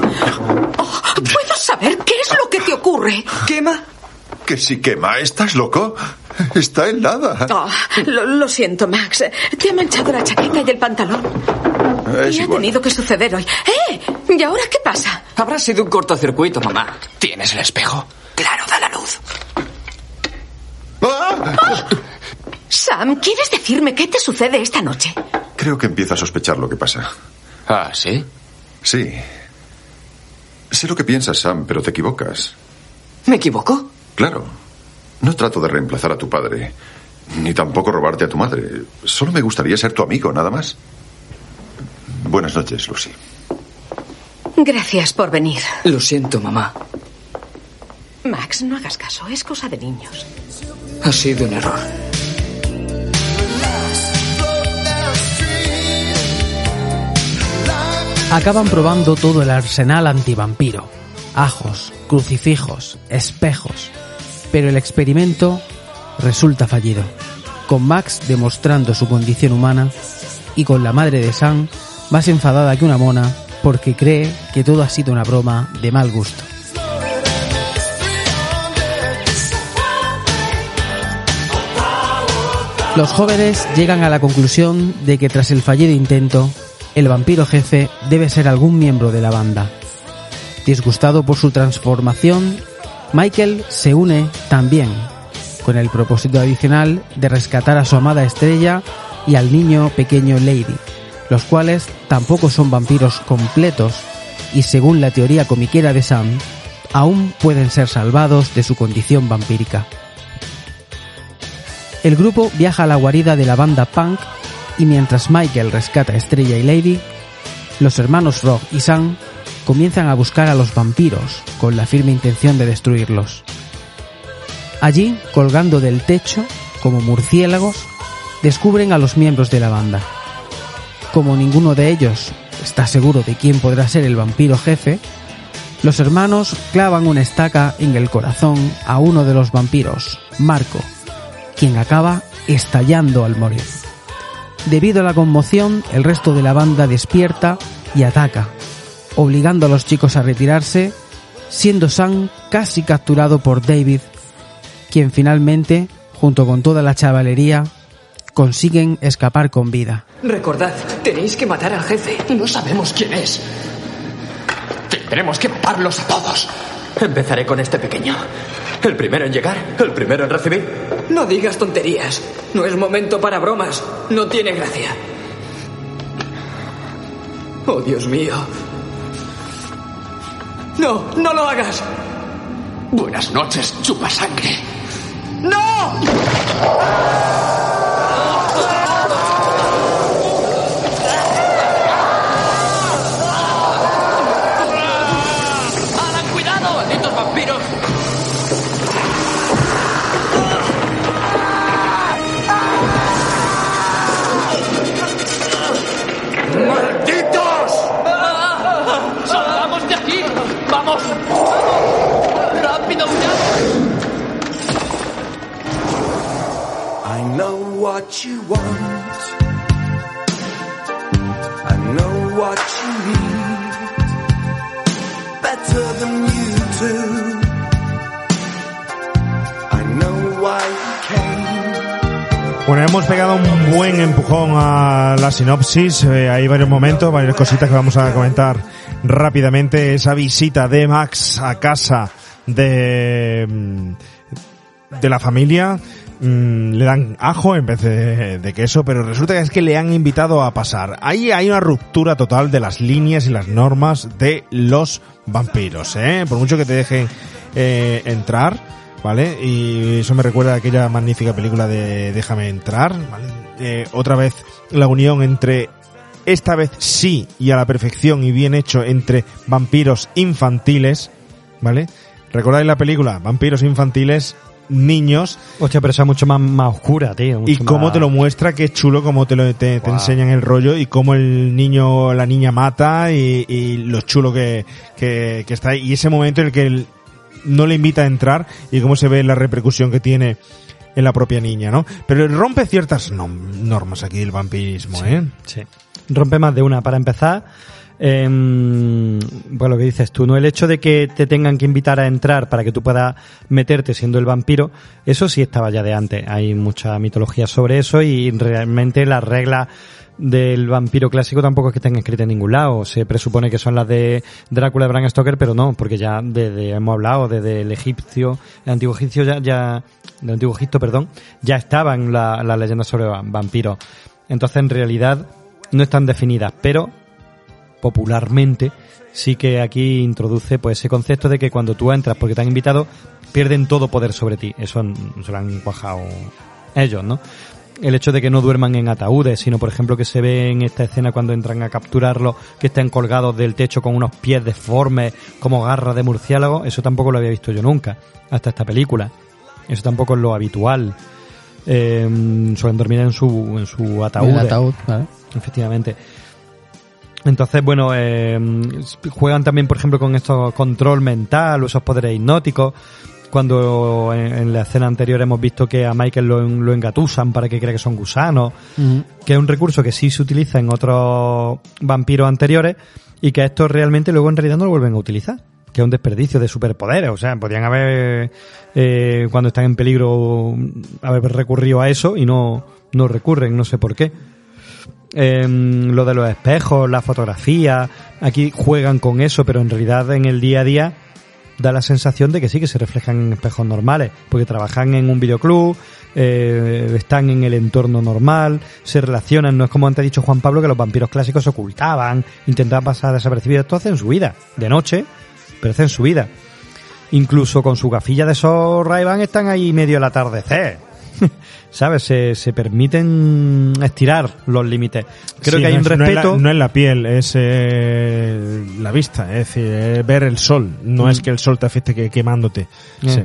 Oh, ¿Puedo saber qué es lo que te ocurre? ¿Quema? Que si quema, ¿estás loco? Está helada. Oh, lo, lo siento, Max. Te ha manchado la chaqueta y el pantalón. Es y ha tenido que suceder hoy. ¡Eh! ¿Y ahora qué pasa? Habrá sido un cortocircuito, mamá. ¿Tienes el espejo? Claro, da la luz. Sam, ¿quieres decirme qué te sucede esta noche? Creo que empiezo a sospechar lo que pasa. Ah, ¿sí? Sí. Sé lo que piensas, Sam, pero te equivocas. ¿Me equivoco? Claro. No trato de reemplazar a tu padre, ni tampoco robarte a tu madre. Solo me gustaría ser tu amigo, nada más. Buenas noches, Lucy. Gracias por venir. Lo siento, mamá. Max, no hagas caso, es cosa de niños. Ha sido un error. Acaban probando todo el arsenal antivampiro. Ajos, crucifijos, espejos. Pero el experimento resulta fallido. Con Max demostrando su condición humana y con la madre de Sam más enfadada que una mona porque cree que todo ha sido una broma de mal gusto. Los jóvenes llegan a la conclusión de que tras el fallido intento, el vampiro jefe debe ser algún miembro de la banda. Disgustado por su transformación, Michael se une también, con el propósito adicional de rescatar a su amada estrella y al niño pequeño Lady, los cuales tampoco son vampiros completos y según la teoría comiquera de Sam, aún pueden ser salvados de su condición vampírica. El grupo viaja a la guarida de la banda punk y mientras Michael rescata a Estrella y Lady, los hermanos Rock y Sam comienzan a buscar a los vampiros con la firme intención de destruirlos. Allí, colgando del techo, como murciélagos, descubren a los miembros de la banda. Como ninguno de ellos está seguro de quién podrá ser el vampiro jefe, los hermanos clavan una estaca en el corazón a uno de los vampiros, Marco, quien acaba estallando al morir. Debido a la conmoción, el resto de la banda despierta y ataca, obligando a los chicos a retirarse, siendo Sam casi capturado por David, quien finalmente, junto con toda la chavalería, consiguen escapar con vida. Recordad, tenéis que matar al jefe. No sabemos quién es. Tendremos que matarlos a todos. Empezaré con este pequeño. El primero en llegar, el primero en recibir. No digas tonterías. No es momento para bromas. No tiene gracia. Oh, Dios mío. No, no lo hagas. Buenas noches, chupa sangre. ¡No! What you want. I know what you need. Better than you do. I know why you came. Bueno, hemos pegado un buen empujón a la sinopsis. Eh, hay varios momentos, varias cositas que vamos a comentar rápidamente. Esa visita de Max a casa de, mm, de la familia. Mm, le dan ajo en vez de, queso, pero resulta que es que le han invitado a pasar. Ahí hay una ruptura total de las líneas y las normas de los vampiros, ¿eh? Por mucho que te dejen eh, entrar, ¿vale? Y eso me recuerda a aquella magnífica película de Déjame entrar, ¿vale? Eh, otra vez la unión entre esta vez sí y a la perfección y bien hecho entre vampiros infantiles, ¿vale? ¿Recordáis la película? Vampiros infantiles, niños. Hostia, pero esa es mucho más, más oscura, tío. Y cómo más- te lo muestra, que es chulo, cómo te, lo, te, enseñan el rollo y cómo el niño, la niña mata y, y lo chulo que, que, que está ahí. Y ese momento en el que él no le invita a entrar y cómo se ve la repercusión que tiene en la propia niña, ¿no? Pero rompe ciertas normas aquí del vampirismo, ¿eh? Sí. Rompe más de una. Para empezar, em, pues lo que dices tú, ¿no? El hecho de que te tengan que invitar a entrar para que tú puedas meterte siendo el vampiro, eso sí estaba ya de antes. Hay mucha mitología sobre eso y realmente las reglas del vampiro clásico tampoco es que estén escritas en ningún lado. Se presupone que son las de Drácula de Bram Stoker, pero no, porque ya desde, hemos hablado, desde el egipcio, el antiguo egipcio ya, ya del antiguo Egipto, perdón, ya estaban la- las leyendas sobre va- vampiros. Entonces, en realidad, no están definidas, pero popularmente sí que aquí introduce pues ese concepto de que cuando tú entras porque te han invitado, pierden todo poder sobre ti. Eso se lo han cuajado ellos, ¿no? El hecho de que no duerman en ataúdes, sino por ejemplo que se ve en esta escena cuando entran a capturarlo, que estén colgados del techo con unos pies deformes como garras de murciélago, eso tampoco lo había visto yo nunca, hasta esta película. Eso tampoco es lo habitual. Eh, suelen dormir en su, en su ataúd. Ataúd, claro. Efectivamente. Entonces, bueno, eh, juegan también, por ejemplo, con esto control mental, o esos poderes hipnóticos. Cuando en, en la escena anterior hemos visto que a Michael lo, lo engatusan para que crea que son gusanos, que es un recurso que sí se utiliza en otros vampiros anteriores y que estos realmente luego en realidad no lo vuelven a utilizar. Que es un desperdicio de superpoderes. O sea, podrían haber, eh, cuando están en peligro, haber recurrido a eso y no, no recurren, no sé por qué. Em, lo de los espejos, la fotografía, aquí juegan con eso, pero en realidad en el día a día da la sensación de que sí que se reflejan en espejos normales, porque trabajan en un videoclub, eh, están en el entorno normal, se relacionan, no es como antes ha dicho Juan Pablo que los vampiros clásicos se ocultaban, intentaban pasar desapercibidos, esto hacen su vida, de noche, pero hacen su vida. Incluso con su gafilla de esos ray están ahí medio al atardecer. ¿Sabes? Se, se permiten estirar los límites. Creo Sí, que hay no un es- no es la- respeto. No es la, piel, es eh, la vista, es decir, es ver el sol. No Mm. es que el sol te afecte que, quemándote. Eh. Sí.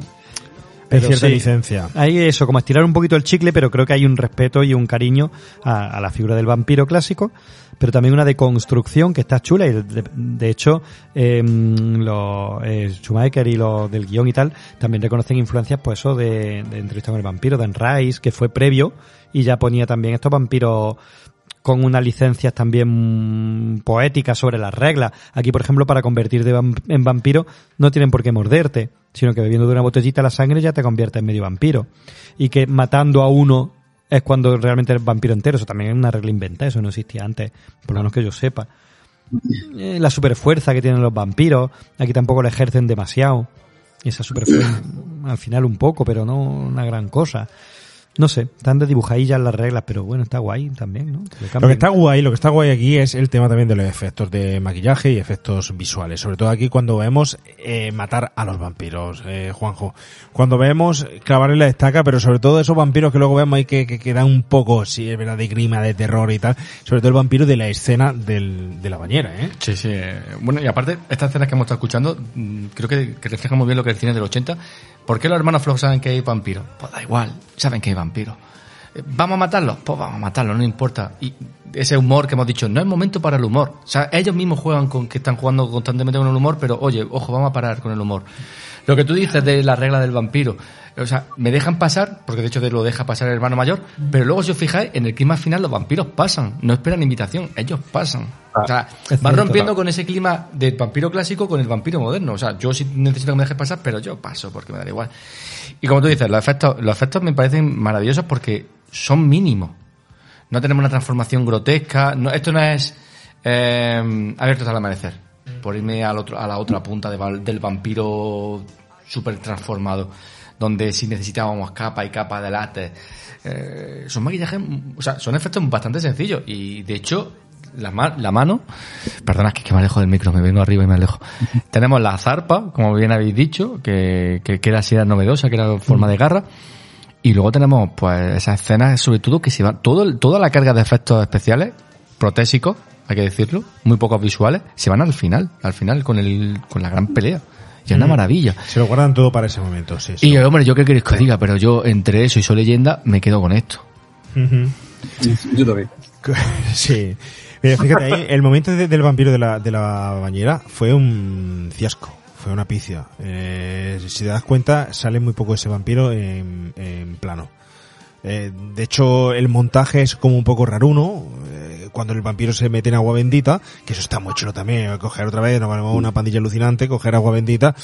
Pero cierta sí, licencia. Hay eso, como estirar un poquito el chicle, pero creo que hay un respeto y un cariño a, a la figura del vampiro clásico, pero también una deconstrucción que está chula y de, de hecho eh, los eh, Schumacher y los del guion y tal también reconocen influencias pues eso de, de Entrevista con el vampiro, de Anne Rice, que fue previo y ya ponía también estos vampiros con unas licencias también poéticas sobre las reglas. Aquí, por ejemplo, para convertirte en vampiro no tienen por qué morderte, sino que bebiendo de una botellita la sangre ya te conviertes en medio vampiro. Y que matando a uno es cuando realmente eres vampiro entero. Eso también es una regla inventada, eso no existía antes, por lo menos que yo sepa. Eh, La superfuerza que tienen los vampiros, aquí tampoco la ejercen demasiado. Esa superfuerza, al final un poco, pero no una gran cosa. No sé, están de dibujadillas las reglas, pero bueno, está guay también, ¿no? Que Lo que está guay, lo que está guay aquí es el tema también de los efectos de maquillaje y efectos visuales. Sobre todo aquí cuando vemos eh, matar a los vampiros, eh, Juanjo. Cuando vemos clavarle la estaca, pero sobre todo esos vampiros que luego vemos ahí que, que, que dan un poco, sí, es verdad, de grima, de terror y tal. Sobre todo el vampiro de la escena del, de la bañera, ¿eh? Sí, sí. eh, Bueno, y aparte, estas escenas que hemos estado escuchando, mm, creo que, que reflejan muy bien lo que es el cine del 80. ¿Por qué los hermanos Flow saben que hay vampiros? Pues da igual, saben que hay vampiros. Eh, ¿Vamos a matarlos? Pues vamos a matarlos, no importa. Y ese humor que hemos dicho, no es momento para el humor. O sea, ellos mismos juegan con que están jugando constantemente con el humor, pero oye, ojo, vamos a parar con el humor. Lo que tú dices de la regla del vampiro, o sea, me dejan pasar, porque de hecho te lo deja pasar el hermano mayor, pero luego si os fijáis, en el clima final los vampiros pasan, no esperan invitación, ellos pasan. O sea, es van rompiendo con ese clima del vampiro clásico con el vampiro moderno. O sea, yo sí necesito que me dejes pasar, pero yo paso porque me da igual. Y como tú dices, los efectos, los efectos me parecen maravillosos porque son mínimos. No tenemos una transformación grotesca. No, esto no es eh, abierto hasta el amanecer. Por irme al otro, a la otra punta de del vampiro súper transformado. Donde si necesitábamos capa y capa de látex. Eh, son maquillajes, o sea, son efectos bastante sencillos. Y de hecho, la, ma- la mano, perdona, es que, que me alejo del micro, me vengo arriba y me alejo. [LAUGHS] Tenemos la zarpa, como bien habéis dicho, que, que, que era así, era novedosa, que era forma de garra. Y luego tenemos, pues, esas escenas, sobre todo, que se van, todo, toda la carga de efectos especiales, protésicos, hay que decirlo, muy pocos visuales, se van al final, al final, con el, con la gran pelea. Y es una Mm. maravilla. Se lo guardan todo para ese momento, sí. Y hombre, yo qué queréis que os diga, pero yo entre eso y soy leyenda me quedo con esto. Yo también. [LAUGHS] Sí. Mira, fíjate ahí, el momento de- del vampiro de la, de la bañera fue un fiasco, fue una picia. Eh, si te das cuenta, sale muy poco ese vampiro en, en plano. Eh, de hecho, el montaje es como un poco raruno. Eh, cuando el vampiro se mete en agua bendita, que eso está muy chulo también, coger otra vez, una pandilla alucinante, coger agua bendita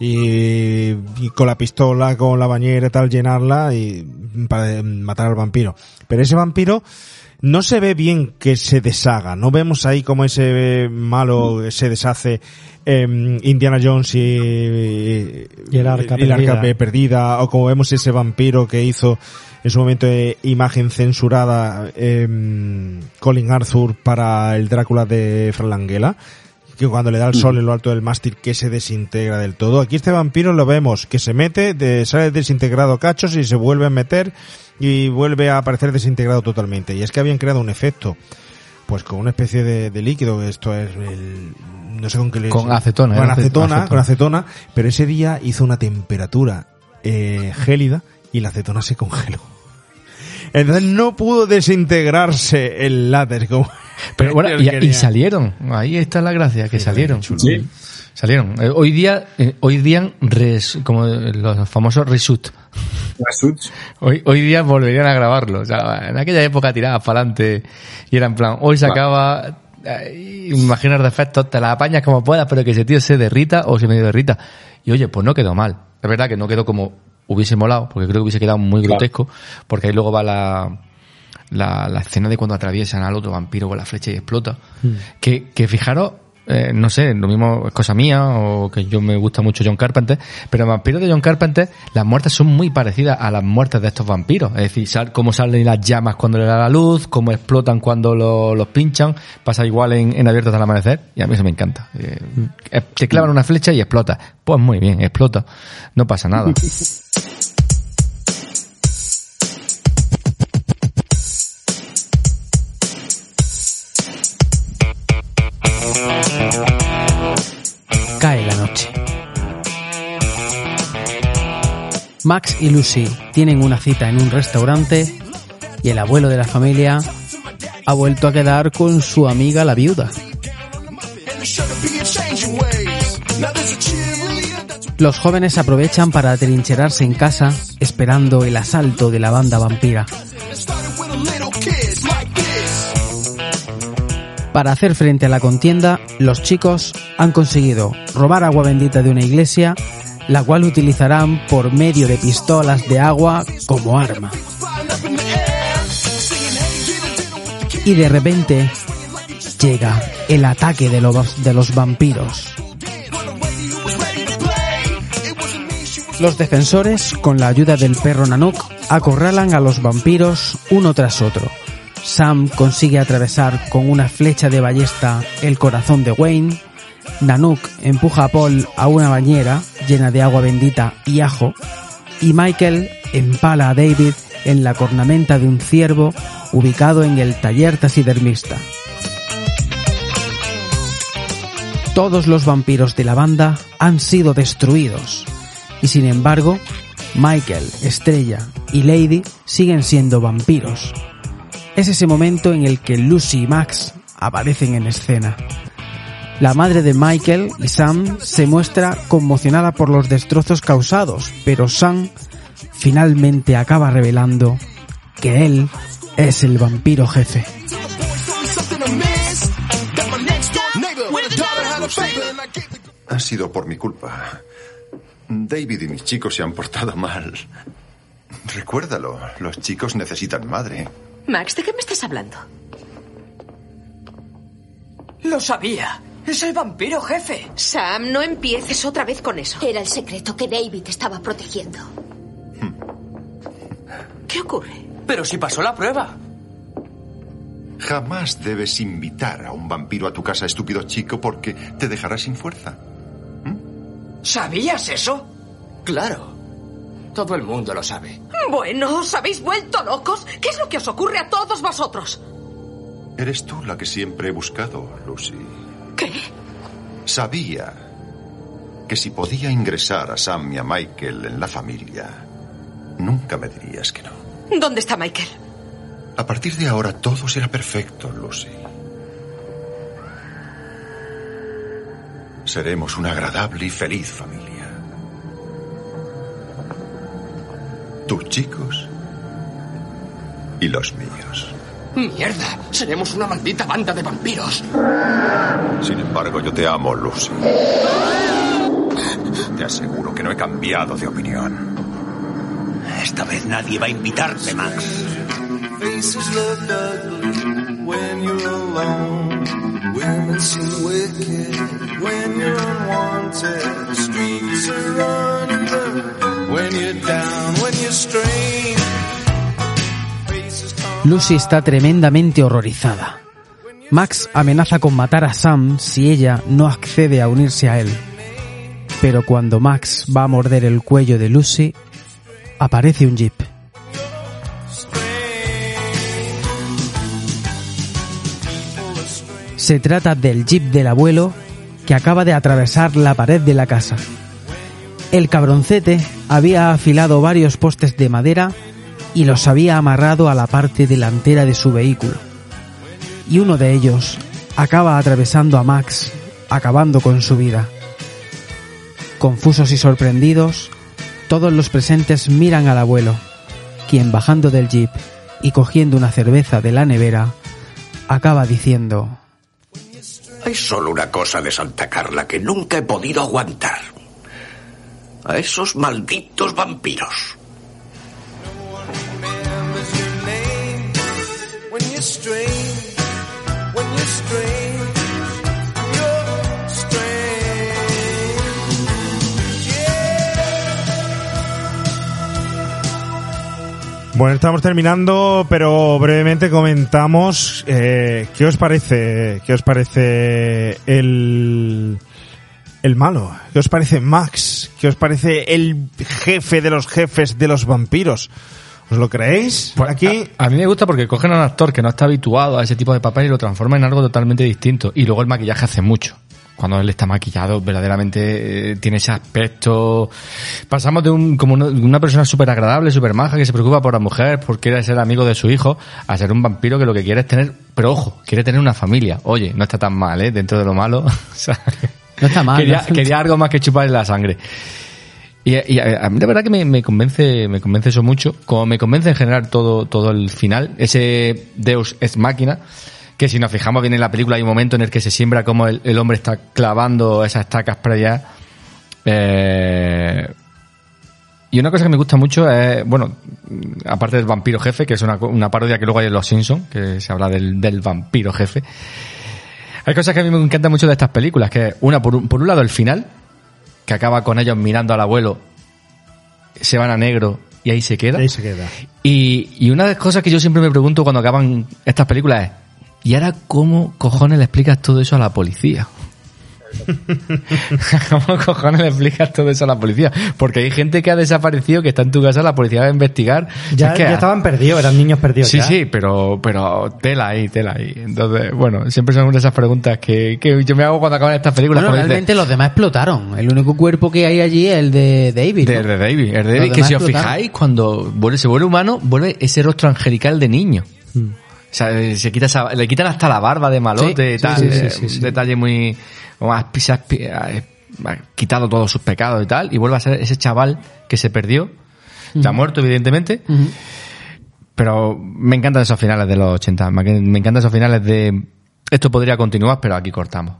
y, y con la pistola, con la bañera y tal, llenarla y para eh, matar al vampiro. Pero ese vampiro no se ve bien que se deshaga, no vemos ahí como ese malo se deshace em, Indiana Jones y, Y el arca y el arca perdida, o como vemos ese vampiro que hizo en su momento de imagen censurada em, Colin Arthur para el Drácula de Fran Langella que cuando le da el sol en lo alto del mástil que se desintegra del todo. Aquí este vampiro lo vemos que se mete, de, sale desintegrado cachos y se vuelve a meter y vuelve a aparecer desintegrado totalmente. Y es que habían creado un efecto, pues con una especie de, de líquido, esto es el, no sé con qué le Con acetona, con ace- acetona, acetona. con acetona, pero ese día hizo una temperatura eh, gélida y la acetona se congeló. Entonces no pudo desintegrarse el látex como Pero [LAUGHS] bueno, y, salieron. Ahí está la gracia, que salieron. Sí. Salieron. Eh, hoy día, eh, hoy día, res- como los famosos reshoot. Hoy, hoy día volverían a grabarlo. O sea, en aquella época tirabas para adelante y era en plan, hoy se acaba, imaginas de efectos, te la apañas como puedas, pero que ese tío se derrita o se medio derrita. Y oye, pues no quedó mal. Es verdad que no quedó como hubiese molado, porque creo que hubiese quedado muy grotesco, porque ahí luego va la, la, la escena de cuando atraviesan al otro vampiro con la flecha y explota. Que, que fijaros, eh, no sé, lo mismo es cosa mía o que yo me gusta mucho John Carpenter, pero en Vampiros de John Carpenter las muertes son muy parecidas a las muertes de estos vampiros. Es decir, sal- cómo salen las llamas cuando le da la luz, cómo explotan cuando lo- los pinchan, pasa igual en, en Abiertos al Amanecer y a mí eso me encanta. Eh, eh, te clavan una flecha y explota. Pues muy bien, explota. No pasa nada. [LAUGHS] Max y Lucy tienen una cita en un restaurante y el abuelo de la familia ha vuelto a quedar con su amiga la viuda. Los jóvenes aprovechan para atrincherarse en casa esperando el asalto de la banda vampira. Para hacer frente a la contienda, los chicos han conseguido robar agua bendita de una iglesia, la cual utilizarán por medio de pistolas de agua como arma. Y de repente llega el ataque de los, de los vampiros. Los defensores, con la ayuda del perro Nanook, acorralan a los vampiros uno tras otro. Sam consigue atravesar con una flecha de ballesta el corazón de Wayne. Nanook empuja a Paul a una bañera llena de agua bendita y ajo. Y Michael empala a David en la cornamenta de un ciervo ubicado en el taller taxidermista. Todos los vampiros de la banda han sido destruidos. Y sin embargo, Michael, Estrella y Lady siguen siendo vampiros. Es ese momento en el que Lucy y Max aparecen en escena. La madre de Michael y Sam se muestra conmocionada por los destrozos causados, pero Sam finalmente acaba revelando que él es el vampiro jefe. Ha sido por mi culpa. David y mis chicos se han portado mal. Recuérdalo, los chicos necesitan madre. Max, ¿de qué me estás hablando? Lo sabía. Es el vampiro jefe. Sam, no empieces otra vez con eso. Era el secreto que David estaba protegiendo. ¿Qué ocurre? Pero si pasó la prueba. Jamás debes invitar a un vampiro a tu casa, estúpido chico, porque te dejará sin fuerza. ¿Sabías eso? Claro. Todo el mundo lo sabe. Bueno, ¿os habéis vuelto locos? ¿Qué es lo que os ocurre a todos vosotros? Eres tú la que siempre he buscado, Lucy. ¿Qué? Sabía que si podía ingresar a Sam y a Michael en la familia, nunca me dirías que no. ¿Dónde está Michael? A partir de ahora todo será perfecto, Lucy. Seremos una agradable y feliz familia. Tus chicos y los míos. ¡Mierda! Seremos una maldita banda de vampiros. Sin embargo, yo te amo, Lucy. Te aseguro que no he cambiado de opinión. Esta vez nadie va a invitarte, Max. When you're. Women seem wicked Lucy está tremendamente horrorizada. Max amenaza con matar a Sam si ella no accede a unirse a él. Pero cuando Max va a morder el cuello de Lucy, aparece un jeep. Se trata del jeep del abuelo que acaba de atravesar la pared de la casa. El cabroncete había afilado varios postes de madera y los había amarrado a la parte delantera de su vehículo. Y uno de ellos acaba atravesando a Max, acabando con su vida. Confusos y sorprendidos, todos los presentes miran al abuelo, quien bajando del jeep y cogiendo una cerveza de la nevera, acaba diciendo... Hay solo una cosa de Santa Carla que nunca he podido aguantar. A esos malditos vampiros. Bueno, estamos terminando, pero brevemente comentamos eh, qué os parece, qué os parece el el malo, qué os parece Max, qué os parece el jefe de los jefes de los vampiros. ¿Os lo creéis? Por aquí. A, a mí me gusta porque cogen a un actor que no está habituado a ese tipo de papel y lo transforma en algo totalmente distinto. Y luego el maquillaje hace mucho. Cuando él está maquillado, verdaderamente eh, tiene ese aspecto. Pasamos de un, como una, una persona súper agradable, súper maja, que se preocupa por la mujer, porque quiere ser amigo de su hijo, a ser un vampiro que lo que quiere es tener, pero ojo, quiere tener una familia. Oye, no está tan mal, ¿eh? Dentro de lo malo. [LAUGHS] O sea, No está mal. quería, ¿no? quería algo más que chuparle la sangre. Y, y a, a mí la verdad que me, convence, me convence eso mucho, como me convence en general todo, todo el final, ese Deus es máquina, que si nos fijamos bien en la película hay un momento en el que se siembra como el, hombre está clavando esas estacas previas. Eh, y una cosa que me gusta mucho es, bueno, aparte del vampiro jefe, que es una, una parodia que luego hay en Los Simpsons, que se habla del, del vampiro jefe. Hay cosas que a mí me encantan mucho de estas películas, que una, por por un lado el final, que acaba con ellos mirando al abuelo, se van a negro y ahí se queda. Ahí se queda. Y, y una de las cosas que yo siempre me pregunto cuando acaban estas películas es, ¿y ahora cómo cojones le explicas todo eso a la policía? [LAUGHS] ¿Cómo cojones le explicas todo eso a la policía? Porque hay gente que ha desaparecido, que está en tu casa, la policía va a investigar. Ya, Es que- ya estaban perdidos, eran niños perdidos. Sí, ya. sí, pero, pero tela ahí, tela ahí. Entonces, bueno, siempre son de esas preguntas que, que yo me hago cuando acaban estas películas. Bueno, realmente los demás explotaron. El único cuerpo que hay allí es el de David. ¿no? de David, el de David, que si os fijáis, cuando vuelve, se vuelve humano, vuelve ese rostro angelical de niño. Hmm. O sea, eh, se quita esa- le quitan hasta la barba de malote Sí, y tal. sí, sí, sí, sí. Un detalle muy... como ha, se ha- quitado todos sus pecados y tal, y vuelve a ser ese chaval que se perdió. Ya muerto, evidentemente. Pero me encantan esos finales de los 80. Me me encantan esos finales de... Esto podría continuar, pero aquí cortamos.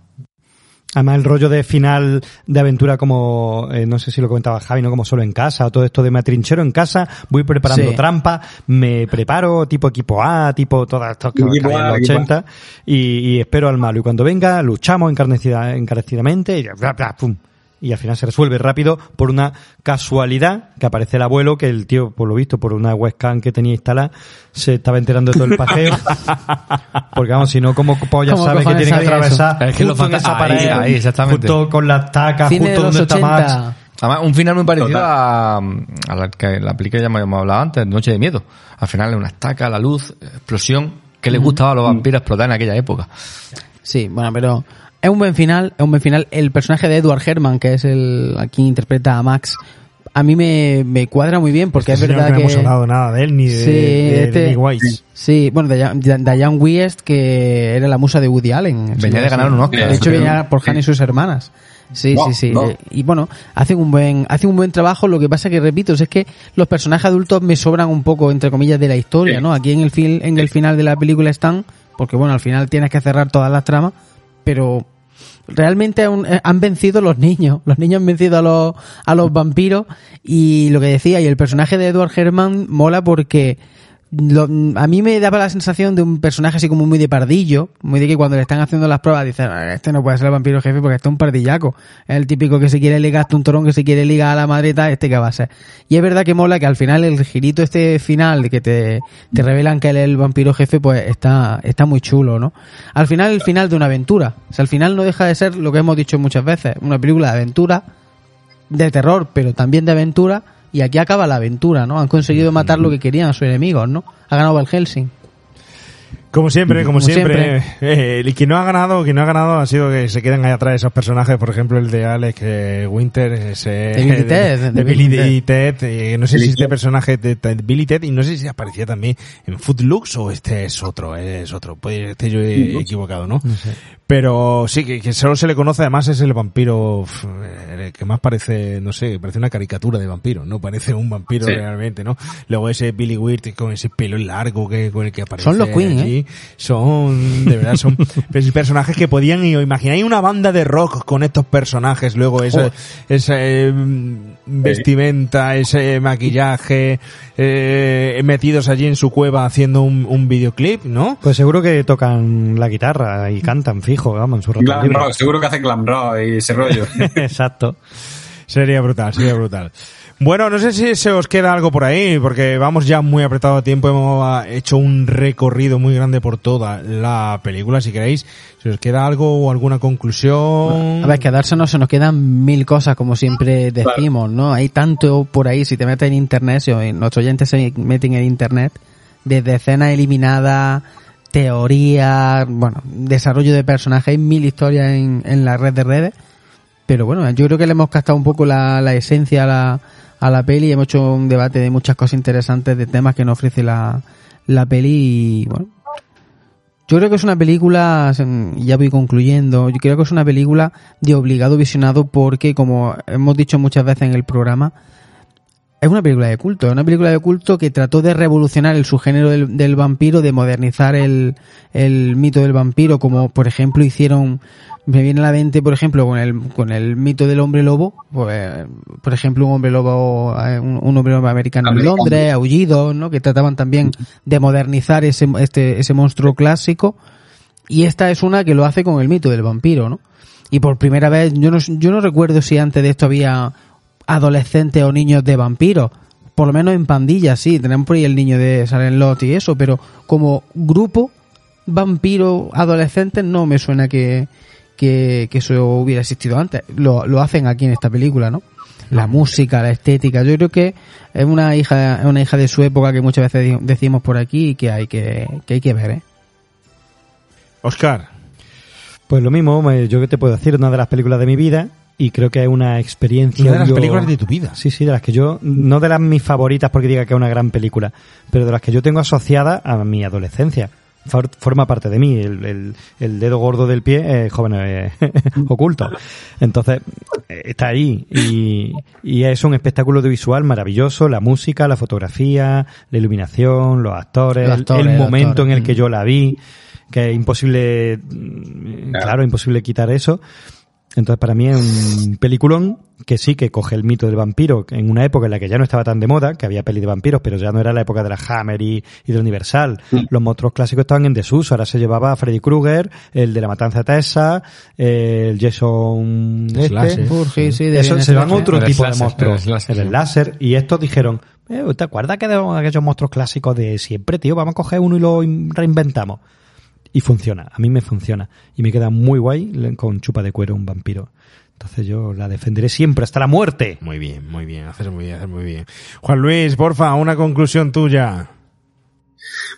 Además, el rollo de final de aventura como, eh, no sé si lo comentaba Javi, ¿no? Como solo en casa, o todo esto de me atrinchero en casa, voy preparando Sí. trampa, me preparo tipo equipo A, tipo todas estas que hay en los equipo A. 80, y, y espero al malo. Y cuando venga, luchamos encarnecida, encarecidamente, y, bla, bla, pum. Y al final se resuelve rápido por una casualidad que aparece el abuelo, que el tío, por lo visto, por una webcam que tenía instalada, se estaba enterando de todo el [LAUGHS] paseo. Porque vamos, si no, como polla ¿Cómo sabe que tiene que atravesar Es que lo justo en falta- esa ahí, pared, ahí, exactamente. justo con la estaca, Cine justo los donde está 80. Max. Además, un final muy parecido a, a la, que, la película que ya hemos hablado antes, Noche de Miedo. Al final es una estaca, la luz, explosión. que les gustaba a los vampiros explotar en aquella época? Sí, bueno, pero es un buen final, es un buen final. El personaje de Edward Herman, que es el a quien interpreta a Max, a mí me, me cuadra muy bien porque Este es verdad que no hemos hablado nada de él ni de, Sí, de este- Danny Weiss. Sí, bueno, Diane Diane Wiest, que era la musa de Woody Allen. Venía de ganar un Oscar. De hecho, venía por Han y sus hermanas. Sí, No, sí, sí. no. Y bueno, hacen un buen, hacen un buen trabajo. Lo que pasa que repito, es que los personajes adultos me sobran un poco, entre comillas, de la historia, ¿no? Aquí en el fin, en el final de la película están, porque bueno, al final tienes que cerrar todas las tramas, pero realmente aún, eh, han vencido los niños. Los niños han vencido a los, a los vampiros. Y lo que decía, y el personaje de Edward Herman mola porque lo- a mí me daba la sensación de un personaje así como muy de pardillo, muy de que cuando le están haciendo las pruebas dicen, "Ah, este no puede ser el vampiro jefe porque este es un pardillaco. Es el típico que se quiere ligar hasta un torón, que se quiere ligar a la madre y tal, este que va a ser. Y es verdad que mola que al final el girito este final de que te, te revelan que él es el vampiro jefe, pues está, está muy chulo, ¿no? Al final el final de una aventura. O sea, al final no deja de ser lo que hemos dicho muchas veces, una película de aventura, de terror, pero también de aventura, y aquí acaba la aventura, ¿no? Han conseguido matar lo que querían a sus enemigos, ¿no? Ha ganado el Helsing. Como siempre, como, Como siempre. Eh, el que no ha ganado, quien no ha ganado ha sido que se quedan ahí atrás esos personajes, por ejemplo el de Alex eh, Winter, ese, De Billy Ted, de, de Billy Ted, eh, no sé si este Ted. personaje de, de Billy Ted y no sé si aparecía también en Footloose o este es otro, es otro, puede estar yo eh, equivocado, ¿no? Pero sí, que, que solo se le conoce, además es el vampiro el que más parece, no sé, parece una caricatura de vampiro, no parece un vampiro Sí. realmente, ¿no? Luego ese Billy Weird con ese pelo largo que con el que aparece Son los Queen, allí. ¿eh? Son, de verdad, son [LAUGHS] pers- personajes que podían, y imagináis una banda de rock con estos personajes, luego esa, esa eh, vestimenta, ese maquillaje, eh, metidos allí en su cueva haciendo un, un videoclip, ¿no? Pues seguro que tocan la guitarra y cantan fijo, vamos, en su rock, seguro que hace glam rock y ese rollo. [LAUGHS] Exacto. Sería brutal, sería brutal. Bueno, no sé si se os queda algo por ahí, porque vamos ya muy apretado de tiempo, hemos ah, hecho un recorrido muy grande por toda la película, si queréis, si os queda algo o alguna conclusión. A ver, quedársenos se nos quedan mil cosas, como siempre decimos, ¿no? Hay tanto por ahí, si te metes en internet, si nuestros oyentes se meten en internet, desde escenas eliminadas, teorías, bueno, desarrollo de personajes, hay mil historias en, en la red de redes. Pero bueno, yo creo que le hemos gastado un poco la, la esencia a la, a la peli. Hemos hecho un debate de muchas cosas interesantes, de temas que nos ofrece la, la peli y bueno, yo creo que es una película, y ya voy concluyendo, yo creo que es una película de obligado visionado porque, como hemos dicho muchas veces en el programa, es una película de culto, es una película de culto que trató de revolucionar el subgénero del, del vampiro, de modernizar el, el mito del vampiro, como por ejemplo hicieron, me viene a la mente, por ejemplo, con el, con el mito del hombre lobo, pues, por ejemplo, un hombre lobo, eh, un, un hombre lobo americano en. Londres, Aullido, ¿no? Que trataban también de modernizar ese, este, ese monstruo clásico. Y esta es una que lo hace con el mito del vampiro, ¿no? Y por primera vez, yo no, yo no recuerdo si antes de esto había adolescentes o niños de vampiros. Por lo menos en pandillas, sí. Tenemos por ahí el niño de Silent Lot y eso, pero como grupo vampiro adolescentes no me suena que, que, que eso hubiera existido antes. Lo, lo hacen aquí en esta película, ¿no? La música, la estética. Yo creo que es una hija, es una hija de su época que muchas veces decimos por aquí y que hay que, que hay que ver, ¿eh? Oscar. Pues lo mismo, eh, yo que te puedo decir, una de las películas de mi vida y creo que es una experiencia. Una de las yo- películas de tu vida. Sí, sí, de las que yo, no de las mis favoritas porque diga que es una gran película, pero de las que yo tengo asociada a mi adolescencia. For- Forma parte de mí, el, el- el dedo gordo del pie, eh, joven eh, [LAUGHS] oculto. Entonces, eh, está ahí y, y es un espectáculo audiovisual maravilloso, la música, la fotografía, la iluminación, los actores, Los actores, el momento actores. en el que yo la vi, que es imposible, mm, claro, imposible quitar eso. Entonces para mí es un peliculón que sí que coge el mito del vampiro en una época en la que ya no estaba tan de moda, que había peli de vampiros, pero ya no era la época de la Hammer y, y del Universal. Los monstruos clásicos estaban en desuso, ahora se llevaba a Freddy Krueger, el de la matanza de Tessa, el Jason este. Slasher. Sí, sí, de Eso se llevan slasher. otro El tipo de monstruos. el slasher, El sí. láser. Y estos dijeron, eh, ¿te acuerdas que de aquellos monstruos clásicos de siempre, tío? Vamos a coger uno y lo in- reinventamos. Y funciona, a mí me funciona. Y me queda muy guay con chupa de cuero un vampiro. Entonces yo la defenderé siempre hasta la muerte. Muy bien, muy bien, haces muy bien, haces muy bien. Juan Luis, porfa, una conclusión tuya.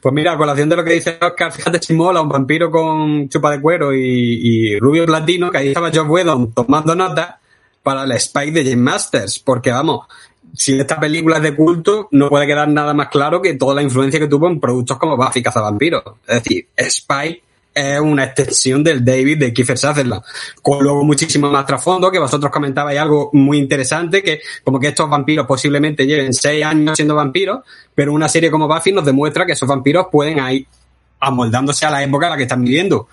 Pues mira, a colación de lo que dice Oscar, fíjate si mola un vampiro con chupa de cuero y, y rubio platino, que ahí estaba Josh Whedon tomando nota para el Spike de James Masters, porque vamos, si esta película es de culto, no puede quedar nada más claro que toda la influencia que tuvo en productos como Buffy Cazavampiros. Es decir, Spike es una extensión del David de Kiefer Sutherland, con luego muchísimo más trasfondo, que vosotros comentabais algo muy interesante, que como que estos vampiros posiblemente lleven seis años siendo vampiros, pero una serie como Buffy nos demuestra que esos vampiros pueden ir amoldándose a la época en la que están viviendo.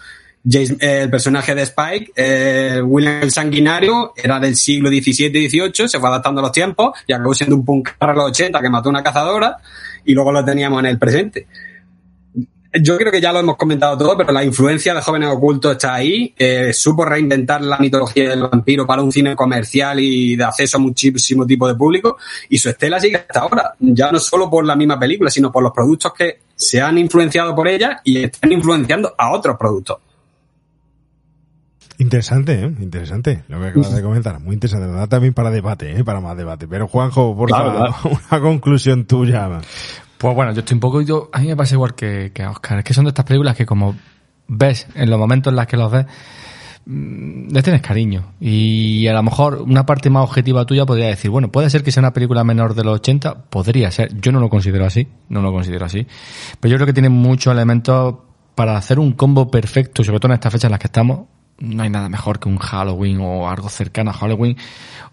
Eh, el personaje de Spike, eh, William el Sanguinario, era del siglo XVII y XVIII, se fue adaptando a los tiempos y acabó siendo un punk a los 80 que mató a una cazadora y luego lo teníamos en el presente. Yo creo que ya lo hemos comentado todo, pero la influencia de Jóvenes Ocultos está ahí. Eh, supo reinventar la mitología del vampiro para un cine comercial y de acceso a muchísimo tipo de público. Y su estela sigue hasta ahora. Ya no solo por la misma película, sino por los productos que se han influenciado por ella y están influenciando a otros productos. Interesante, ¿eh? Interesante lo que acabas de comentar. Muy interesante. Da también para debate, ¿eh? Para más debate. Pero Juanjo, por Claro, favor, [LAUGHS] una conclusión tuya. Pues bueno, yo estoy un poco. A mí me pasa igual que, que a Oscar. Es que son de estas películas que, como ves en los momentos en los que los ves, mm, le tienes cariño. Y a lo mejor una parte más objetiva tuya podría decir, bueno, puede ser que sea una película menor de los 80, podría ser. Yo no lo considero así, no lo considero así. Pero yo creo que tiene muchos elementos para hacer un combo perfecto, sobre todo en estas fechas en las que estamos. No hay nada mejor que un Halloween o algo cercano a Halloween.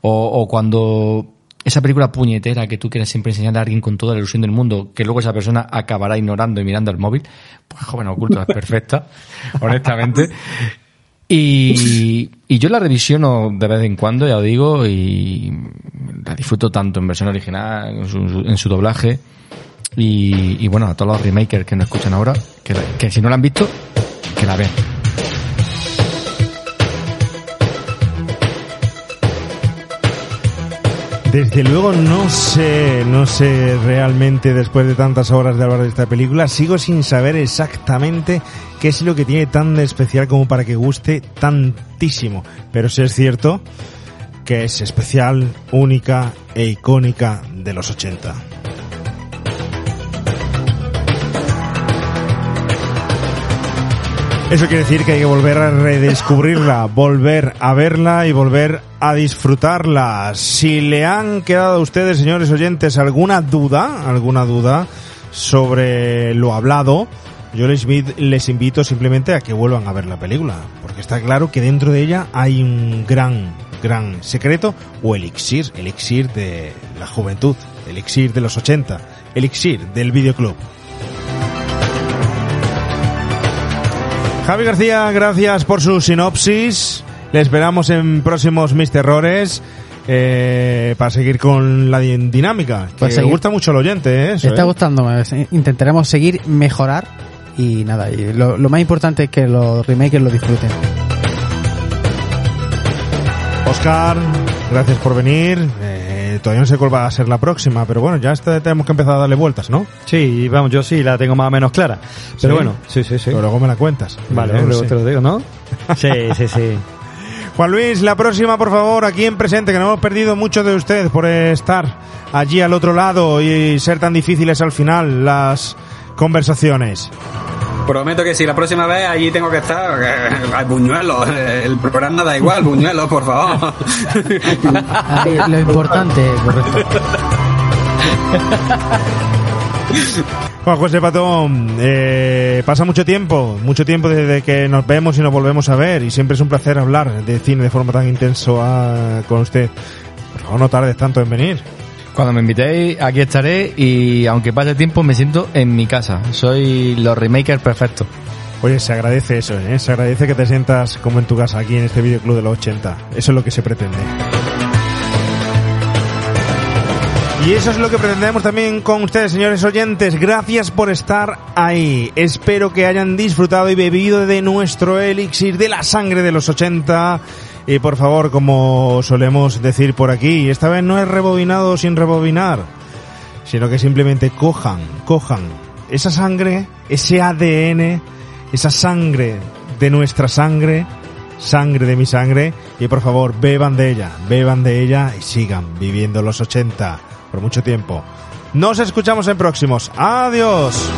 O, o cuando esa película puñetera que tú quieres siempre enseñarle a alguien con toda la ilusión del mundo, que luego esa persona acabará ignorando y mirando el móvil, pues joven oculto es perfecta, [LAUGHS] honestamente. Y, y yo la revisiono de vez en cuando, ya lo digo, y la disfruto tanto en versión original, en su, en su doblaje, y, bueno, a todos los remakers que nos escuchan ahora, que, que si no la han visto, que la vean. Desde luego no sé, no sé realmente después de tantas horas de hablar de esta película, sigo sin saber exactamente qué es lo que tiene tan de especial como para que guste tantísimo. Pero sí es cierto que es especial, única e icónica de los 80. Eso quiere decir que hay que volver a redescubrirla, [LAUGHS] volver a verla y volver a disfrutarla. Si le han quedado a ustedes, señores oyentes, alguna duda, alguna duda sobre lo hablado, yo les, les invito simplemente a que vuelvan a ver la película, porque está claro que dentro de ella hay un gran, gran secreto o elixir, elixir de la juventud, elixir de los 80, elixir del videoclub. Javi García, gracias por su sinopsis. Le esperamos en próximos Mis Terrores eh, para seguir con la di- dinámica. Que Pues gusta mucho al oyente, ¿eh? Eso, Está ¿eh? gustándome. sí. Intentaremos seguir, mejorar y nada. Y lo, lo más importante es que los remakes lo disfruten. Oscar, gracias por venir. Todavía no sé cuál va a ser la próxima, pero bueno, ya está- tenemos que empezar a darle vueltas, ¿no? Sí, vamos, yo sí la tengo más o menos clara. Pero ¿Sí? bueno, sí, sí, sí. Pero luego me la cuentas. Vale, luego te lo digo, ¿no? [LAUGHS] Sí, sí, sí. Juan Luis, la próxima, por favor, aquí en presente, que no hemos perdido mucho de usted por estar allí al otro lado y ser tan difíciles al final las conversaciones. Prometo que si la próxima vez allí tengo que estar, eh, al buñuelo, el programa da igual, buñuelo, por favor. lo importante, correcto. Juan José Patón, eh, pasa mucho tiempo, mucho tiempo desde que nos vemos y nos volvemos a ver y siempre es un placer hablar de cine de forma tan intenso ah, con usted. Por favor, no tardes tanto en venir. Cuando me invitéis, aquí estaré y aunque pase tiempo, me siento en mi casa. Soy los remakers perfectos. Oye, se agradece eso, ¿eh? se agradece que te sientas como en tu casa aquí en este videoclub de los 80. Eso es lo que se pretende. Y eso es lo que pretendemos también con ustedes, señores oyentes. Gracias por estar ahí. Espero que hayan disfrutado y bebido de nuestro elixir de la sangre de los 80. Y por favor, como solemos decir por aquí, esta vez no es rebobinado sin rebobinar, sino que simplemente cojan, cojan esa sangre, ese ADN, esa sangre de nuestra sangre, sangre de mi sangre, y por favor, beban de ella, beban de ella y sigan viviendo los 80 por mucho tiempo. Nos escuchamos en próximos. Adiós.